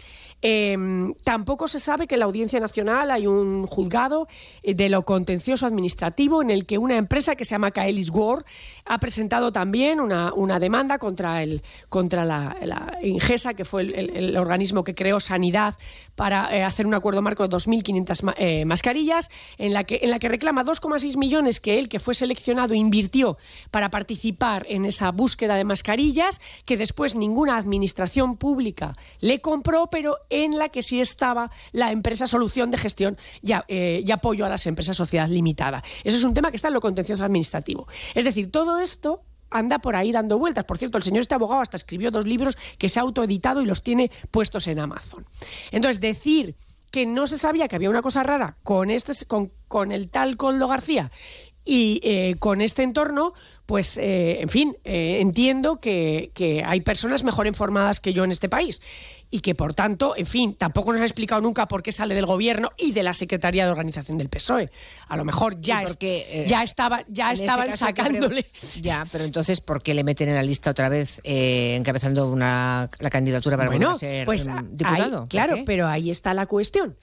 Em, tampoco se sabe que en la Audiencia Nacional hay un juzgado eh, de lo contencioso administrativo en el que una empresa que se llama Kaelis War ha presentado también una, una demanda contra, el, contra la, Ingesa, que fue el, organismo que creó Sanidad para eh, hacer un acuerdo marco de 2.500 eh, mascarillas, en la, que, en la que reclama 2,6 millones que él, que fue seleccionado, invirtió para participar en esa búsqueda de mascarillas, que después ninguna administración pública le compró, pero en la que sí estaba la empresa Solución de Gestión eh, y, Apoyo a las Empresas Sociedad Limitada. Eso es un tema que está en lo contencioso administrativo. Es decir, todo esto anda por ahí dando vueltas. Por cierto, el señor este abogado hasta escribió dos libros que se ha autoeditado y los tiene puestos en Amazon. Entonces, decir que no se sabía que había una cosa rara con, este, con, con el tal Coldo García y eh, con este entorno, pues, eh, en fin, entiendo que, hay personas mejor informadas que yo en este país y que, por tanto, en fin, tampoco nos ha explicado nunca por qué sale del gobierno y de la Secretaría de Organización del PSOE. A lo mejor ya, ya, estaba, ya estaban sacándole. *laughs* Ya, pero entonces, ¿por qué le meten en la lista otra vez encabezando una, la candidatura para ser pues, mm, diputado? claro, pero ahí está la cuestión.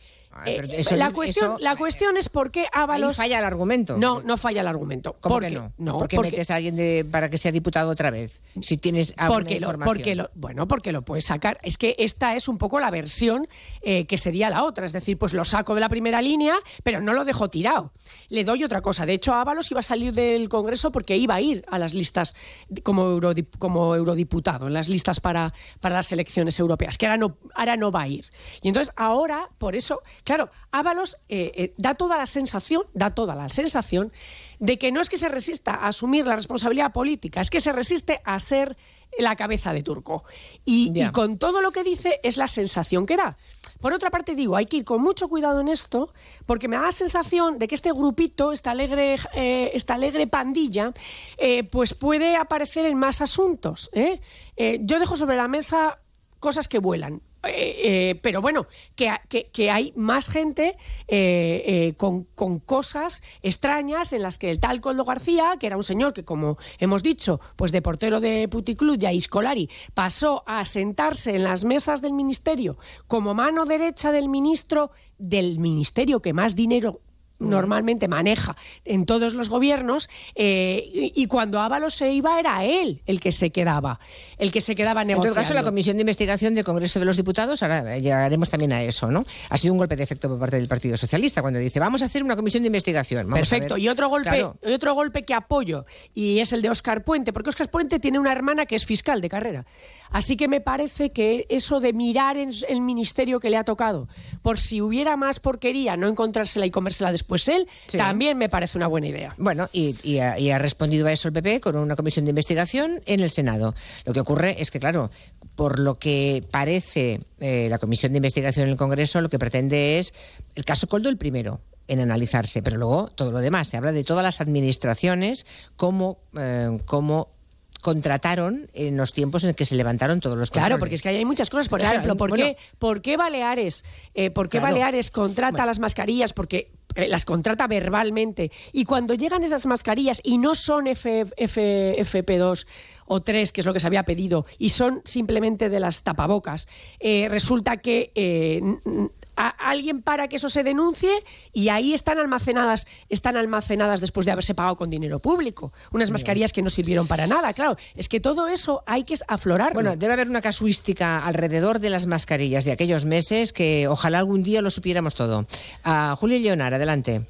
Eh, la, cuestión, la cuestión es por qué Ábalos. falla el argumento. No, no falla el argumento. ¿Cómo ¿Por qué no? no? ¿Por qué metes a alguien para que sea diputado otra vez? Si tienes alguna porque información. porque lo, bueno, porque lo puedes sacar. Es que esta es un poco la versión eh, que sería la otra. Es decir, pues lo saco de la primera línea, pero no lo dejo tirado. Le doy otra cosa. De hecho, Ábalos iba a salir del Congreso porque iba a ir a las listas como, como eurodiputado, en las listas para, para las elecciones europeas, que ahora no, ahora no va a ir. Y entonces ahora, por eso Claro, Ábalos eh, eh, da toda la sensación, da toda la sensación de que no es que se resista a asumir la responsabilidad política, es que se resiste a ser la cabeza de turco. Y, con todo lo que dice es la sensación que da. Por otra parte, digo, hay que ir con mucho cuidado en esto, porque me da la sensación de que este grupito, esta alegre, eh, esta alegre pandilla, pues puede aparecer en más asuntos. yo dejo sobre la mesa cosas que vuelan. Eh, eh, pero bueno, que, que, hay más gente eh, con, cosas extrañas en las que el tal Coldo García, que era un señor que, como hemos dicho, pues de portero de Puticlub y Iscolari, pasó a sentarse en las mesas del ministerio como mano derecha del ministro, del ministerio que más dinero normalmente maneja en todos los gobiernos, eh, y, cuando Ábalos se iba era él el que se quedaba, el que se quedaba negociando. En todo caso, la Comisión de Investigación del Congreso de los Diputados, ahora llegaremos también a eso, ¿no? Ha sido un golpe de efecto por parte del Partido Socialista cuando dice, vamos a hacer una comisión de investigación. Perfecto, y otro golpe, y otro golpe que apoyo, y es el de Óscar Puente, porque Óscar Puente tiene una hermana que es fiscal de carrera. Así que me parece que eso de mirar en el ministerio que le ha tocado, por si hubiera más porquería, no encontrársela y comérsela después él, también me parece una buena idea. Bueno, y, ha, respondido a eso el PP con una comisión de investigación en el Senado. Lo que ocurre es que, claro, por lo que parece eh, la comisión de investigación en el Congreso, lo que pretende es el caso Coldo el primero en analizarse, pero luego todo lo demás. Se habla de todas las administraciones, cómo, eh, cómo contrataron en los tiempos en que se levantaron todos los controles. Claro, porque es que hay muchas cosas. Por ejemplo, ¿por, qué, ¿por qué Baleares, eh, por qué Baleares contrata las mascarillas? Porque eh, las contrata verbalmente y cuando llegan esas mascarillas y no son FFP2 o 3, que es lo que se había pedido, y son simplemente de las tapabocas, eh, resulta que alguien para que eso se denuncie y ahí están almacenadas, están almacenadas después de haberse pagado con dinero público. Unas mascarillas que no sirvieron para nada, claro. Es que todo eso hay que aflorar. Bueno, debe haber una casuística alrededor de las mascarillas de aquellos meses que ojalá algún día lo supiéramos todo. Uh, Julio Leonar, adelante.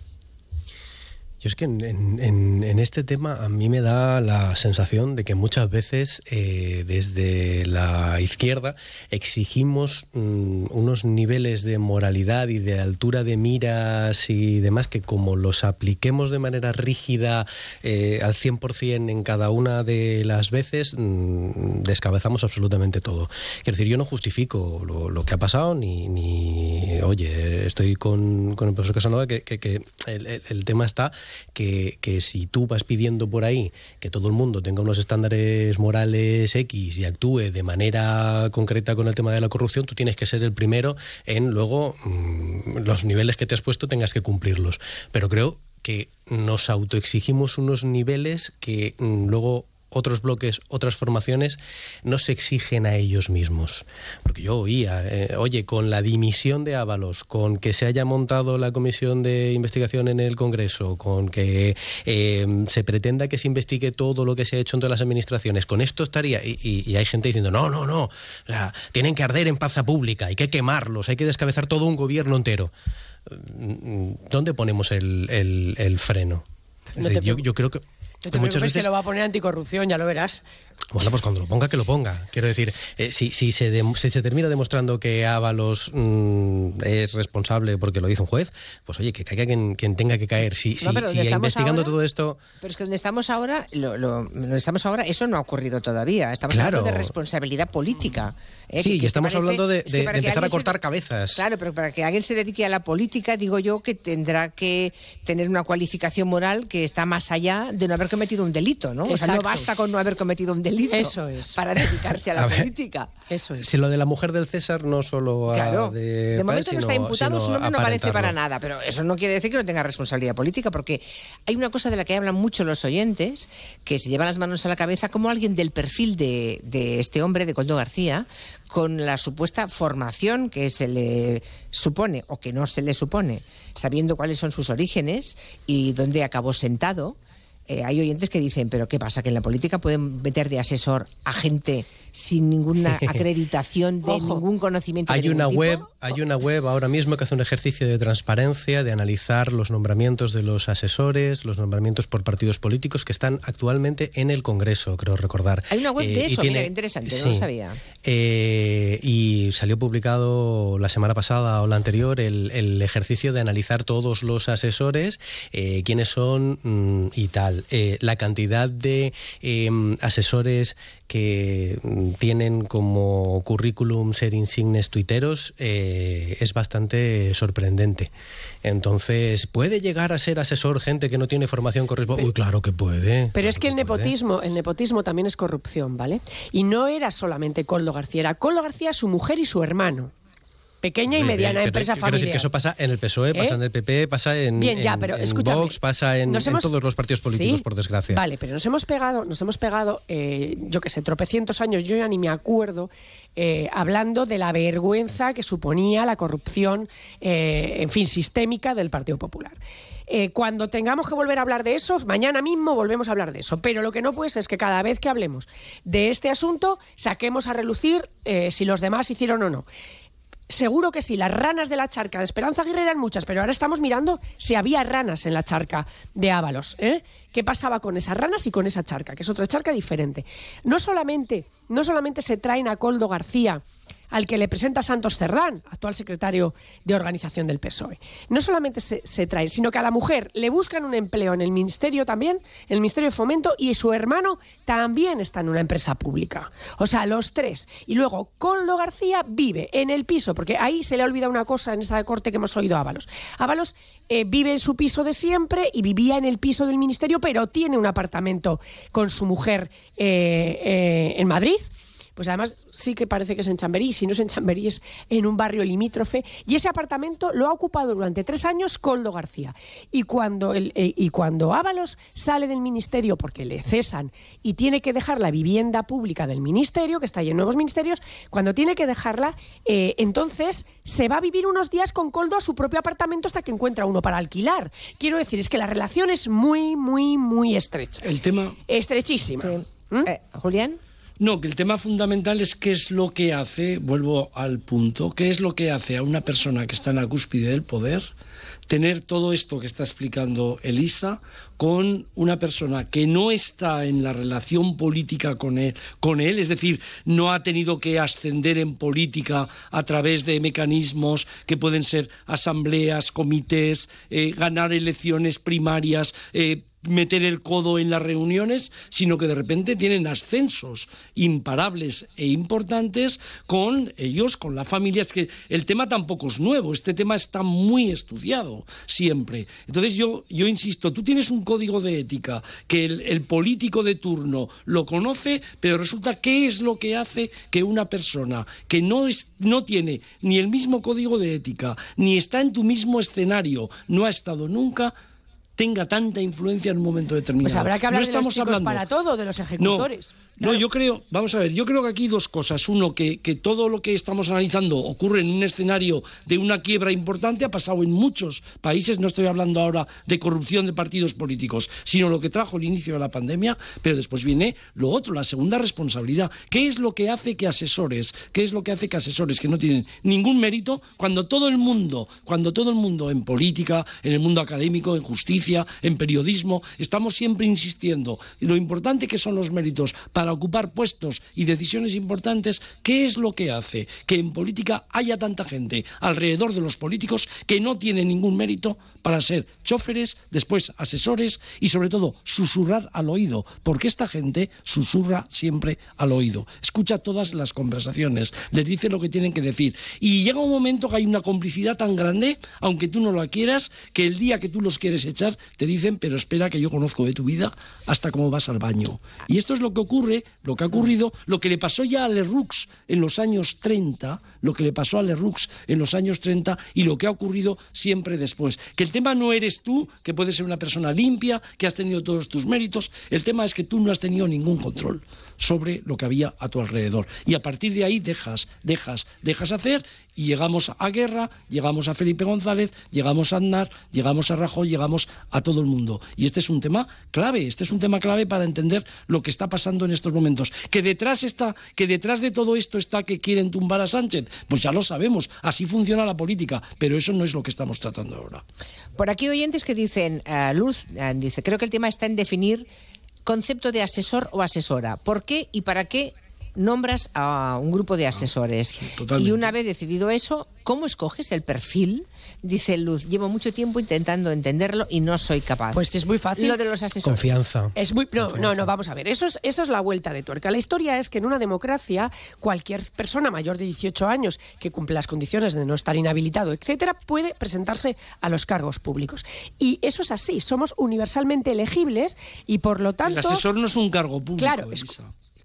Yo es que en, este tema a mí me da la sensación de que muchas veces eh, desde la izquierda exigimos mm, unos niveles de moralidad y de altura de miras y demás que como los apliquemos de manera rígida eh, al 100% en cada una de las veces, mm, descabezamos absolutamente todo. Quiero decir, yo no justifico lo, que ha pasado ni, ni, oye, estoy con, con el profesor Casanova que, que, el tema está que, si tú vas pidiendo por ahí que todo el mundo tenga unos estándares morales X y actúe de manera concreta con el tema de la corrupción, tú tienes que ser el primero en luego mm, los niveles que te has puesto tengas que cumplirlos. Pero creo que nos autoexigimos unos niveles que mm, luego otros bloques, otras formaciones, no se exigen a ellos mismos. Porque yo oía, eh, oye, con la dimisión de Ábalos, con que se haya montado la comisión de investigación en el Congreso, con que eh, se pretenda que se investigue todo lo que se ha hecho en todas las administraciones, con esto estaría, y, hay gente diciendo, no, no, no, tienen que arder en plaza pública, hay que quemarlos, hay que descabezar todo un gobierno entero. ¿Dónde ponemos el, freno? yo creo que no te muchas veces... que lo va a poner anticorrupción, ya lo verás. Bueno, pues cuando lo ponga, que lo ponga. Quiero decir, eh, si, si, se se termina demostrando que Ábalos mm, es responsable porque lo dice un juez, pues oye, que caiga quien, tenga que caer. Si, si, investigando todo esto. Pero es que donde estamos ahora, lo, donde estamos ahora, eso no ha ocurrido todavía. Estamos hablando de responsabilidad política. ¿eh? Sí, y estamos hablando de, empezar a cortar cabezas. Claro, pero para que alguien se dedique a la política, digo yo que tendrá que tener una cualificación moral que está más allá de no haber cometido un delito, ¿no? O sea, no basta con no haber cometido un delito eso es. para dedicarse a *laughs* la política. Eso es. Si lo de la mujer del César no solo claro. de, de momento no está imputado, su nombre no aparece para nada, pero eso no quiere decir que no tenga responsabilidad política, porque hay una cosa de la que hablan mucho los oyentes, que se llevan las manos a la cabeza como alguien del perfil de, de este hombre, de Coldo García, con la supuesta formación que se le supone o que no se le supone, sabiendo cuáles son sus orígenes y dónde acabó sentado, eh, hay oyentes que dicen, pero ¿qué pasa? ¿Que en la política pueden meter de asesor a gente sin ninguna *laughs* acreditación de ningún conocimiento. Hay de una tipo? web, hay una web ahora mismo que hace un ejercicio de transparencia, de analizar los nombramientos de los asesores, los nombramientos por partidos políticos que están actualmente en el Congreso, creo recordar. Hay una web de eh, eso, mira, interesante, no lo sabía. Eh, y salió publicado la semana pasada o la anterior el, ejercicio de analizar todos los asesores, eh, quiénes son mm, y tal. la cantidad de em, asesores que mm, tienen como currículum ser insignes tuiteros eh, es bastante sorprendente. Entonces, ¿puede llegar a ser asesor gente que no tiene formación correspondiente? Uy, claro que puede. Pero es que el nepotismo, el nepotismo también es corrupción, ¿vale? Y no era solamente Coldo García, era Coldo García, su mujer y su hermano. Pequeña y mediana empresa familiar. decir que eso pasa en el PSOE, pasa ¿Eh? en el PP, pasa en, Bien, ya, pero Vox, pasa en, todos los partidos políticos, por desgracia. Vale, pero nos hemos pegado, nos hemos pegado, eh, yo que sé, tropecientos años, yo ya ni me acuerdo, eh, hablando de la vergüenza que suponía la corrupción, en fin, sistémica del Partido Popular. cuando tengamos que volver a hablar de eso, mañana mismo volvemos a hablar de eso. Pero lo que no puede ser es que cada vez que hablemos de este asunto saquemos a relucir si los demás hicieron o no. Seguro que sí, las ranas de la charca de Esperanza Aguirre eran muchas, pero ahora estamos mirando si había ranas en la charca de Ábalos. ¿eh? ¿Qué pasaba con esas ranas y con esa charca? Que es otra charca diferente. No solamente, no solamente se traen a Coldo García al que le presenta Santos Cerrán, actual secretario de organización del PSOE. No solamente se, trae, sino que a la mujer le buscan un empleo en el ministerio también, el Ministerio de Fomento, y su hermano también está en una empresa pública. O sea, los tres. Y luego, Coldo García vive en el piso, porque ahí se le ha olvidado una cosa en esa corte que hemos oído a Ábalos. Ábalos eh, vive en su piso de siempre y vivía en el piso del ministerio, pero tiene un apartamento con su mujer eh, eh, en Madrid pues además sí que parece que es en Chamberí, si no es en Chamberí es en un barrio limítrofe, y ese apartamento lo ha ocupado durante tres años Coldo García. Y cuando, el, eh, y cuando Ábalos sale del ministerio porque le cesan y tiene que dejar la vivienda pública del ministerio, que está ahí en nuevos ministerios, cuando tiene que dejarla, eh, entonces se va a vivir unos días con Coldo a su propio apartamento hasta que encuentra uno para alquilar. Quiero decir, es que la relación es muy, muy, muy estrecha. El tema... Estrechísima. ¿Mm? Eh, Julián. No, que el tema fundamental es qué es lo que hace, vuelvo al punto, qué es lo que hace a una persona que está en la cúspide del poder tener todo esto que está explicando Elisa con una persona que no está en la relación política con él, con él, es decir, no ha tenido que ascender en política a través de mecanismos que pueden ser asambleas, comités, eh, ganar elecciones primarias, eh, meter el codo en las reuniones, sino que de repente tienen ascensos imparables e importantes con ellos, con la familia. Es que el tema tampoco es nuevo, este tema está muy estudiado siempre. Entonces yo, yo insisto, tú tienes un código de ética que el, político de turno lo conoce, pero resulta qué es lo que hace que una persona que no, es, no tiene ni el mismo código de ética, ni está en tu mismo escenario, no ha estado nunca, tenga tanta influencia en un momento determinado. Pues habrá que hablar de los hablando, para todo, de los ejecutores. No, yo creo, vamos a ver, yo creo que aquí dos cosas. Uno, que, que, todo lo que estamos analizando ocurre en un escenario de una quiebra importante, ha pasado en muchos países, no estoy hablando ahora de corrupción de partidos políticos, sino lo que trajo el inicio de la pandemia, pero después viene lo otro, la segunda responsabilidad. ¿Qué es lo que hace que asesores, qué es lo que hace que asesores que no tienen ningún mérito, cuando todo el mundo, cuando todo el mundo en política, en el mundo académico, en justicia, en periodismo, estamos siempre insistiendo en lo importante que son los méritos para ocupar puestos y decisiones importantes, ¿qué es lo que hace que en política haya tanta gente alrededor de los políticos que no tiene ningún mérito para ser choferes, después asesores y sobre todo susurrar al oído? Porque esta gente susurra siempre al oído, escucha todas las conversaciones, les dice lo que tienen que decir y llega un momento que hay una complicidad tan grande, aunque tú no la quieras, que el día que tú los quieres echar te dicen, pero espera que yo conozco de tu vida hasta cómo vas al baño. Y esto es lo que ocurre lo que ha ocurrido, lo que le pasó ya a Leroux en los años 30, lo que le pasó a Leroux en los años 30 y lo que ha ocurrido siempre después. El tema no eres tú, que puedes ser una persona limpia, que has tenido todos tus méritos, el tema es que tú no has tenido ningún control sobre lo que había a tu alrededor. Y a partir de ahí dejas, dejas, dejas hacer y llegamos a Guerra, llegamos a Felipe González, llegamos a Aznar, llegamos a Rajoy, llegamos a todo el mundo. Y este es un tema clave, este es un tema clave para entender lo que está pasando en estos momentos. Que detrás está, que detrás de todo esto está que quieren tumbar a Sánchez, pues ya lo sabemos, así funciona la política, pero eso no es lo que estamos tratando ahora. Por aquí oyentes que dicen, uh, Luz, uh, dice, creo que el tema está en definir concepto de asesor o asesora. ¿Por qué y para qué nombras a un grupo de asesores? y una vez decidido eso, ¿cómo escoges el perfil Dice Luz, llevo mucho tiempo intentando entenderlo y no soy capaz. Pues es muy fácil. Lo de los asesores. Confianza. Es muy, no, no, no, vamos a ver. Eso es, eso es la vuelta de tuerca. La historia es que en una democracia, cualquier persona mayor de 18 años que cumple las condiciones de no estar inhabilitado, etcétera, puede presentarse a los cargos públicos. Y eso es así. Somos universalmente elegibles y por lo tanto. El asesor no es un cargo público. Claro,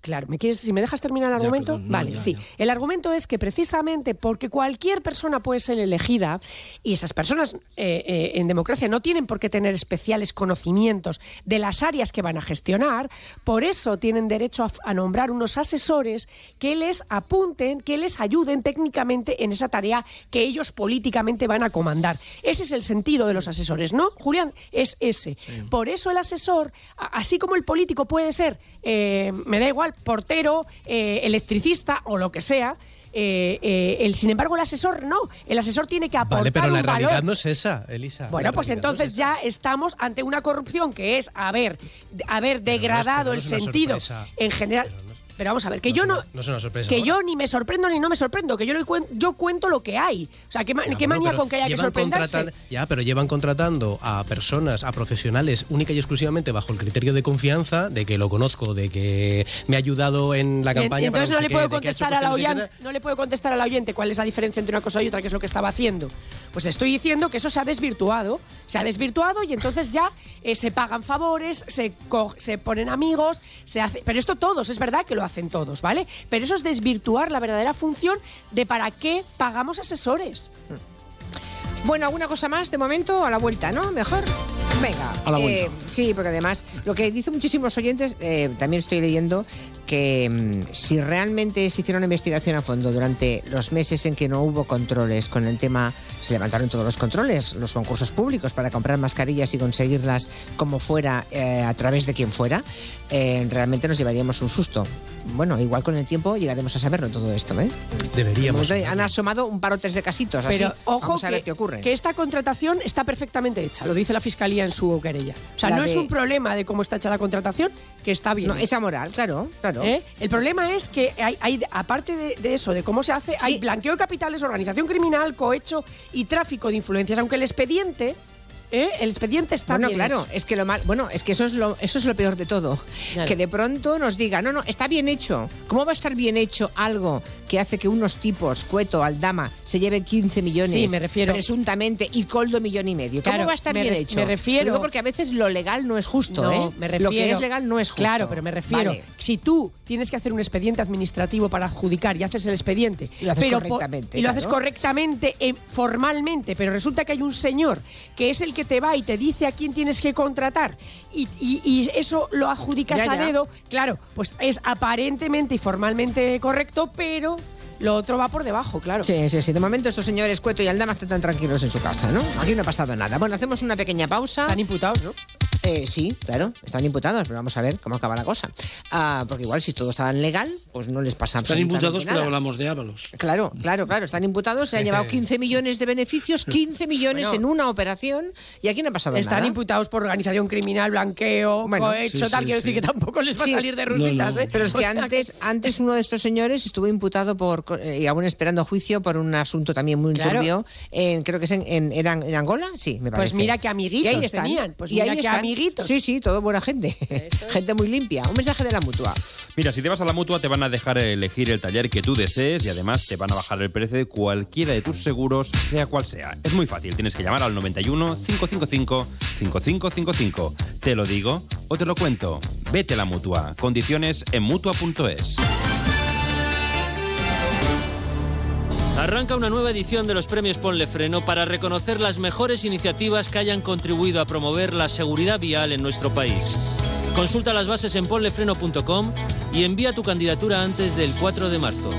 Claro, ¿me quieres, si me dejas terminar el argumento, vale, sí. El argumento es que precisamente porque cualquier persona puede ser elegida y esas personas eh, eh, en democracia no tienen por qué tener especiales conocimientos de las áreas que van a gestionar, por eso tienen derecho a, a nombrar unos asesores que les apunten, que les ayuden técnicamente en esa tarea que ellos políticamente van a comandar. Ese es el sentido de los asesores, ¿no, Julián? Es ese. Por eso el asesor, así como el político puede ser, eh, me da igual, portero, eh, electricista o lo que sea, eh, el, sin embargo, el asesor no. El asesor tiene que aportar Vale, pero la un realidad valor. no es esa, Elisa. Bueno, pues realidad no es entonces ya estamos ante una corrupción que es haber, haber degradado no el sentido sorpresa. en general. Pero vamos a ver, que yo no, No es una sorpresa. que ¿no? yo ni me sorprendo ni no me sorprendo, que yo, lo cuen- yo cuento lo que hay. O sea, ¿qué, ma- Ya, qué bueno, manía con que haya que sorprenderse? Ya, pero llevan contratando a personas, a profesionales, única y exclusivamente bajo el criterio de confianza, de que lo conozco, de que me ha ayudado en la Y campaña. para entonces no sé le qué, puedo que contestar a la oyente, no le puedo contestar al oyente cuál es la diferencia entre una cosa y otra, que es lo que estaba haciendo. Pues estoy diciendo que eso se ha desvirtuado, se ha desvirtuado y entonces ya eh, se pagan favores, se co- se ponen amigos, se hace, pero esto todos, es verdad que lo hacen todos, ¿vale? Pero eso es desvirtuar la verdadera función de para qué pagamos asesores. Bueno, ¿alguna cosa más de momento? A la vuelta, ¿no? Mejor. Venga. A la vuelta. Eh, sí, porque además, lo que dicen muchísimos oyentes, eh, también estoy leyendo que mm, si realmente se hiciera una investigación a fondo durante los meses en que no hubo controles con el tema, se levantaron todos los controles, los concursos públicos para comprar mascarillas y conseguirlas como fuera, eh, a través de quien fuera, eh, realmente nos llevaríamos un susto. Bueno, igual con el tiempo llegaremos a saberlo todo esto, ¿eh? Deberíamos. De Han asomado un par o tres de casitos, Pero así. ojo Vamos a ver que, qué ocurre. que esta contratación está perfectamente hecha, lo dice la Fiscalía en su querella. O sea, La no es un problema de cómo está hecha la contratación, que está bien. No, esa moral, claro, claro. ¿Eh? El problema es que hay, hay- aparte de, de eso, de cómo se hace, hay blanqueo de capitales, organización criminal, cohecho y tráfico de influencias, aunque el expediente, ¿eh? el expediente está Bueno, bien claro, hecho. es que lo mal, bueno, es que eso es lo, eso es lo peor de todo. Claro. Que de pronto nos diga, no, no, está bien hecho. ¿Cómo va a estar bien hecho algo que hace que unos tipos, Cueto, Aldama, se lleven 15 millones? Sí, me refiero- Presuntamente, y Coldo millón y medio. ¿Cómo va a estar bien re- hecho? me refiero- Lo digo porque a veces lo legal no es justo, No, ¿eh? me refiero, lo que es legal no es justo. Claro, pero me refiero, Vale. si tú tienes que hacer un expediente administrativo para adjudicar y haces el expediente, Y lo haces pero correctamente, y lo haces correctamente, eh, formalmente, pero resulta que hay un señor que es el que te va y te dice a quién tienes que contratar y, y- y eso lo adjudicas Ya, a dedo, claro, pues es aparentemente y formalmente correcto, pero lo otro va por debajo, claro. Sí, sí, sí. De momento estos señores Cueto y Aldama están tan tranquilos en su casa, ¿no? Aquí no ha pasado nada. Bueno, hacemos una pequeña pausa. Están imputados, ¿no? Eh, sí, claro, están imputados, pero vamos a ver cómo acaba la cosa. Ah, porque igual si todo estaba legal, pues no les pasa Están imputados, pero hablamos de Ábalos. Claro, claro, claro, están imputados, se han llevado *laughs* 15 millones de beneficios, 15 millones Bueno. en una operación y aquí no ha pasado Están nada. imputados por organización criminal, blanqueo, Bueno, cohecho, sí, tal. sí, Quiero sí. decir que tampoco les va a salir de rusitas, ¿eh? Pero es O que sea antes, antes uno de estos señores estuvo imputado por eh, y aún esperando juicio por un asunto también muy Claro. turbio. En, creo que es en, en, ¿era en Angola, sí, me Pues parece. mira qué amiguitos Y ahí están. tenían, pues Y mira ahí qué están. amiguitos. Sí, sí, todo buena gente. *laughs* gente muy limpia. Un mensaje de la mutua. Mira, si te vas a la mutua te van a dejar elegir el taller que tú desees y además te van a bajar el precio de cualquiera de tus seguros, sea cual sea. Es muy fácil, tienes que llamar al 91 555 5555. Te lo digo o te lo cuento. Vete a la mutua. Condiciones en mutua.es. Arranca una nueva edición de los premios Ponle Freno para reconocer las mejores iniciativas que hayan contribuido a promover la seguridad vial en nuestro país. Consulta las bases en ponlefreno.com y envía tu candidatura antes del 4 de marzo.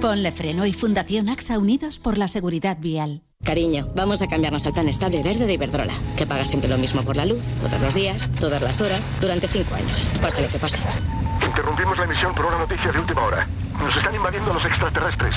Ponle Freno y Fundación AXA Unidos por la Seguridad Vial. Cariño, vamos a cambiarnos al plan estable verde de Iberdrola, que paga siempre lo mismo por la luz, todos los días, todas las horas, durante cinco años, pase lo que pase. Interrumpimos la emisión por una noticia de última hora. Nos están invadiendo los extraterrestres.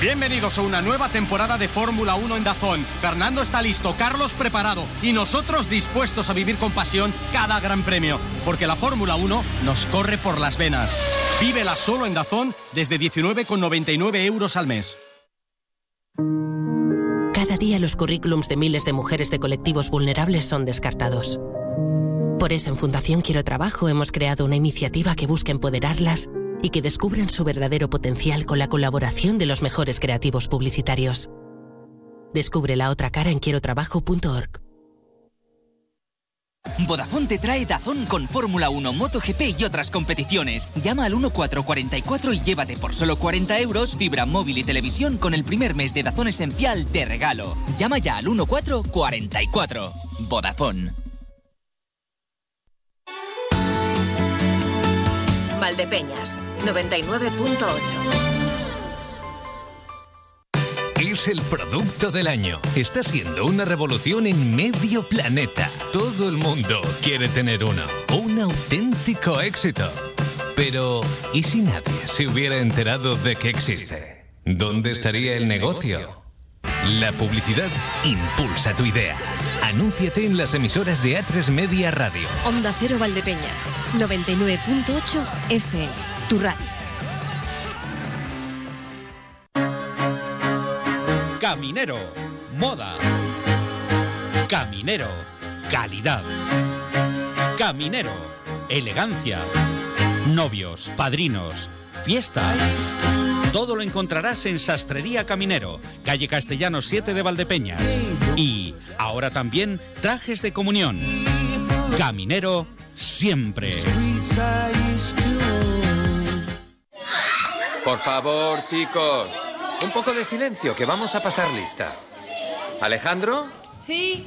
Bienvenidos a una nueva temporada de Fórmula 1 en Dazón. Fernando está listo, Carlos preparado y nosotros dispuestos a vivir con pasión cada gran premio, porque la Fórmula 1 nos corre por las venas. Vívela solo en Dazón desde 19,99 euros al mes. Cada día los currículums de miles de mujeres de colectivos vulnerables son descartados. Por eso en Fundación Quiero Trabajo hemos creado una iniciativa que busca empoderarlas y que descubran su verdadero potencial con la colaboración de los mejores creativos publicitarios. Descubre la otra cara en quierotrabajo.org. Vodafone te trae Dazón con Fórmula 1, MotoGP y otras competiciones. Llama al 1444 y llévate por solo 40 euros fibra móvil y televisión con el primer mes de Dazón Esencial de regalo. Llama ya al 1444. Vodafone. Valdepeñas, 99.8. Es el producto del año. Está siendo una revolución en medio planeta. Todo el mundo quiere tener uno. Un auténtico éxito. Pero, ¿y si nadie se hubiera enterado de que existe? ¿Dónde estaría el negocio? La publicidad impulsa tu idea. Anúnciate en las emisoras de A3 Media Radio. Onda Cero Valdepeñas, 99.8 FM, tu radio. Caminero, moda. Caminero, calidad. Caminero, elegancia. Novios, padrinos, fiesta. Todo lo encontrarás en Sastrería Caminero, calle Castellano 7 de Valdepeñas. Y ahora también trajes de comunión. Caminero siempre. Por favor, chicos, un poco de silencio, que vamos a pasar lista. Alejandro, Sí,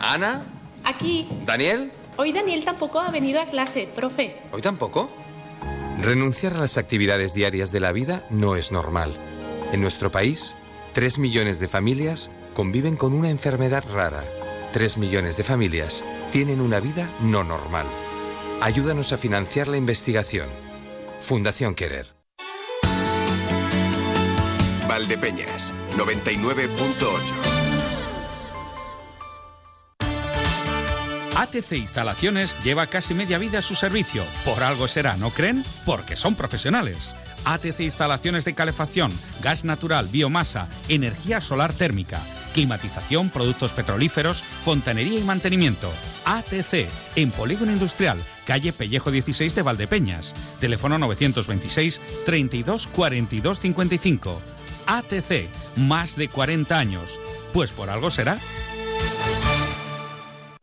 Ana, aquí. Daniel, Hoy Daniel tampoco ha venido a clase, profe. ¿hoy tampoco? Renunciar a las actividades diarias de la vida no es normal. En nuestro país, 3 millones de familias conviven con una enfermedad rara. 3 millones de familias tienen una vida no normal. Ayúdanos a financiar la investigación. Fundación Querer. Valdepeñas, 99.8. ATC Instalaciones lleva casi media vida a su servicio. Por algo será, ¿no creen? Porque son profesionales. ATC Instalaciones de calefacción, gas natural, biomasa, energía solar térmica, climatización, productos petrolíferos, fontanería y mantenimiento. ATC, en Polígono Industrial, calle Pellejo 16 de Valdepeñas. Teléfono 926 32 42 55. ATC, más de 40 años. Pues por algo será.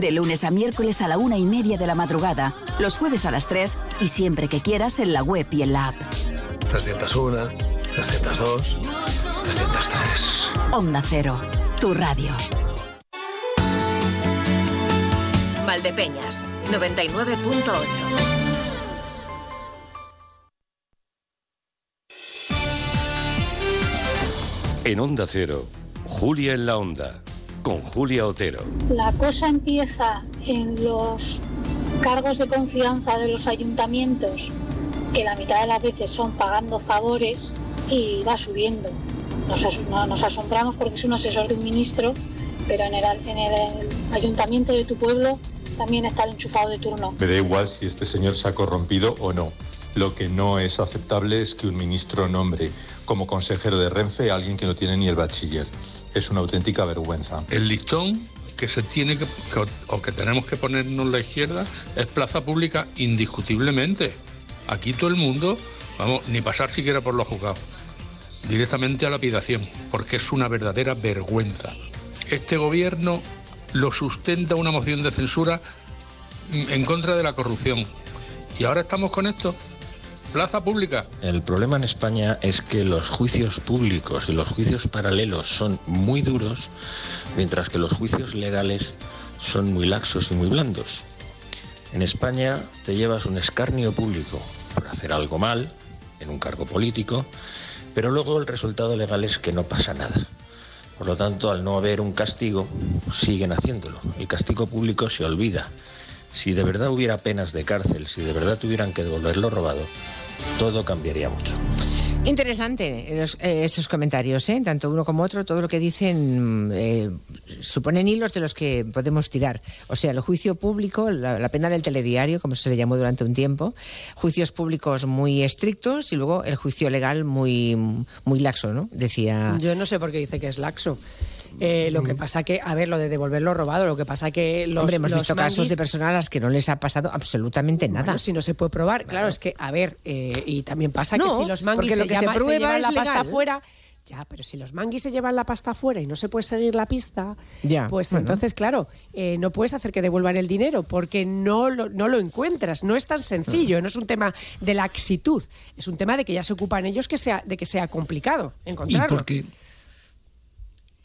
De lunes a miércoles a la una y media de la madrugada, los jueves a las 3 y siempre que quieras en la web y en la app. 301, 302, 303. Onda Cero, tu radio. Valdepeñas, 99.8. En Onda Cero, Julia en la Onda, con Julia Otero. La cosa empieza en los cargos de confianza de los ayuntamientos, que la mitad de las veces son pagando favores y va subiendo. Nos, as- no- nos asombramos porque es un asesor de un ministro, pero en el, en el ayuntamiento de tu pueblo también está el enchufado de turno. Me da igual si este señor se ha corrompido o no. Lo que no es aceptable es que un ministro nombre como consejero de Renfe a alguien que no tiene ni el bachiller. Es una auténtica vergüenza. El listón que se tiene que, o que tenemos que ponernos la izquierda es plaza pública indiscutiblemente. Aquí todo el mundo, vamos, ni pasar siquiera por los juzgados, directamente a lapidación, porque es una verdadera vergüenza. Este gobierno lo sustenta una moción de censura en contra de la corrupción. Y ahora estamos con esto. Plaza pública. El problema en España es que los juicios públicos y los juicios paralelos son muy duros, mientras que los juicios legales son muy laxos y muy blandos. En España te llevas un escarnio público por hacer algo mal en un cargo político, pero luego el resultado legal es que no pasa nada. Por lo tanto, al no haber un castigo, siguen haciéndolo. El castigo público se olvida. Si de verdad hubiera penas de cárcel, si de verdad tuvieran que devolver lo robado, todo cambiaría mucho. Interesante los- eh, estos comentarios, ¿eh? tanto uno como otro, todo lo que dicen eh, suponen hilos de los que podemos tirar. O sea, el juicio público, la, la pena del telediario, como se le llamó durante un tiempo, juicios públicos muy estrictos y luego el juicio legal muy, muy laxo, ¿no? Decía. Yo no sé por qué dice que es laxo. Eh, lo que pasa que, a ver, lo de devolver lo robado, lo que pasa que los. Hombre, hemos los visto casos de personas a las que no les ha pasado absolutamente nada. Bueno, si no se puede probar, claro, es que, a ver, eh, y también pasa No, que si los manguis lo se, que se llama- se prueba llevan es la pasta fuera, ya, pero si los manguis se llevan la pasta fuera y no se puede seguir la pista, Ya, pues bueno. entonces, claro, eh, no puedes hacer que devuelvan el dinero porque no lo, no lo encuentras, no es tan sencillo, no es un tema de laxitud, es un tema de que ya se ocupan ellos que sea, de que sea complicado Y encontrarlo. porque,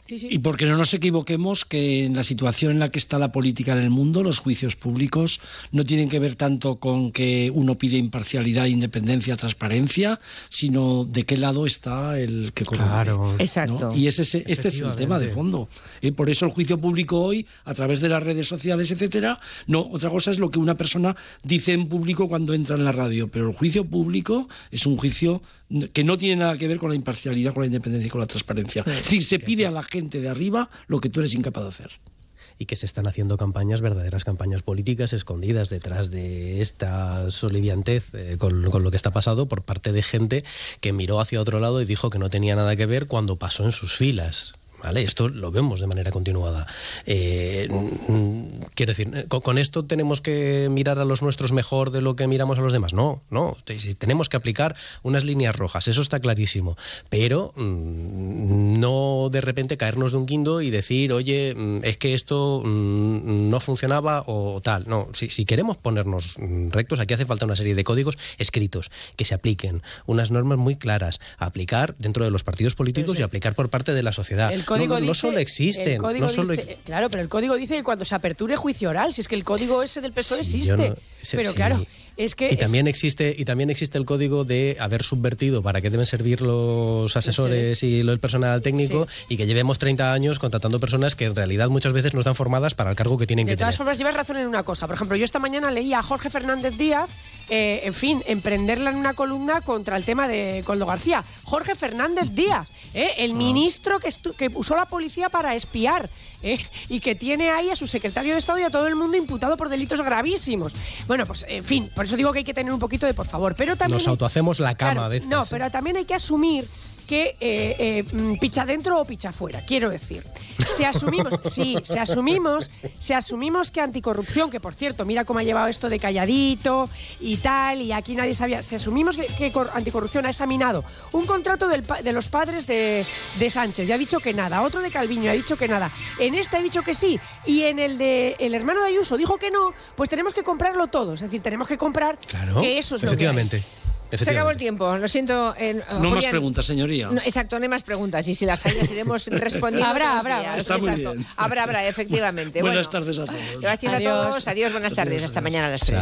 Sí, sí. y porque no nos equivoquemos que en la situación en la que está la política en el mundo, los juicios públicos no tienen que ver tanto con que uno pide imparcialidad, independencia, transparencia, sino de qué lado está el que corrompe. Claro. Exacto. ¿no? Y ese, es- este es el tema de fondo. Y por eso el juicio público hoy, a través de las redes sociales, etcétera, no, otra cosa es lo que una persona dice en público cuando entra en la radio, pero el juicio público es un juicio que no tiene nada que ver con la imparcialidad, con la independencia y con la transparencia. Es decir, se pide a la gente de arriba lo que tú eres incapaz de hacer. y que se están haciendo campañas, verdaderas campañas políticas escondidas detrás de esta soliviantez eh, con, con lo que está pasado por parte de gente que miró hacia otro lado y dijo que no tenía nada que ver cuando pasó en sus filas. ¿Vale? Esto lo vemos de manera continuada. Eh, quiero decir, con, con esto tenemos que mirar a los nuestros mejor de lo que miramos a los demás. No, no. Tenemos que aplicar unas líneas rojas, eso está clarísimo. Pero mm, no de repente caernos de un guindo y decir, oye, mm, es que esto mm, no funcionaba o tal. No, si, si queremos ponernos rectos, aquí hace falta una serie de códigos escritos que se apliquen, unas normas muy claras, a aplicar dentro de los partidos políticos y aplicar por parte de la sociedad. El código no, solo existen, no solo dice- claro, pero el código dice que cuando se aperture juicio oral, si es que el código ese del PSOE Sí, existe. no- pero sí. claro, es que y también existe y también existe el código de haber subvertido para qué deben servir los asesores y el personal técnico y que llevemos 30 años contratando personas que en realidad muchas veces no están formadas para el cargo que tienen De que todas tener. formas, llevas razón en una cosa. Por ejemplo, yo esta mañana leía a Jorge Fernández Díaz, eh, en fin, emprenderla en una columna contra el tema de Coldo García. Jorge Fernández Díaz, eh, Ah. el ministro que, que usó la policía para espiar eh, y que tiene ahí a su secretario de Estado y a todo el mundo imputado por delitos gravísimos. Bueno, pues, en fin, por eso digo que hay que tener un poquito de por favor. Pero también Nos autohacemos la cama Claro, a veces. No, ¿eh? pero también hay que asumir que eh, eh, mm, picha dentro o picha fuera. Quiero decir, si asumimos, *laughs* sí, si asumimos, si asumimos que anticorrupción, que por cierto, mira cómo ha llevado esto de calladito y tal, y aquí nadie sabía, si asumimos que, que cor- anticorrupción ha examinado un contrato del de los padres de, de Sánchez y ha dicho que nada, otro de Calviño ha dicho que nada, en este ha dicho que sí, y en el de el hermano de Ayuso dijo que no, pues tenemos que comprarlo todo, es decir, tenemos que comprar Claro, que eso es lo que hay. Se acabó el tiempo, lo siento. eh, No más Julián. preguntas, señoría. No, exacto, no hay más preguntas. Y si las hay, las iremos *laughs* respondiendo. Habrá, habrá. Está muy Exacto. bien. Habrá, habrá, efectivamente. Buenas Bueno, tardes a todos. Gracias a Adiós. todos. Adiós, buenas tardes. Hasta mañana a las 3.